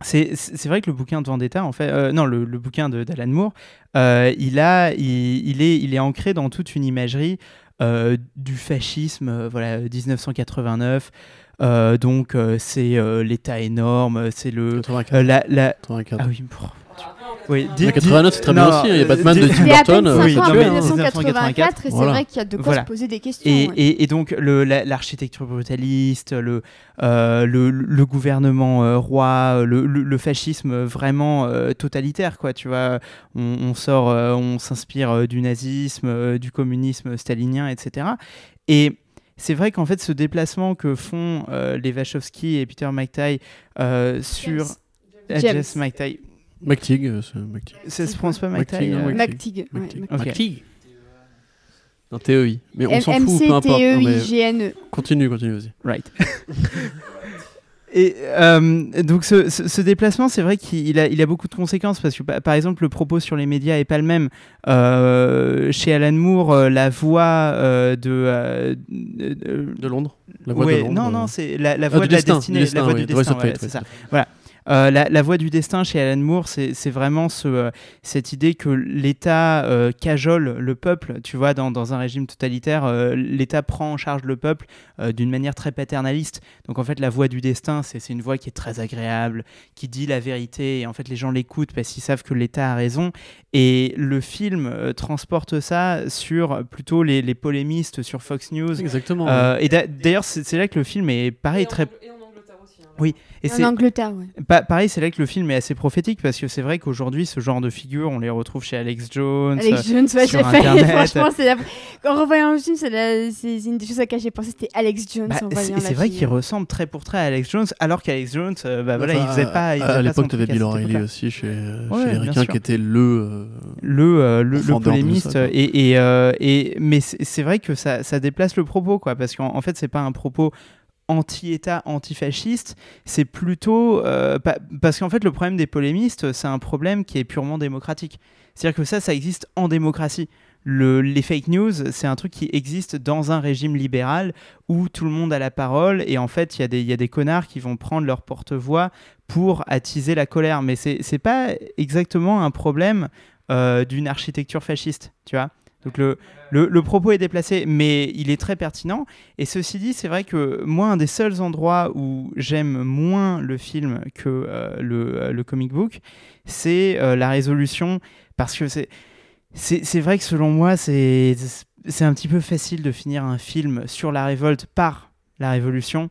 c'est vrai que le bouquin de Vendetta, en fait, euh, non, le, le bouquin d'Alan Moore, il, a, il, il, est, il est ancré dans toute une imagerie euh, du fascisme, euh, voilà, 1989. Euh, donc c'est l'État énorme, c'est le 84. la, la... 84. Ah oui, oui, 89 c'est très bien aussi, hein. il y a Batman de Tim Burton. Oui, en 1984 et c'est vrai qu'il y a de quoi se poser des questions. Et, et, et donc l'architecture brutaliste, le, euh, le, le, gouvernement euh, roi, le, le, fascisme vraiment euh, totalitaire, quoi, tu vois, on, on sort, on s'inspire du nazisme, du communisme stalinien, etc. Et c'est vrai qu'en fait, ce déplacement que font les Wachowski et Peter McTighe sur James. Jess McTighe, McTig, euh, ça se prononce pas McTig McTig. McTig. Non, TEI. Mais on s'en fout, peu importe. M-C-T-E-I-G-N-E. Continue, continue, vas-y. Right. Et euh, donc ce, ce, déplacement, c'est vrai qu'il a, il a beaucoup de conséquences parce que par exemple le propos sur les médias est pas le même. Euh, chez Alan Moore, euh, la voix de, de, de Londres? La voix de Londres. Non, non, c'est la, la voix de la destinée, la voix du destin. Voilà, c'est ça. Voilà. Euh, la, la voix du destin chez Alan Moore, c'est vraiment ce, euh, cette idée que l'État euh, cajole le peuple. Tu vois, dans, dans un régime totalitaire, euh, l'État prend en charge le peuple euh, d'une manière très paternaliste. Donc en fait, la voix du destin, c'est une voix qui est très agréable, qui dit la vérité. Et en fait, les gens l'écoutent parce qu'ils savent que l'État a raison. Et le film euh, transporte ça sur plutôt les, les polémistes sur Fox News. Exactement. Euh, et d'a- d'ailleurs, c'est c'est là que le film est pareil, très. Oui, et c'est En Angleterre, ouais. pa- pareil, c'est là que le film est assez prophétique parce que c'est vrai qu'aujourd'hui, ce genre de figures, on les retrouve chez Alex Jones. Alex Jones, ouais, sur. Franchement, c'est la... en revoyant le film, c'est la- une des choses à laquelle j'ai pensé, c'était Alex Jones. Bah, c'est vrai qu'il ressemble très pour très à Alex Jones, alors qu'Alex Jones, euh, bah, voilà, Enfin, il faisait pas. Il à- faisait à pas l'époque, tu avais Bill O'Reilly aussi chez, euh, Ouais, chez les Ricains qui était le. euh, le, euh, le, polémiste et, et, euh, et mais c'est c'est vrai que ça, ça déplace le propos quoi parce qu'en en fait c'est pas un propos anti-État, antifasciste, c'est plutôt euh, pa- parce qu'en fait le problème des polémistes, c'est un problème qui est purement démocratique. C'est-à-dire que ça, ça existe en démocratie. Le, les fake news, c'est un truc qui existe dans un régime libéral où tout le monde a la parole et en fait il y, a des- connards qui vont prendre leur porte-voix pour attiser la colère. Mais c'est pas exactement un problème euh, d'une architecture fasciste, tu vois. Donc le, le, le propos est déplacé, mais il est très pertinent. Et ceci dit, c'est vrai que moi, un des seuls endroits où j'aime moins le film que euh, le, euh, le comic book, c'est euh, la résolution, parce que c'est c'est vrai que selon moi, c'est c'est un petit peu facile de finir un film sur la révolte par la révolution.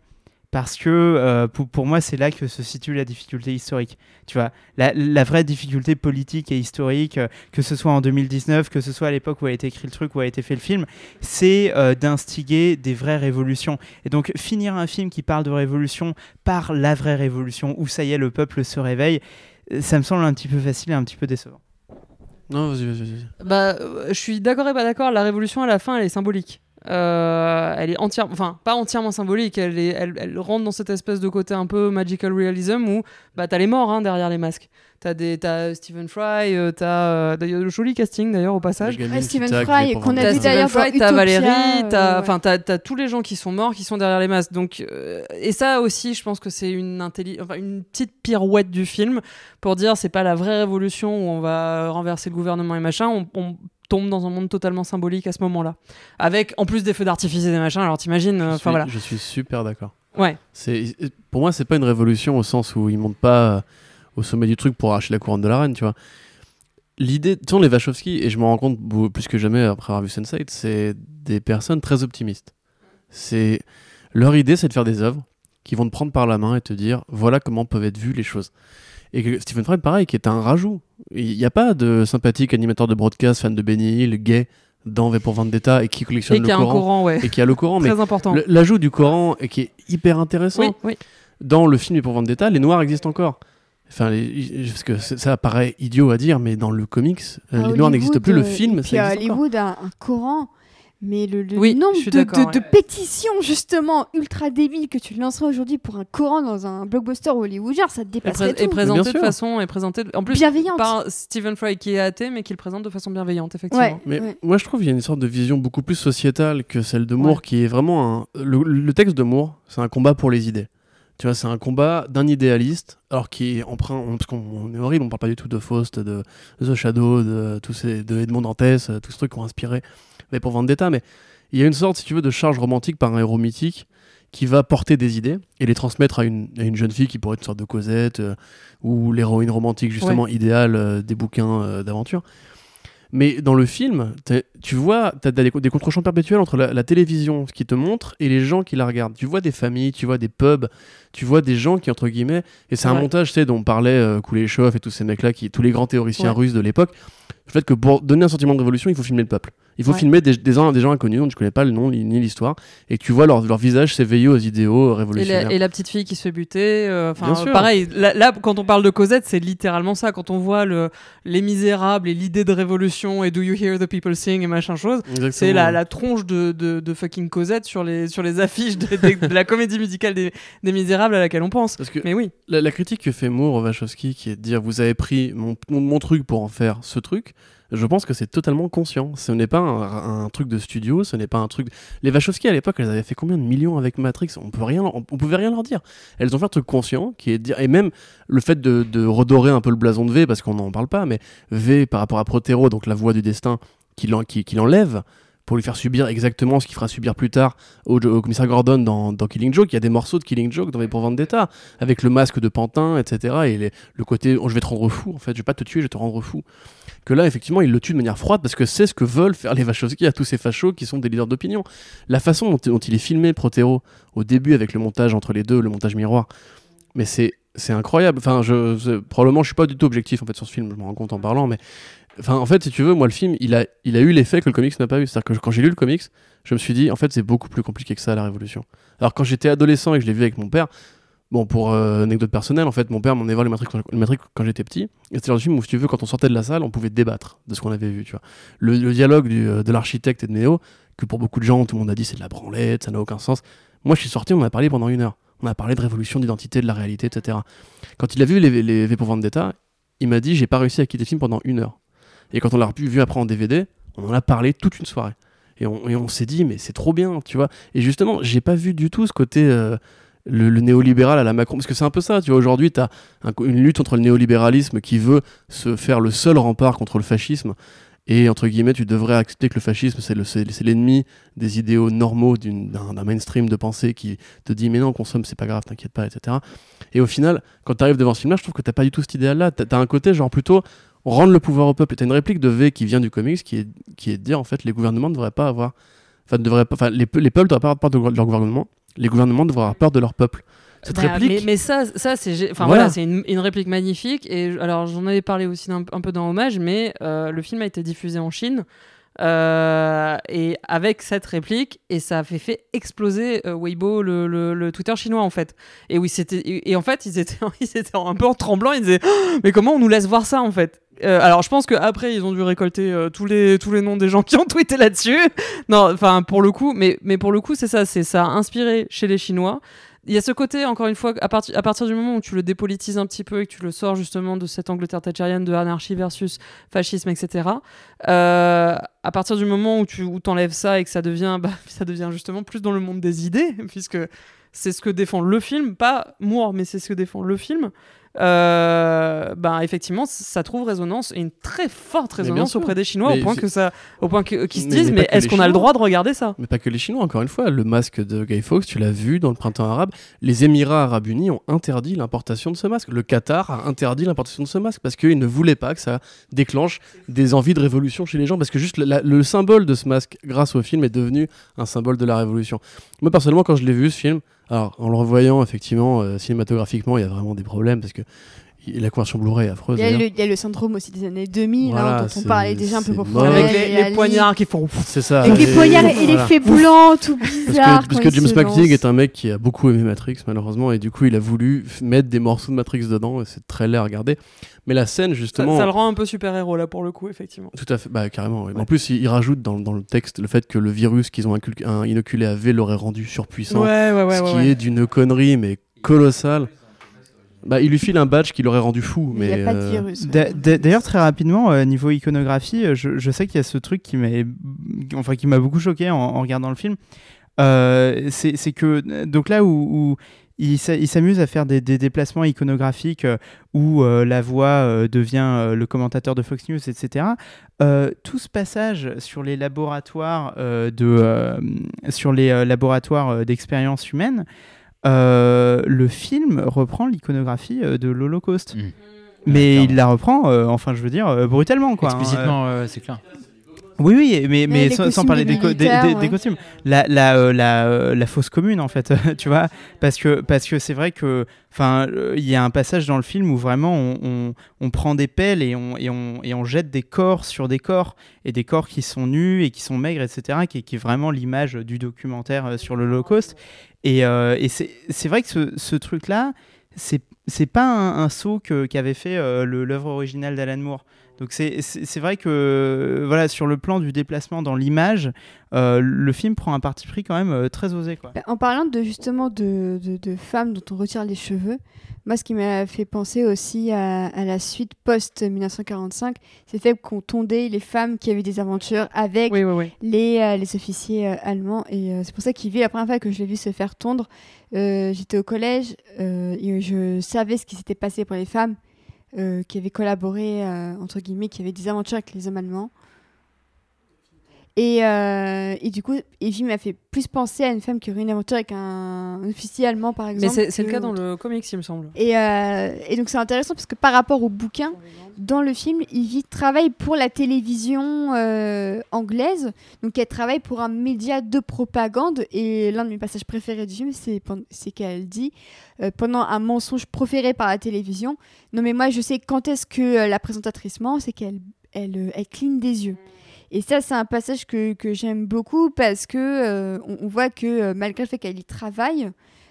Parce que euh, pour, pour moi, c'est là que se situe la difficulté historique. Tu vois, la, la vraie difficulté politique et historique, euh, que ce soit en 2019, que ce soit à l'époque où a été écrit le truc, où a été fait le film, c'est euh, d'instiguer des vraies révolutions. Et donc, finir un film qui parle de révolution par la vraie révolution, où ça y est, le peuple se réveille, euh, ça me semble un petit peu facile et un petit peu décevant. Non, vas-y, vas-y, vas-y. Bah, je suis d'accord et pas d'accord. La révolution à la fin, elle est symbolique. Euh, elle est entièrement, enfin pas entièrement symbolique. Elle, est, elle, elle rentre dans cette espèce de côté un peu magical realism où bah t'as les morts hein, derrière les masques. T'as des, t'as Stephen Fry, euh, t'as euh, d'ailleurs le joli casting d'ailleurs au passage. Ouais, qui Stephen Fry, qu'on a T'as vu d'ailleurs Stephen Fry, t'as Valérie, t'as, euh, enfin t'as, t'as tous les gens qui sont morts, qui sont derrière les masques. Donc euh, et ça aussi, je pense que c'est une intelli- enfin, une petite pirouette du film pour dire c'est pas la vraie révolution où on va renverser le gouvernement et machin. On, on tombe dans un monde totalement symbolique à ce moment-là, avec en plus des feux d'artifice et des machins. Alors t'imagines, Je euh, voilà. Je suis super d'accord. Ouais. Pour moi c'est pas une révolution au sens où ils montent pas euh, au sommet du truc pour arracher la couronne de la reine, tu vois. L'idée, tu sais, les Wachowski et je m'en rends compte plus que jamais après avoir vu Sense8, c'est des personnes très optimistes. C'est leur idée, c'est de faire des œuvres qui vont te prendre par la main et te dire voilà comment peuvent être vues les choses. Et que Stephen Fry, pareil, qui est un rajout. Il n'y a pas de sympathique animateur de broadcast, fan de Benny Hill, gay dans V pour Vendetta et qui collectionne Et le y a un Coran. courant, ouais. Et qui a le Coran, mais Très important. L'ajout du Coran et qui est hyper intéressant. Oui, oui. Dans le film et pour Vendetta, les Noirs existent encore. Enfin, les- parce que ça paraît idiot à dire, mais dans le comics, euh, à les Noirs n'existent Hollywood, plus. Le euh, film, et puis ça à existe encore. Hollywood, un, un Coran. Mais le, le Oui, nombre de, de- de pétitions, justement, ultra débiles que tu lancerais aujourd'hui pour un Coran dans un blockbuster hollywoodien, ça te Et, dépasserait pré- et tout. présenté de sûr. façon, et présenté en plus Bienveillante. par Stephen Fry qui est athée, mais qui le présente de façon bienveillante, effectivement. Ouais. Mais Ouais. moi, je trouve qu'il y a une sorte de vision beaucoup plus sociétale que celle de Moore, Ouais. qui est vraiment un. Le, le texte de Moore, c'est un combat pour les idées. Tu vois, c'est un combat d'un idéaliste, alors qui est emprunt. on- Parce qu'on on est horrible, on parle pas du tout de Faust, de The Shadow, de, tous ces, de Edmond Dantès, euh, tout ce truc qui ont inspiré. Mais pour Vendetta, mais il y a une sorte, si tu veux, de charge romantique par un héros mythique qui va porter des idées et les transmettre à une, à une jeune fille qui pourrait être une sorte de Cosette euh, ou l'héroïne romantique justement idéale euh, des bouquins euh, d'aventure. Mais dans le film, tu vois, tu as des, des contre-champs perpétuels entre la, la télévision, qui te montre, et les gens qui la regardent. Tu vois des familles, tu vois des pubs, tu vois des gens qui, entre guillemets, et c'est un montage, tu sais, dont on parlait euh, Kuleshov et tous ces mecs-là, qui, tous les grands théoriciens Ouais. russes de l'époque, le fait que pour donner un sentiment de révolution, il faut filmer le peuple. Il faut Ouais. filmer des, des, gens- des gens inconnus dont tu connais pas le nom ni l'histoire, et que tu vois leur, leur visage s'éveiller aux idéaux euh, Et révolutionnaires. la, et la petite fille qui se fait buter. euh, sûr. pareil. Là, là, quand on parle de Cosette, c'est littéralement ça. Quand on voit le, les Misérables et l'idée de révolution et Do you hear the people sing et machin chose. C'est la, la tronche de, de, de fucking Cosette sur les, sur les affiches de, la comédie musicale des, des Misérables à laquelle on pense. Parce que Mais oui, la, la critique que fait Moore Wachowski, qui est de dire vous avez pris mon, mon, mon truc pour en faire ce truc, je pense que c'est totalement conscient. Ce n'est pas un, truc de studio, ce n'est pas un truc. Les Wachowski à l'époque, elles avaient fait combien de millions avec Matrix? On peut rien, on, pouvait rien leur dire. Elles ont fait un truc conscient, qui est de dire et même le fait de, redorer un peu le blason de V, parce qu'on n'en parle pas, mais V par rapport à Protero, donc la voix du destin, qui l'enlève pour lui faire subir exactement ce qu'il fera subir plus tard au, commissaire Gordon dans, Killing Joke. Il y a des morceaux de Killing Joke dans V pour Vendetta, avec le masque de Pantin, etc. Et les- le côté oh, je vais te rendre fou, en fait, je vais pas te tuer, je vais te rendre fou. Que là, effectivement, il le tue de manière froide parce que c'est ce que veulent faire les Wachowski à tous ces fachos qui sont des leaders d'opinion. La façon dont, dont il est filmé, Protero, au début avec le montage entre les deux, le montage miroir, mais c'est c'est incroyable. Enfin, je, probablement, je suis pas du tout objectif en fait sur ce film, je me rends compte en parlant, mais en fait, si tu veux, moi, le film, il a, eu l'effet que le comics n'a pas eu. C'est-à-dire que quand j'ai lu le comics, je me suis dit, en fait, c'est beaucoup plus compliqué que ça, la Révolution. Alors, quand j'étais adolescent et que je l'ai vu avec mon père, bon, pour euh, anecdote personnelle, en fait, mon père m'en voir les Matrix Matrix quand j'étais petit. Et c'était le film où, si tu veux, quand on sortait de la salle, on pouvait débattre de ce qu'on avait vu, tu vois. Le, dialogue euh, de l'architecte et de Neo, que pour beaucoup de gens, tout le monde a dit, c'est de la branlette, ça n'a aucun sens. Moi, je suis sorti, on a parlé pendant une heure. On a parlé de révolution, d'identité, de la réalité, etc. Quand il a vu les, V pour Vendetta, il m'a dit, j'ai pas réussi à quitter le film pendant une heure. Et quand on l'a vu après en DVD, on en a parlé toute une soirée. Et on, s'est dit, mais c'est trop bien, tu vois. Et justement, j'ai pas vu du tout ce côté. euh, le, le néolibéral à la Macron, parce que c'est un peu ça, tu vois, aujourd'hui, tu as une lutte contre le néolibéralisme qui veut se faire le seul rempart contre le fascisme, et entre guillemets, tu devrais accepter que le fascisme, c'est le- c'est c'est l'ennemi des idéaux normaux d'un mainstream de pensée qui te dit, mais non, consomme, c'est pas grave, t'inquiète pas, etc. Et au final, quand tu arrives devant ce film-là, je trouve que t'as pas du tout cet idéal-là, t'as as un côté genre plutôt rendre le pouvoir au peuple. T'as une réplique de V qui vient du comics qui est, qui est de dire en fait les gouvernements ne devraient pas avoir. Enfin, les, les peuples devraient pas avoir peur de leur gouvernement, les gouvernements devraient avoir peur de leur peuple. Cette Bah, réplique. Mais, mais ça, ça c'est enfin Voilà. voilà, c'est une, une réplique magnifique. Et alors j'en avais parlé aussi un, un peu dans Hommage, mais euh, le film a été diffusé en Chine. euh, et avec cette réplique, et ça a fait, fait exploser euh, Weibo, le, le- le Twitter chinois en fait. Et oui, c'était et, et en fait ils étaient, ils étaient un peu en tremblant. Ils disaient Oh, mais comment on nous laisse voir ça en fait? Euh, alors je pense qu'après ils ont dû récolter euh, tous les tous les noms des gens qui ont tweeté là-dessus. non, enfin pour le coup, mais mais pour le coup c'est ça, c'est ça a inspiré chez les Chinois. Il y a ce côté, encore une fois, à, partir du moment où tu le dépolitises un petit peu et que tu le sors justement de cette Angleterre thatcherienne de anarchie versus fascisme, etc. euh, à partir du moment où tu où enlèves ça et que ça devient, bah, ça devient justement plus dans le monde des idées, puisque c'est ce que défend le film, pas Moore, mais c'est ce que défend le film. Euh, bah effectivement, ça trouve résonance et une très forte résonance auprès des Chinois Mais au point que ça, au point qu'ils se Mais- disent, mais est-ce qu'on a le droit de regarder ça? Mais pas que les Chinois, encore une fois. Le masque de Guy Fawkes, tu l'as vu dans le printemps arabe. Les Émirats arabes unis ont interdit l'importation de ce masque. Le Qatar a interdit l'importation de ce masque parce qu'ils ne voulaient pas que ça déclenche des envies de révolution chez les gens. Parce que juste la- le symbole de ce masque, grâce au film, est devenu un symbole de la révolution. Moi, personnellement, quand je l'ai vu, ce film, alors en le revoyant, effectivement, euh, cinématographiquement, il y a vraiment des problèmes parce que y- la conversion Blu-ray affreuse. Il y, a le, il y a le syndrome aussi des années 2000, Voilà, hein, dont on parlait déjà un peu pour. Avec les, et poignards qui font. C'est ça. Avec les Et- poignards et voilà. l'effet blanc, tout Parce bizarre. que, parce que James McTeague est un mec qui a beaucoup aimé Matrix, malheureusement, et du coup, il a voulu mettre des morceaux de Matrix dedans, et c'est très laid à regarder. Mais la scène, Ça, justement. ça le rend un peu super-héros là pour le coup, effectivement. Tout à fait, bah, carrément. ouais. En plus, il, il rajoute dans, dans le texte le fait que le virus qu'ils ont inculqué- un- inoculé à V l'aurait rendu surpuissant. Ouais, ouais, ouais. ce ouais, qui ouais. est d'une connerie, mais colossale. Bah, il lui file un badge qui l'aurait rendu fou. Il Mais n'y a pas de euh, virus. D'ailleurs, très rapidement, euh, niveau iconographie, euh, je, je sais qu'il y a ce truc qui m'a enfin, qui m'a beaucoup choqué en, en regardant le film. Euh, c'est que, donc là où, où il s'a- il s'amuse à faire des, des déplacements iconographiques euh, où euh, la voix euh, devient euh, le commentateur de Fox News, etc. euh, tout ce passage sur les laboratoires euh, de euh, sur les euh, laboratoires euh, d'expérience humaine, euh, le film reprend l'iconographie euh, de l'Holocauste. Mm. Mais il la reprend, euh, enfin je veux dire, brutalement quoi. hein. Explicitement, c'est clair. Oui, oui, mais, sans, parler des costumes. La, la, euh, la, euh, la fosse commune, en fait, tu vois, parce que parce que c'est vrai que, enfin, il y a un passage dans le film où vraiment on, on, on prend des pelles et on, et, on, et on jette des corps sur des corps, et des corps qui sont nus et qui sont maigres, etc., qui, est- qui est vraiment l'image du documentaire euh, sur l'Holocauste. Et, euh, et c'est vrai que ce, ce truc-là, c'est pas un, un saut qu'avait fait euh, le- l'œuvre originale d'Alan Moore. Donc c'est- vrai que voilà sur le plan du déplacement dans l'image, euh, le film prend un parti pris quand même euh, très osé quoi. Bah, En parlant de justement de, de, de femmes dont on retire les cheveux, moi ce qui m'a fait penser aussi à, à la suite post-1945, c'est le fait qu'on tondait les femmes qui avaient des aventures avec Oui, oui, oui. les, euh, les officiers euh, allemands. Et euh, c'est pour ça qu'il vit la première fois que je l'ai vu se faire tondre. euh, J'étais au collège euh, et je savais ce qui s'était passé pour les femmes qui avaient collaboré, euh, entre guillemets, qui avaient des aventures avec les hommes allemands. Et, euh, et du coup, Evie m'a fait plus penser à une femme qui aurait une aventure avec un officier allemand, par exemple. Mais c'est le cas dans le comics, il me semble. Et, euh, et donc c'est intéressant parce que par rapport au bouquin, dans le film, Ivy travaille pour la télévision euh, anglaise. Donc elle travaille pour un média de propagande. Et l'un de mes passages préférés du film, c'est qu'elle dit, pendant un mensonge proféré par la télévision, non mais moi je sais quand est-ce que la présentatrice ment, c'est qu'elle elle, elle cligne des yeux. Et ça, c'est un passage que, que j'aime beaucoup parce que euh, on, voit que euh, malgré le fait qu'elle y travaille,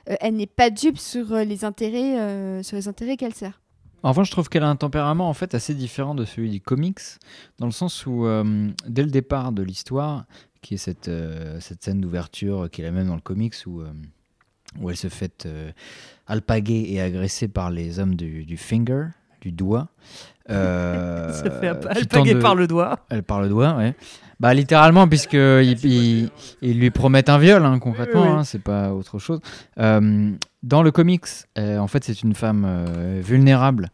euh, elle n'est pas dupe sur les intérêts, sur les intérêts qu'elle sert. En revanche, je trouve qu'elle a un tempérament en fait assez différent de celui du comics, dans le sens où dès le départ de l'histoire, qui est cette, cette scène d'ouverture qui est la même dans le comics où, où elle se fait alpaguer et agresser par les hommes du, du finger, du doigt. euh, fait alpaguer de- par le doigt. Elle par le doigt, ouais. Bah littéralement, puisque ils il, il lui promettent un viol, hein, concrètement, Oui, hein, c'est pas autre chose. Euh, dans le comics, euh, en fait, c'est une femme euh, vulnérable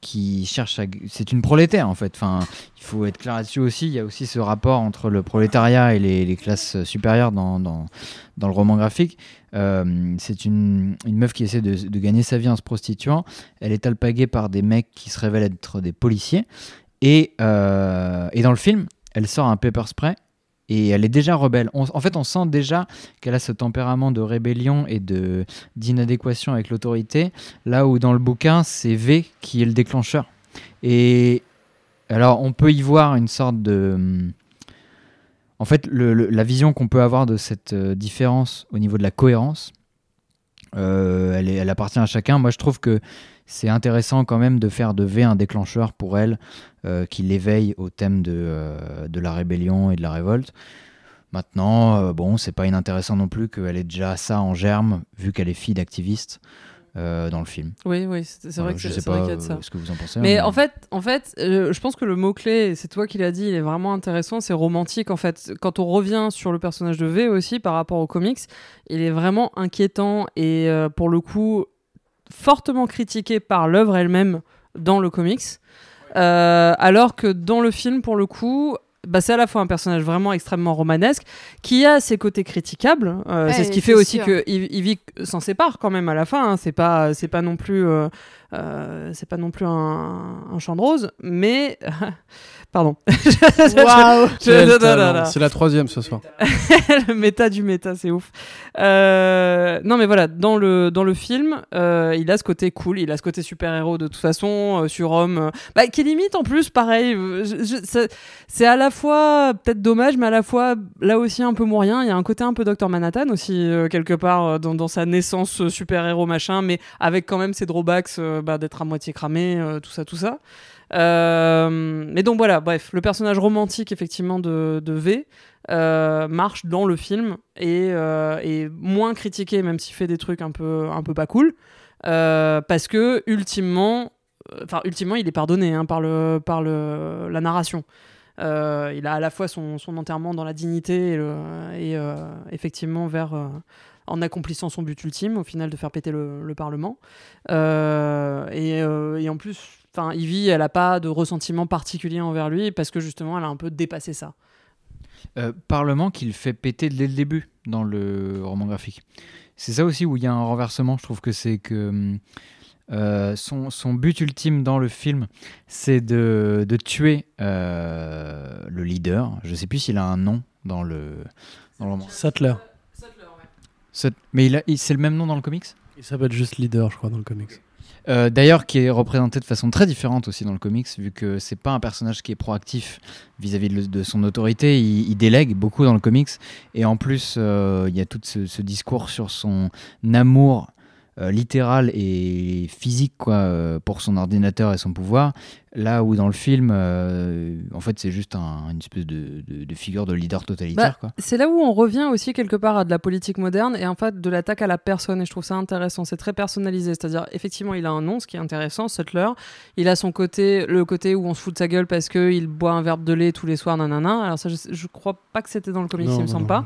qui cherche à... C'est une prolétaire, en fait. Enfin, il faut être clair là-dessus aussi. Il y a aussi ce rapport entre le prolétariat et les, classes supérieures dans, dans, le roman graphique. Euh, c'est une, une meuf qui essaie de, gagner sa vie en se prostituant. Elle est alpaguée par des mecs qui se révèlent être des policiers. Et, euh, et dans le film, elle sort un pepper spray et elle est déjà rebelle. En fait, on sent déjà qu'elle a ce tempérament de rébellion et d'inadéquation avec l'autorité, là où dans le bouquin, c'est V qui est le déclencheur. Et alors, on peut y voir une sorte de... En fait, la vision qu'on peut avoir de cette euh, différence au niveau de la cohérence, euh, elle, appartient à chacun. Moi, je trouve que c'est intéressant quand même de faire de V un déclencheur pour elle euh, qui l'éveille au thème de, euh, de la rébellion et de la révolte. Maintenant, bon, c'est pas inintéressant non plus qu'elle ait déjà ça en germe, vu qu'elle est fille d'activiste euh, dans le film. Oui, oui, c'est vrai Voilà, que je c'est vrai pas qu'il y a de ça. euh, ce que vous en pensez. Mais hein, en fait, en fait euh, je pense que le mot-clé, et c'est toi qui l'as dit, il est vraiment intéressant, c'est romantique en fait. Quand on revient sur le personnage de V aussi par rapport aux comics, il est vraiment inquiétant et euh, pour le coup fortement critiqué par l'œuvre elle-même dans le comics. Alors que dans le film, pour le coup, bah, c'est à la fois un personnage vraiment extrêmement romanesque qui a ses côtés critiquables. Euh, Ouais, c'est ce qui fait aussi sûr. que Ivy s'en sépare quand même à la fin. hein. C'est pas, c'est pas non plus, euh, euh, c'est pas non plus un, un champ de rose, mais pardon. C'est la troisième ce soir. le méta du méta, c'est ouf. Euh, non, mais voilà, dans le, dans le film, euh, il a ce côté cool, il a ce côté super-héros de toute façon, euh, surhomme, euh, bah, qui limite en plus, pareil. je- je- ça- c'est à la fois peut-être dommage, mais à la fois là aussi un peu moyen. Il y a un côté un peu Dr Manhattan aussi, euh, quelque part, euh, dans, dans sa naissance euh, super-héros machin, mais avec quand même ses drawbacks euh, bah, d'être à moitié cramé, euh, tout ça, tout ça. Euh, mais donc voilà, bref, le personnage romantique effectivement de, de V euh, marche dans le film et euh, est moins critiqué, même s'il fait des trucs un peu, un peu pas cool, euh, parce que ultimement, euh, enfin ultimement, il est pardonné hein, par le, par le, la narration. Euh, il a à la fois son, son enterrement dans la dignité et, euh, effectivement vers euh, en accomplissant son but ultime, au final de faire péter le, le Parlement. Euh, euh, et en plus, enfin, Ivy, elle a pas de ressentiment particulier envers lui parce que justement, elle a un peu dépassé ça. Euh, Parlement qu'il fait péter dès le début dans le roman graphique. C'est ça aussi où il y a un renversement. Je trouve que c'est que euh, son, son but ultime dans le film, c'est de, de tuer euh, le leader. Je sais plus s'il a un nom dans le, dans le roman. Sattler. Mais il a- il- c'est le même nom dans le comics? Il s'appelle juste Leader, je crois, dans le comics. Euh, D'ailleurs, qui est représenté de façon très différente aussi dans le comics, vu que c'est pas un personnage qui est proactif vis-à-vis de, son autorité, il, délègue beaucoup dans le comics, et en plus, euh, il y a tout ce, discours sur son amour euh, littéral et physique quoi, pour son ordinateur et son pouvoir. Là où dans le film, euh, en fait, c'est juste un- une espèce de, de- de figure de leader totalitaire. Bah. C'est là où on revient aussi quelque part à de la politique moderne et en fait de l'attaque à la personne. Et je trouve ça intéressant. C'est très personnalisé. C'est-à-dire, effectivement, il a un nom, ce qui est intéressant, Sutler. Il a son côté, le côté où on se fout de sa gueule parce qu'il boit un verre de lait tous les soirs, nanana. Alors, ça, je, je crois pas que c'était dans le comics, Non, il me semble non, pas.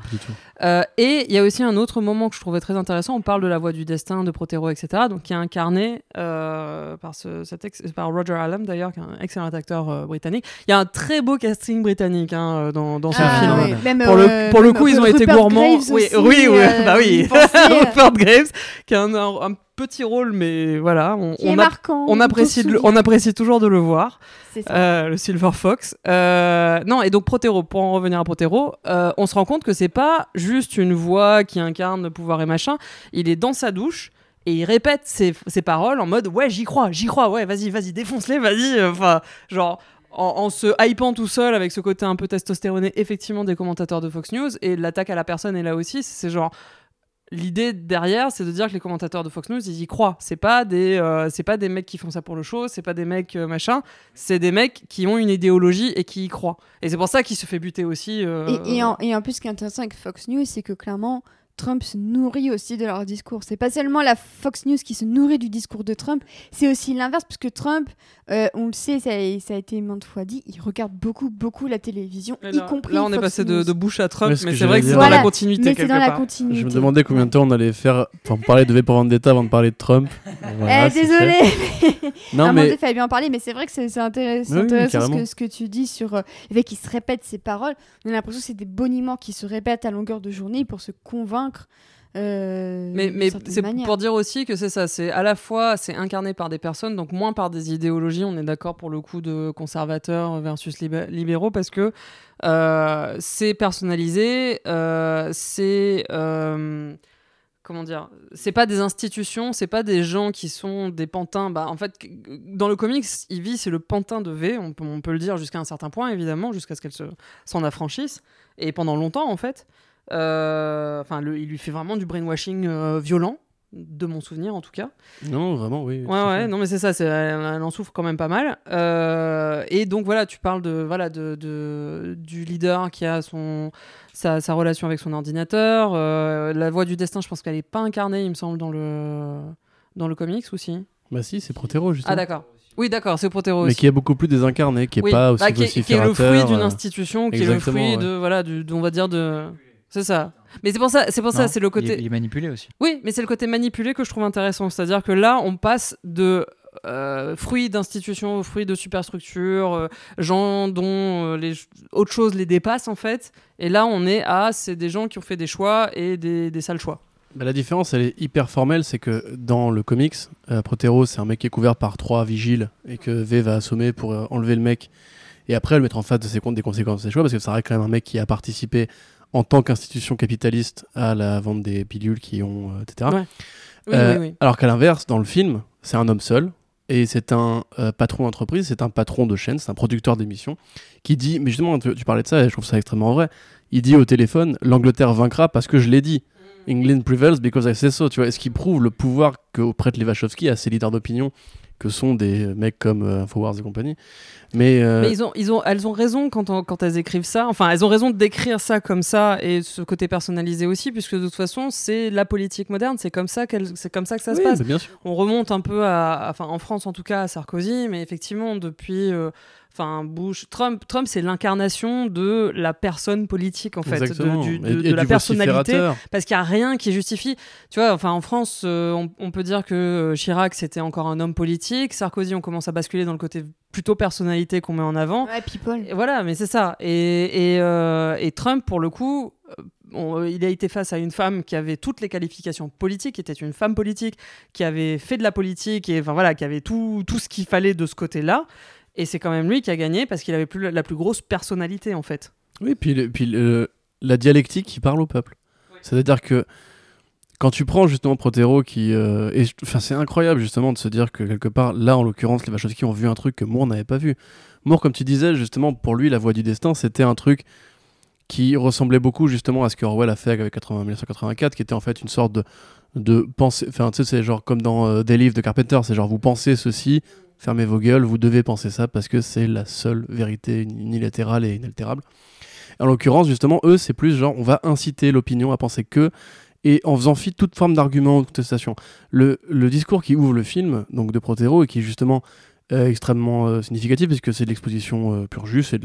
Euh, et il y a aussi un autre moment que je trouvais très intéressant. On parle de la voix du destin, de Protero, etc. Donc, qui est incarné euh, par, ce, cet ex- par Roger Allam, d'ailleurs, qui est un excellent acteur euh, britannique. Il y a un très beau casting britannique hein, euh, dans, dans ce Ah, film. Même, Pour le, euh, pour le coup, ils ont été gourmands. Graves oui, aussi, oui, oui, bah oui. Rupert Graves, qui a un, un- un petit rôle, mais voilà, on, on, a- marquant. on apprécie, de on apprécie toujours de le voir. C'est ça. Euh, le Silver Fox. Euh, non, et donc Protero, pour en revenir à Protero, euh, on se rend compte que c'est pas juste une voix qui incarne le pouvoir et machin. Il est dans sa douche et il répète ses, ses paroles en mode ouais, j'y crois, j'y crois, ouais, vas-y, vas-y, défonce-les, vas-y. euh, Enfin, genre. En, se hypant tout seul avec ce côté un peu testostéroné effectivement des commentateurs de Fox News et l'attaque à la personne est là aussi c'est genre l'idée derrière, c'est de dire que les commentateurs de Fox News, ils y croient. C'est pas des, euh, c'est pas des mecs qui font ça pour le show, c'est pas des mecs euh, machin, c'est des mecs qui ont une idéologie et qui y croient. Et c'est pour ça qu'il se fait buter aussi. euh, et en, et en plus, ce qui est intéressant avec Fox News, c'est que clairement, Trump se nourrit aussi de leur discours. C'est pas seulement la Fox News qui se nourrit du discours de Trump, c'est aussi l'inverse, parce que Trump, euh, on le sait, ça a, ça a été maintes fois dit, il regarde beaucoup, beaucoup la télévision, y compris là, on est Fox passé de, News. de bouche à Trump, mais c'est vrai que c'est dans la Voilà, continuité Mais quelque dans la part. continuité. Je me demandais combien de temps on allait faire pour parler de V pour Vendetta avant de parler de Trump. Voilà, eh, c'est désolé. Non, mais donné, il fallait bien en parler, mais c'est vrai que c'est Oui, intéressant ce, carrément. que, ce que tu dis sur euh, le fait qu'il se répète ses paroles. On a l'impression que c'est des boniments qui se répètent à longueur de journée pour se convaincre. Euh, Mais, c'est pour dire aussi que c'est ça, c'est à la fois c'est incarné par des personnes, donc moins par des idéologies, on est d'accord pour le coup de conservateurs versus libé- libéraux, parce que euh, c'est personnalisé, euh, c'est... comment dire C'est pas des institutions, c'est pas des gens qui sont des pantins. Bah, en fait, dans le comics, Ivy, c'est le pantin de V, on peut, on peut le dire jusqu'à un certain point, évidemment, jusqu'à ce qu'elle se- s'en affranchisse, et pendant longtemps, en fait. Euh, Enfin, il lui fait vraiment du brainwashing euh, violent, de mon souvenir en tout cas. non, vraiment, oui. Ouais, ouais, non, mais c'est ça, c'est, elle, elle en souffre quand même pas mal. Euh, et donc voilà, tu parles de, voilà, de, de- du leader qui a son, sa, sa relation avec son ordinateur. Euh, la voix du destin, je pense qu'elle est pas incarnée, il me semble, dans le, dans le comics aussi. Bah si, c'est Protero justement. Ah, d'accord. Oui, d'accord, c'est Protero mais aussi. qui est beaucoup plus désincarné, qui est Oui, pas aussi bah, qui, est, qui est le fruit d'une institution, qui est le fruit ouais. de, voilà, du, de- on va dire de. C'est ça. Mais c'est pour ça, c'est pour ça, c'est le il est- côté. Il est manipulé aussi. Oui, mais c'est le côté manipulé que je trouve intéressant. C'est-à-dire que là, on passe de euh, fruits d'institutions aux fruits de superstructures, euh, gens dont euh, les autre chose les dépasse en fait. Et là, on est à c'est des gens qui ont fait des choix et des, des sales choix. Bah, la différence, elle est hyper formelle, c'est que dans le comics, euh, Protero, c'est un mec qui est couvert par trois vigiles et que V va assommer pour euh, enlever le mec et après le mettre en face de ses comptes des conséquences de ses choix parce que ça reste quand même un mec qui a participé en tant qu'institution capitaliste à la vente des pilules qui ont, euh, etc. Ouais. Oui, Euh, oui, oui. Alors qu'à l'inverse, dans le film, c'est un homme seul et c'est un euh, patron d'entreprise, c'est un patron de chaîne, c'est un producteur d'émissions qui dit, mais justement, tu, tu parlais de ça et je trouve ça extrêmement vrai. Il dit au téléphone, l'Angleterre vaincra parce que je l'ai dit. England prevails because I say so. Tu vois, est-ce qu'il prouve le pouvoir que prête Levachowski à ses leaders d'opinion que sont des mecs comme euh, Infowars et compagnie. Mais, euh, Mais ils ont, ils ont, elles ont raison quand, on- quand elles écrivent ça. Enfin, elles ont raison de décrire ça comme ça et ce côté personnalisé aussi, puisque de toute façon, c'est la politique moderne. C'est comme ça qu'elle, c'est comme ça que ça se passe. mais bien sûr. on remonte un peu à, enfin en France en tout cas à Sarkozy, mais effectivement depuis, euh, enfin Bush, Trump, Trump c'est l'incarnation de la personne politique en fait, de, Exactement. du- de- Et- de et la personnalité, parce qu'il y a rien qui justifie. Tu vois, enfin en France, euh, on, on peut dire que euh, Chirac c'était encore un homme politique, Sarkozy on commence à basculer dans le côté plutôt personnalité qu'on met en avant. Ouais, people. Et voilà, mais c'est ça. Et, et, euh, et Trump, pour le coup, euh, on- il a été face à une femme qui avait toutes les qualifications politiques, qui était une femme politique, qui avait fait de la politique, et enfin voilà, qui avait tout, tout ce qu'il fallait de ce côté-là. Et c'est quand même lui qui a gagné parce qu'il avait plus, la plus grosse personnalité, en fait. Oui, puis, le- puis le- la dialectique qui parle au peuple. C'est-à-dire que quand tu prends justement Protero qui. euh, et enfin, c'est incroyable justement de se dire que quelque part, là en l'occurrence, les Wachowski ont vu un truc que Moore n'avait pas vu. Moore, comme tu disais, justement, pour lui, La Voix du Destin, c'était un truc qui ressemblait beaucoup justement à ce que Orwell a fait avec 80 1984, qui était en fait une sorte de, de penser. Enfin, tu sais, c'est genre comme dans euh, Des livres de Carpenter, c'est genre vous pensez ceci, fermez vos gueules, vous devez penser ça parce que c'est la seule vérité unilatérale et inaltérable. En l'occurrence, justement, eux, c'est plus genre on va inciter l'opinion à penser que et en faisant fi de toute forme d'argument ou de contestation. Le, discours qui ouvre le film, donc de Protero, et qui est justement extrêmement euh, significatif puisque c'est de l'exposition euh, pure juste, c'est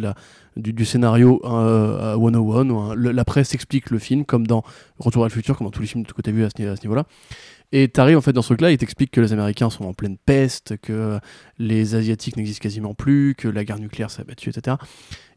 du, scénario euh, à 101, où, la presse explique le film comme dans Retour à le futur, comme dans tous les films que tu as vus à ce niveau-là. Et t'arrives en fait dans ce truc-là, il t'explique que les Américains sont en pleine peste, que les Asiatiques n'existent quasiment plus, que la guerre nucléaire s'est abattue, etc.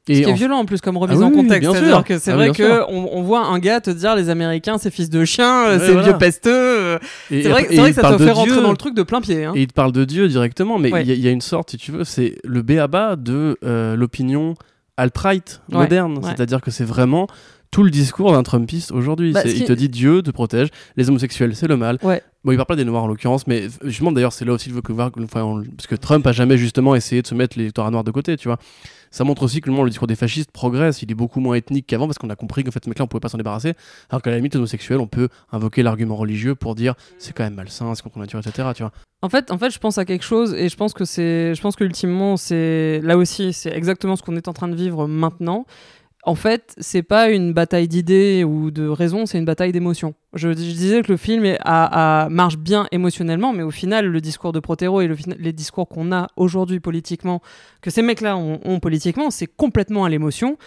Ce qui est en- violent en plus comme remise Ah en oui, contexte. bien sûr. C'est-à-dire que c'est Ah, vrai sûr. on, voit un gars te dire les Américains c'est fils de chien, Ouais, c'est voilà. vieux pesteux. et- C'est et vrai, vrai et que ça te fait rentrer Dieu. dans le truc de plein pied. hein. Et il te parle de Dieu directement, mais il Ouais. y, a- il y a une sorte, si tu veux, c'est le béaba de euh, l'opinion alt-right Ouais, moderne. C'est-à-dire que c'est vraiment tout le discours d'un Trumpiste aujourd'hui. Bah, il te dit Dieu te protège, les homosexuels c'est le mal. Ouais. Bon, il parle pas des noirs en l'occurrence, mais justement d'ailleurs c'est là aussi veux que voir, parce que Trump a jamais justement essayé de se mettre les électorats noirs de côté, tu vois. Ça montre aussi que le le discours des fascistes progresse, il est beaucoup moins ethnique qu'avant parce qu'on a compris qu'en fait ce mec-là on pouvait pas s'en débarrasser, alors qu'à la limite les homosexuels on peut invoquer l'argument religieux pour dire c'est quand même malsain, c'est contre nature, etc. Tu vois. En fait, en fait, je pense à quelque chose et je pense que c'est, je pense que ultimement, c'est là aussi, c'est exactement ce qu'on est en train de vivre maintenant. En fait, c'est pas une bataille d'idées ou de raisons, c'est une bataille d'émotions. Je, disais que le film marche bien émotionnellement, mais au final, le discours de Protero et les discours qu'on a aujourd'hui politiquement, que ces mecs-là ont, politiquement, c'est complètement à l'émotion.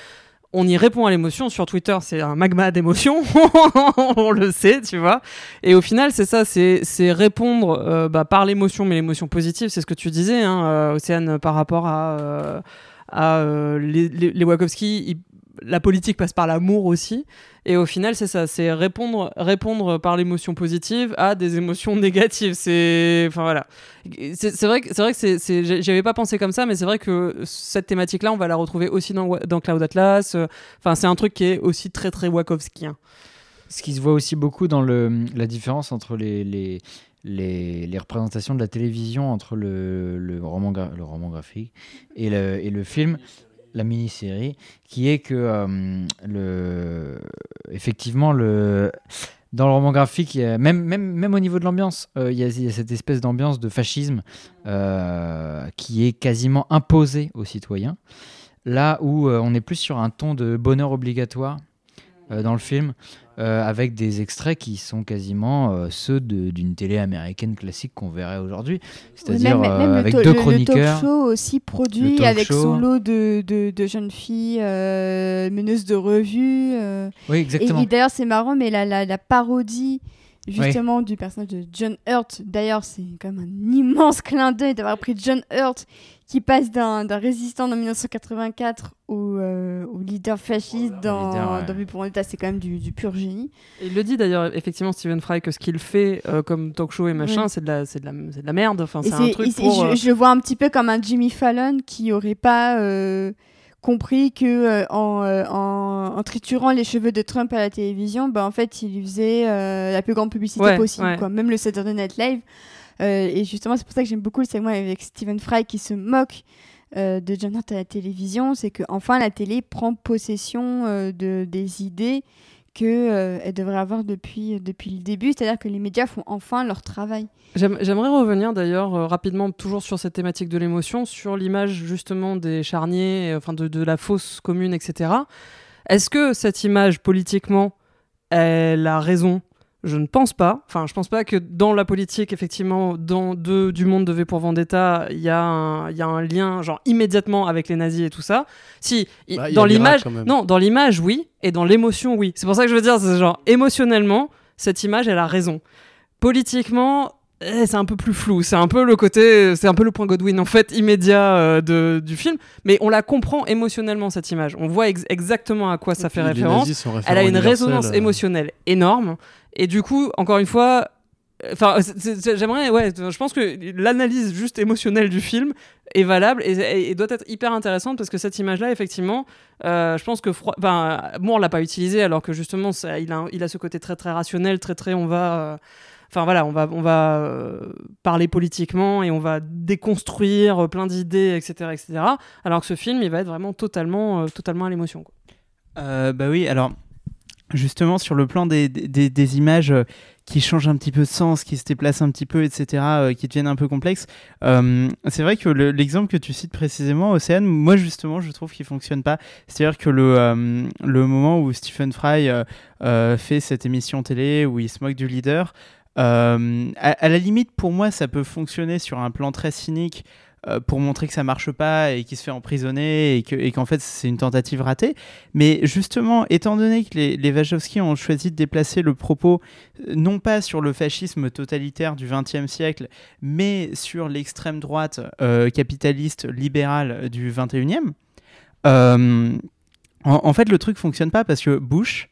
On y répond à l'émotion. Sur Twitter, c'est un magma d'émotions. on le sait, tu vois. Et au final, c'est ça, c'est répondre euh, bah, par l'émotion, mais l'émotion positive, c'est ce que tu disais, hein, euh, Océane, par rapport à, euh, les, les, Wachowski. La politique passe par l'amour aussi. Et au final, c'est ça, c'est répondre, répondre par l'émotion positive à des émotions négatives. C'est, enfin voilà. C'est vrai que c'est vrai que c'est, c'est- j'ai- j'y avais pas pensé comme ça, mais c'est vrai que cette thématique-là, on va la retrouver aussi dans, dans Cloud Atlas. Enfin, c'est un truc qui est aussi très très Wachowskien. Ce qui se voit aussi beaucoup dans la différence entre les, les, les, les représentations de la télévision, entre le, le, roman, le roman graphique et le, et le film, la mini-série, qui est que, euh, le, effectivement, le, dans le roman graphique, même, même, même au niveau de l'ambiance, euh, il, y a, cette espèce d'ambiance de fascisme euh, qui est quasiment imposée aux citoyens. Là où on est plus sur un ton de bonheur obligatoire dans le film, euh, avec des extraits qui sont quasiment euh, ceux d'une télé américaine classique qu'on verrait aujourd'hui, c'est-à-dire même, euh, avec deux chroniqueurs. Le talk show aussi produit avec show. solo de, de, de jeunes filles euh, meneuses de revue. Oui, Et, exactement. et d'ailleurs, c'est marrant, mais la, la, la parodie justement du personnage de John Hurt, d'ailleurs, c'est comme un immense clin d'œil d'avoir pris John Hurt qui passe d'un résistant en 1984 au, euh, au leader fasciste dans, leader, ouais. dans pour c'est quand même du, du pur génie. Il le dit d'ailleurs, effectivement, Stephen Fry, que ce qu'il fait euh, comme talk show et machin, Ouais. c'est de, la- c'est de, la- c'est de la merde. Enfin, c'est un truc pour. je, euh, je le vois un petit peu comme un Jimmy Fallon qui aurait pas euh, compris que euh, en, euh, en, en triturant les cheveux de Trump à la télévision, bah, en fait, il faisait euh, la plus grande publicité Ouais, possible. ouais. Quoi. Même le Saturday Night Live. Et justement, c'est pour ça que j'aime beaucoup le segment avec Stephen Fry qui se moque euh, de John Hurt à la télévision. C'est que enfin la télé prend possession euh, de, des idées qu'elle devrait avoir depuis, depuis le début. C'est-à-dire que les médias font enfin leur travail. J'aime- J'aimerais revenir d'ailleurs euh, rapidement, toujours sur cette thématique de l'émotion, sur l'image justement des charniers, euh, enfin de, de la fosse commune, etc. Est-ce que cette image politiquement, elle a raison? Je ne pense pas. Enfin, je pense pas que dans la politique, effectivement, dans de, du monde de V pour Vendetta, il y, a un- il y a un lien, genre immédiatement avec les nazis et tout ça. Si, Bah, dans l'image, non, dans l'image, oui, et dans l'émotion, oui. C'est pour ça que je veux dire, c'est genre émotionnellement, cette image, elle a raison. Politiquement, eh, c'est un peu plus flou. C'est un peu le côté, c'est un peu le point Godwin en fait immédiat euh, de, du film, mais on la comprend émotionnellement cette image. On voit ex- exactement à quoi ça fait référence. Elle a une résonance euh, émotionnelle énorme, et du coup, encore une fois. Enfin, j'aimerais, ouais, je pense que l'analyse juste émotionnelle du film est valable et, doit être hyper intéressante parce que cette image-là, effectivement, euh, je pense que Fro- enfin, Moore l'a pas utilisée alors que justement, il, a, il a ce côté très très rationnel, très très, on va, euh, enfin voilà, on va, on va euh, parler politiquement et on va déconstruire plein d'idées, etc., etc. Alors que ce film, il va être vraiment totalement, totalement à l'émotion. bah oui, alors justement sur le plan des, des, images euh, qui changent un petit peu de sens, qui se déplacent un petit peu, etc., euh, qui deviennent un peu complexes. Euh, c'est vrai que le- l'exemple que tu cites précisément, Océane, moi justement, je trouve qu'il fonctionne pas. C'est-à-dire que le, le moment où Stephen Fry fait cette émission télé où il se moque du leader, à, la limite, pour moi, ça peut fonctionner sur un plan très cynique pour montrer que ça marche pas et qu'il se fait emprisonner et que- et qu'en fait c'est une tentative ratée. Mais justement, étant donné que les, les Wachowski ont choisi de déplacer le propos euh, non pas sur le fascisme totalitaire du XXe siècle, mais sur l'extrême droite euh, capitaliste libérale du XXIe, euh, en, en fait le truc fonctionne pas parce que Bush,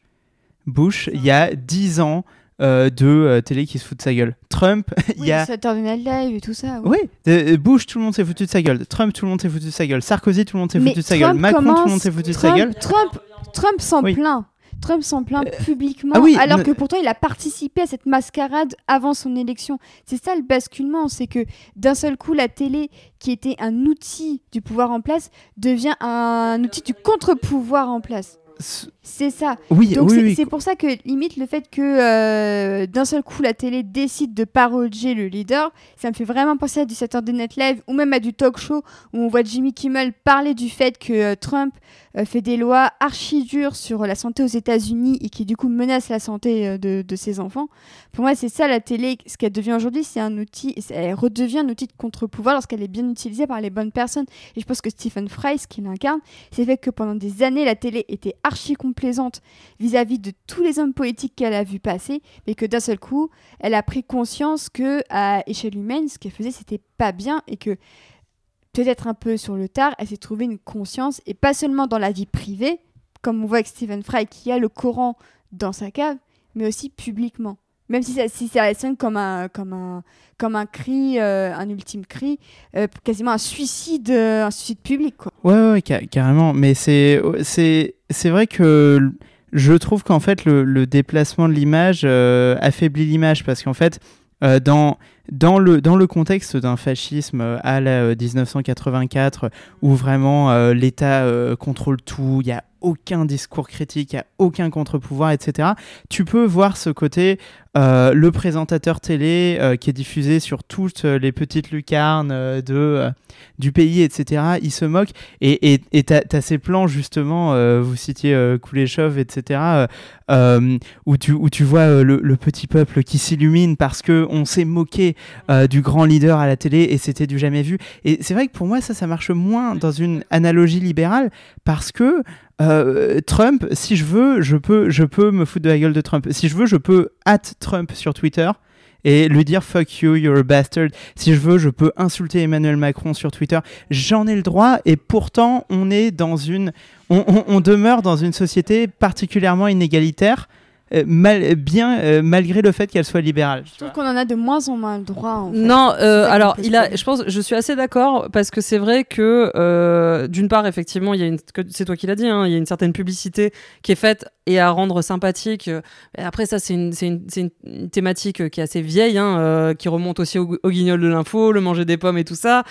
Bush, il y a 10 ans euh, de euh, télé qui se fout de sa gueule. Trump, il Oui, y a Saturday Night Live et tout ça. oui. oui, euh, Bush, tout le monde s'est foutu de sa gueule. Trump, tout le monde s'est foutu de sa gueule. Sarkozy, tout le monde s'est foutu de sa gueule. Macron, tout le monde s'est foutu de sa gueule. Trump, Trump s'en Oui. plaint. Trump s'en plaint publiquement, ah oui, alors que pourtant il a participé à cette mascarade avant son élection. C'est ça le basculement, c'est que d'un seul coup la télé, qui était un outil du pouvoir en place, devient un outil du contre-pouvoir en place. C'est ça. Oui, Donc oui, c'est oui. c'est pour ça que limite le fait que euh, d'un seul coup la télé décide de parodier le leader, ça me fait vraiment penser à du Saturday Night Live ou même à du talk show où on voit Jimmy Kimmel parler du fait que euh, Trump euh, fait des lois archi dures sur la santé aux États-Unis et qui du coup menacent la santé de, de ses enfants. Pour moi, c'est ça la télé, ce qu'elle devient aujourd'hui, c'est un outil, elle redevient un outil de contre-pouvoir lorsqu'elle est bien utilisée par les bonnes personnes. Et je pense que Stephen Fry, ce qu'il incarne, c'est fait que pendant des années, la télé était archi complaisante vis-à-vis de tous les hommes politiques qu'elle a vu passer, mais que d'un seul coup, elle a pris conscience que à échelle humaine, ce qu'elle faisait, c'était pas bien et que peut-être un peu sur le tard, elle s'est trouvée une conscience et pas seulement dans la vie privée, comme on voit avec Stephen Fry qui a le Coran dans sa cave, mais aussi publiquement. Même si ça, si ça sonne comme un, comme un, comme un cri, euh, un ultime cri, euh, quasiment un suicide, euh, un suicide public, quoi. Ouais, ouais, ouais, ca- carrément. Mais c'est, c'est vrai que je trouve qu'en fait, le, déplacement de l'image euh, affaiblit l'image parce qu'en fait, euh, dans, dans, le, dans le contexte d'un fascisme euh, à la euh, 1984, où vraiment l'État contrôle tout, il n'y a aucun discours critique, il n'y a aucun contre-pouvoir, etc., tu peux voir ce côté, euh, le présentateur télé euh, qui est diffusé sur toutes les petites lucarnes euh, de, euh, du pays, etc., il se moque. Et t'as as ces plans, justement, euh, vous citiez euh, Kuleshov, etc., euh, euh, où, tu, où tu vois euh, le, petit peuple qui s'illumine parce qu'on s'est moqué euh, du grand leader à la télé et c'était du jamais vu. Et c'est vrai que pour moi, ça, ça marche moins dans une analogie libérale parce que euh, Trump, si je veux, je peux, je peux me foutre de la gueule de Trump. Si je veux, je peux at Trump sur Twitter et lui dire fuck you, you're a bastard. Si je veux, je peux insulter Emmanuel Macron sur Twitter. J'en ai le droit et pourtant, on est dans une, on, demeure dans une société particulièrement inégalitaire. Euh, mal, bien euh, malgré le fait qu'elle soit libérale. Je trouve qu'on en a de moins en moins le droit. En fait. Non, euh, alors il a, je pense, je suis assez d'accord parce que c'est vrai que euh, d'une part effectivement il y a une, c'est toi qui l'as dit, hein, il y a une certaine publicité qui est faite et à rendre sympathique. après ça c'est une, c'est une, c'est une- thématique qui est assez vieille, hein, euh, qui remonte aussi au, au guignol de l'info, le manger des pommes et tout ça.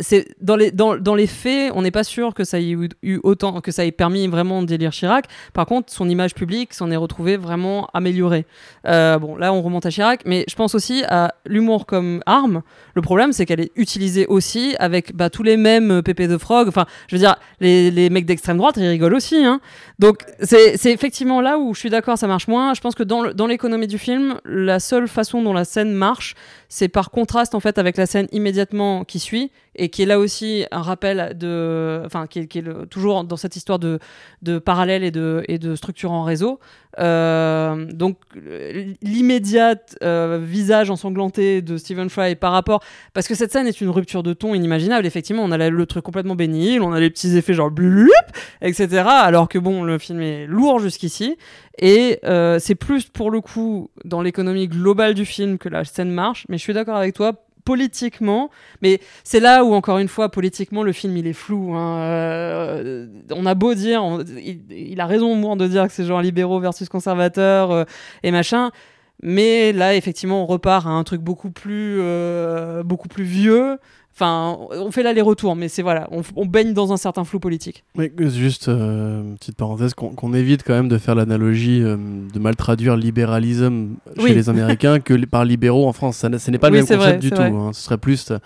C'est dans les dans, dans les faits, on n'est pas sûr que ça ait eu, autant que ça ait permis vraiment d'élire Chirac. Par contre, son image publique s'en est retrouvée vraiment améliorée. Euh, bon, là, on remonte à Chirac, mais je pense aussi à l'humour comme arme. Le problème, c'est qu'elle est utilisée aussi avec bah, tous les mêmes pépés de frog. Enfin, je veux dire, les, les mecs d'extrême droite, ils rigolent aussi. Hein. Donc, c'est effectivement là où je suis d'accord, ça marche moins. Je pense que dans l'économie du film, la seule façon dont la scène marche, c'est par contraste en fait avec la scène immédiatement qui suit et qui est là aussi un rappel de, enfin, qui est, toujours dans cette histoire de, de parallèle et de, et de structure en réseau. Euh, donc l'immédiat euh, visage ensanglanté de Stephen Fry par rapport parce que cette scène est une rupture de ton inimaginable effectivement on a le truc complètement bénil on a les petits effets genre blup etc alors que bon le film est lourd jusqu'ici et euh, c'est plus pour le coup dans l'économie globale du film que la scène marche mais suis d'accord avec toi politiquement mais c'est là où encore une fois politiquement le film il est flou hein. Euh, on a beau dire il, a raison Moore de dire que c'est genre libéraux versus conservateurs euh, et machin Mais là, effectivement, on repart à un truc beaucoup plus, euh, beaucoup plus vieux. Enfin, on fait l'aller-retour, mais c'est voilà, on, on baigne dans un certain flou politique. Juste, euh, petite parenthèse, qu'on évite quand même de faire l'analogie euh, de mal traduire libéralisme chez Oui. les Américains que par libéraux en France. Ça, ce n'est pas le même concept vrai, du tout. hein. Ce serait plus. euh,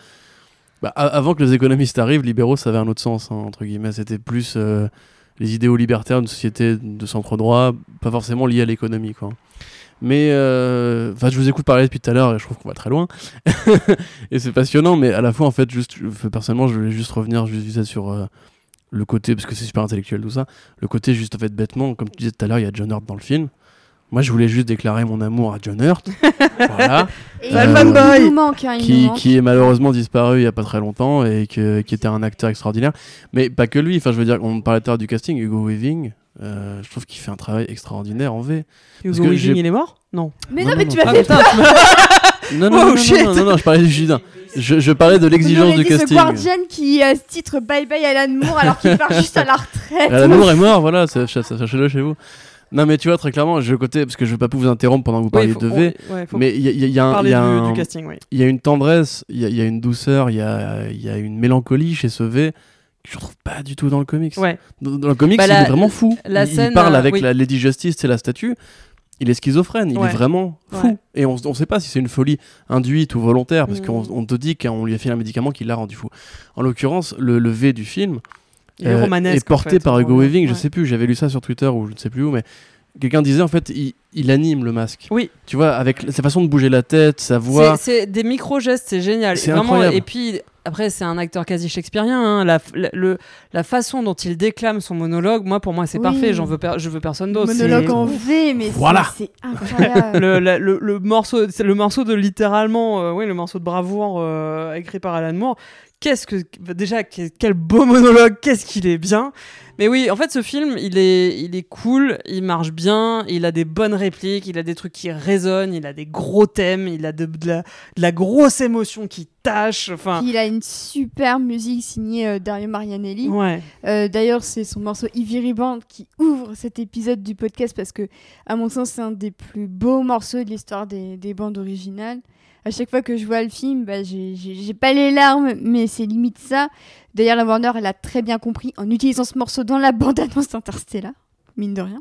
bah, avant que les économistes arrivent, libéraux, ça avait un autre sens, hein, entre guillemets. C'était plus euh, les idéaux libertaires d'une société de centre droit, pas forcément liés à l'économie, quoi. Mais euh, enfin, je vous écoute parler depuis tout à l'heure et je trouve qu'on va très loin. et c'est passionnant, mais à la fois, en fait, juste, personnellement, je voulais juste revenir juste sur euh, le côté, parce que c'est super intellectuel tout ça, le côté juste, en fait, bêtement, comme tu disais tout à l'heure, il y a John Hurt dans le film. Moi, je voulais juste déclarer mon amour à John Hurt, voilà, Et Euh, il fanboy. nous manque, hein, il nous qui, manque. qui est malheureusement disparu il y a pas très longtemps et que, qui était un acteur extraordinaire. Mais pas que lui, enfin, je veux dire, on parlait tout à l'heure du casting, Hugo Weaving, euh, je trouve qu'il fait un travail extraordinaire en V. Hugo Weaving, il est mort? Non. Mais Non, non, mais non, tu non, m'as fait peur. Non, non, Oh, non, non, je parlais du Judin. Je, je parlais de l'exigence du casting. Guardian qui euh, titre Bye Bye Alan Moore alors qu'il part juste à la retraite. L'amour est mort, voilà, sachez-le chez vous. Non, mais tu vois, très clairement, je côté, parce que je veux pas vous interrompre pendant que vous Oui, faut- de V, on- ouais, faut mais il y, a- y y oui. y une tendresse, il y a, une douceur, il y a, il y a une mélancolie chez ce V que je retrouve pas du tout dans le comics. Ouais. Dans, dans le comics, Bah, il la- est vraiment fou. la il, parle euh, avec oui. la Lady Justice, c'est la statue. Il est schizophrène, il Ouais. est vraiment fou. Et on, on sait pas si c'est une folie induite ou volontaire, parce Mm. qu'on on te dit qu'on lui a fait un médicament qui l'a rendu fou. En l'occurrence, le, le V du film Il est euh, romanesque. porté en fait, par Hugo vraiment. Weaving, je Ouais. sais plus, j'avais lu ça sur Twitter ou je ne sais plus où, mais quelqu'un disait en fait, il, il anime le masque. Oui. Tu vois, avec sa façon de bouger la tête, sa voix. C'est c'est des micro-gestes, c'est génial. C'est Vraiment, incroyable. Et puis, après, c'est un acteur quasi shakespearien. hein. La, la, le- la façon dont il déclame son monologue, moi, pour moi, c'est Oui. parfait. J'en veux, per- je veux personne d'autre. Monologue en V, mais c'est- Voilà. c'est incroyable. le, la- le, le morceau, le morceau de littéralement, euh, oui, le morceau de bravoure euh, écrit par Alan Moore. Qu'est-ce que déjà que- quel beau monologue, qu'est-ce qu'il est bien. Mais oui, en fait, ce film, il est, il est cool, il marche bien, il a des bonnes répliques, il a des trucs qui résonnent, il a des gros thèmes, il a de, de la, de la grosse émotion qui tâche. Enfin, il a une super musique signée euh, Dario Marianelli. ouais. Euh, D'ailleurs, c'est son morceau Ivy Riband qui ouvre cet épisode du podcast parce que, à mon sens, c'est un des plus beaux morceaux de l'histoire des, des bandes originales. À chaque fois que je vois le film, bah, j'ai- pas les larmes, mais c'est limite ça. D'ailleurs, la Warner, elle a très bien compris en utilisant ce morceau dans la bande-annonce d'Interstellar, mine de rien.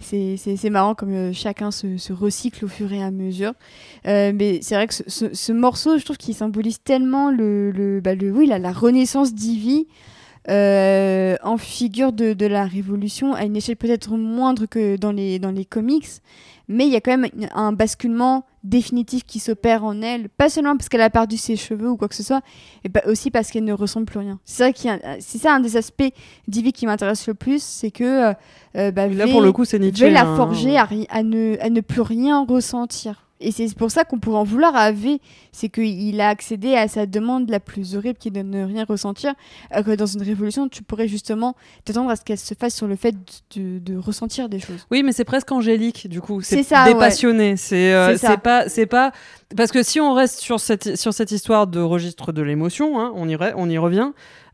C'est marrant comme euh, chacun se, recycle au fur et à mesure. Euh, mais c'est vrai que ce, ce- ce morceau, je trouve qu'il symbolise tellement le, bah, oui, la, renaissance d'Ivy euh, en figure de, de la révolution à une échelle peut-être moindre que dans les, dans les comics. Mais il y a quand même un basculement définitif qui s'opère en elle, pas seulement parce qu'elle a perdu ses cheveux ou quoi que ce soit, et pas aussi parce qu'elle ne ressemble plus rien. C'est ça, qui, c'est ça un des aspects d'Ivy qui m'intéresse le plus, c'est que euh, euh, bah, Là, V- pour le coup, c'est Nietzsche. V l'a hein. forgé à, ri- à ne, à ne plus rien ressentir. Et c'est pour ça qu'on pourrait en vouloir à V, c'est qu'il a accédé à sa demande la plus horrible qui est de ne rien ressentir. Alors que dans une révolution, tu pourrais justement t'attendre à ce qu'elle se fasse sur le fait de, de ressentir des choses. Oui, mais c'est presque angélique, du coup. C'est ça, dépassionné. C'est euh, C'est ça. c'est pas, c'est pas parce que si on reste sur cette sur cette histoire de registre de l'émotion, hein, on y re- on y revient.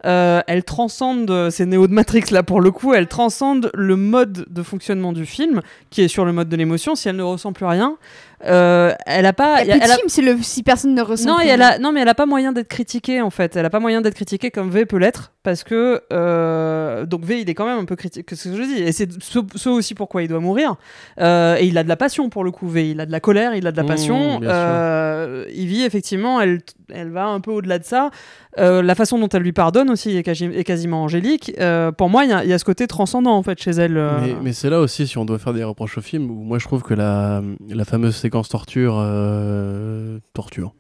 euh, elle transcende, c'est Néo de Matrix là pour le coup, elle transcende le mode de fonctionnement du film qui est sur le mode de l'émotion. Si elle ne ressent plus rien, euh, elle a pas, Il y a plus de elle a- film si, le, si personne ne ressent non, plus et elle rien. a, non, mais elle a pas moyen d'être critiquée en fait. Elle a pas moyen d'être critiquée comme V peut l'être parce que euh, donc V il est quand même un peu critique. C'est ce que je dis et c'est ce, ce aussi pourquoi il doit mourir. Euh, et il a de la passion pour le coup V. Il a de la colère, il a de la Mmh, passion. bien sûr. Euh, effectivement, elle, elle va un peu au-delà de ça. Euh, la façon dont elle lui pardonne aussi est, quasi- est quasiment angélique. Euh, pour moi, il y, a- ce côté transcendant en fait chez elle. euh. Mais, c'est là aussi, si on doit faire des reproches au film, où moi je trouve que la, fameuse séquence torture, torture,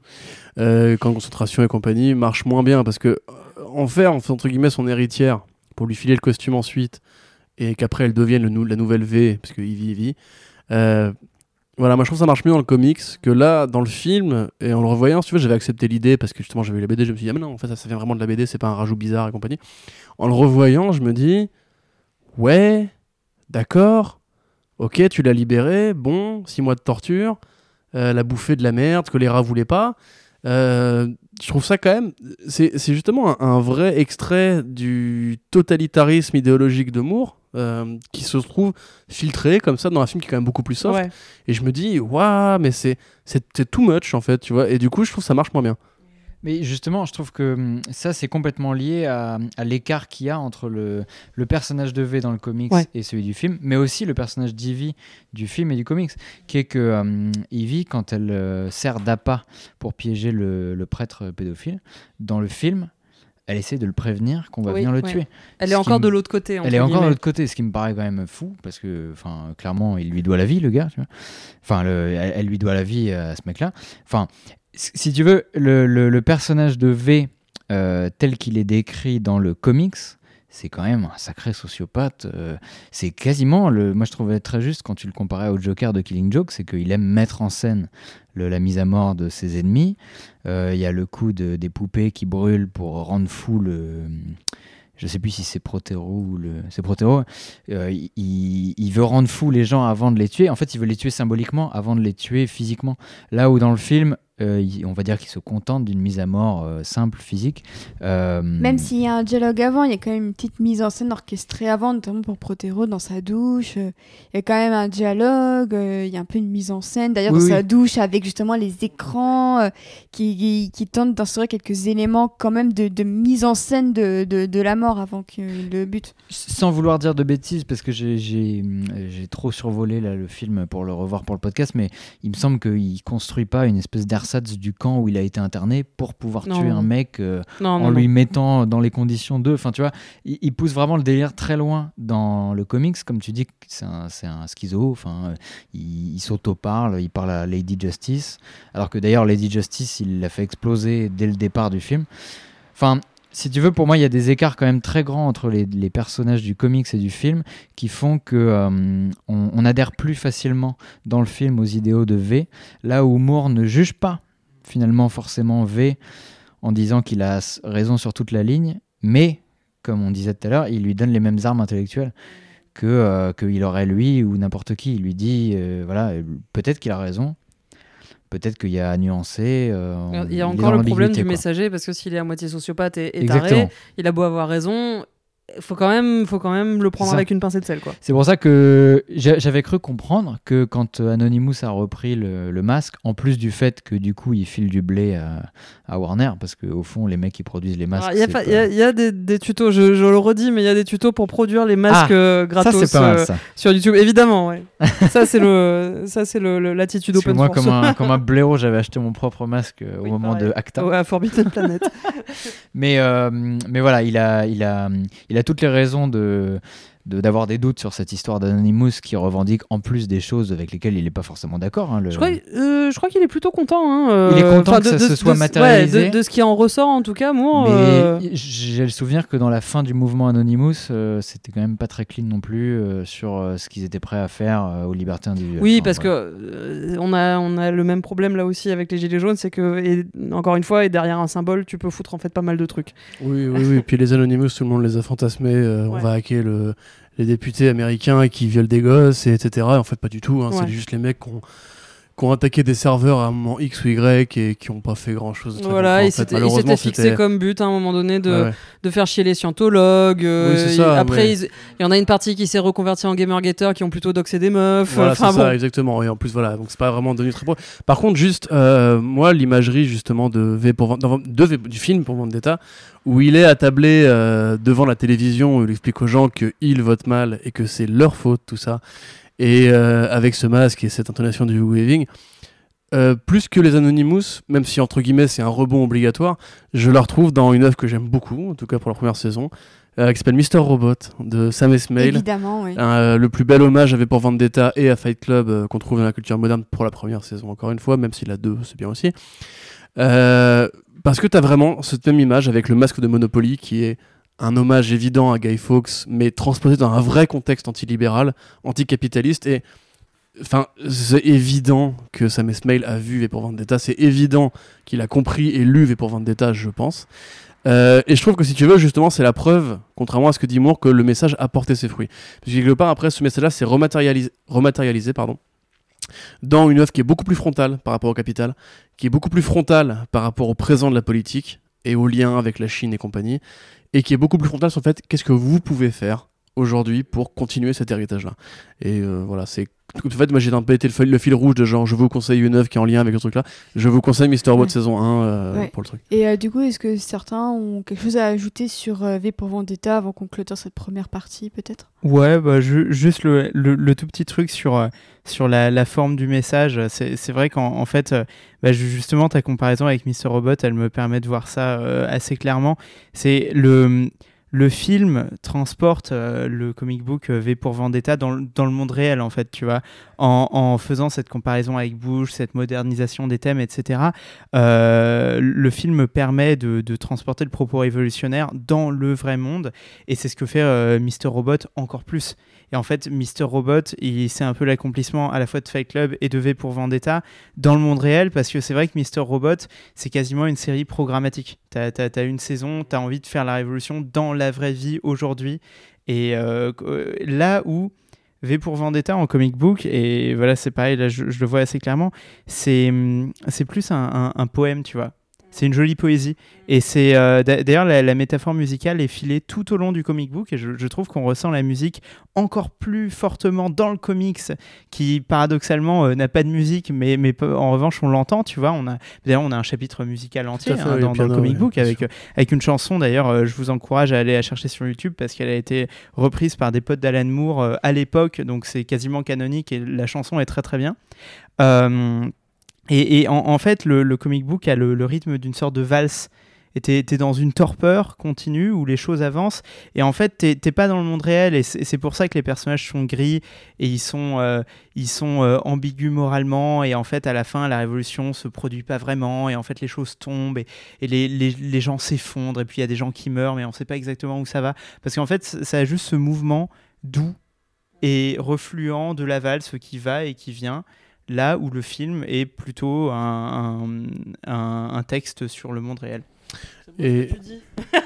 camp concentration et compagnie, marche moins bien parce que en faire, entre guillemets, son héritière pour lui filer le costume ensuite et qu'après elle devienne la nouvelle V, parce que Ivy, Ivy. Voilà, moi je trouve que ça marche mieux dans le comics que là, dans le film, et en le revoyant, si tu veux, j'avais accepté l'idée parce que justement j'avais eu la BD, je me suis dit, ah mais non, en fait ça, ça vient vraiment de la BD, c'est pas un rajout bizarre et compagnie. En le revoyant, je me dis, ouais, d'accord, ok, tu l'as libéré, bon, six mois de torture, euh, elle a bouffé de la merde que les rats voulaient pas. Euh, je trouve ça quand même. C'est justement un, un vrai extrait du totalitarisme idéologique de Moore. euh, qui se trouve filtré comme ça dans un film qui est quand même beaucoup plus soft Ouais. et je me dis waouh mais c'est too much en fait tu vois et du coup je trouve que ça marche moins bien Mais justement, je trouve que hum, ça, c'est complètement lié à, à l'écart qu'il y a entre le, le personnage de V dans le comics Ouais. et celui du film, mais aussi le personnage d'Ivy du film et du comics, qui est que hum, Ivy, quand elle euh, sert d'appât pour piéger le, le prêtre pédophile, dans le film, elle essaie de le prévenir qu'on va Oui, venir le ouais. tuer. Elle est encore me- de l'autre côté. Elle est encore de l'autre côté, ce qui me paraît quand même fou, parce que, enfin, clairement, il lui doit la vie, le gars. tu vois. Enfin, le- elle, elle lui doit la vie à ce mec-là. Enfin, si tu veux, le, personnage de V, euh, tel qu'il est décrit dans le comics, c'est quand même un sacré sociopathe. euh, c'est quasiment, le, moi je trouvais très juste quand tu le comparais au Joker de Killing Joke, c'est qu'il aime mettre en scène la mise à mort de ses ennemis. Euh, Il y a le coup de- des poupées qui brûlent pour rendre fou le. Je sais plus si c'est Protero ou le. C'est Protero. Il- il veut rendre fou les gens avant de les tuer. En fait, il veut les tuer symboliquement avant de les tuer physiquement. Là où dans le film, euh, on va dire qu'il se contente d'une mise à mort euh, simple, physique. Euh, Même s'il y a un dialogue avant, il y a quand même une petite mise en scène orchestrée avant, notamment pour Protero dans sa douche. euh, Il y a quand même un dialogue, euh, il y a un peu une mise en scène. D'ailleurs, Oui, dans oui. sa douche, avec justement les écrans euh, qui, qui, qui tentent d'instaurer quelques éléments quand même de, de mise en scène de, de, de la mort avant qu'il le bute. Sans vouloir dire de bêtises, parce que j'ai- trop survolé là, le film pour le revoir pour le podcast, mais il me semble qu'il construit pas une espèce du camp où il a été interné pour pouvoir Non. tuer un mec euh, Non, en lui mettant dans les conditions de. Enfin, tu vois, il, il pousse vraiment le délire très loin dans le comics. Comme tu dis, c'est un, un schizo. Enfin, euh, il, il s'auto-parle, il parle à Lady Justice. Alors que d'ailleurs, Lady Justice, il l'a fait exploser dès le départ du film. Enfin. Si tu veux, pour moi, il y a des écarts quand même très grands entre les, personnages du comics et du film qui font que euh, on, adhère plus facilement dans le film aux idéaux de V, là où Moore ne juge pas finalement forcément V en disant qu'il a raison sur toute la ligne, mais comme on disait tout à l'heure, il lui donne les mêmes armes intellectuelles que euh, qu'il aurait lui ou n'importe qui. Il lui dit euh, voilà, peut-être qu'il a raison, peut-être qu'il y a à nuancer. euh, Il y a encore le problème du quoi. messager parce que s'il est à moitié sociopathe et, et taré, il a beau avoir raison, faut quand même, faut quand même le prendre avec une pincée de sel, quoi. C'est pour ça que j'a- j'avais cru comprendre que quand euh, Anonymous a repris le, le masque, en plus du fait que du coup il file du blé à, à Warner, parce qu'au fond les mecs qui produisent les masques. Il y a, c'est pas- pas- il y a- il y a des, des tutos, je, je le redis, mais il y a des tutos pour produire les masques Ah, euh, Ça gratos c'est pas mal euh, sur YouTube, évidemment. Ouais. ça c'est le, ça c'est l'attitude open moi, source. comme un, comme un blaireau, j'avais acheté mon propre masque euh, au moment pareil. de Acta. Ouais, à Forbidden Planet. Mais, euh, mais voilà, il a, il, a, il a toutes les raisons de de- d'avoir des doutes sur cette histoire d'Anonymous qui revendique en plus des choses avec lesquelles il n'est pas forcément d'accord. hein, le- Je crois, euh, je crois qu'il est plutôt content. hein, euh, Il est content enfin, que ça se soit matérialisé. de, de ce qui en ressort en tout cas, moi. Euh, j'ai le souvenir que dans la fin du mouvement Anonymous, euh, c'était quand même pas très clean non plus euh, sur euh, ce qu'ils étaient prêts à faire euh, aux libertés individuelles. Oui, Enfin, parce que euh, on a on a le même problème là aussi avec les gilets jaunes, c'est que et, encore une fois, et derrière un symbole, tu peux foutre en fait pas mal de trucs. Oui, oui, oui. Puis les Anonymous, tout le monde les a fantasmés. euh, On va hacker le- les députés américains qui violent des gosses, et etc. En fait, pas du tout. hein, Ouais. C'est juste les mecs qui ont, qui ont attaqué des serveurs à un moment X ou Y et qui n'ont pas fait grand chose. Voilà, il s'était il s'était fixé comme but à un moment donné de, de faire chier les scientologues. euh, Oui, après, mais- ils- il y en a une partie qui s'est reconvertie en gamergater qui ont plutôt doxé des meufs. Voilà, enfin c'est bon. ça, exactement. Et en plus, voilà, donc c'est pas vraiment devenu très pro. Par contre, juste, euh, moi, l'imagerie justement de V pour de V- du film pour Vendetta, où il est attablé euh, devant la télévision, où il explique aux gens qu'ils votent mal et que c'est leur faute, tout ça, et euh, avec ce masque et cette intonation du waving. euh, plus que les Anonymous, même si entre guillemets c'est un rebond obligatoire, je la retrouve dans une œuvre que j'aime beaucoup, en tout cas pour la première saison, euh, qui s'appelle Mr. Robot de Sam Esmail. Évidemment, oui. Euh, le plus bel hommage avait pour Vendetta et à Fight Club qu'on trouve dans la culture moderne pour la première saison, encore une fois, même si la 2 c'est bien aussi. Parce que tu as vraiment cette même image avec le masque de Monopoly qui est un hommage évident à Guy Fawkes, mais transposé dans un vrai contexte antilibéral, anticapitaliste. Et enfin, c'est évident que Sam Esmail a vu V pour Vendetta, c'est évident qu'il a compris et lu V pour Vendetta, je pense. Euh, et je trouve que si tu veux, justement, c'est la preuve, contrairement à ce que dit Moore, que le message a porté ses fruits. Parce que quelque part, après, ce message-là s'est rematérialisé, rematérialisé pardon, dans une œuvre qui est beaucoup plus frontale par rapport au capital, qui est beaucoup plus frontale par rapport au présent de la politique et au lien avec la Chine et compagnie, et qui est beaucoup plus frontale sur le fait qu'est-ce que vous pouvez faire aujourd'hui pour continuer cet héritage-là. Et euh, voilà, c'est en fait, moi j'ai un peu été le, fil- le fil rouge de genre je vous conseille une œuvre qui est en lien avec le truc là. Je vous conseille Mr. Robot Ouais. saison 1 euh, Ouais. pour le truc. Et euh, du coup, est-ce que certains ont quelque chose à ajouter sur euh, V pour Vendetta avant qu'on clôture cette première partie, peut-être? Ouais, bah, ju- juste le, le- le tout petit truc sur, euh, sur la, la forme du message. C'est vrai qu'en en fait, euh, bah, ju- justement, ta comparaison avec Mr. Robot, elle me permet de voir ça euh, assez clairement. C'est le. Le film transporte euh, le comic book euh, V pour Vendetta dans, le- monde réel, en fait, tu vois, en, faisant cette comparaison avec Bush, cette modernisation des thèmes, etc. Euh, le film permet de, transporter le propos révolutionnaire dans le vrai monde, et c'est ce que fait euh, Mr. Robot encore plus. Et en fait, Mr. Robot, c'est un peu l'accomplissement à la fois de Fight Club et de V pour Vendetta dans le monde réel, parce que c'est vrai que Mr. Robot, c'est quasiment une série programmatique. T'as as, une saison, t'as envie de faire la révolution dans la vraie vie aujourd'hui. Et euh, euh, là où V pour Vendetta en comic book, et voilà, c'est pareil, là je, le vois assez clairement, c'est hum, c'est plus un poème, tu vois. C'est une jolie poésie. Et c'est euh, d'a- d'ailleurs la, la métaphore musicale est filée tout au long du comic book et je, je trouve qu'on ressent la musique encore plus fortement dans le comics qui paradoxalement euh, n'a pas de musique mais, mais en revanche on l'entend tu vois. On a d'ailleurs on a un chapitre musical entier fait, hein, oui, dans, le dans le piano, comic book avec, euh, avec une chanson d'ailleurs euh, je vous encourage à aller la chercher sur YouTube parce qu'elle a été reprise par des potes d'Alan Moore à l'époque. Donc c'est quasiment canonique et la chanson est très très bien. Euh, et, et en, fait, le, comic book a le, rythme d'une sorte de valse. Et t'es t'es dans une torpeur continue où les choses avancent. Et en fait, t'es pas dans le monde réel. Et c'est pour ça que les personnages sont gris et ils sont, euh, ils sont euh, ambigus moralement. Et en fait, à la fin, la révolution se produit pas vraiment. Et en fait, les choses tombent et, et les, les, les gens s'effondrent. Et puis il y a des gens qui meurent, mais on sait pas exactement où ça va. Parce qu'en fait, ça a juste ce mouvement doux et refluent de la valse qui va et qui vient là où le film est plutôt un, un, un- un texte sur le monde réel. Et,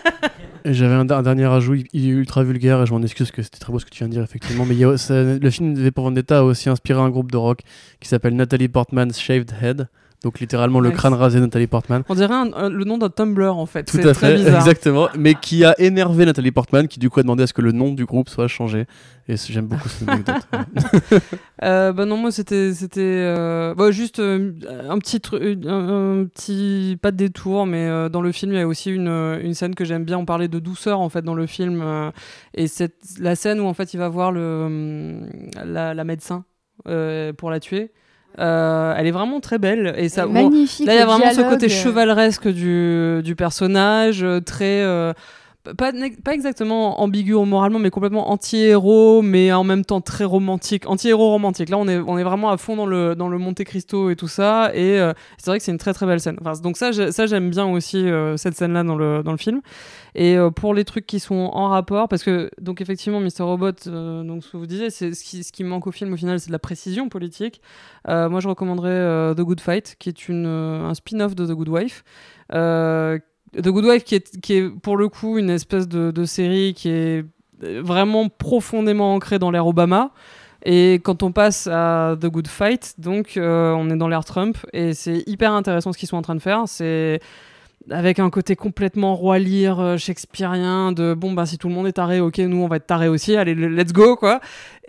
et j'avais un, un dernier ajout, il, est ultra vulgaire et je m'en excuse parce que c'était très beau ce que tu viens de dire effectivement. Mais il y a- ça- le film V pour Vendetta a aussi inspiré un groupe de rock qui s'appelle Natalie Portman's Shaved Head. Donc littéralement le Nice. crâne rasé de Nathalie Portman. On dirait un- un- le nom d'un Tumblr en fait. Tout C'est à très fait, bizarre. exactement. Mais qui a énervé Nathalie Portman, qui du coup a demandé à ce que le nom du groupe soit changé. Et j'aime beaucoup cette anecdote. Euh, bah non, moi c'était c'était euh, bah, juste euh, un petit truc, un, un petit pas de détour, mais euh, dans le film il y a aussi une, euh, une scène que j'aime bien. On parlait de douceur en fait dans le film et cette la scène où en fait il va voir le hum, la, la médecin pour la tuer. Euh, elle est vraiment très belle et ça. bon. Là, il y a vraiment ce côté euh, chevaleresque du, du personnage, euh, très. Pas, pas exactement ambigu moralement, mais complètement anti-héros, mais en même temps très romantique. Anti-héros romantique. Là, on est, on est vraiment à fond dans le, dans le Monte Cristo et tout ça. Et euh, c'est vrai que c'est une très très belle scène. Enfin, donc, ça, j'ai- ça j'aime bien aussi euh, cette scène-là dans le, dans le film. Et euh, pour les trucs qui sont en rapport, parce que, donc, effectivement, Mr. Robot, euh, donc, ce que vous disiez, c'est ce qui, ce qui manque au film au final, c'est de la précision politique. Euh, moi, je recommanderais euh, The Good Fight, qui est une, un spin-off de The Good Wife. Euh, The Good Wife, qui est, qui est pour le coup une espèce de, série qui est vraiment profondément ancrée dans l'ère Obama. Et quand on passe à The Good Fight, donc euh, on est dans l'ère Trump et c'est hyper intéressant ce qu'ils sont en train de faire. C'est avec un côté complètement roi lire euh, shakespearien de bon bah si tout le monde est taré, ok nous on va être taré aussi, allez le- let's go quoi.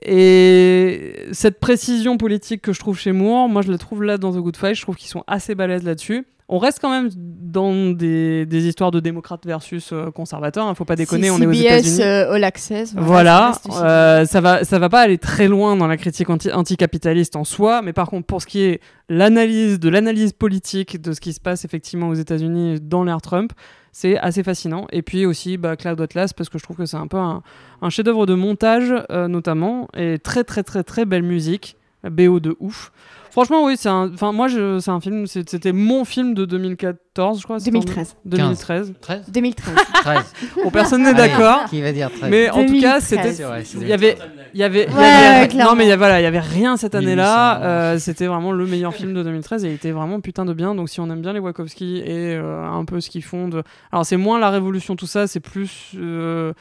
Et cette précision politique que je trouve chez Moore, moi je la trouve là dans The Good Fight, je trouve qu'ils sont assez balèzes là-dessus. On reste quand même dans des, des histoires de démocrates versus euh, conservateurs, hein, faut pas déconner, on est aux CBS, États-Unis. euh, All Access. Voilà, euh, ça va, ça va pas aller très loin dans la critique anti- anticapitaliste en soi, mais par contre pour ce qui est l'analyse de l'analyse politique de ce qui se passe effectivement aux États-Unis dans l'ère Trump, c'est assez fascinant. Et puis aussi bah, Cloud Atlas parce que je trouve que c'est un peu un, un chef-d'œuvre de montage euh, notamment et très très très très belle musique, BO de ouf. Franchement, oui, c'est un. Enfin, moi, je- c'est un film. C'était mon film de 2014, je crois. c'était en 2013. 2013. 13 2013. 13. Bon, personne n'est d'accord. Qui va dire 13 Mais en tout cas, 2013. c'était. Il y avait, il y avait, il y Ouais, avait- clairement. non mais il y avait, voilà, il y avait rien cette année-là. 1800. Euh, c'était vraiment le meilleur film de 2013 et il était vraiment putain de bien. Donc si on aime bien les Wachowski et euh, un peu ce qu'ils font de, alors c'est moins la révolution tout ça, c'est plus, euh,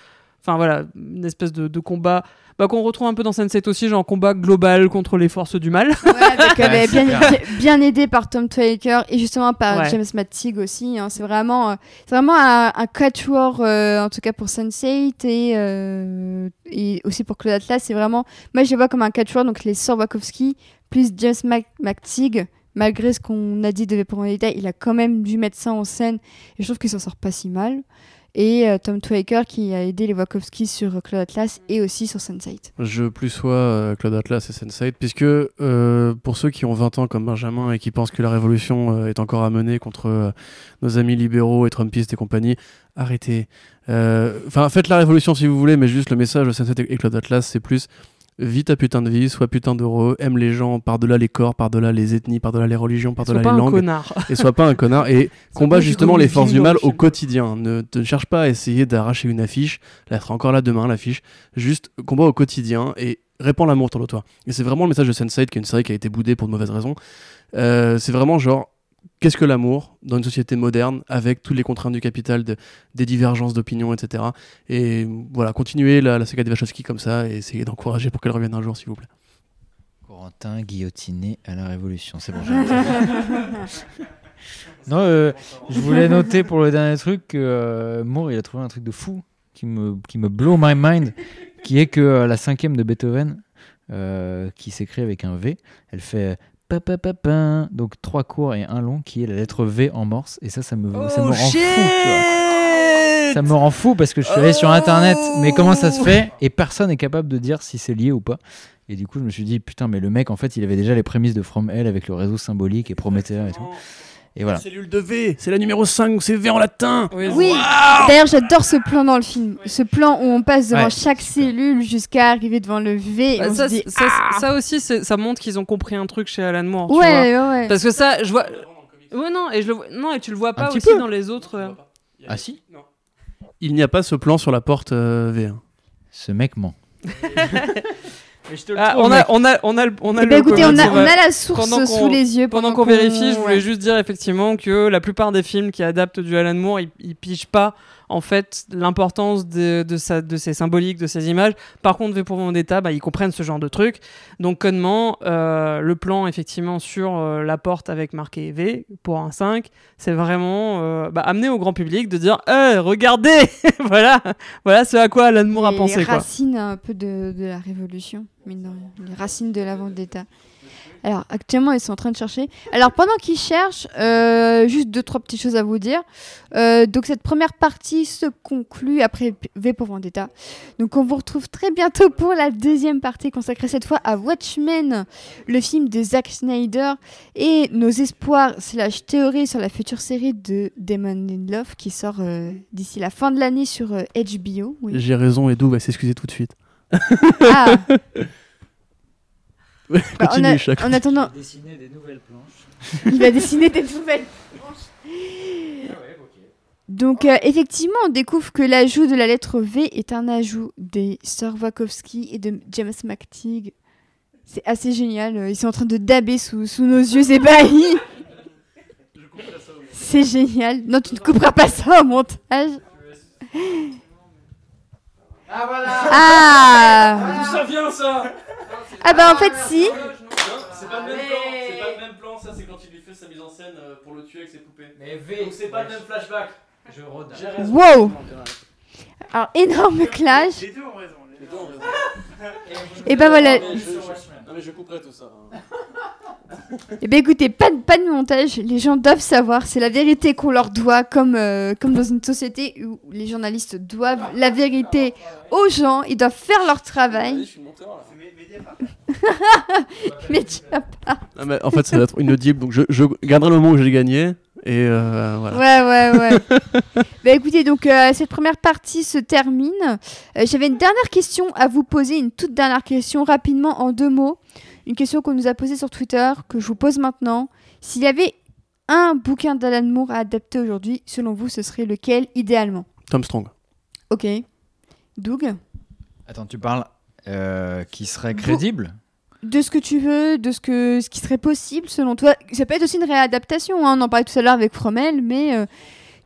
Enfin voilà, une espèce de, de combat bah, qu'on retrouve un peu dans Sense8 aussi, genre combat global contre les forces du mal. Ouais, avec, euh, Ouais, bien, aidé par Tom Twaker et justement par Ouais. James Mattig aussi. hein. C'est vraiment, euh, c'est vraiment un, un catchwork, euh, en tout cas pour Sense8 et, euh, et aussi pour Claude Atlas. C'est vraiment, moi je les vois comme un catchwork, donc les sœurs Wachowski plus James Mac- Mattig. Malgré ce qu'on a dit de V pour Vendetta, il a quand même dû mettre ça en scène et je trouve qu'il s'en sort pas si mal. Et euh, Tom Twaker qui a aidé les Wachowski sur euh, Claude Atlas et aussi sur Sense8. Je plus sois euh, Claude Atlas et Sense8, puisque pour ceux qui ont 20 ans comme Benjamin et qui pensent que la révolution est encore à mener contre nos amis libéraux et Trumpistes et compagnie, arrêtez. Enfin, faites la révolution si vous voulez, mais juste le message de Sense8 et Claude Atlas, c'est plus vis ta putain de vie, sois putain d'heureux, aime les gens par-delà les corps, par-delà les ethnies, par-delà les religions, Sois par-delà pas les un langues connard. et sois pas un connard et combat justement les le forces du mal au quotidien. Ne te cherche pas à essayer d'arracher une affiche, elle sera encore là demain l'affiche. Juste combat au quotidien et répands l'amour autour de toi. Et c'est vraiment le message de Sense8 qui est une série qui a été boudée pour de mauvaises raisons. Euh, c'est vraiment genre qu'est-ce que l'amour dans une société moderne avec toutes les contraintes du capital, de- des divergences d'opinion, etc. Et voilà, continuez la, la saga des Wachowski comme ça et essayez d'encourager pour qu'elle revienne un jour s'il vous plaît. Corentin guillotiné à la Révolution, c'est bon. non, euh, je voulais noter pour le dernier truc que euh, Moore il a trouvé un truc de fou qui me qui me blow my mind, qui est que euh, la cinquième de Beethoven, euh, qui s'écrit avec un V, elle fait donc trois courts et un long, qui est la lettre V en morse, et ça, ça me ça me rend fou. tu vois. Ça me rend fou parce que je suis allé sur internet, mais comment ça se fait? Et personne n'est capable de dire si c'est lié ou pas. Et du coup, je me suis dit, putain, mais le mec, en fait, il avait déjà les prémices de From Hell avec le réseau symbolique et Prométhée et tout. Et voilà. Cellule de V, c'est la numéro 5, c'est V en latin. Oui, d'ailleurs j'adore ce plan dans le film. Ce plan où on passe devant Ouais. chaque cellule jusqu'à arriver devant le V. et Bah, on ça, se dit, ça, ah ça aussi, ça montre qu'ils ont compris un truc chez Alan Moore. tu vois. Ouais, ouais, ouais. Parce que ça, je vois. Ouais, non, et je le vois... non, et tu le vois pas aussi peu. dans les autres. euh, Ah si? Il n'y a pas ce plan sur la porte euh, V1. Ce mec ment. Ah, on, a, on a, on a, le- on a le écoutez, on a, on a la source pendant qu'on- sous les yeux. Pendant qu'on vérifie, je voulais juste dire effectivement que la plupart des films qui adaptent du Alan Moore, ils, ils pigent pas en fait l'importance de, de, sa- de ces symboliques, de ces images. Par contre, V pour Vendetta, bah, ils comprennent ce genre de truc. Donc connement, euh, le plan effectivement sur euh, la porte avec marqué V pour un 5, c'est vraiment euh, bah, amener au grand public de dire Eh, regardez Voilà, voilà ce à quoi Alan Moore a les pensé. Quoi. racines un peu de, de la révolution, mine de rien. les racines de la vendetta. Alors actuellement ils sont en train de chercher. Alors pendant qu'ils cherchent, euh, juste deux trois petites choses à vous dire. Euh, donc cette première partie se conclut après V pour Vendetta. Donc on vous retrouve très bientôt pour la deuxième partie consacrée cette fois à Watchmen, le film de Zack Snyder et nos espoirs slash théories sur la future série de Demon in Love qui sort euh, d'ici la fin de l'année sur HBO. Oui. J'ai raison, Edu va s'excuser tout de suite. Ah, Bah, en, Continue, a- chaque en attendant, Dessiner des nouvelles planches. il va dessiner des nouvelles planches. Donc, euh, effectivement, on découvre que l'ajout de la lettre V est un ajout des sœurs Wachowski et de James McTeague. C'est assez génial. euh, Ils sont en train de daber sous, sous nos yeux ébahis. C'est génial. Non, tu ne couperas pas ça au montage. Ah voilà Ah Ça vient ça? Ah bah en fait si. C'est pas le même plan, c'est pas le même plan, ça c'est quand il lui fait sa mise en scène euh, pour le tuer avec ses poupées. Mais V, flashback. Je rôde. Wow Alors énorme clash. Les deux ont raison. Les deux ont raison. Et ben voilà. Non mais je couperai tout ça. hein. Eh bien écoutez, pas de, pas de montage, les gens doivent savoir, c'est la vérité qu'on leur doit, comme, euh, comme dans une société où les journalistes doivent la vérité aux gens, ils doivent faire leur travail. Je suis le monteur là. Mais tu vas pas. Non, mais en fait ça va être inaudible donc je, je garderai le moment où j'ai gagné et euh, voilà. Ouais, ouais, ouais. bah écoutez, donc euh, cette première partie se termine. Euh, J'avais une dernière question à vous poser, une toute dernière question rapidement en deux mots. Une question qu'on nous a posée sur Twitter, que je vous pose maintenant. S'il y avait un bouquin d'Alan Moore à adapter aujourd'hui, selon vous, ce serait lequel idéalement? Tom Strong. Ok. Doug? Attends, tu parles euh, qui serait crédible? De ce que tu veux, de ce, que, ce qui serait possible selon toi. Ça peut être aussi une réadaptation, hein, on en parlait tout à l'heure avec Fromel, mais euh,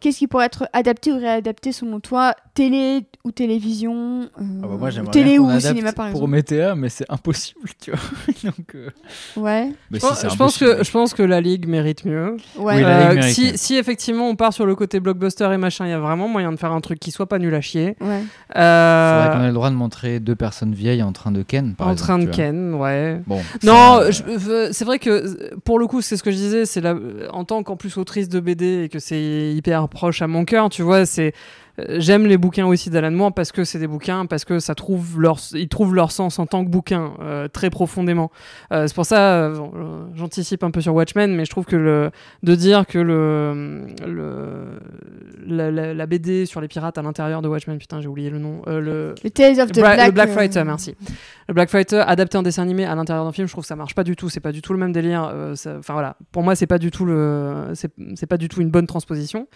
qu'est-ce qui pourrait être adapté ou réadapté selon toi Télé ou télévision euh, Ah bah moi, j'aimerais Télé ou cinéma par pour exemple Météa, mais c'est impossible, tu vois. Donc, euh, Ouais. Je pense, si, c'est je pense impossible. que, je pense que la Ligue mérite mieux. Ouais. Oui, la Ligue Euh, mérite si, mieux. si effectivement on part sur le côté blockbuster et machin, il y a vraiment moyen de faire un truc qui soit pas nul à chier. Ouais. Euh, Faudrait qu'on ait le droit de montrer deux personnes vieilles en train de ken, par en exemple, train de ken, ouais. Bon. Non, euh, c'est vrai que pour le coup, c'est ce que je disais, c'est en tant qu'en plus autrice de BD et que c'est hyper proche à mon cœur, tu vois, c'est j'aime les bouquins aussi d'Alan Moore parce que c'est des bouquins, parce que ça trouve leur, ils trouvent leur sens en tant que bouquin euh, très profondément. Euh, c'est pour ça, euh, bon, j'anticipe un peu sur Watchmen, mais je trouve que le, de dire que le, le la, la- la BD sur les pirates à l'intérieur de Watchmen, putain, j'ai oublié le nom, euh, le Le Tales of the Bra- Black. le Black euh, Fighter, merci. Le Black Fighter adapté en dessin animé à l'intérieur d'un film, je trouve que ça marche pas du tout. C'est pas du tout le même délire. euh, Enfin voilà, pour moi c'est pas du tout le, c'est c'est pas du tout une bonne transposition.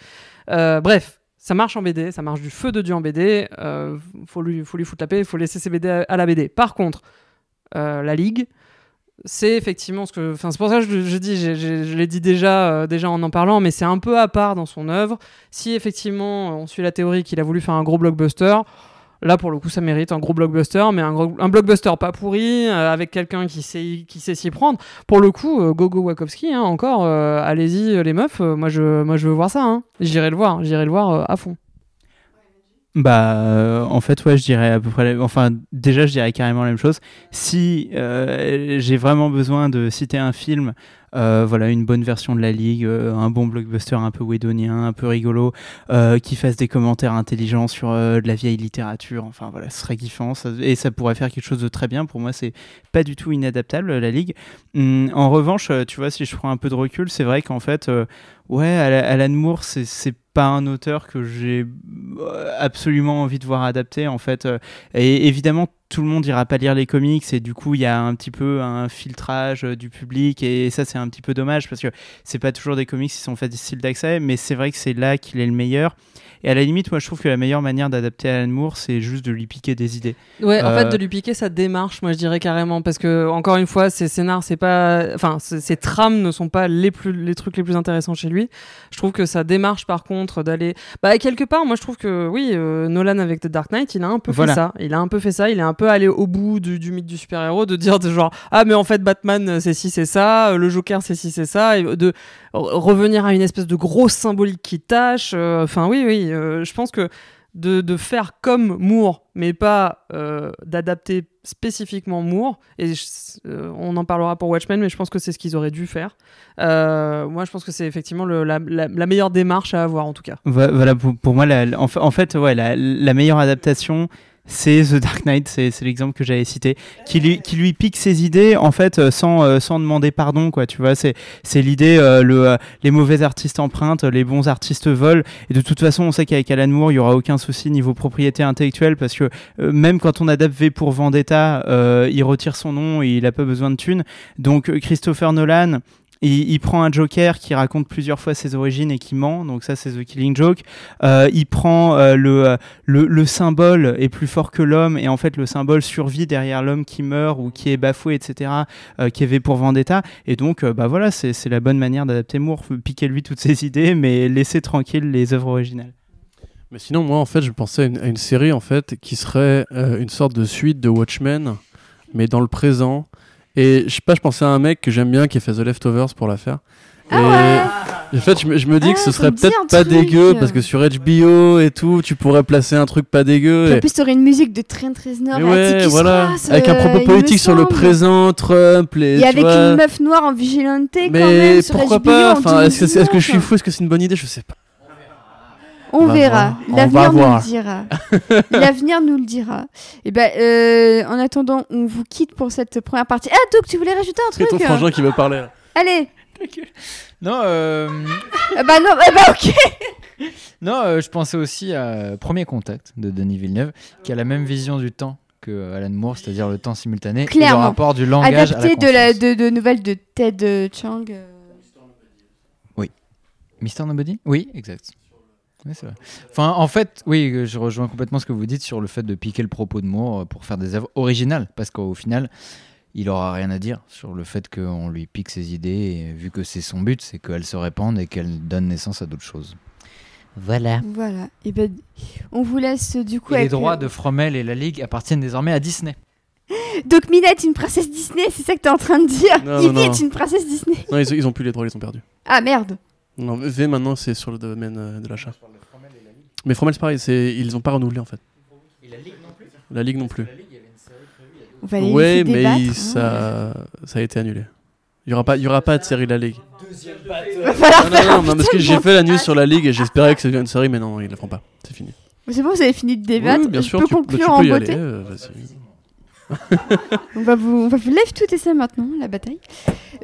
Euh, bref, ça marche en BD, ça marche du feu de dieu en BD. euh, faut lui, faut lui foutre la paix, faut laisser ses BD à, la BD. Par contre, euh, la ligue. C'est effectivement ce que. C'est pour ça que je, je dis, j'ai- je l'ai dit déjà, euh, déjà en en parlant, mais c'est un peu à part dans son œuvre. Si effectivement on suit la théorie qu'il a voulu faire un gros blockbuster, Là, pour le coup, ça mérite un gros blockbuster, mais un, un blockbuster pas pourri, euh, avec quelqu'un qui sait, qui sait s'y prendre. Pour le coup, euh, Gogo Wachowski, hein, encore, euh, allez-y, euh, les meufs, moi, je, moi je veux voir ça. hein. J'irai le voir, j'irai le voir à fond. Bah, en fait, ouais, je dirais à peu près. Enfin, déjà, je dirais carrément la même chose. Si j'ai vraiment besoin de citer un film, voilà, une bonne version de la Ligue, euh, un bon blockbuster un peu whedonien, un peu rigolo, euh, qui fasse des commentaires intelligents sur euh, de la vieille littérature. Enfin, voilà, ce serait kiffant. ça- et ça pourrait faire quelque chose de très bien. Pour moi, c'est pas du tout inadaptable, la Ligue. Hum, en revanche, euh, tu vois, si je prends un peu de recul, c'est vrai qu'en fait, euh, ouais, Ala- Alan Moore, c'est pas un auteur que j'ai euh, absolument envie de voir adapté en fait Euh, et évidemment tout le monde ira pas lire les comics et du coup il y a un petit peu un filtrage euh, du public et ça c'est un petit peu dommage parce que c'est pas toujours des comics qui sont faciles d'accès mais c'est vrai que c'est là qu'il est le meilleur et à la limite moi je trouve que la meilleure manière d'adapter Alan Moore c'est juste de lui piquer des idées Ouais, en Euh, fait, de lui piquer sa démarche, moi je dirais carrément, parce que encore une fois, ses scénars, c'est pas, enfin, ses trames ne sont pas les plus, les trucs les plus intéressants chez lui. Je trouve que sa démarche, par contre, d'aller, bah quelque part, moi je trouve que oui, euh, Nolan avec The Dark Knight, il a un peu Voilà. fait ça. Il a un peu fait ça. Il est un peu allé au bout du, du mythe du super héros, de dire de genre ah mais en fait Batman euh, c'est si c'est ça, euh, le Joker c'est si c'est ça, et de revenir à une espèce de grosse symbolique qui tâche. euh, Enfin oui oui, euh, je pense que de, faire comme Moore, mais pas euh, d'adapter spécifiquement Moore. Et on en parlera pour Watchmen, mais je pense que c'est ce qu'ils auraient dû faire. Moi, je pense que c'est effectivement la, meilleure démarche à avoir, en tout cas. Vo- Voilà, pour, moi, en, fa- en fait, ouais, la meilleure adaptation, c'est The Dark Knight, c'est l'exemple que j'avais cité, qui lui, pique ses idées, en fait, euh, sans, euh, sans demander pardon, quoi, tu vois, c'est l'idée, euh, le, les mauvais artistes empruntent, les bons artistes volent, et de toute façon, on sait qu'avec Alan Moore, il y aura aucun souci niveau propriété intellectuelle, parce que même quand on adapte V pour Vendetta, il retire son nom et il a pas besoin de thunes, donc Christopher Nolan, il, prend un Joker qui raconte plusieurs fois ses origines et qui ment, donc ça c'est The Killing Joke. Euh, il prend euh, le, euh, le, le symbole est plus fort que l'homme et en fait le symbole survit derrière l'homme qui meurt ou qui est bafoué, etc. qui est V pour Vendetta. Et donc bah voilà, c'est la bonne manière d'adapter Moore. Piquer lui toutes ses idées, mais laisser tranquille les œuvres originales. Mais sinon, moi, en fait, je pensais à une, à une série en fait qui serait une sorte de suite de Watchmen, mais dans le présent. Et je sais pas, je pensais à un mec que j'aime bien qui a fait The Leftovers pour la faire. Ah et ouais en fait, je me, je me dis Ah, que ce ça serait peut-être pas truc. dégueu parce que sur HBO et tout, tu pourrais placer un truc pas dégueu. Puis en et- plus, t'aurais une musique de Trent Reznor là, ouais, voilà, avec un euh, propos politique sur le présent, Trump, les. Et avec vois. une meuf noire en vigilante quand Mais même sur pourquoi HBO pas en Enfin, est-ce que, est-ce que je suis 2019. fou? Est-ce que c'est une bonne idée? Je sais pas. On, verra. voir. On L'avenir va nous voir. le dira. L'avenir nous le dira. Et ben, euh, en attendant, on vous quitte pour cette première partie. Ah, Doug, tu voulais rajouter un C'est truc ton frangin qui veut parler. là. Allez. Non, euh, Ah bah non, ah bah ok. non euh, je pensais aussi à Premier Contact de Denis Villeneuve, qui a la même vision du temps que Alan Moore, c'est-à-dire le temps simultané et le Clairement. rapport du langage à la Adapté de, la, de, de nouvelles de Ted euh, Chiang. euh. Mister Nobody? Oui, exact. Oui, c'est vrai. Enfin, en fait, oui, euh, je rejoins complètement ce que vous dites sur le fait de piquer le propos de Moore euh, pour faire des œuvres originales, parce qu'au final, il aura rien à dire sur le fait qu'on lui pique ses idées, et vu que c'est son but, c'est qu'elles se répandent et qu'elles donnent naissance à d'autres choses. Voilà. Voilà. Et ben, on vous laisse du coup Et les avec, droits euh, de Fromel et la Ligue appartiennent désormais à Disney. Donc Mina est une princesse Disney, c'est ça que t'es en train de dire? Non, Ivy non, non. est une princesse Disney. Non, ils, ils ont plus les droits, ils les ont perdus. Ah merde. Non, V maintenant c'est sur le domaine euh, de l'achat. Mais Fromel c'est pareil, c'est ils ont pas renouvelé en fait. La Ligue non plus? On va les Ouais, laisser mais débattre, il- hein. ça, ça a été annulé. Il y aura pas, il y aura pas de série de la Ligue. Falloir Non, non, non, non, parce que j'ai fait la news sur la Ligue et j'espérais que ça devienne une série, mais non, ils la feront pas. C'est fini. C'est bon, vous avez fini de débattre. Oui, bien Je sûr, peux tu, bah, tu conclure en y beauté. aller. euh. On va vous, on va vous live tout et ça maintenant, la bataille.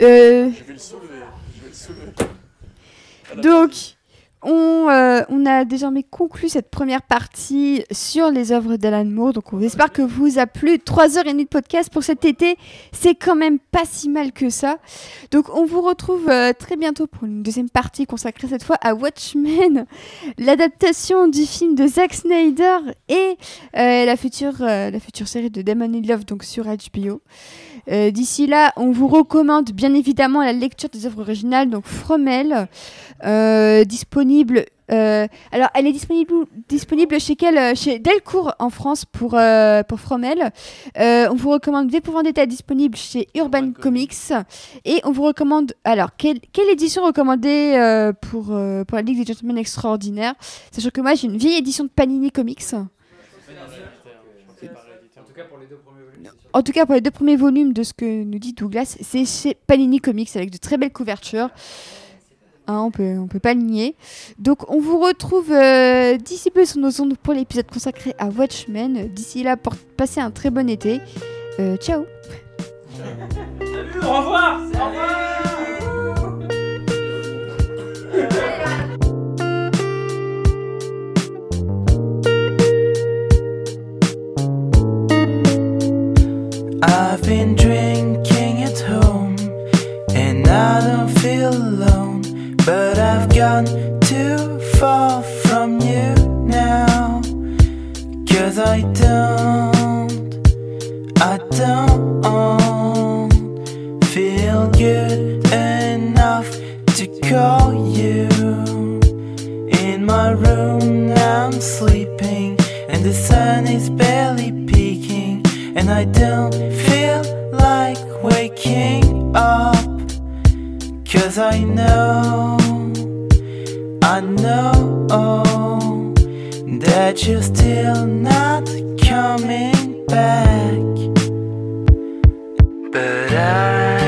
Euh, donc, on, euh, on a désormais conclu cette première partie sur les œuvres d'Alan Moore. Donc, on espère que vous a plu. 3 heures et demie de podcast pour cet été, c'est quand même pas si mal que ça. Donc, on vous retrouve euh, très bientôt pour une deuxième partie consacrée cette fois à Watchmen, l'adaptation du film de Zack Snyder et euh, la, future, la future série de Damon in Love donc sur HBO. Euh, D'ici là, on vous recommande bien évidemment la lecture des œuvres originales, donc Fromel, euh, disponible. euh, alors, elle est disponible, disponible chez quel Chez Delcourt en France pour, euh, pour Fromel. Euh, on vous recommande V pour Vendetta disponible chez Urban Comics. Et on vous recommande. Alors, quelle, quelle édition recommandée euh, pour, euh, pour la Ligue des Gentlemen Extraordinaires? Sachant que moi, j'ai une vieille édition de Panini Comics. En tout cas, pour les deux premiers volumes de ce que nous dit Douglas, c'est chez Panini Comics avec de très belles couvertures. Hein, on peut, peut pas le nier. Donc, on vous retrouve euh, d'ici peu sur nos ondes pour l'épisode consacré à Watchmen. D'ici là, pour passer un très bon été. Euh, ciao Au revoir I've been drinking at home and I don't feel alone, but I've gone too far from you now. Cause I don't, I don't feel good enough to call you. In my room, I'm sleeping, and the sun is barely I don't feel like waking up. Cause I know, I know that you're still not coming back. But I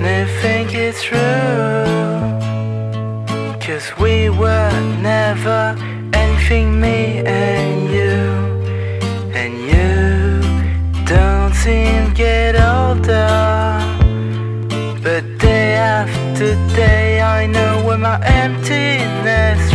never think it's true. Cause we were never anything, me and you. Get older. But day after day, I know where my emptiness